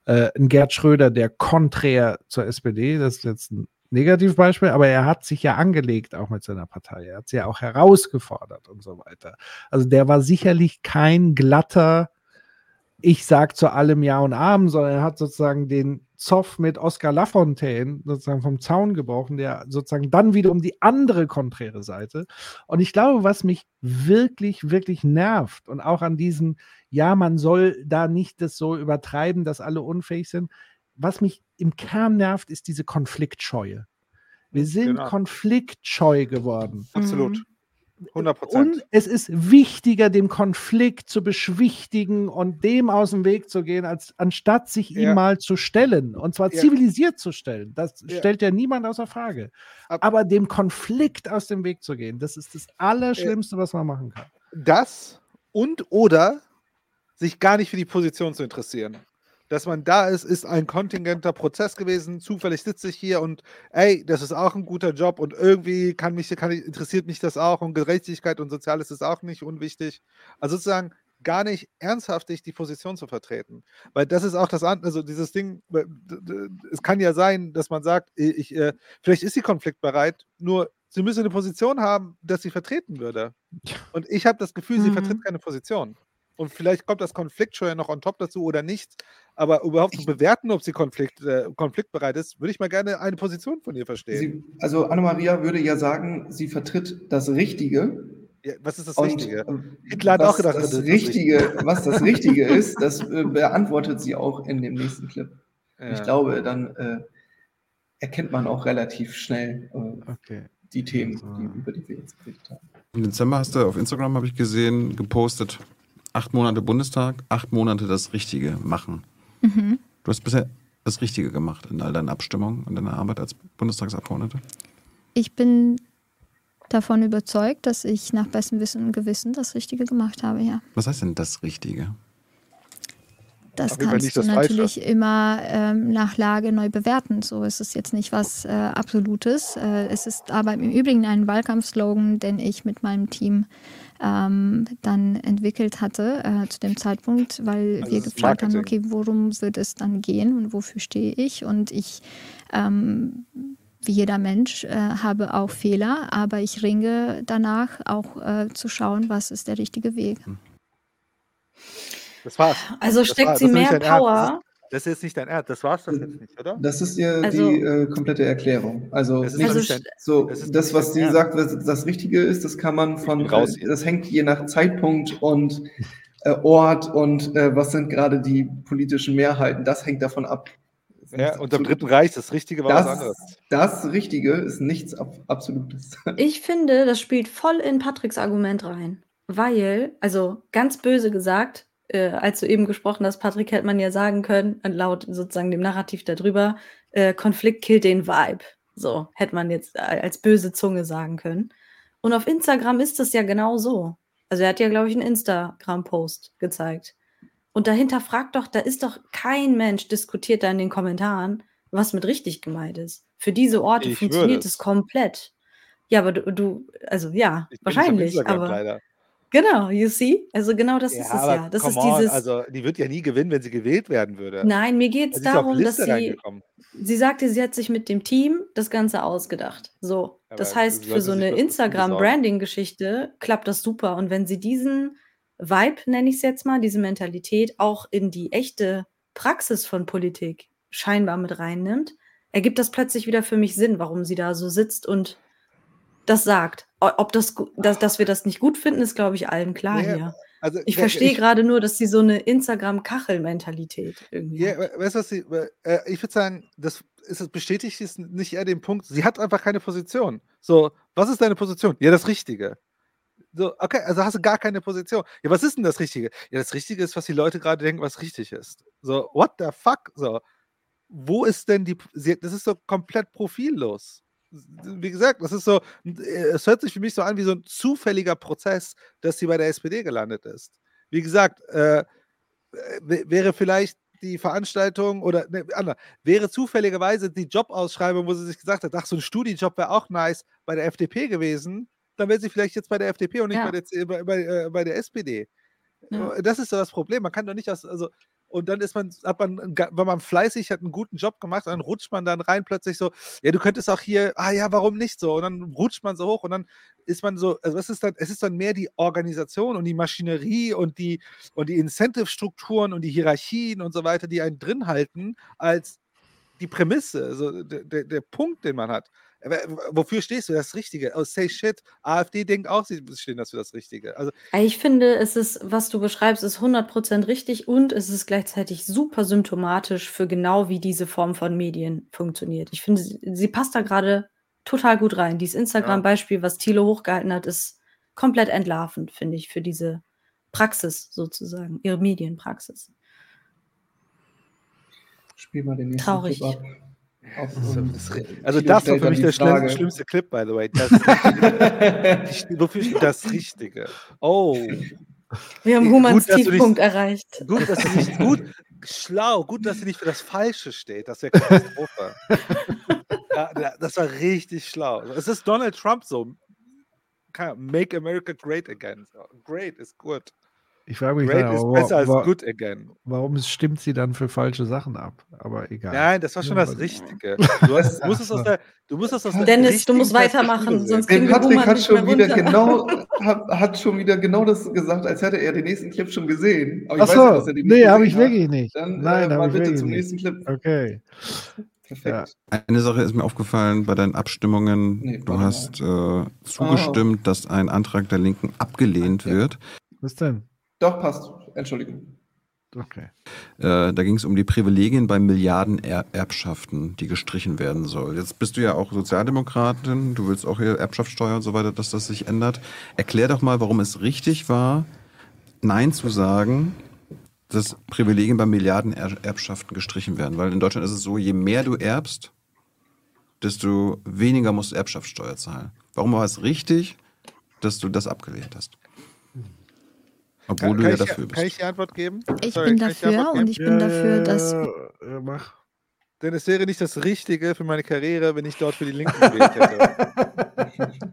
Äh, ein Gerd Schröder, der konträr zur SPD, das ist jetzt ein Negativbeispiel, aber er hat sich ja angelegt auch mit seiner Partei. Er hat sie ja auch herausgefordert und so weiter. Also der war sicherlich kein glatter ich sag zu allem Ja und Amen, sondern er hat sozusagen den Zoff mit Oscar Lafontaine sozusagen vom Zaun gebrochen, der sozusagen dann wieder um die andere konträre Seite. Und ich glaube, was mich wirklich, wirklich nervt und auch an diesem, ja, man soll da nicht das so übertreiben, dass alle unfähig sind. Was mich im Kern nervt, ist diese Konfliktscheue. Wir sind Genau. konfliktscheu geworden. Absolut. 100 Prozent. Und es ist wichtiger, dem Konflikt zu beschwichtigen und dem aus dem Weg zu gehen, als anstatt sich ihm Ja. mal zu stellen. Und zwar Ja. zivilisiert zu stellen. Das Ja. stellt ja niemand außer Frage. Ab- Aber dem Konflikt aus dem Weg zu gehen, das ist das Allerschlimmste, was man machen kann. Das und oder sich gar nicht für die Position zu interessieren. Dass man da ist, ist ein kontingenter Prozess gewesen. Zufällig sitze ich hier und ey, das ist auch ein guter Job und irgendwie kann mich, kann, ich- interessiert mich das auch und Gerechtigkeit und Soziales ist auch nicht unwichtig. Also sozusagen gar nicht ernsthaftig die Position zu vertreten. Weil das ist auch das andere, also dieses Ding, es kann ja sein, dass man sagt, ich, ich, äh, vielleicht ist sie konfliktbereit, nur sie müsse eine Position haben, dass sie vertreten würde. Und ich habe das Gefühl, sie Mhm. vertritt keine Position. Und vielleicht kommt das Konfliktscheu noch on top dazu oder nicht. Aber überhaupt zu bewerten, ob sie Konflikt, äh, konfliktbereit ist, würde ich mal gerne eine Position von ihr verstehen. Sie, also Anna-Maria würde ja sagen, sie vertritt das Richtige. ja, was ist das Und, Richtige? äh, Hitler hat auch gedacht, das das ist das Richtige, was das Richtige ist, das äh, beantwortet sie auch in dem nächsten Clip. Ja. Ich glaube, dann äh, erkennt man auch relativ schnell äh, Okay. die Themen, die, über die wir jetzt geredet haben. Im Dezember hast du auf Instagram, habe ich gesehen, gepostet, acht Monate Bundestag, acht Monate das Richtige machen. Mhm. Du hast bisher das Richtige gemacht in all deinen Abstimmungen und deiner Arbeit als Bundestagsabgeordnete. Ich bin davon überzeugt, dass ich nach bestem Wissen und Gewissen das Richtige gemacht habe, ja. Was heißt denn das Richtige? das Fall kannst du das Falsche. natürlich immer ähm, nach Lage neu bewerten. So ist es jetzt nicht was äh, Absolutes. Äh, es ist aber im Übrigen ein Wahlkampfslogan, den ich mit meinem Team ähm, dann entwickelt hatte äh, zu dem Zeitpunkt, weil Also wir gefragt haben, okay, worum wird es dann gehen und wofür stehe ich? Und ich, ähm, wie jeder Mensch, äh, habe auch Fehler, aber ich ringe danach auch äh, zu schauen, was ist der richtige Weg. Das war's. Also Das steckt war- sie mehr Ernst. Power. Das ist jetzt nicht dein Ernst. Das war's doch jetzt nicht, oder? Das ist ja Also- die äh, komplette Erklärung. Also, Das ist nicht, dein- so, das das, nicht was sie sagt, was das Richtige ist, das kann man von, raus das hängt je nach Zeitpunkt und äh, Ort und äh, was sind gerade die politischen Mehrheiten. Das hängt davon ab. Ja, und am Dritten Reich, das Richtige war was anderes. Das, das Richtige ist nichts Ab Absolutes. Ich finde, das spielt voll in Patricks Argument rein. Weil, also ganz böse gesagt, äh, als du eben gesprochen hast, Patrick, hätte man ja sagen können, äh, laut sozusagen dem Narrativ darüber, äh, Konflikt killt den Vibe. So, hätte man jetzt äh, als böse Zunge sagen können. Und auf Instagram ist das ja genau so. Also er hat ja, glaube ich, einen Instagram-Post gezeigt. Und dahinter fragt doch, da ist doch kein Mensch diskutiert da in den Kommentaren, was mit richtig gemeint ist. Für diese Orte Ich funktioniert es komplett. Ja, aber du, du also ja, Ich wahrscheinlich. Aber leider. Genau, you see? Also genau das ist es ja. Das ist on, dieses. Also, die wird ja nie gewinnen, wenn sie gewählt werden würde. Nein, mir geht es auf darum, dass sie. Sie sagte, sie hat sich mit dem Team das Ganze ausgedacht. So, Aber das heißt, für so eine was dazu besorgen. Instagram-Branding-Geschichte klappt das super. Und wenn sie diesen Vibe, nenne ich es jetzt mal, diese Mentalität auch in die echte Praxis von Politik scheinbar mit reinnimmt, ergibt das plötzlich wieder für mich Sinn, warum sie da so sitzt und das sagt. O- Ob das, dass, dass wir das nicht gut finden, ist, glaube ich, allen klar Nee, hier. Also, Ich ja, verstehe gerade nur, dass sie so eine Instagram-Kachel-Mentalität irgendwie Ja, hat. we- weißt du, was sie, äh, ich würde sagen, das ist es bestätigt ist nicht eher den Punkt, sie hat einfach keine Position. So, was ist deine Position? Ja, das Richtige. So, okay, also hast du gar keine Position. Ja, was ist denn das Richtige? Ja, das Richtige ist, was die Leute gerade denken, was richtig ist. So, what the fuck? So, wo ist denn die, sie, das ist so komplett profillos. Wie gesagt, das ist so, äh, es hört sich für mich so an wie so ein zufälliger Prozess, dass sie bei der SPD gelandet ist. Wie gesagt, äh, w- wäre vielleicht die Veranstaltung oder ne, anders, wäre zufälligerweise die Jobausschreibung, wo sie sich gesagt hat, ach, so ein Studijob wäre auch nice bei der FDP gewesen, dann wäre sie vielleicht jetzt bei der FDP und nicht Ja. bei, der, bei, bei, äh, bei der SPD. Ja. Äh, Das ist so das Problem. Man kann doch nicht aus, also, und dann ist man, hat man, wenn man fleißig hat, einen guten Job gemacht, dann rutscht man dann rein plötzlich so, ja, du könntest auch hier, ah ja, warum nicht so? Und dann rutscht man so hoch und dann ist man so, also es ist dann, es ist dann mehr die Organisation und die Maschinerie und die, und die Incentive-Strukturen und die Hierarchien und so weiter, die einen drin halten, als die Prämisse, also der, der, der Punkt, den man hat. Wofür stehst du? Das Richtige. Oh, say shit. AfD denkt auch, sie stehen das für das Richtige. Also, Ich finde, es ist, was du beschreibst, ist 100% richtig und es ist gleichzeitig super symptomatisch für genau, wie diese Form von Medien funktioniert. Ich finde, sie, sie passt da gerade total gut rein. Dieses Instagram-Beispiel, was Thilo hochgehalten hat, ist komplett entlarvend, finde ich, für diese Praxis sozusagen, ihre Medienpraxis. Spiel mal den nächsten Traurig. Clip ab. Also das war für mich der Frage. schlimmste Clip, by the way. Das, Richtige. wofür steht das Richtige? Oh. Wir haben Gut, Humans dass du nicht- Tiefpunkt erreicht. Gut, dass sie nicht gut, schlau, gut, dass sie nicht für das Falsche steht. Das wäre Katastrophe. ja, das war richtig schlau. Es ist Donald Trump so. Make America great again. Great ist gut. Ich frage mich Great dann, ist aber besser als good again. warum stimmt sie dann für falsche Sachen ab? Aber egal. Nein, das war schon das Ja, Richtige. Du, hast, du musst es aus der, du musst es aus der Dennis, du musst weitermachen, sonst kriegen wir Patrick hat nicht schon mehr wieder runter. genau, hat, hat schon wieder genau das gesagt, als hätte er den nächsten Clip schon gesehen. Aber Ach weiß so, ja, dass er den nee, nicht habe ich hat. wirklich nicht. Dann Nein, äh, mal ich bitte zum nicht. nächsten Clip. Okay. Perfekt. Eine Sache ist mir aufgefallen bei deinen Abstimmungen. Nee, du hast äh, zugestimmt, dass ein Antrag der Linken abgelehnt wird. Was denn? Doch, passt. Entschuldigung. Okay. Äh, da ging es um die Privilegien bei Milliardenerbschaften, die gestrichen werden soll. Jetzt bist du ja auch Sozialdemokratin, du willst auch hier Erbschaftssteuer und so weiter, dass das sich ändert. Erklär doch mal, warum es richtig war, Nein zu sagen, dass Privilegien bei Milliardenerbschaften gestrichen werden. Weil in Deutschland ist es so, je mehr du erbst, desto weniger musst du Erbschaftssteuer zahlen. Warum war es richtig, dass du das abgelehnt hast? Obwohl Kann, du kann, ja ich, dafür kann bist. ich die Antwort geben? Ich Sorry, bin kann dafür Antwort und ich bin dafür, dass ja, ja, mach. Denn es wäre nicht das Richtige für meine Karriere, wenn ich dort für die Linken gewählt hätte.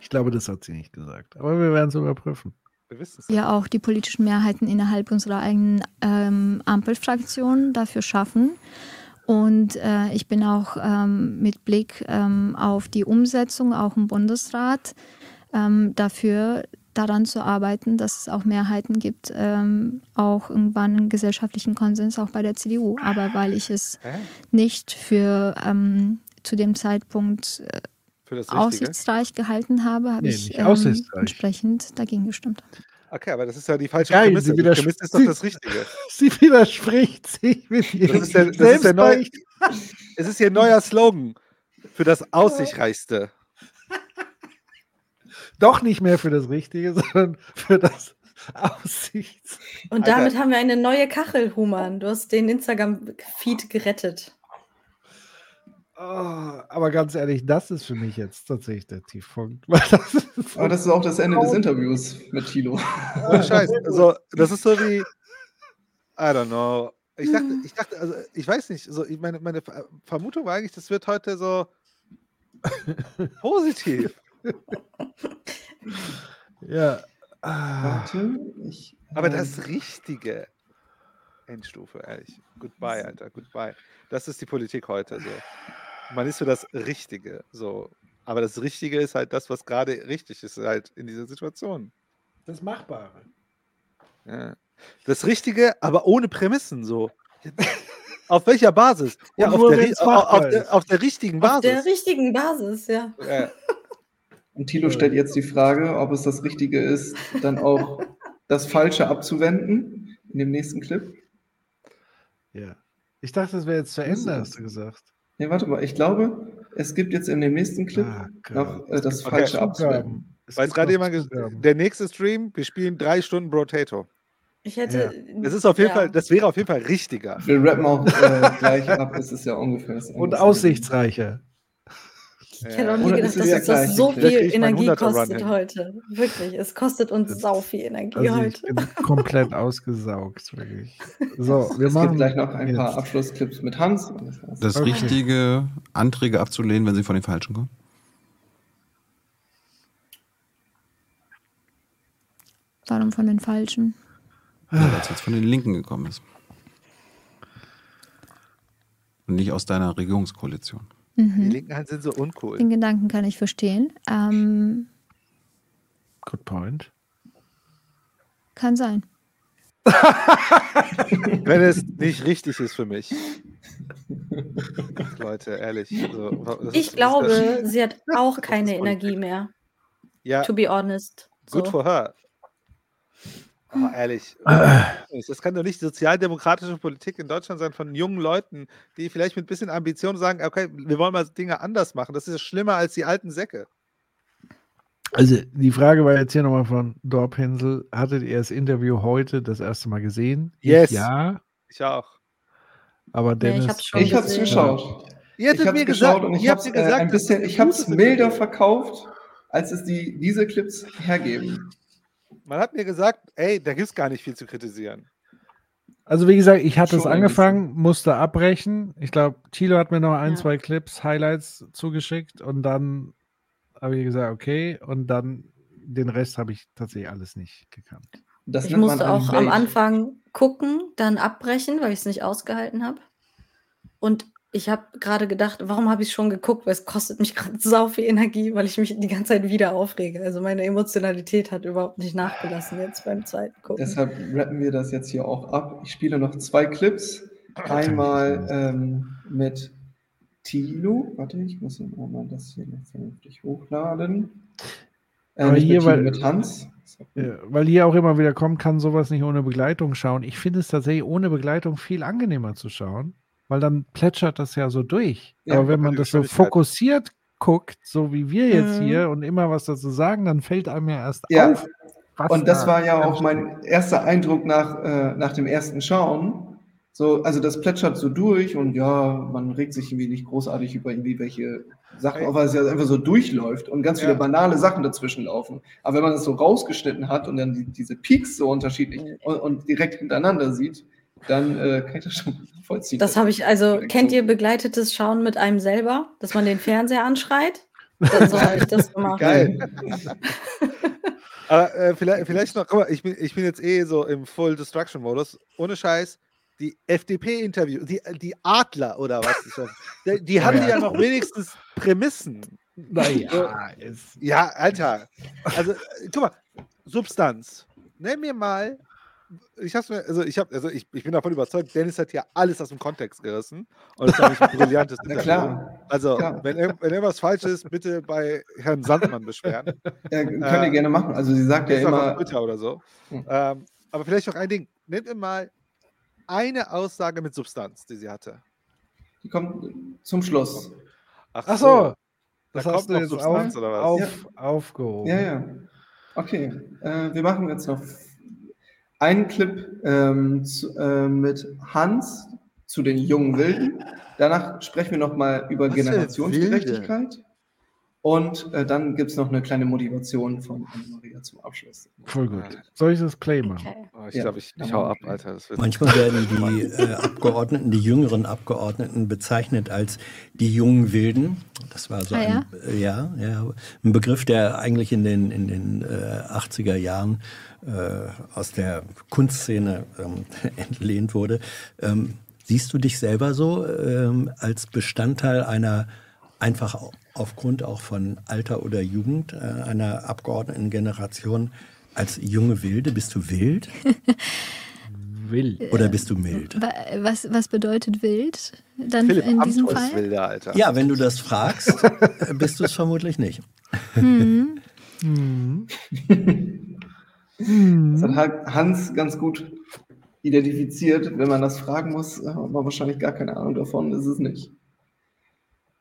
Ich glaube, das hat sie nicht gesagt. Aber wir werden es überprüfen. Wir wissen es. wir auch die politischen Mehrheiten innerhalb unserer eigenen ähm, Ampelfraktion dafür schaffen. Und äh, ich bin auch ähm, mit Blick ähm, auf die Umsetzung, auch im Bundesrat, ähm, dafür daran zu arbeiten, dass es auch Mehrheiten gibt, ähm, auch irgendwann einen gesellschaftlichen Konsens auch bei der CDU. Aber weil ich es Hä? nicht für ähm, zu dem Zeitpunkt äh, Für das Richtige? aussichtsreich gehalten habe, habe Nee, ich ähm, entsprechend dagegen gestimmt. Okay, aber das ist ja die falsche Geil, Prämisse. sie Prämisse ist doch das Richtige. Sie widerspricht sich mit ihrem Das ist der, das ist der neue, es ist ihr neuer Slogan für das Aussichtreichste. Doch nicht mehr für das Richtige, sondern für das Aussichts. Und Alter. damit haben wir eine neue Kachel, Human. Du hast den Instagram-Feed gerettet. Oh, aber ganz ehrlich, das ist für mich jetzt tatsächlich der Tiefpunkt. Das ist Aber das ist auch das Ende des Interviews mit Thilo. Ohne Scheiß. Also, das ist so wie, I don't know. Ich dachte, ich dachte, also ich weiß nicht, so, meine, meine Ver- Vermutung war eigentlich, das wird heute so positiv. Ja. Ah, Warte, ich. Aber das Richtige. Endstufe, ehrlich. Goodbye, Alter, goodbye. Das ist die Politik heute so. Man ist für das Richtige so. Aber das Richtige ist halt das, was gerade richtig ist, halt in dieser Situation. das Machbare. Ja. Das Richtige, aber ohne Prämissen so. Auf welcher Basis? Ja, auf nur der, auf, der, auf der richtigen Auf der Basis. richtigen Basis, ja. Ja. Und Thilo stellt jetzt die Frage, ob es das Richtige ist, dann auch das Falsche abzuwenden in dem nächsten Clip. Ja. Ich dachte, das wäre jetzt zu Ende, hast du gesagt. Nee, warte mal, ich glaube, es gibt jetzt in dem nächsten Clip Ah, noch äh, das Okay. Falsche abzuwenden. Es Weiß gibt gerade jemand, ges- Zugaben. der nächste Stream, wir spielen drei Stunden Brotato. Ich hätte. Das ist auf jeden ja. Fall, das wäre auf jeden Fall richtiger. Wir rappen auch äh, gleich ab, es ist ja ungefähr das Und aussichtsreicher. Ich hätte auch nie gedacht, dass uns das so viel Energie 100er Run kostet heute. Wirklich, es kostet uns sau viel Energie Also heute. ich bin komplett ausgesaugt, wirklich. So, wir Es machen gibt gleich noch ein paar jetzt. Abschlussclips mit Hans. Das. Das Okay. Richtige, Anträge abzulehnen, wenn sie von den Falschen kommen? Warum von den Falschen? Ja, weil es jetzt von den Linken gekommen ist. Und nicht aus deiner Regierungskoalition. Die Mhm. Linken halt sind so uncool. Den Gedanken kann ich verstehen. Ähm, Good point. kann sein. Wenn es nicht richtig ist für mich. Leute, ehrlich. So, das ist- Ich glaube, sie hat auch keine. Energie mehr. Ja, To be honest. Good So. for her. Aber ehrlich, das kann doch nicht sozialdemokratische Politik in Deutschland sein von jungen Leuten, die vielleicht mit ein bisschen Ambition sagen, okay, wir wollen mal Dinge anders machen. Das ist ja schlimmer als die alten Säcke. Also die Frage war jetzt hier nochmal von Dorpinsel. Hattet ihr das Interview heute das erste Mal gesehen? Ich Yes. ja, Ich auch. aber Ja, Dennis. ich hab's schon Ich habe es geschaut. Ihr hättet Ich habe mir es gesagt, geschaut und ich habe es äh, gesagt, ein bisschen, ich habe es milder verkauft, als es die, diese Clips hergeben. Man hat mir gesagt, ey, da gibt es gar nicht viel zu kritisieren. Also wie gesagt, ich hatte es angefangen, musste abbrechen. Ich glaube, Thilo hat mir noch ein, Ja. zwei Clips, Highlights zugeschickt und dann habe ich gesagt, okay, und dann den Rest habe ich tatsächlich alles nicht gekannt. Das Ich musste auch am. Anfang gucken, dann abbrechen, weil ich es nicht ausgehalten habe. Und ich habe gerade gedacht, warum habe ich schon geguckt? Weil es kostet mich gerade sau viel Energie, weil ich mich die ganze Zeit wieder aufrege. Also meine Emotionalität hat überhaupt nicht nachgelassen jetzt beim zweiten Gucken. Deshalb rappen wir das jetzt hier auch ab. Ich spiele noch zwei Clips. Einmal ähm, mit Tilo. Warte, ich muss mal das hier noch vernünftig hochladen. Äh, Aber nicht hier, mit Tilo, weil- mit Hans. Ja, weil hier auch immer wieder kommt, kann sowas nicht ohne Begleitung schauen. Ich finde es tatsächlich ohne Begleitung viel angenehmer zu schauen, weil dann plätschert das ja so durch. Ja, Aber wenn man die das so fokussiert guckt, so wie wir jetzt Mhm. hier und immer was dazu sagen, dann fällt einem ja erst Ja, auf. was Und das da war ja auch mein erster Eindruck nach, äh, nach dem ersten Schauen. So, also das plätschert so durch und ja, man regt sich irgendwie nicht großartig über irgendwie welche Sachen, auf, weil es ja einfach so durchläuft und ganz Ja. viele banale Sachen dazwischen laufen. Aber wenn man das so rausgeschnitten hat und dann die, diese Peaks so unterschiedlich und, und direkt hintereinander sieht, dann äh, kann ich das schon vollziehen. Das habe ich, also kennt so. ihr begleitetes Schauen mit einem selber, dass man den Fernseher anschreit? Das, so habe ich das gemacht. Geil. Aber äh, vielleicht, vielleicht noch, guck mal, ich bin, ich bin jetzt eh so im Full Destruction Modus. Ohne Scheiß, die FDP-Interview, die, die Adler oder was ist das? Die, die haben ja noch wenigstens Prämissen. Naja, Ja, Alter. Also, guck mal, Substanz. Nenn mir mal. Ich hab's mir, also ich hab, also ich, ich bin davon überzeugt, Dennis hat ja alles aus dem Kontext gerissen. Und das ist eigentlich ein brillantes Na klar. Also, Klar. wenn, wenn irgendwas falsch ist, bitte bei Herrn Sandmann beschweren. Ja, könnt ihr Äh, gerne machen. Also sie sagt ja immer, Twitter oder so. Hm. Ähm, aber vielleicht noch ein Ding. Nennt mir mal eine Aussage mit Substanz, die sie hatte. die kommt zum Schluss. ach so, Da das kommt hast du noch jetzt Substanz auf, oder was? auf, aufgehoben. Ja, ja. Okay, äh, wir machen jetzt noch einen Clip ähm, zu, äh, mit Hans zu den jungen Wilden. Danach sprechen wir nochmal über Was Generationsgerechtigkeit. Und äh, dann gibt es noch eine kleine Motivation von Anna-Maria zum Abschluss. Voll gut. Soll ich das Play machen? Okay. Oh, ich Ja, glaube, ich, ich hau ab. Alter. Manchmal werden die äh, Abgeordneten, die jüngeren Abgeordneten bezeichnet als die jungen Wilden. Das war so Ah, ein, äh, ja? Ja, ein Begriff, der eigentlich in den, in den äh, 80er Jahren äh, aus der Kunstszene ähm, entlehnt wurde. Ähm, siehst du dich selber so ähm, als Bestandteil einer einfach au- aufgrund auch von Alter oder Jugend äh, einer Abgeordnetengeneration als junge Wilde? Bist du wild Wild. oder bist du mild? Wa- Was, was bedeutet wild dann Philipp in diesem Fall? Amthor-Wilder, Alter. Ja, wenn du das fragst, bist du es vermutlich nicht. Hm. Das hat Hans ganz gut identifiziert. Wenn man das fragen muss, hat man wahrscheinlich gar keine Ahnung davon, ist es nicht.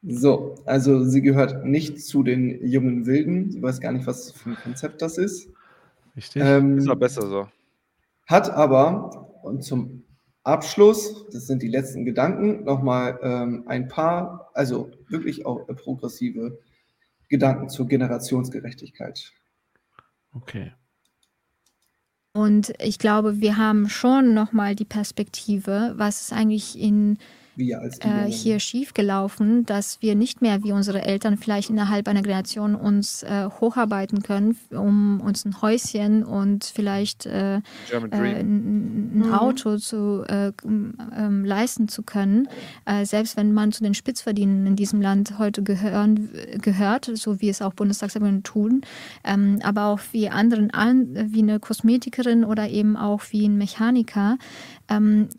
So, also sie gehört nicht zu den jungen Wilden. Sie weiß gar nicht, was für ein Konzept das ist. Richtig? Ähm, Ist doch besser so. Hat aber, und zum Abschluss, das sind die letzten Gedanken, nochmal ähm, ein paar, also wirklich auch progressive Gedanken zur Generationsgerechtigkeit. okay. Und ich glaube, wir haben schon nochmal die Perspektive, was ist eigentlich in äh, hier schiefgelaufen, dass wir nicht mehr wie unsere Eltern vielleicht innerhalb einer Generation uns äh, hocharbeiten können, um uns ein Häuschen und vielleicht äh, äh, ein, Mhm. Auto zu äh, ähm, ähm, leisten zu können, äh, selbst wenn man zu den Spitzverdienern in diesem Land heute gehören, gehört, so wie es auch Bundestagsabgeordnete tun, ähm, aber auch wie anderen, an, wie eine Kosmetikerin oder eben auch wie ein Mechaniker, ähm,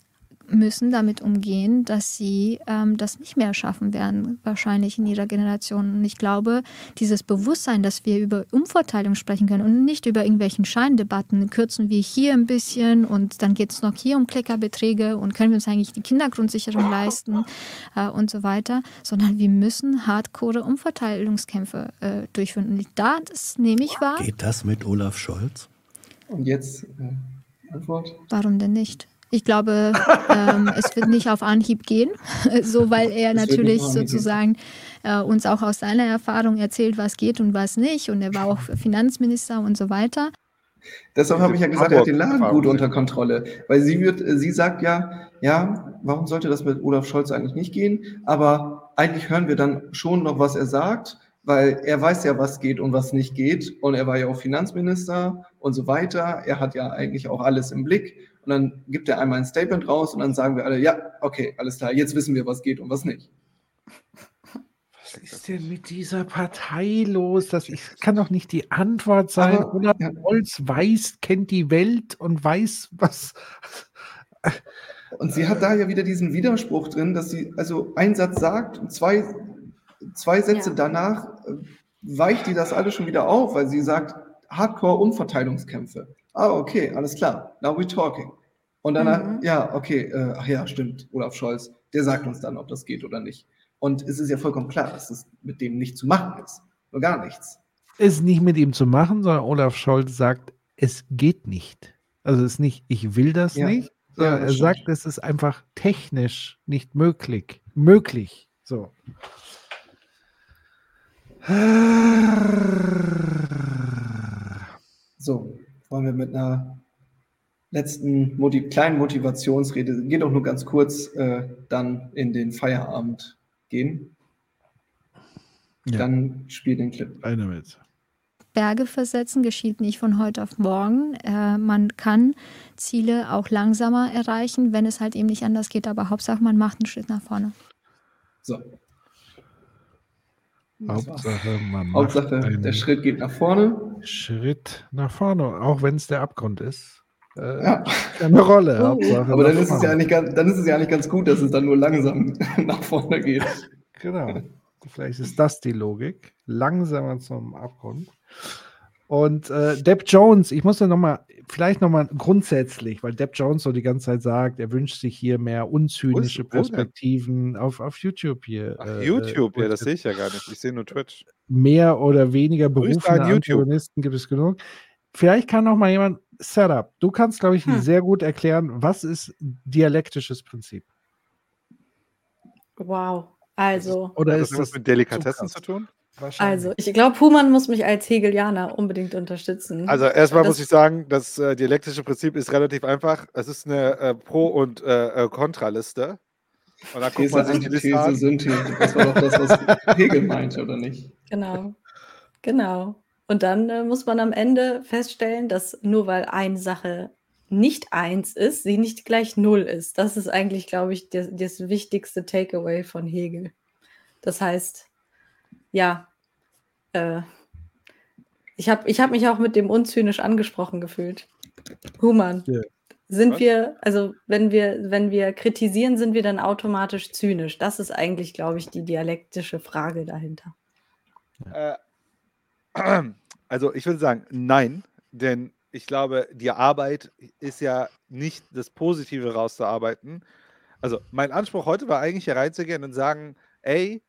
müssen damit umgehen, dass sie ähm, das nicht mehr schaffen werden, wahrscheinlich in ihrer Generation. Und ich glaube, dieses Bewusstsein, dass wir über Umverteilung sprechen können und nicht über irgendwelchen Scheindebatten, kürzen wir hier ein bisschen und dann geht es noch hier um Klickerbeträge und können wir uns eigentlich die Kindergrundsicherung leisten äh, und so weiter, sondern wir müssen hardcore Umverteilungskämpfe äh, durchführen. Und da, das nehme ich wahr. Geht das mit Olaf Scholz? Und jetzt äh, Antwort? Warum denn nicht? Ich glaube, ähm, es wird nicht auf Anhieb gehen, so weil er nicht natürlich sozusagen äh, uns auch aus seiner Erfahrung erzählt, was geht und was nicht. Und er war auch Finanzminister und so weiter. Deshalb habe ich ja gesagt, er hat den Laden gut unter. Kontrolle. Weil sie wird, äh, sie sagt ja, ja, warum sollte das mit Olaf Scholz eigentlich nicht gehen? Aber eigentlich hören wir dann schon noch, was er sagt, weil er weiß ja, was geht und was nicht geht. Und er war ja auch Finanzminister und so weiter. Er hat ja eigentlich auch alles im Blick. Und dann gibt er einmal ein Statement raus und dann sagen wir alle, ja, okay, alles klar, jetzt wissen wir, was geht und was nicht. Was ist denn mit dieser Partei los? Das ich, kann doch nicht die Antwort sein. Aber- Olaf ja. Scholz weiß, kennt die Welt und weiß, was. Und sie hat da ja wieder diesen Widerspruch drin, dass sie also einen Satz sagt und zwei, zwei Sätze Ja. danach äh, weicht die das alles schon wieder auf, weil sie sagt, Hardcore-Umverteilungskämpfe. Ah, okay, alles klar. Now we're talking. Und danach, Mhm. ja, okay, äh, ach ja, stimmt, Olaf Scholz, der sagt uns dann, ob das geht oder nicht. Und es ist ja vollkommen klar, dass es mit dem nicht zu machen ist. Nur gar nichts. Ist nicht mit ihm zu machen, sondern Olaf Scholz sagt, es geht nicht. Also es ist nicht, ich will das Ja. nicht, So, Ja, er das sagt, es ist einfach technisch nicht möglich. Möglich. So. So, wollen wir mit einer letzten Motiv kleinen Motivationsrede, geht auch nur ganz kurz, äh, dann in den Feierabend gehen. Ja. Dann spiel den Clip. Eine mit. Berge versetzen geschieht nicht von heute auf morgen. Äh, man kann Ziele auch langsamer erreichen, wenn es halt eben nicht anders geht. Aber Hauptsache, man macht einen Schritt nach vorne. So. Hauptsache, man Hauptsache, macht einen der Schritt geht nach vorne. Schritt nach vorne, auch wenn es der Abgrund ist. Äh, Ja. Keine Rolle. Hauptsache Aber dann ist, es ja eigentlich ganz, dann ist es ja eigentlich ganz gut, dass es dann nur langsam nach vorne geht. Genau. Vielleicht ist das die Logik. Langsamer zum Abgrund. Und äh, Depp Jones, ich muss da nochmal, vielleicht nochmal grundsätzlich, weil Depp Jones so die ganze Zeit sagt, er wünscht sich hier mehr unzynische ist- denn? Perspektiven auf, auf YouTube hier. Ach, äh, YouTube, äh, ja, das sehe ich ja gar nicht. Ich sehe nur Twitch. mehr oder weniger berufene. Antagonisten gibt es genug. Vielleicht kann noch mal jemand, Setup, du kannst, glaube ich, Hm. sehr gut erklären, was ist dialektisches Prinzip? Wow. Also, Oder Hat ist das mit Delikatessen zu zu tun? Also ich glaube, Human muss mich als Hegelianer unbedingt unterstützen. Also erstmal Das- muss ich sagen, das äh, dialektische Prinzip ist relativ einfach. Es ist eine äh, Pro- und äh, äh, Kontraliste. Und dann guckt These, man sich die Liste an. Synthese. Das war doch das, was Hegel meinte, oder nicht? Genau. Genau. Und dann äh, muss man am Ende feststellen, dass nur weil eine Sache nicht eins ist, sie nicht gleich null ist. Das ist eigentlich, glaube ich, das, das wichtigste Takeaway von Hegel. Das heißt, ja, äh, ich habe ich hab mich auch mit dem unzynisch angesprochen gefühlt. Human. Ja. Sind Was? wir, also wenn wir, wenn wir kritisieren, sind wir dann automatisch zynisch? Das ist eigentlich, glaube ich, die dialektische Frage dahinter. Äh, also ich würde sagen, nein, denn ich glaube, die Arbeit ist ja nicht das Positive rauszuarbeiten. Also mein Anspruch heute war eigentlich hier reinzugehen und sagen, ey,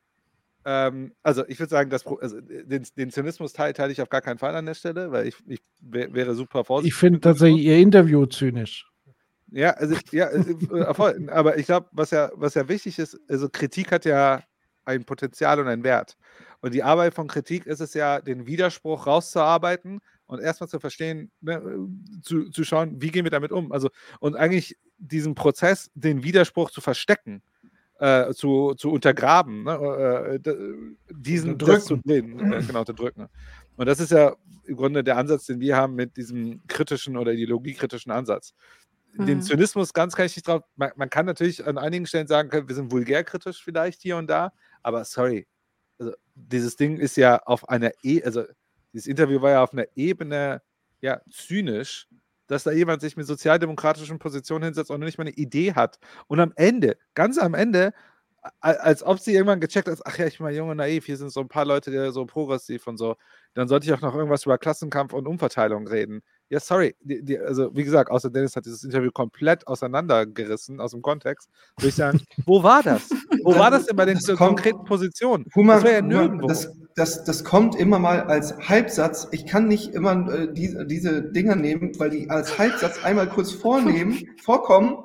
ähm, also ich würde sagen, das, also den, den Zynismus-Teil teile ich auf gar keinen Fall an der Stelle, weil ich, ich wär- wäre super vorsichtig. Ich finde tatsächlich ihr Interview zynisch. Ja, also ja, äh, äh, voll. aber ich glaube, was ja, was ja wichtig ist, also Kritik hat ja ein Potenzial und einen Wert. Und die Arbeit von Kritik ist es ja, den Widerspruch rauszuarbeiten und erstmal zu verstehen, ne, zu, zu schauen, wie gehen wir damit um. Also, und eigentlich diesen Prozess, den Widerspruch zu verstecken, äh, zu, zu untergraben, ne, äh, d- diesen das zu drehen, äh, genau, zu drücken. Und das ist ja im Grunde der Ansatz, den wir haben mit diesem kritischen oder ideologiekritischen Ansatz den Mhm. Zynismus ganz kann ich nicht drauf. Man, man kann natürlich an einigen Stellen sagen, wir sind vulgärkritisch vielleicht hier und da, aber sorry, also dieses Ding ist ja auf einer E, also dieses Interview war ja auf einer Ebene ja zynisch, dass da jemand sich mit sozialdemokratischen Positionen hinsetzt und nicht mal eine Idee hat. Und am Ende, ganz am Ende, als ob sie irgendwann gecheckt hat, ach ja, ich bin mal jung und naiv, hier sind so ein paar Leute, die so progressiv und so, dann sollte ich auch noch irgendwas über Klassenkampf und Umverteilung reden. Ja, sorry, die, die, also wie gesagt, außer Dennis hat dieses Interview komplett auseinandergerissen aus dem Kontext, würde ich sagen, wo war das? Wo war das denn bei den konkreten Positionen? Das war ja nirgendwo. das, das, das kommt immer mal als Halbsatz. Ich kann nicht immer äh, die, diese Dinger nehmen, weil die als Halbsatz einmal kurz vornehmen, vorkommen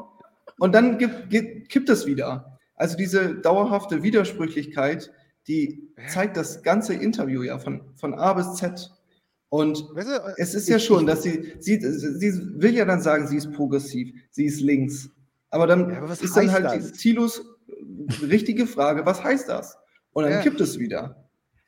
und dann gibt, gibt, kippt es wieder. Also diese dauerhafte Widersprüchlichkeit, die zeigt das ganze Interview ja von, von A bis Z. Und Weißt du, äh, es ist ja ich- schon, dass sie, sie, sie will ja dann sagen, sie ist progressiv, sie ist links. Aber dann Ja, aber ist dann halt das? die Tilos richtige Frage, was heißt das? Und dann Ja. kippt es wieder.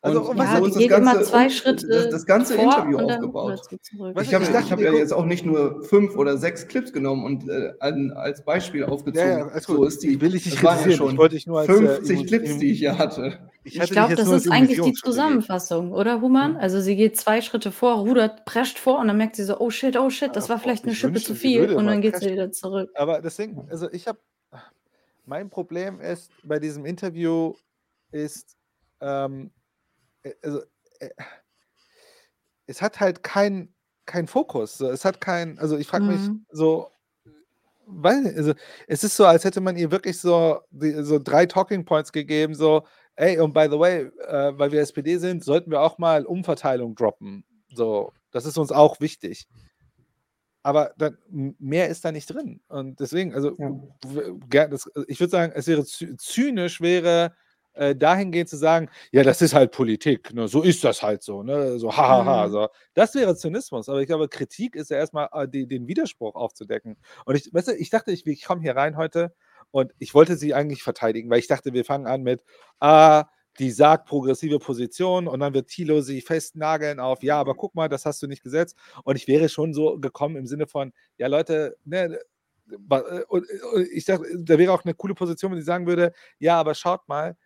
Also, und und so was- Ja, ist die das geht ganze, immer zwei Schritte das, das ganze vor Interview aufgebaut. Ich habe ich ich hab ja jetzt auch nicht nur fünf oder sechs Clips genommen und äh, an, als Beispiel aufgezogen. Ja, ja, so ist die. Ich will dich nicht das waren ja schon ich nur als, äh, 50 Emo- Clips, die ich hier hatte. Ich, Ich glaube, das ist eigentlich die Zusammenfassung, oder Human? Also sie geht zwei Schritte vor, rudert, prescht vor und dann merkt sie so, oh shit, oh shit, das war vielleicht eine ich Schippe zu viel und dann geht sie wieder zurück. Aber deswegen, also ich habe, mein Problem ist bei diesem Interview ist, ähm, äh, also äh, es hat halt keinen kein Fokus. So, es hat kein, also ich frage mich Mhm. so, weil, also es ist so, als hätte man ihr wirklich so, die, so drei Talking Points gegeben, so, ey, und by the way, äh, weil wir SPD sind, sollten wir auch mal Umverteilung droppen. So, das ist uns auch wichtig. aber dann, mehr ist da nicht drin. Und deswegen, also ger- das, ich würde sagen, es wäre zy- zynisch, wäre äh, dahingehend zu sagen, ja, das ist halt Politik, ne? so ist das halt so, ne? so hahaha. Mhm. So. Das wäre Zynismus, aber ich glaube, Kritik ist ja erstmal äh, die, den Widerspruch aufzudecken. Und ich, weißt du, ich dachte, ich, ich komme hier rein heute und ich wollte sie eigentlich verteidigen, weil ich dachte, wir fangen an mit, ah, die sagt progressive Position und dann wird Thilo sie festnageln auf, ja, aber guck mal, das hast du nicht gesetzt. Und ich wäre schon so gekommen im Sinne von, ja, Leute, ne, äh, und, und ich dachte, da wäre auch eine coole Position, wenn sie sagen würde, ja, aber schaut mal,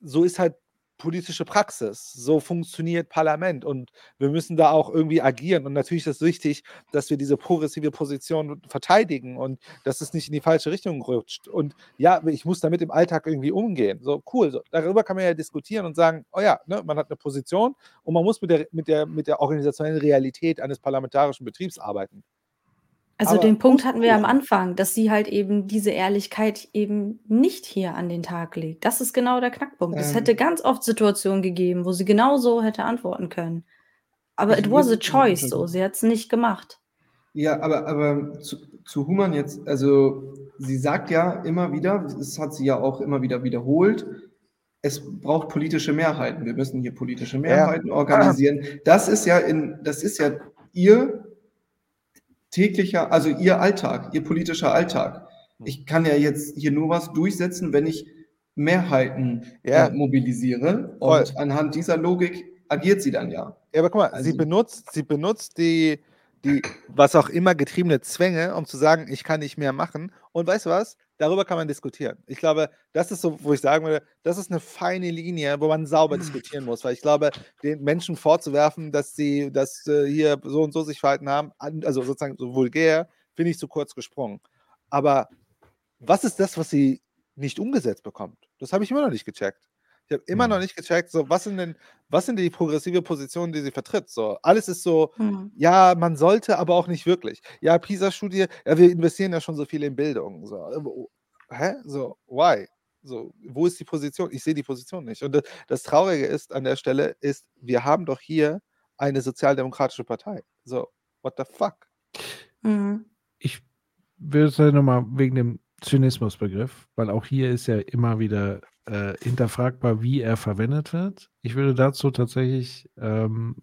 so ist halt politische Praxis, so funktioniert Parlament und wir müssen da auch irgendwie agieren. Und natürlich ist es wichtig, dass wir diese progressive Position verteidigen und dass es nicht in die falsche Richtung rutscht. Und ja, ich muss damit im Alltag irgendwie umgehen. So cool. So. Darüber kann man ja diskutieren und sagen, oh ja, ne, man hat eine Position und man muss mit der, mit der, mit der organisationellen Realität eines parlamentarischen Betriebs arbeiten. Also Aber den Punkt hatten wir cool. am Anfang, dass sie halt eben diese Ehrlichkeit eben nicht hier an den Tag legt. Das ist genau der Knackpunkt. Es Ähm. hätte ganz oft Situationen gegeben, wo sie genau so hätte antworten können. Aber it was a choice, so. Sie hat es nicht gemacht. Ja, aber, aber zu, zu Human jetzt, also sie sagt ja immer wieder, das hat sie ja auch immer wieder wiederholt, es braucht politische Mehrheiten. Wir müssen hier politische Mehrheiten organisieren. Das ist ja in, das ist ja ihr täglicher, also ihr Alltag, ihr politischer Alltag. Ich kann ja jetzt hier nur was durchsetzen, wenn ich Mehrheiten Ja. äh, mobilisiere. Voll. Und anhand dieser Logik agiert sie dann ja. Ja, aber guck mal, sie Also- benutzt, sie benutzt die, die, was auch immer getriebene Zwänge, um zu sagen, ich kann nicht mehr machen. Und weißt du was? Darüber kann man diskutieren. Ich glaube, das ist so, wo ich sagen würde, das ist eine feine Linie, wo man sauber diskutieren muss. Weil ich glaube, den Menschen vorzuwerfen, dass sie das äh, hier so und so sich verhalten haben, also sozusagen so vulgär, finde ich zu kurz gesprungen. Aber was ist das, was sie nicht umgesetzt bekommt? Das habe ich immer noch nicht gecheckt. Ich habe immer noch nicht gecheckt, so, was sind denn, was sind die progressive Positionen, die sie vertritt? So, alles ist so, Mhm. ja, man sollte, aber auch nicht wirklich. Ja, PISA-Studie, ja, wir investieren ja schon so viel in Bildung. So, äh, hä? So, why? So, wo ist die Position? Ich sehe die Position nicht. Und das, das Traurige ist an der Stelle, ist, wir haben doch hier eine sozialdemokratische Partei. So, what the fuck? Mhm. Ich es ja nochmal wegen dem Zynismusbegriff, weil auch hier ist ja immer wieder äh, hinterfragbar, wie er verwendet wird. Ich würde dazu tatsächlich ähm,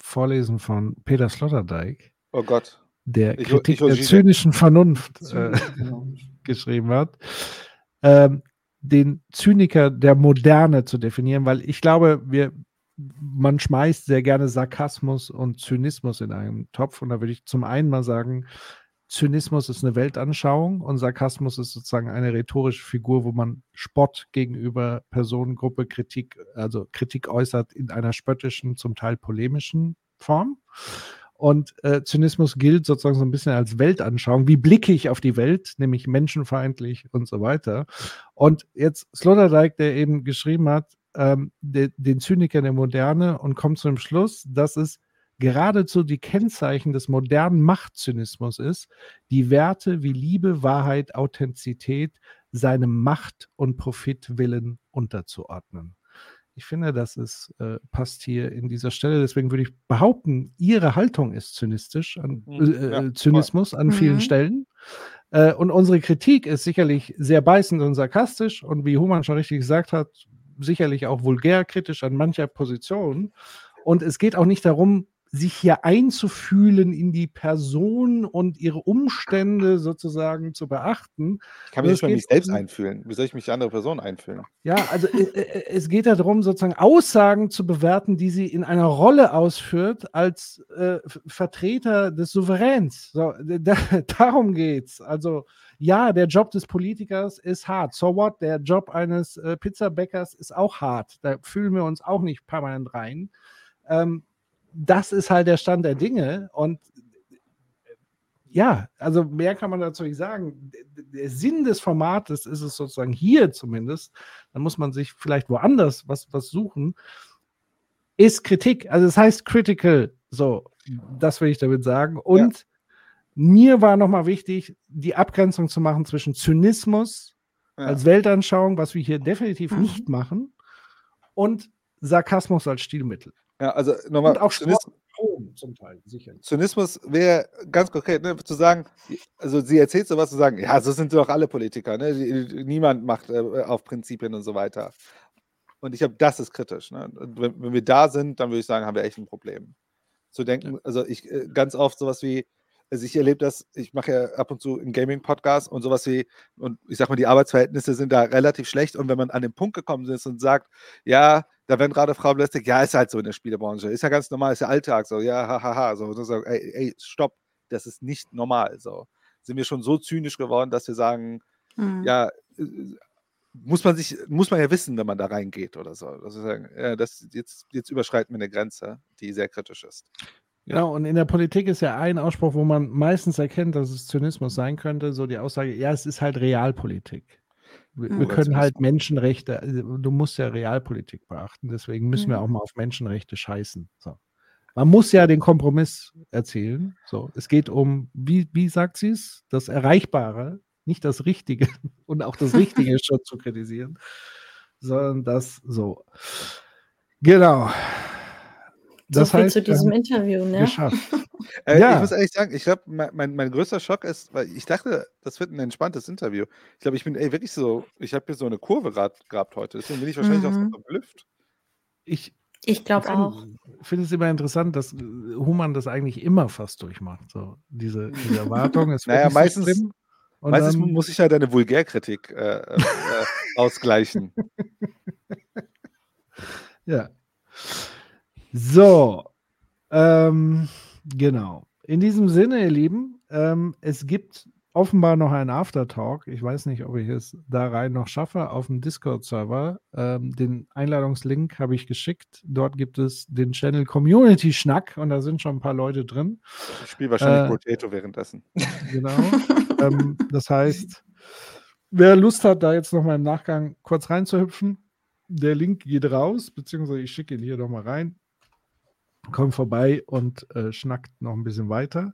vorlesen von Peter Sloterdijk, Oh Gott. der Ich Kritik ich hol der zynischen Vernunft äh, geschrieben hat, ähm, den Zyniker der Moderne zu definieren, weil ich glaube, wir, man schmeißt sehr gerne Sarkasmus und Zynismus in einen Topf. Und da würde ich zum einen mal sagen, Zynismus ist eine Weltanschauung und Sarkasmus ist sozusagen eine rhetorische Figur, wo man Spott gegenüber Personengruppe Kritik, also Kritik äußert in einer spöttischen, zum Teil polemischen Form. Und äh, Zynismus gilt sozusagen so ein bisschen als Weltanschauung. Wie blicke ich auf die Welt, nämlich menschenfeindlich und so weiter. Und jetzt Sloterdijk, der eben geschrieben hat, ähm, de, den Zyniker der Moderne und kommt zu dem Schluss, dass es geradezu die Kennzeichen des modernen Machtzynismus ist, die Werte wie Liebe, Wahrheit, Authentizität seinem Macht- und Profitwillen unterzuordnen. Ich finde, das ist, äh, passt hier in dieser Stelle. Deswegen würde ich behaupten, Ihre Haltung ist zynistisch, an, Mhm, äh, ja, äh, Zynismus an vielen Mhm. Stellen. Äh, und unsere Kritik ist sicherlich sehr beißend und sarkastisch und wie Human schon richtig gesagt hat, sicherlich auch vulgär kritisch an mancher Position. Und es geht auch nicht darum, sich hier einzufühlen in die Person und ihre Umstände sozusagen zu beachten. Ich kann mich nicht sondern mal mich selbst um- einfühlen. Wie soll ich mich die andere Person einfühlen? ja, also äh, äh, es geht darum, sozusagen Aussagen zu bewerten, die sie in einer Rolle ausführt als äh, Vertreter des Souveräns. So, da, darum geht's. Also ja, der Job des Politikers ist hart. So what? Der Job eines äh, Pizzabäckers ist auch hart. Da fühlen wir uns auch nicht permanent rein. Ähm, das ist halt der Stand der Dinge und ja, also mehr kann man dazu nicht sagen. Der Sinn des Formates ist es sozusagen hier zumindest, dann muss man sich vielleicht woanders was, was suchen, ist Kritik. Also es heißt critical, so, das will ich damit sagen. Und mir war nochmal wichtig, die Abgrenzung zu machen zwischen Zynismus Ja. als Weltanschauung, was wir hier definitiv nicht machen, und Sarkasmus als Stilmittel. Ja, also nochmal. Und auch Zynis- Sport. zum Teil, sicher. Zynismus wäre ganz konkret, ne, zu sagen, also sie erzählt sowas zu sagen, ja, so sind doch alle Politiker, ne? die- niemand macht äh, auf Prinzipien und so weiter. Und ich glaube, das ist kritisch. Ne? Und wenn, wenn wir da sind, dann würde ich sagen, haben wir echt ein Problem. Zu denken, also ich äh, ganz oft sowas wie, also ich erlebe das, ich mache ja ab und zu einen Gaming-Podcast und sowas wie, und ich sag mal, die Arbeitsverhältnisse sind da relativ schlecht. Und wenn man an den Punkt gekommen ist und sagt, ja, da werden gerade Frauen belästigt, ja, ist halt so in der Spielebranche, ist ja ganz normal, ist ja Alltag, so, ja, hahaha, so, und dann sagen, ey, ey, stopp, das ist nicht normal, so. Sind wir schon so zynisch geworden, dass wir sagen, Mhm. ja, äh, muss man sich, muss man ja wissen, wenn man da reingeht oder so. Dass wir sagen, ja, das, jetzt, jetzt überschreiten wir eine Grenze, die sehr kritisch ist. Genau, und in der Politik ist ja ein Ausspruch, wo man meistens erkennt, dass es Zynismus sein könnte, so die Aussage, ja, es ist halt Realpolitik. Wir, Hm. wir können halt. Menschenrechte, also du musst ja Realpolitik beachten, deswegen müssen wir Mhm. auch mal auf Menschenrechte scheißen. So. Man muss ja den Kompromiss erzielen. So, es geht um, wie, wie sagt sie es, das Erreichbare, nicht das Richtige und auch das Richtige schon zu kritisieren, sondern das so. Genau. Das so viel heißt, zu diesem haben Interview, ne? geschafft. Äh, Ja. Ich muss ehrlich sagen, ich glaube, mein, mein, mein größter Schock ist, weil ich dachte, das wird ein entspanntes Interview. Ich glaube, ich bin ey, wirklich so, ich habe hier so eine Kurve gehabt heute, deswegen bin ich wahrscheinlich auch Mhm. so verblüfft. Ich Ich glaube auch. finde es immer interessant, dass Human das eigentlich immer fast durchmacht. So, diese, diese Erwartung. Es wird Naja, meistens, schlimm. Und meistens dann- muss ich ja deine Vulgärkritik äh, äh, äh, ausgleichen. Ja. So. Ähm, genau. In diesem Sinne, ihr Lieben, ähm, es gibt offenbar noch einen Aftertalk. Ich weiß nicht, ob ich es da rein noch schaffe auf dem Discord-Server. Ähm, den Einladungslink habe ich geschickt. Dort gibt es den Channel Community Schnack und da sind schon ein paar Leute drin. Ich spiele wahrscheinlich Äh, Potato währenddessen. Genau. ähm, das heißt, wer Lust hat, da jetzt nochmal im Nachgang kurz reinzuhüpfen, der Link geht raus, beziehungsweise ich schicke ihn hier nochmal rein. Kommt vorbei und äh, schnackt noch ein bisschen weiter.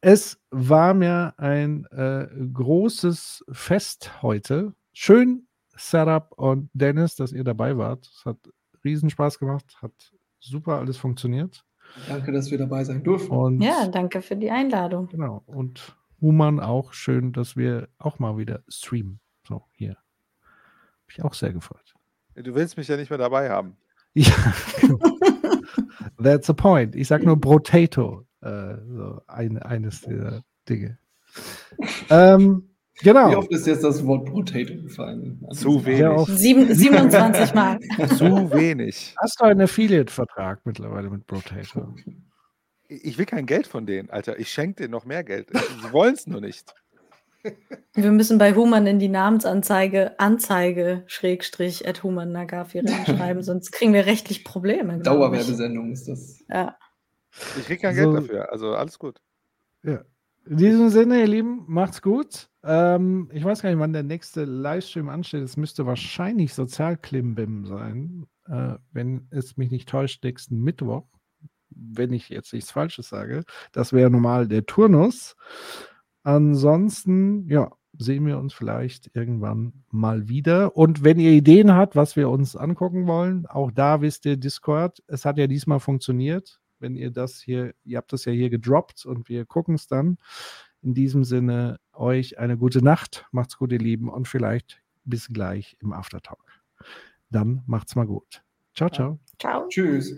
Es war mir ein äh, großes Fest heute. Schön, Setup und Dennis, dass ihr dabei wart. Es hat riesen Spaß gemacht, hat super alles funktioniert. Danke, dass wir dabei sein durften. Und Ja, danke für die Einladung. Genau. Und Human auch schön, dass wir auch mal wieder streamen. So, hier. Hab ich auch sehr gefreut. Du willst mich ja nicht mehr dabei haben. Ja, genau. That's the point. Ich sag nur Potato. Äh, so ein, eines dieser Dinge. Ähm, genau. Wie oft ist jetzt das Wort Potato gefallen? Zu wenig. Sehr oft. Sieben, 27 Mal. Zu wenig. Hast du einen Affiliate-Vertrag mittlerweile mit Potato? Ich will kein Geld von denen, Alter. Ich schenke denen noch mehr Geld. Sie wollen es nur nicht. Wir müssen bei Human in die Namensanzeige Anzeige Schrägstrich at Human Nagafi reinschreiben, sonst kriegen wir rechtlich Probleme. Dauerwerbesendung ist das. Ja. Ich kriege kein So. Geld dafür. Also alles gut. Ja. In diesem Sinne, ihr Lieben, macht's gut. Ähm, ich weiß gar nicht, wann der nächste Livestream ansteht. Es müsste wahrscheinlich Sozialklimbim sein, äh, wenn es mich nicht täuscht, nächsten Mittwoch. Wenn ich jetzt nichts Falsches sage. Das wäre normal der Turnus. Ansonsten, ja, sehen wir uns vielleicht irgendwann mal wieder. Und wenn ihr Ideen habt, was wir uns angucken wollen, auch da wisst ihr Discord. Es hat ja diesmal funktioniert. Wenn ihr das hier, ihr habt das ja hier gedroppt und wir gucken es dann. In diesem Sinne, euch eine gute Nacht. Macht's gut, ihr Lieben, und vielleicht bis gleich im Aftertalk. Dann macht's mal gut. Ciao, ciao. Ciao. Tschüss.